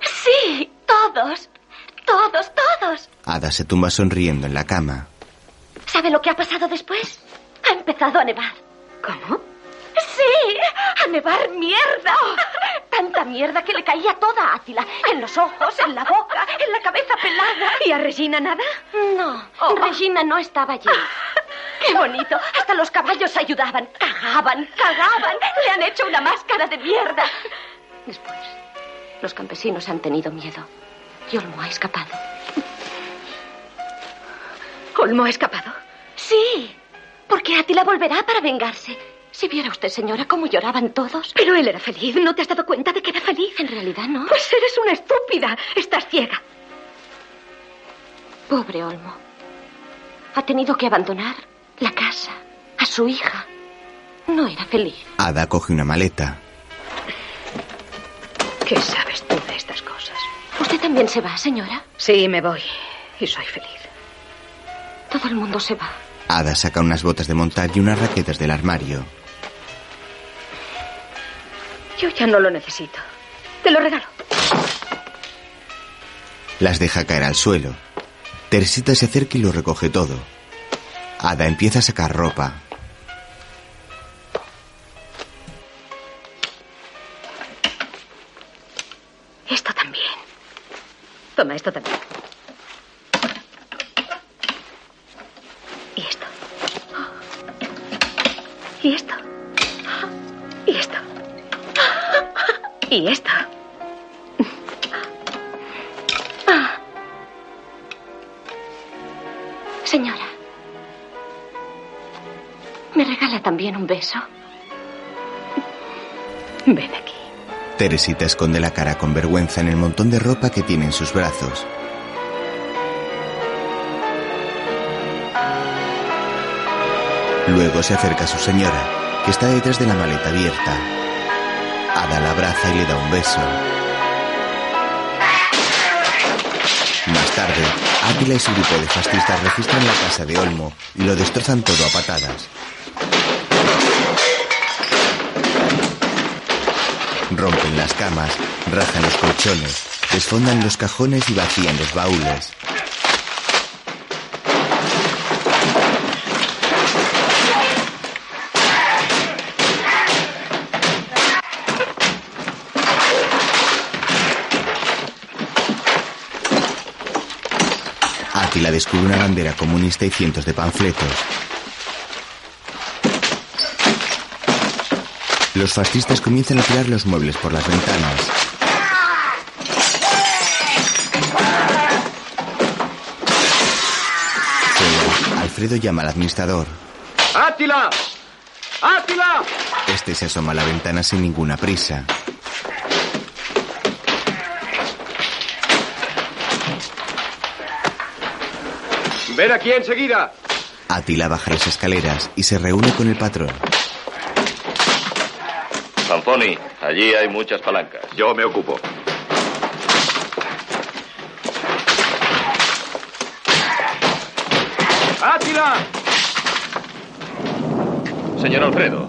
Sí, todos. Todos, todos. Ada se tumba sonriendo en la cama. ¿Sabe lo que ha pasado después? Ha empezado a nevar. ¿Cómo? Sí, a nevar mierda. Tanta mierda que le caía toda a Átila. En los ojos, en la boca, en la cabeza pelada. ¿Y a Regina nada? No, Regina no estaba allí. ¡Qué bonito! Hasta los caballos ayudaban. Cagaban, cagaban. Le han hecho una máscara de mierda. Después, los campesinos han tenido miedo. Y Olmo ha escapado. ¿Olmo ha escapado? Sí, porque Átila volverá para vengarse. Si viera usted, señora, cómo lloraban todos. Pero él era feliz. ¿No te has dado cuenta de que era feliz? En realidad no. Pues eres una estúpida. Estás ciega. Pobre Olmo. Ha tenido que abandonar la casa, a su hija. No era feliz. Ada coge una maleta. ¿Qué sabes tú de estas cosas? ¿Usted también se va, señora? Sí, me voy. Y soy feliz. Todo el mundo se va. Ada saca unas botas de montar y unas raquetas del armario. Yo ya no lo necesito. Te lo regalo. Las deja caer al suelo. Teresita se acerca y lo recoge todo. Ada empieza a sacar ropa. Esto también. Toma, esto también. Y esto. Y esto. Y esto. Y esto. Señora. ¿Me regala también un beso? Ven aquí. Teresita esconde la cara con vergüenza en el montón de ropa que tiene en sus brazos. Luego se acerca a su señora, que está detrás de la maleta abierta. Ada la abraza y le da un beso. Más tarde, Átila y su grupo de fascistas registran la casa de Olmo y lo destrozan todo a patadas. Rompen las camas, rajan los colchones, desfondan los cajones y vacían los baúles. Átila descubre una bandera comunista y cientos de panfletos. Los fascistas comienzan a tirar los muebles por las ventanas. Fuera, Alfredo llama al administrador. ¡Átila! ¡Átila! Este se asoma a la ventana sin ninguna prisa. Ven aquí enseguida. Atila baja las escaleras y se reúne con el patrón. Sanfoni, allí hay muchas palancas. Yo me ocupo. ¡Átila! Señor Alfredo,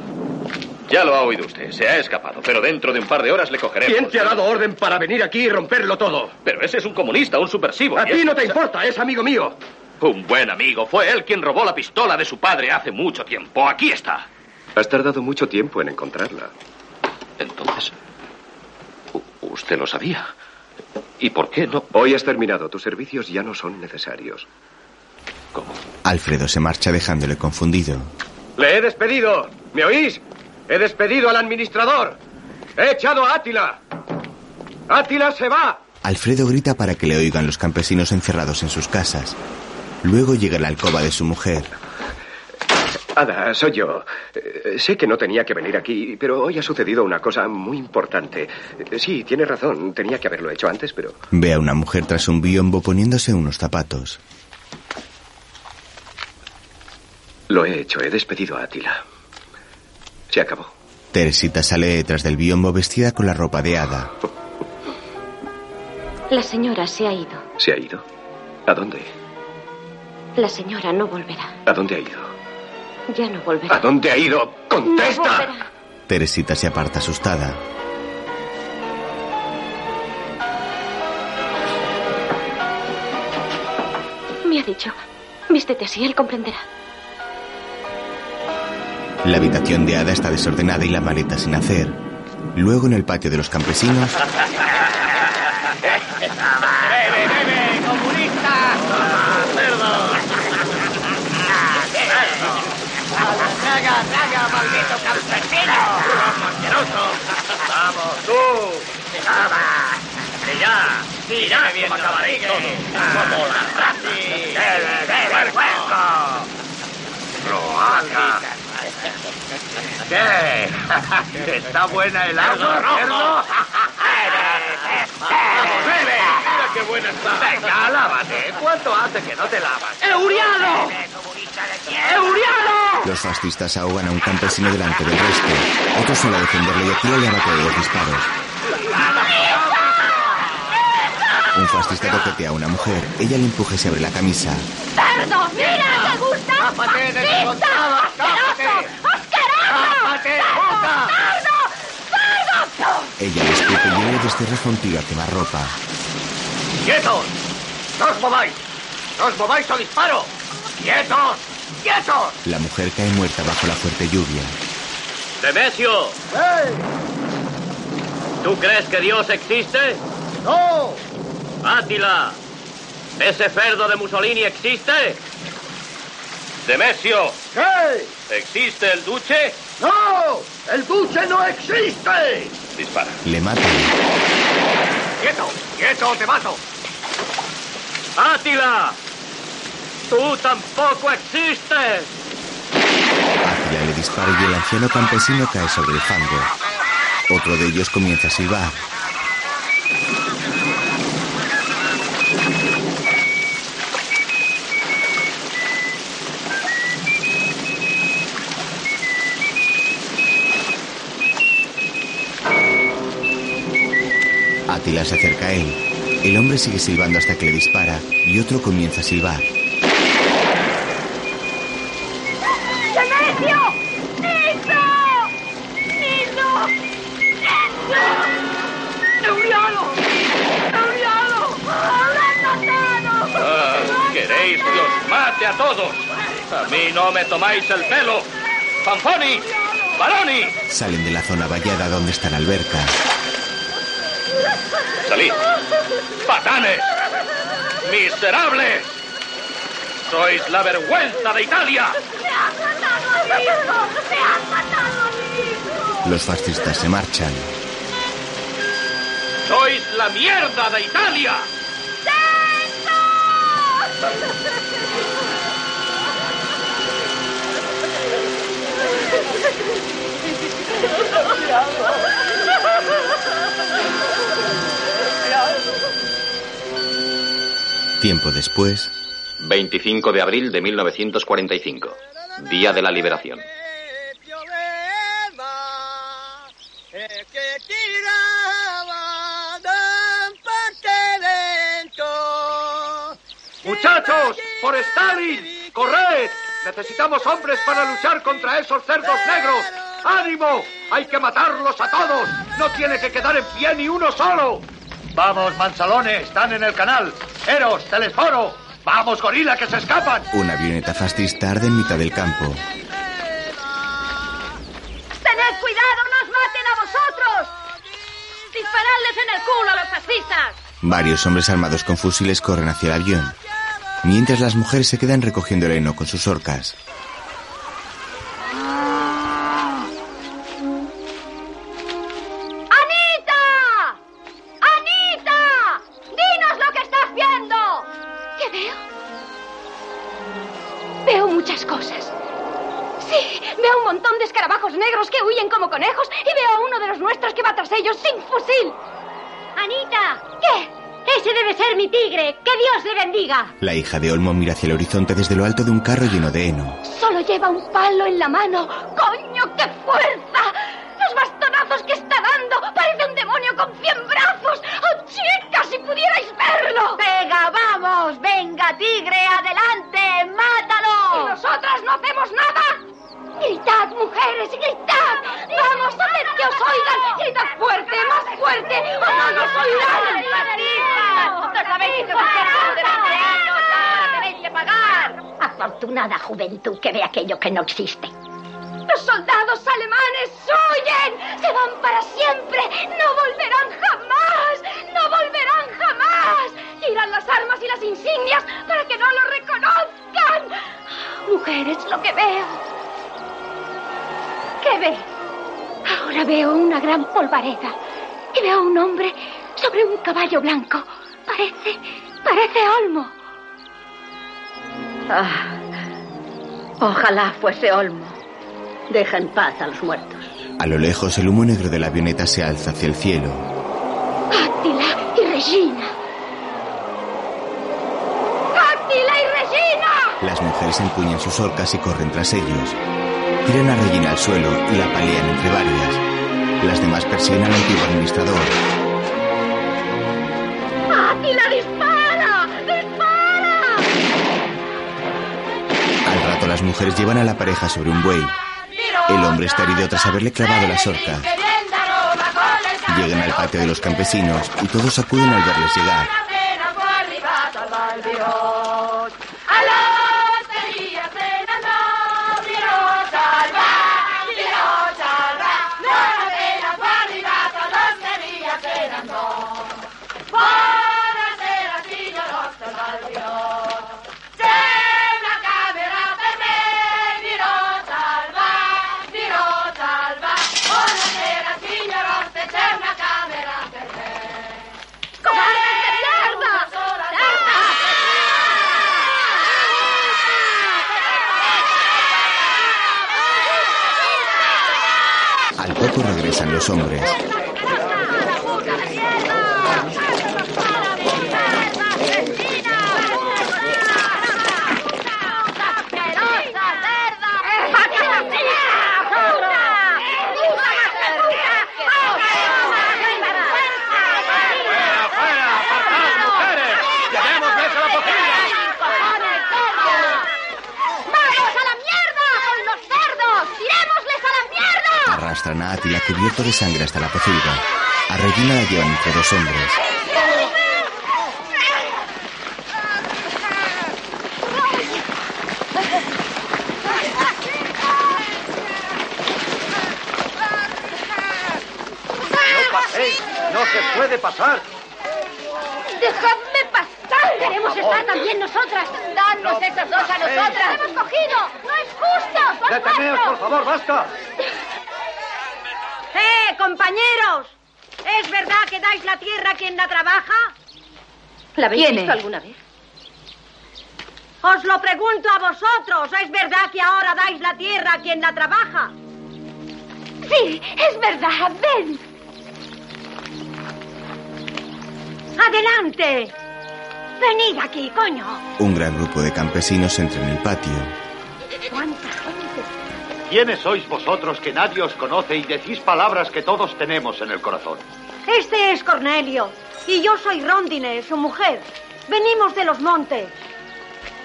ya lo ha oído usted. Se ha escapado, pero dentro de un par de horas le cogeremos. ¿Quién te ha dado orden para venir aquí y romperlo todo? Pero ese es un comunista, un subversivo. A ti no te importa, es amigo mío. Un buen amigo. Fue él quien robó la pistola de su padre hace mucho tiempo. Aquí está. Has tardado mucho tiempo en encontrarla. Entonces, usted lo sabía. ¿Y por qué no? Hoy has terminado. Tus servicios ya no son necesarios. Alfredo se marcha dejándole confundido. Le he despedido. ¿Me oís? He despedido al administrador. He echado a Átila. Átila se va. Alfredo grita para que le oigan los campesinos encerrados en sus casas. Luego llega la alcoba de su mujer. Ada, soy yo. Eh, sé que no tenía que venir aquí, pero hoy ha sucedido una cosa muy importante. Eh, sí, tiene razón. Tenía que haberlo hecho antes, pero... Ve a una mujer tras un biombo poniéndose unos zapatos. Lo he hecho. He despedido a Átila. Se acabó. Teresita sale detrás del biombo vestida con la ropa de hada. La señora se ha ido. ¿Se ha ido? ¿A dónde? La señora no volverá. ¿A dónde ha ido? Ya no volverá. ¿A dónde ha ido? ¡Contesta! Teresita se aparta asustada. Me ha dicho. Vístete así, él comprenderá. La habitación de Ada está desordenada y la maleta sin hacer. Luego en el patio de los campesinos, ¡Bebe, bebe, comunista! ¡Traga, traga, maldito campesino! ¡Asqueroso! ¡Vamos, tú! ¡Vamos! ¡Y ya! ¡Mira bien acabaréis todos! ¡Como la raci! ¡Bebe, bebe, puerco! ¡No haga! ¿Qué? ¿Está buena el agua, cerdo? ¡Vamos, bebe! ¡Mira qué buena está! Venga, lávate. ¿Cuánto hace que no te lavas? ¡Euriano! ¡Euriano! los fascistas ahogan a un campesino delante del resto. Otro a defenderle y Akira le abate de dos disparos. Un fascista toquetea a una mujer. Ella le empuja y se abre la camisa. ¡Cerdo! ¡Mira! ¿Te gusta? ¡Cápate, descontada! ¡Cápate! ¡Cápate, puta! ¡Cerdo! ¡Cerdo! Ella le escupe y él le desterra con tiro a quemarropa. ¡Quietos! ¡No os mováis! ¡No os mováis o disparo! ¡Quietos! ¡Quietos! La mujer cae muerta bajo la fuerte lluvia. Demesio, ¿tú crees que Dios existe? ¡No! Átila, ¿ese cerdo de Mussolini existe? Demesio, ¿Qué? ¿existe el duce? ¡No! ¡El duce no existe! Dispara. Le matan. ¡Quieto! ¡Quieto, te mato! ¡Átila! ¡Tú tampoco existes! Átila le dispara y el anciano campesino cae sobre el fango. Otro de ellos comienza a silbar. Átila se acerca a él. El hombre sigue silbando hasta que le dispara y otro comienza a silbar. ¿Queréis que os mate a todos? A mí no me tomáis el pelo. ¡Fanfoni! ¡Baroni! Salen de la zona vallada donde está la alberca. ¡Salid! ¡Patanes! ¡Miserables! ¡Sois la vergüenza de Italia! ¡Me han matado a mi hijo! ¡Me han matado a mi hijo! Los fascistas se marchan. ¡Sois la mierda de Italia! Tiempo después, 25 de abril de 1945, Día de la Liberación. ¡Muchachos! ¡Por Stalin! ¡Corred! Necesitamos hombres para luchar contra esos cerdos negros. ¡Ánimo! ¡Hay que matarlos a todos! ¡No tiene que quedar en pie ni uno solo! Vamos, mansalones, están en el canal. Eros, Telesforo. Vamos, gorila, que se escapan. Una avioneta fascista arde en mitad del campo. ¡Tened cuidado! ¡No os maten a vosotros! ¡Disparadles en el culo a los fascistas! Varios hombres armados con fusiles corren hacia el avión, mientras las mujeres se quedan recogiendo el heno con sus orcas. ¡Anita! ¡Anita! ¡Dinos lo que estás viendo! ¿Qué veo? Veo muchas cosas. Sí, veo un montón de escarabajos negros que huyen como conejos y veo a uno de los nuestros que va tras ellos sin fusil. Anita. ¿Qué? Ese debe ser mi tigre. Que Dios le bendiga. La hija de Olmo mira hacia el horizonte desde lo alto de un carro lleno de heno. Solo lleva un palo en la mano. ¡Coño, qué fuerza! Los bastonazos que está dando. Parece un demonio con cien brazos. ¡Oh, chicas, si pudierais verlo! Venga, vamos. Venga, tigre, adelante. Mátalo. ¿Y nosotras no hacemos nada? ¡Gritad, mujeres, gritad! ¡Vamos, haced que os oigan! ¡Gritad fuerte, más fuerte! ¡O no nos oirán! ¡No sabéis lo que hacer durante años! ¡Ahora tenéis que pagar! Afortunada juventud que ve aquello que no existe. ¡Los soldados alemanes huyen! ¡Se van para siempre! ¡No volverán jamás! ¡No volverán jamás! Irán las armas y las insignias para que no lo reconozcan. Mujeres, lo que veo. ¿Qué ve? Ahora veo una gran polvareda y veo a un hombre sobre un caballo blanco. Parece, parece Olmo. Ah, ojalá fuese Olmo. Deja en paz a los muertos. A lo lejos, el humo negro de la avioneta se alza hacia el cielo. Átila y Regina. ¡Átila y Regina! Las mujeres empuñan sus orcas y corren tras ellos. Tiran a Regina al suelo y la palean entre varias. Las demás persiguen al antiguo administrador. ¡Átila, dispara! ¡Dispara! Al rato, las mujeres llevan a la pareja sobre un buey. El hombre está herido tras haberle clavado las orcas. Llegan al patio de los campesinos y todos acuden al verles llegar. Hombres. ¡Llevémosles a la pocilga! ¡Vamos a la mierda con los cerdos! ¡Tirémosles a la mierda! Arrastran a Atila cubierto de sangre hasta la pocilga. A Regina la llevan entre dos hombres. ¡No paséis! ¡No se puede pasar! ¡Dejadme pasar! Queremos estar también nosotras. Dadnos esas dos a nosotras. ¡Hemos cogido! ¡No es justo! ¡Son ¡Deteneos, por favor, basta! ¡Eh, compañeros! ¿Es verdad que dais la tierra a quien la trabaja? ¿La habéis ¿Quién visto alguna vez? Os lo pregunto a vosotros. ¿Es verdad que ahora dais la tierra a quien la trabaja? Sí, es verdad. Ven. ¡Adelante! Venid aquí, coño. Un gran grupo de campesinos entra en el patio. ¿Cuánta gente? ¿Quiénes sois vosotros que nadie os conoce y decís palabras que todos tenemos en el corazón? Este es Cornelio. Y yo soy Rondine, su mujer. Venimos de los montes.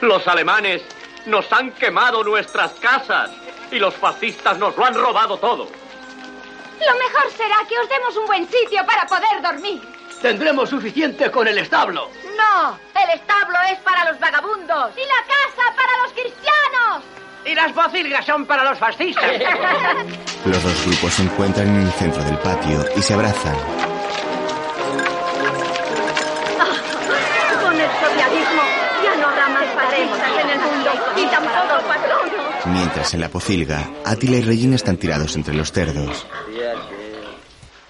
Los alemanes Nos han quemado nuestras casas y los fascistas nos lo han robado todo. Lo mejor será que os demos un buen sitio para poder dormir. Tendremos suficiente con el establo. No, el establo es para los vagabundos. Y la casa para los cristianos. Y las bocilgas son para los fascistas. Los dos grupos se encuentran en el centro del patio y se abrazan. Con el socialismo ya no habrá más fascistas en el mundo y tampoco patronos. Mientras en la pocilga, Attila y Regina están tirados entre los cerdos.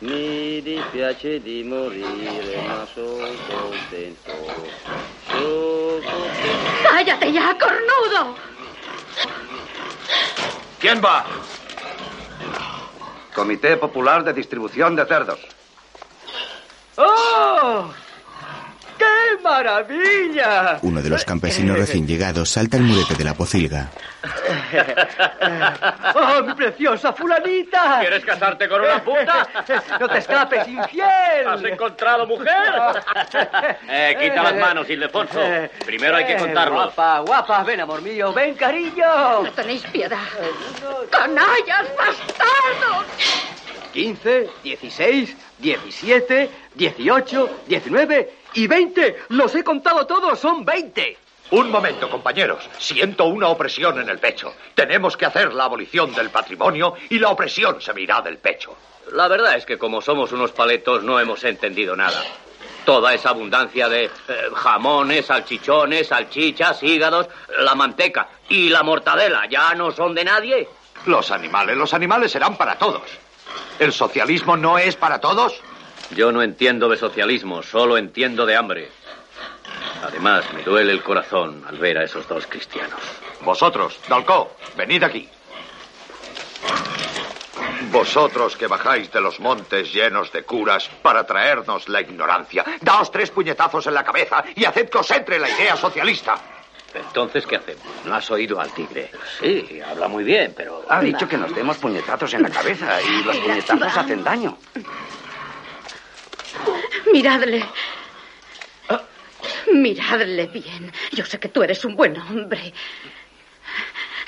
Mi dispiace di morire, ma sono contento. Sono contento. ¡Cállate ya, cornudo! ¿Quién va? Comité Popular de Distribución de Cerdos. ¡Oh! ¡Qué maravilla! Uno de los campesinos recién llegados salta el murete de la pocilga. ¡Oh, mi preciosa fulanita! ¿Quieres casarte con una puta? ¡No te escapes, infiel! ¿Has encontrado mujer? Eh, quita las manos, Ildefonso. Primero hay que Eh, contarlos. Guapa, guapa, ven, amor mío, ven, cariño. No tenéis piedad. ¡Canallas, bastardos! 15, 16, 17, 18, 19 y 20. Los he contado todos, son 20. Un momento, compañeros. Siento una opresión en el pecho. Tenemos que hacer la abolición del patrimonio y la opresión se me irá del pecho. La verdad es que como somos unos paletos no hemos entendido nada. Toda esa abundancia de eh, jamones, salchichones, salchichas, hígados, la manteca y la mortadela ya no son de nadie. Los animales, los animales serán para todos. ¿El socialismo no es para todos? Yo no entiendo de socialismo, solo entiendo de hambre. Además, me duele el corazón al ver a esos dos cristianos. Vosotros, Dalcó, venid aquí. Vosotros que bajáis de los montes llenos de curas para traernos la ignorancia, daos tres puñetazos en la cabeza y haced que os entre la idea socialista. Entonces, ¿qué hacemos? ¿No has oído al tigre? Sí, habla muy bien, pero... Ha dicho que nos demos puñetazos en la cabeza y los puñetazos hacen daño. Miradle. Miradle bien. Yo sé que tú eres un buen hombre.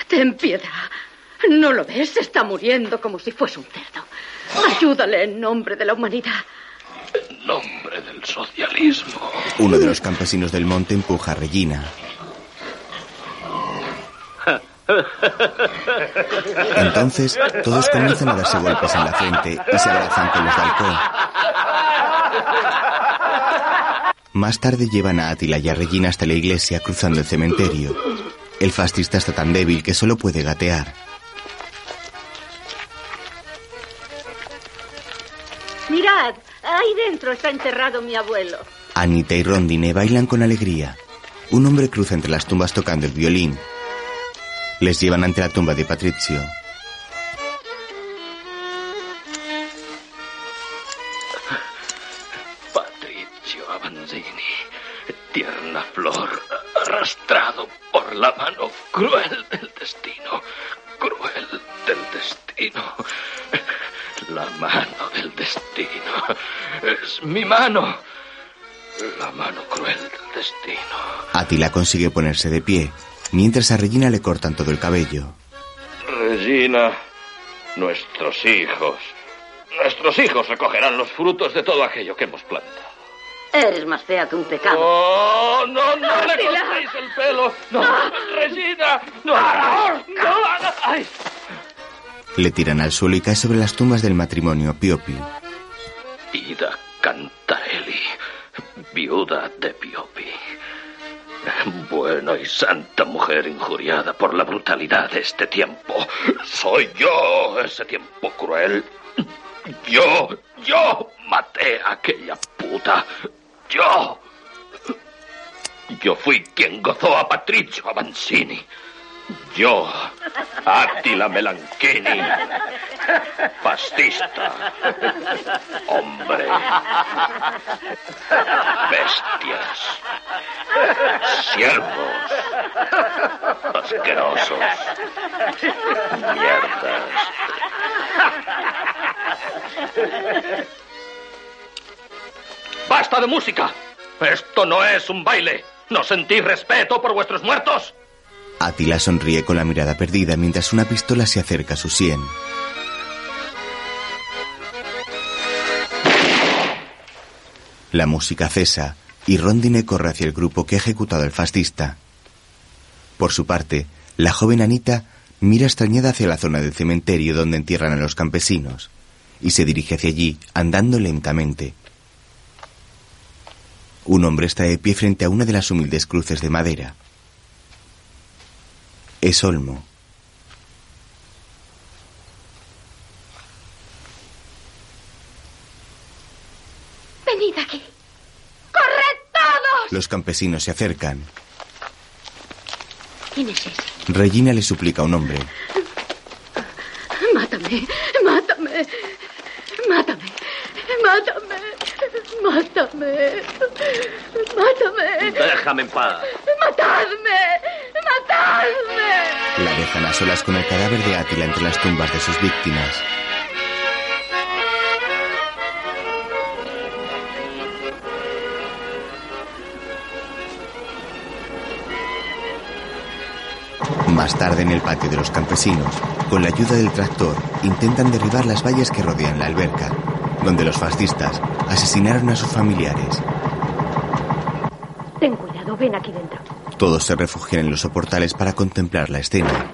Ten piedad. ¿No lo ves? Está muriendo como si fuese un cerdo. Ayúdale en nombre de la humanidad. En nombre del socialismo. Uno de los campesinos del monte empuja a Regina. Entonces, todos comienzan a darse golpes en la frente y se abrazan con los Dalcó. Más tarde llevan a Attila y a Regina hasta la iglesia cruzando el cementerio. El fascista está tan débil que solo puede gatear. Mirad, ahí dentro está enterrado mi abuelo. Anita y Rondine bailan con alegría. Un hombre cruza entre las tumbas tocando el violín. Les llevan ante la tumba de Patricio. Patricio Avanzini, tierna flor, arrastrado por la mano cruel del destino, cruel del destino. La mano del destino. Es mi mano. La mano cruel del destino. Attila consigue ponerse de pie, mientras a Regina le cortan todo el cabello. Regina, nuestros hijos. Nuestros hijos recogerán los frutos de todo aquello que hemos plantado. Eres más fea que un pecado. ¡Oh, no, no le Attila. cortéis el pelo! ¡No, Regina! ¡No! ¡No! ¡Ay! Le tiran al suelo y cae sobre las tumbas del matrimonio Piopi. Ida Cantarelli, viuda de Piopi. Buena y santa mujer injuriada por la brutalidad de este tiempo. Soy yo ese tiempo cruel. Yo, yo maté a aquella puta. Yo. Yo fui quien gozó a Patricio Avanzini. Yo, Attila Melanchini, fascista, hombre, bestias, siervos, asquerosos, mierdas. ¡Basta de música! Esto no es un baile. ¿No sentís respeto por vuestros muertos? Atila sonríe con la mirada perdida mientras una pistola se acerca a su sien. La música cesa y Rondine corre hacia el grupo que ha ejecutado al fascista. Por su parte, la joven Anita mira extrañada hacia la zona del cementerio donde entierran a los campesinos y se dirige hacia allí andando lentamente. Un hombre está de pie frente a una de las humildes cruces de madera. Es Olmo. Venid aquí. ¡Corred todos! Los campesinos se acercan. ¿Quién es ese? Regina le suplica a un hombre. Mátame, mátame, mátame, mátame, mátame, mátame. Déjame en paz. ¡Matadme! ¡Matadme! La dejan a solas con el cadáver de Átila entre las tumbas de sus víctimas. Más tarde en el patio de los campesinos, con la ayuda del tractor, intentan derribar las vallas que rodean la alberca, donde los fascistas asesinaron a sus familiares. Ten cuidado, ven aquí dentro. Todos se refugian en los soportales para contemplar la escena,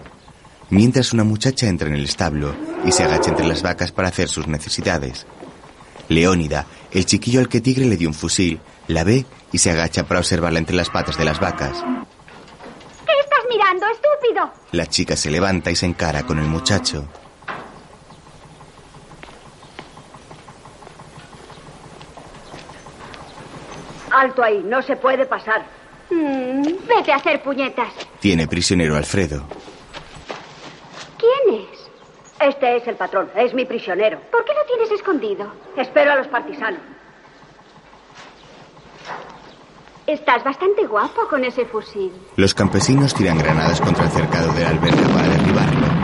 mientras una muchacha entra en el establo y se agacha entre las vacas para hacer sus necesidades. Leónida, el chiquillo al que Tigre le dio un fusil, la ve y se agacha para observarla entre las patas de las vacas. ¿Qué estás mirando, estúpido? La chica se levanta y se encara con el muchacho. Alto ahí, no se puede pasar. Mm, vete a hacer puñetas. Tiene prisionero Alfredo. ¿Quién es? Este es el patrón, es mi prisionero. ¿Por qué lo tienes escondido? Espero a los partisanos. Estás bastante guapo con ese fusil. Los campesinos tiran granadas contra el cercado de la alberca para derribarlo.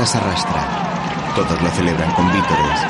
Las arrastra. Todos lo celebran con vítores.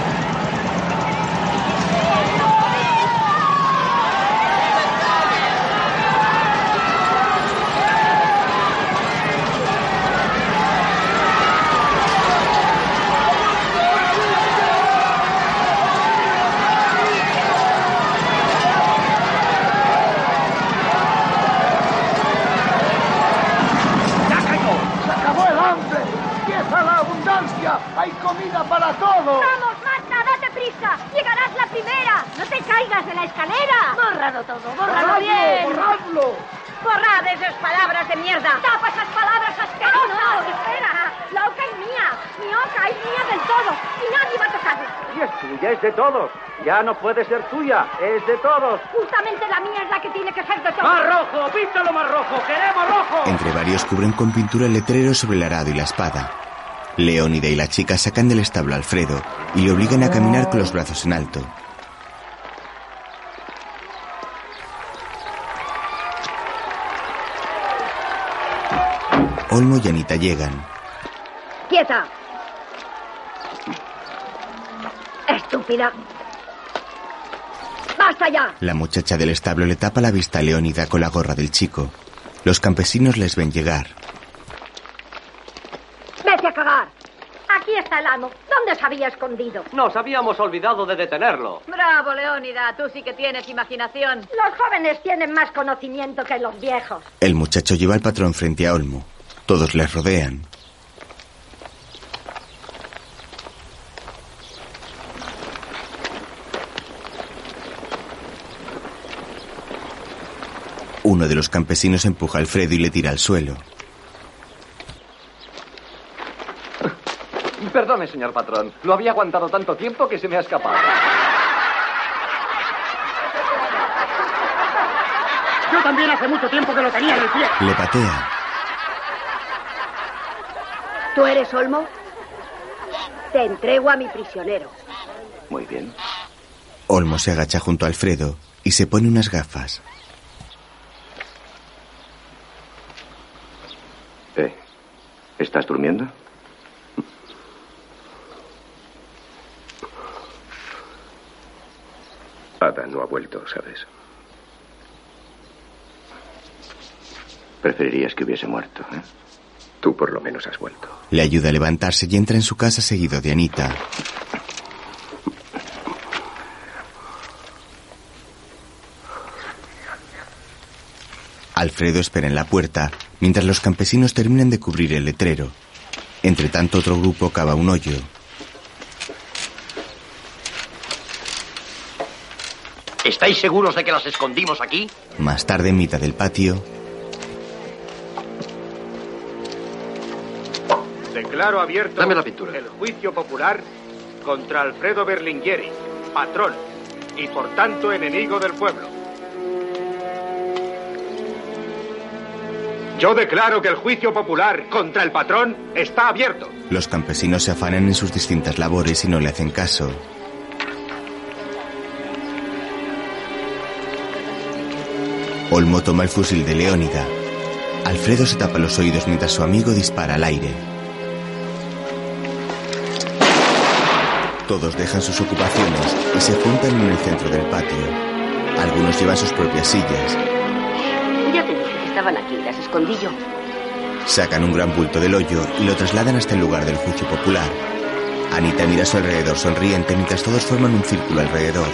¡Ya cayó! ¡Se acabó el hambre! ¡Empieza la abundancia! ¡Hay comida para todos! ¡Vamos, Marta, date prisa! ¡Llegarás la primera! ¡No te caigas de la escalera! Bórralo todo, ¡Borradlo, bórralo bien. borradlo! Borrad esas palabras de mierda. ¡Tapa esas palabras asquerosas! espera! La oca es mía. Mi oca es mía del todo. Y nadie va a tocarla. Y es tuya, es de todos. Ya no puede ser tuya, es de todos. Justamente la mía es la que tiene que ser de todos. ¡Más rojo! ¡Píntalo más rojo! ¡Queremos rojo! Entre varios cubren con pintura el letrero sobre el arado y la espada. Leónida y la chica sacan del establo a Alfredo y le obligan a caminar con los brazos en alto. Olmo y Anita llegan. ¡Quieta! ¡Estúpida! ¡Basta ya! La muchacha del establo le tapa la vista a Leónida con la gorra del chico. Los campesinos les ven llegar. ¡Vete a cagar! Aquí está el amo. ¿Dónde se había escondido? Nos habíamos olvidado de detenerlo. Bravo, Leónida, tú sí que tienes imaginación. Los jóvenes tienen más conocimiento que los viejos. El muchacho lleva al patrón frente a Olmo. Todos les rodean. Uno de los campesinos empuja a Alfredo y le tira al suelo. Perdone, señor patrón. Lo había aguantado tanto tiempo que se me ha escapado. Yo también hace mucho tiempo que lo tenía en el pie. Le patea. ¿Tú eres Olmo? Te entrego a mi prisionero. Muy bien. Olmo se agacha junto a Alfredo y se pone unas gafas. Eh, ¿Estás durmiendo? Ada no ha vuelto, ¿sabes? Preferirías que hubiese muerto, ¿eh? Tú por lo menos has vuelto. Le ayuda a levantarse y entra en su casa seguido de Anita. Alfredo espera en la puerta mientras los campesinos terminan de cubrir el letrero. Entre tanto, otro grupo cava un hoyo. ¿Estáis seguros de que las escondimos aquí? Más tarde, en mitad del patio, Declaro abierto Dame la pintura. el juicio popular contra Alfredo Berlingueri, patrón y por tanto enemigo del pueblo. Yo declaro que el juicio popular contra el patrón está abierto. los campesinos se afanan en sus distintas labores y no le hacen caso. Olmo toma el fusil de Leónida. Alfredo se tapa los oídos mientras su amigo dispara al aire. Todos dejan sus ocupaciones y se juntan en el centro del patio. Algunos llevan sus propias sillas. Estaban aquí, las escondí yo. Sacan un gran bulto del hoyo y lo trasladan hasta el lugar del juicio popular. Anita mira a su alrededor sonriente mientras todos forman un círculo alrededor.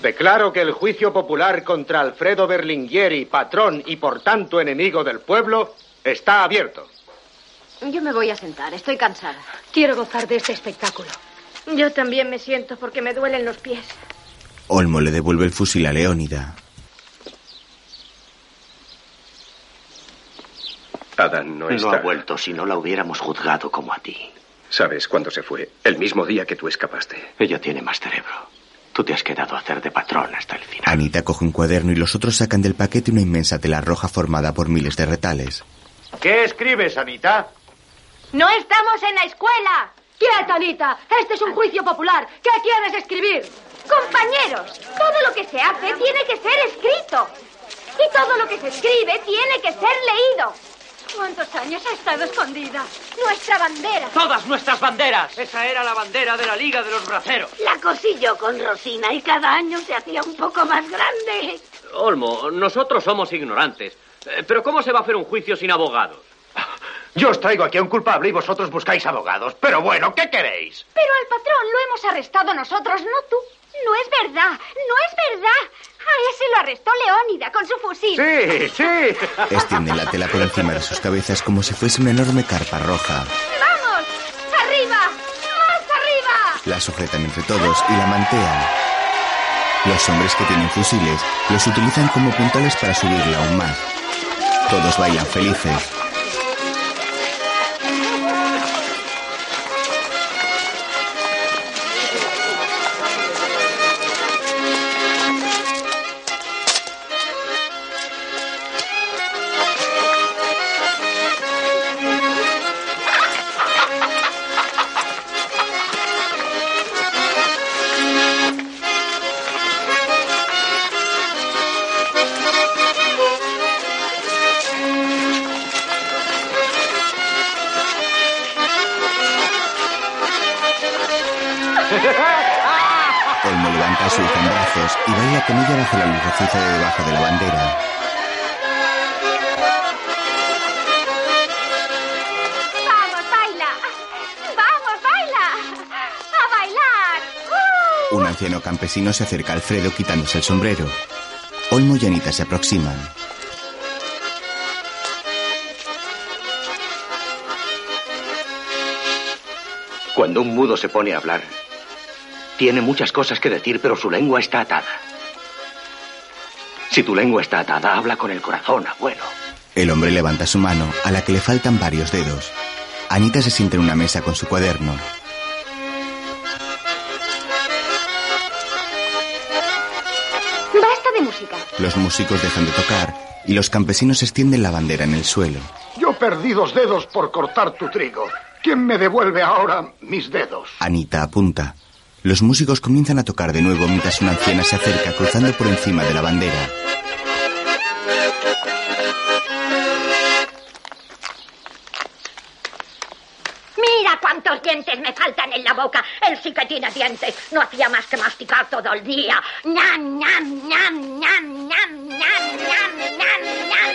Declaro que el juicio popular contra Alfredo Berlingueri, patrón y por tanto enemigo del pueblo, está abierto. Yo me voy a sentar, estoy cansada. Quiero gozar de este espectáculo. Yo también me siento porque me duelen los pies. Olmo le devuelve el fusil a Leónida. Ada no No está. ha vuelto si no la hubiéramos juzgado como a ti. ¿Sabes cuándo se fue? El mismo día que tú escapaste. Ella tiene más cerebro. Tú te has quedado a hacer de patrón hasta el final. Anita coge un cuaderno y los otros sacan del paquete una inmensa tela roja formada por miles de retales. ¿Qué escribes, Anita? ¡No estamos en la escuela! ¡Quieta, Anita! Este es un juicio popular. ¿Qué quieres escribir? Compañeros, todo lo que se hace tiene que ser escrito. Y todo lo que se escribe tiene que ser leído. ¿Cuántos años ha estado escondida? Nuestra bandera. ¡Todas nuestras banderas! Esa era la bandera de la Liga de los Braceros. La cosí yo con Rosina y cada año se hacía un poco más grande. Olmo, nosotros somos ignorantes. Eh, Pero ¿cómo se va a hacer un juicio sin abogados? Yo os traigo aquí a un culpable y vosotros buscáis abogados. Pero bueno, ¿qué queréis? Pero al patrón lo hemos arrestado nosotros, no tú. No es verdad, no es verdad. A ese lo arrestó Leónida con su fusil. Sí, sí. Extienden la tela por encima de sus cabezas como si fuese una enorme carpa roja. ¡Vamos! ¡Arriba! ¡Más arriba! La sujetan entre todos y la mantean. Los hombres que tienen fusiles los utilizan como puntales para subirla aún más. Todos bailan felices. Ella bajo la luz rojiza de debajo de la bandera. ¡Vamos, baila! ¡Vamos, baila! ¡A bailar! ¡Uh! Un anciano campesino se acerca a Alfredo quitándose el sombrero. Olmo y Anita se aproximan. Cuando un mudo se pone a hablar, tiene muchas cosas que decir, pero su lengua está atada. Si tu lengua está atada, habla con el corazón, abuelo. El hombre levanta su mano, a la que le faltan varios dedos. Anita se sienta en una mesa con su cuaderno. Basta de música. Los músicos dejan de tocar y los campesinos extienden la bandera en el suelo. Yo perdí dos dedos por cortar tu trigo. ¿Quién me devuelve ahora mis dedos? Anita apunta. Los músicos comienzan a tocar de nuevo mientras una anciana se acerca cruzando por encima de la bandera. Dientes me faltan en la boca. Él sí que tiene dientes. No hacía más que masticar todo el día. Ñam, ñam, ñam, ñam, ñam, ñam, ñam, ñam, ñam,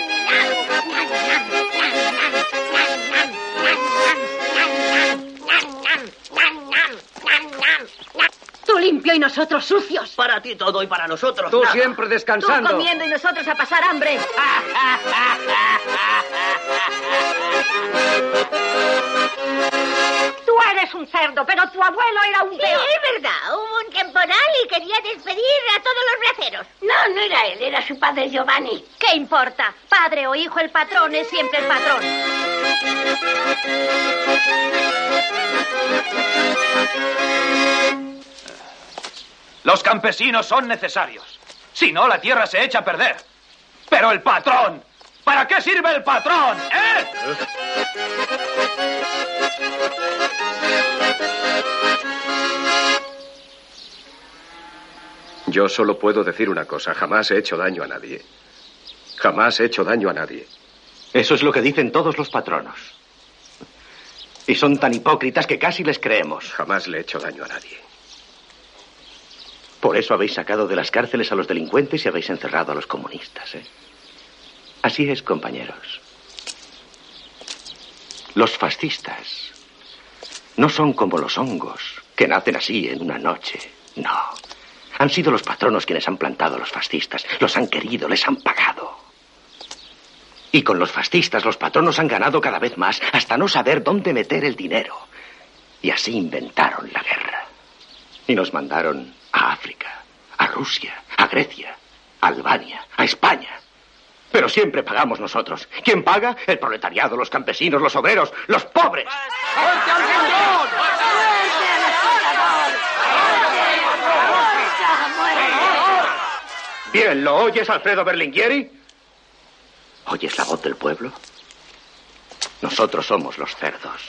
Tú limpio y nosotros sucios. Para ti todo y para nosotros. Tú nada. siempre descansando. Tú comiendo y nosotros a pasar hambre. Tú eres un cerdo, pero tu abuelo era un Sí, peor. es verdad. Hubo un temporal y quería despedir a todos los braceros. No, no era él, era su padre Giovanni. ¿Qué importa? Padre o hijo, el patrón es siempre el patrón. Los campesinos son necesarios. Si no, la tierra se echa a perder. Pero el patrón. ¿Para qué sirve el patrón? ¿Eh? Yo solo puedo decir una cosa. Jamás he hecho daño a nadie. Jamás he hecho daño a nadie. Eso es lo que dicen todos los patronos. Y son tan hipócritas que casi les creemos. Jamás le he hecho daño a nadie. Por eso habéis sacado de las cárceles a los delincuentes y habéis encerrado a los comunistas, ¿eh? Así es, compañeros. Los fascistas no son como los hongos, que nacen así en una noche. No. Han sido los patronos quienes han plantado a los fascistas. Los han querido, les han pagado. Y con los fascistas los patronos han ganado cada vez más hasta no saber dónde meter el dinero. Y así inventaron la guerra. Y nos mandaron a África, a Rusia, a Grecia, a Albania, a España. Pero siempre pagamos nosotros. ¿Quién paga? El proletariado, los campesinos, los obreros, los pobres. Bien, ¿lo oyes, Alfredo Berlinguieri? ¿Oyes la voz del pueblo? Nosotros somos los cerdos.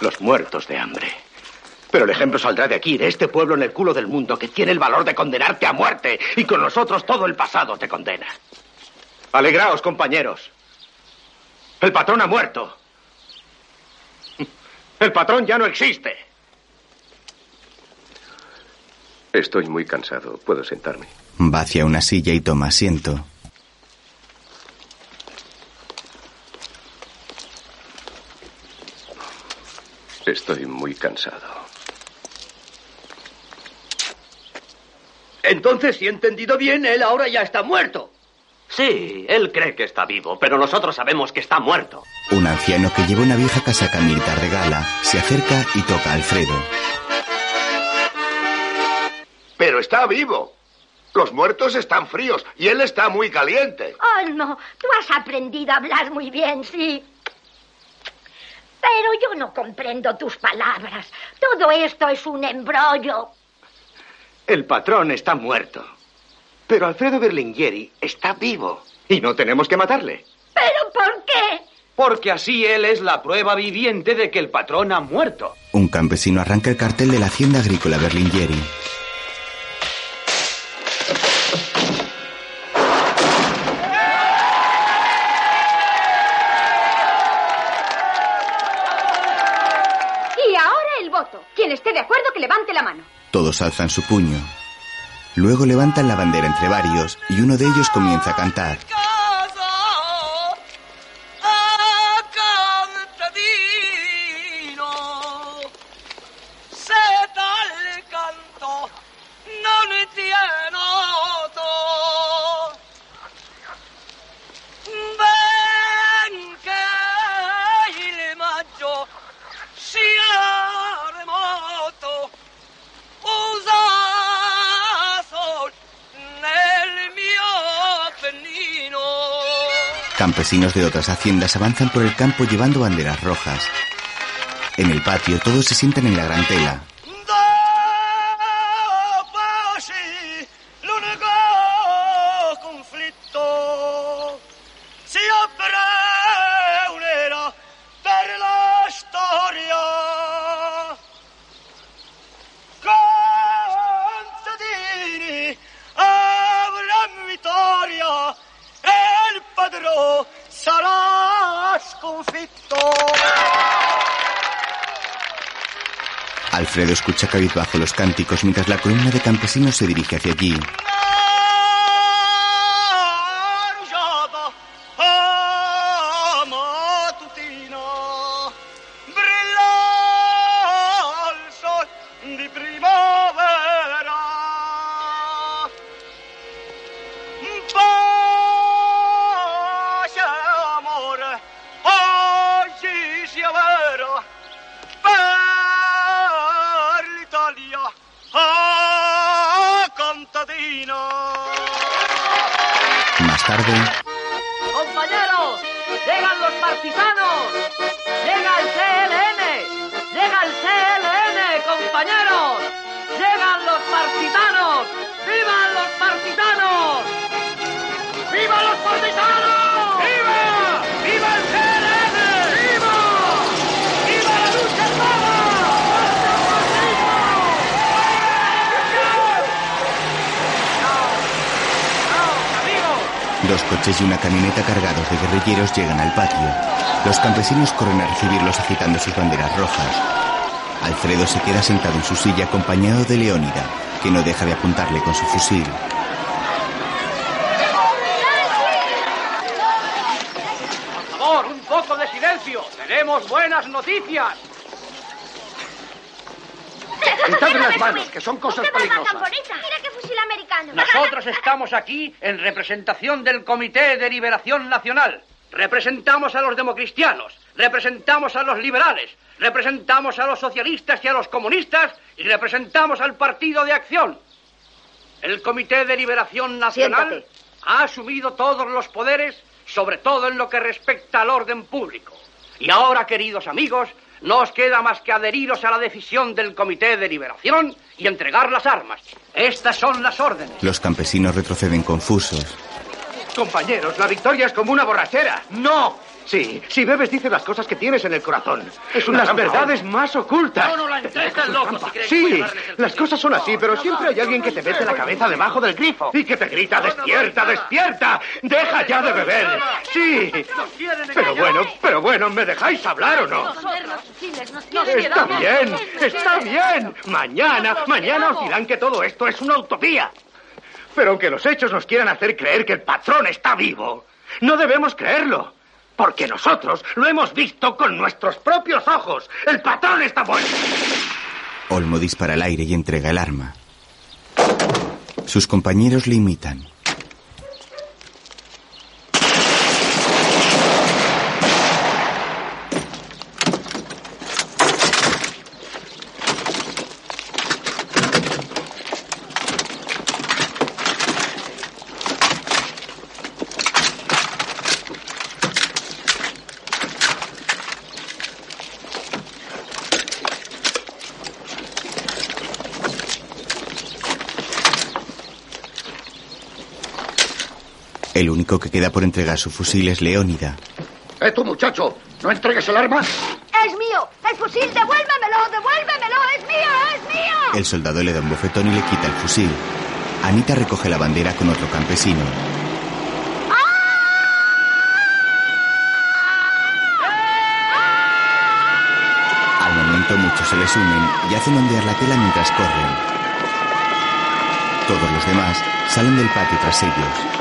Los muertos de hambre. Pero el ejemplo saldrá de aquí, de este pueblo en el culo del mundo que tiene el valor de condenarte a muerte y con nosotros todo el pasado te condena. Alegraos, compañeros. El patrón ha muerto. El patrón ya no existe. Estoy muy cansado. ¿Puedo sentarme? Va hacia una silla y toma asiento. Estoy muy cansado. Entonces, si he entendido bien, él ahora ya está muerto. Sí, él cree que está vivo, pero nosotros sabemos que está muerto. Un anciano que lleva una vieja casaca militar de gala se acerca y toca a Alfredo. Pero está vivo. Los muertos están fríos y él está muy caliente. Oh, no, tú has aprendido a hablar muy bien, sí. Pero yo no comprendo tus palabras. Todo esto es un embrollo. El patrón está muerto. Pero Alfredo Berlinguieri está vivo. Y no tenemos que matarle. ¿Pero por qué? Porque así él es la prueba viviente de que el patrón ha muerto. Un campesino arranca el cartel de la hacienda agrícola Berlinguieri. Y ahora el voto. Quien esté de acuerdo que levante la mano. Todos alzan su puño. Luego levantan la bandera entre varios y uno de ellos comienza a cantar. Campesinos de otras haciendas avanzan por el campo llevando banderas rojas. En el patio todos se sientan en la gran tela. Alfredo escucha cabizbajo los cánticos mientras la columna de campesinos se dirige hacia allí. Guerrilleros llegan al patio. Los campesinos corren a recibirlos agitando sus banderas rojas. Alfredo se queda sentado en su silla acompañado de Leónida, que no deja de apuntarle con su fusil. Por favor, un poco de silencio. Tenemos buenas noticias. Quitadle las manos, que son cosas peligrosas. Mira qué fusil americano. Nosotros estamos aquí en representación del Comité de Liberación Nacional. Representamos a los democristianos, representamos a los liberales, representamos a los socialistas y a los comunistas y representamos al Partido de Acción. El Comité de Liberación Nacional ha asumido todos los poderes, sobre todo en lo que respecta al orden público. Y ahora, queridos amigos, no os queda más que adheriros a la decisión del Comité de Liberación y entregar las armas. Estas son las órdenes. Los campesinos retroceden confusos. Compañeros, la victoria es como una borrachera. ¡No! Sí, si bebes dice las cosas que tienes en el corazón. Es una las trampa. verdades más ocultas. No, no la entregues, loco, si Sí, las cosas son así, pero siempre hay alguien que te mete la cabeza debajo del grifo y que te grita, despierta, despierta, deja ya de beber. Sí, pero bueno, pero bueno, ¿me dejáis hablar o no? Está bien, está bien. Mañana, mañana os dirán que todo esto es una utopía. Pero aunque los hechos nos quieran hacer creer que el patrón está vivo, no debemos creerlo. Porque nosotros lo hemos visto con nuestros propios ojos. El patrón está muerto. Olmo dispara al aire y entrega el arma. Sus compañeros le imitan. El único que queda por entregar su fusil es Leónida. ¡Eh, tú, muchacho! ¿No entregues el arma? Es mío. El fusil, devuélvemelo, devuélvemelo. Es mío, es mío. El soldado le da un bofetón y le quita el fusil. Anita recoge la bandera con otro campesino. Al momento muchos se les unen y hacen ondear la tela mientras corren. Todos los demás salen del patio tras ellos.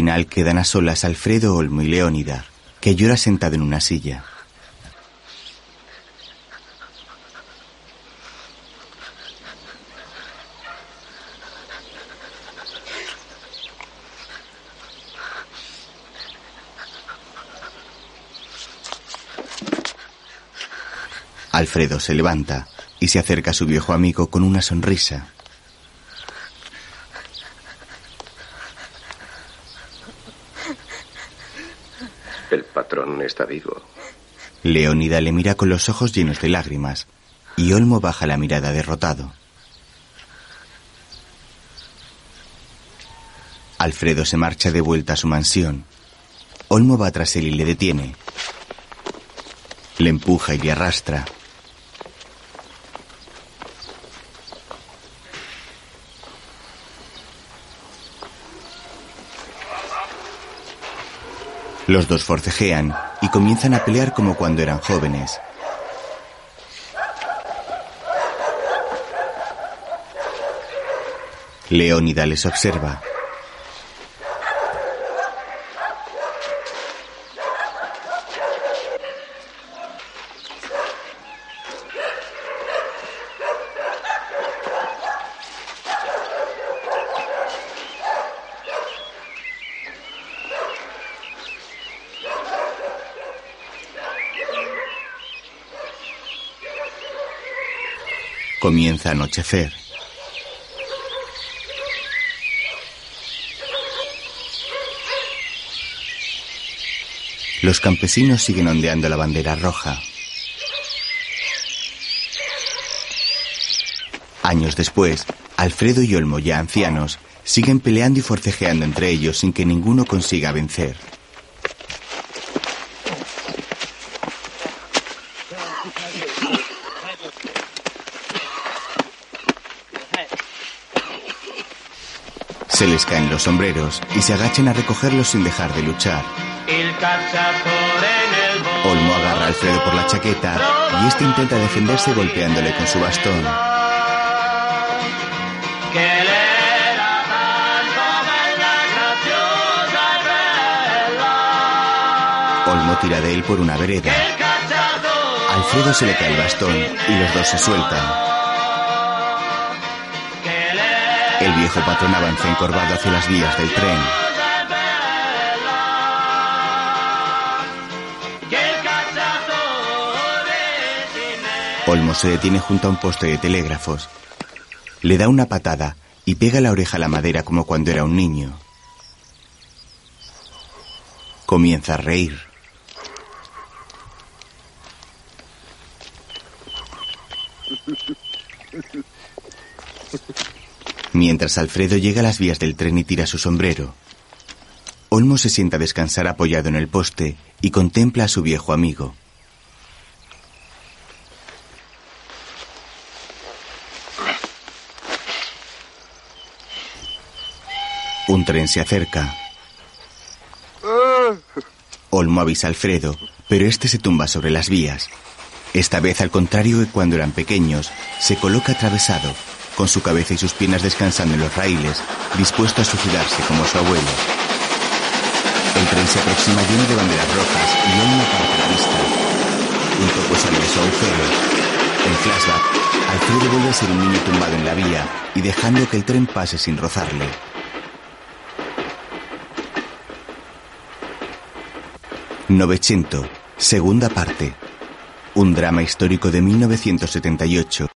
Final quedan a solas Alfredo, Olmo y Leónida, que llora sentado en una silla. Alfredo se levanta y se acerca a su viejo amigo con una sonrisa. El patrón está vivo. Leónida le mira con los ojos llenos de lágrimas y Olmo baja la mirada derrotado. Alfredo se marcha de vuelta a su mansión. Olmo va tras él y le detiene. Le empuja y le arrastra. Los dos forcejean y comienzan a pelear como cuando eran jóvenes. Leónida les observa. Comienza a anochecer. Los campesinos siguen ondeando la bandera roja. Años después, Alfredo y Olmo, ya ancianos, siguen peleando y forcejeando entre ellos sin que ninguno consiga vencer. Se les caen los sombreros y se agachan a recogerlos sin dejar de luchar. Olmo agarra a Alfredo por la chaqueta y este intenta defenderse golpeándole con su bastón. Olmo tira de él por una vereda. Alfredo se le cae el bastón y los dos se sueltan. El viejo patrón avanza encorvado hacia las vías del tren. Olmo se detiene junto a un poste de telégrafos. Le da una patada y pega la oreja a la madera como cuando era un niño. Comienza a reír. Mientras Alfredo llega a las vías del tren y tira su sombrero. Olmo se sienta a descansar apoyado en el poste y contempla a su viejo amigo. Un tren se acerca. Olmo avisa a Alfredo, pero este se tumba sobre las vías. Esta vez, al contrario que cuando eran pequeños, se coloca atravesado, con su cabeza y sus piernas descansando en los raíles, dispuesto a suicidarse como su abuelo. El tren se aproxima lleno de banderas rojas y Olmo aparta la vista. Un topo sale de su agujero. En flashback, Alfredo vuelve a ser un niño tumbado en la vía y dejando que el tren pase sin rozarle. Novecento, segunda parte. Un drama histórico de 1978.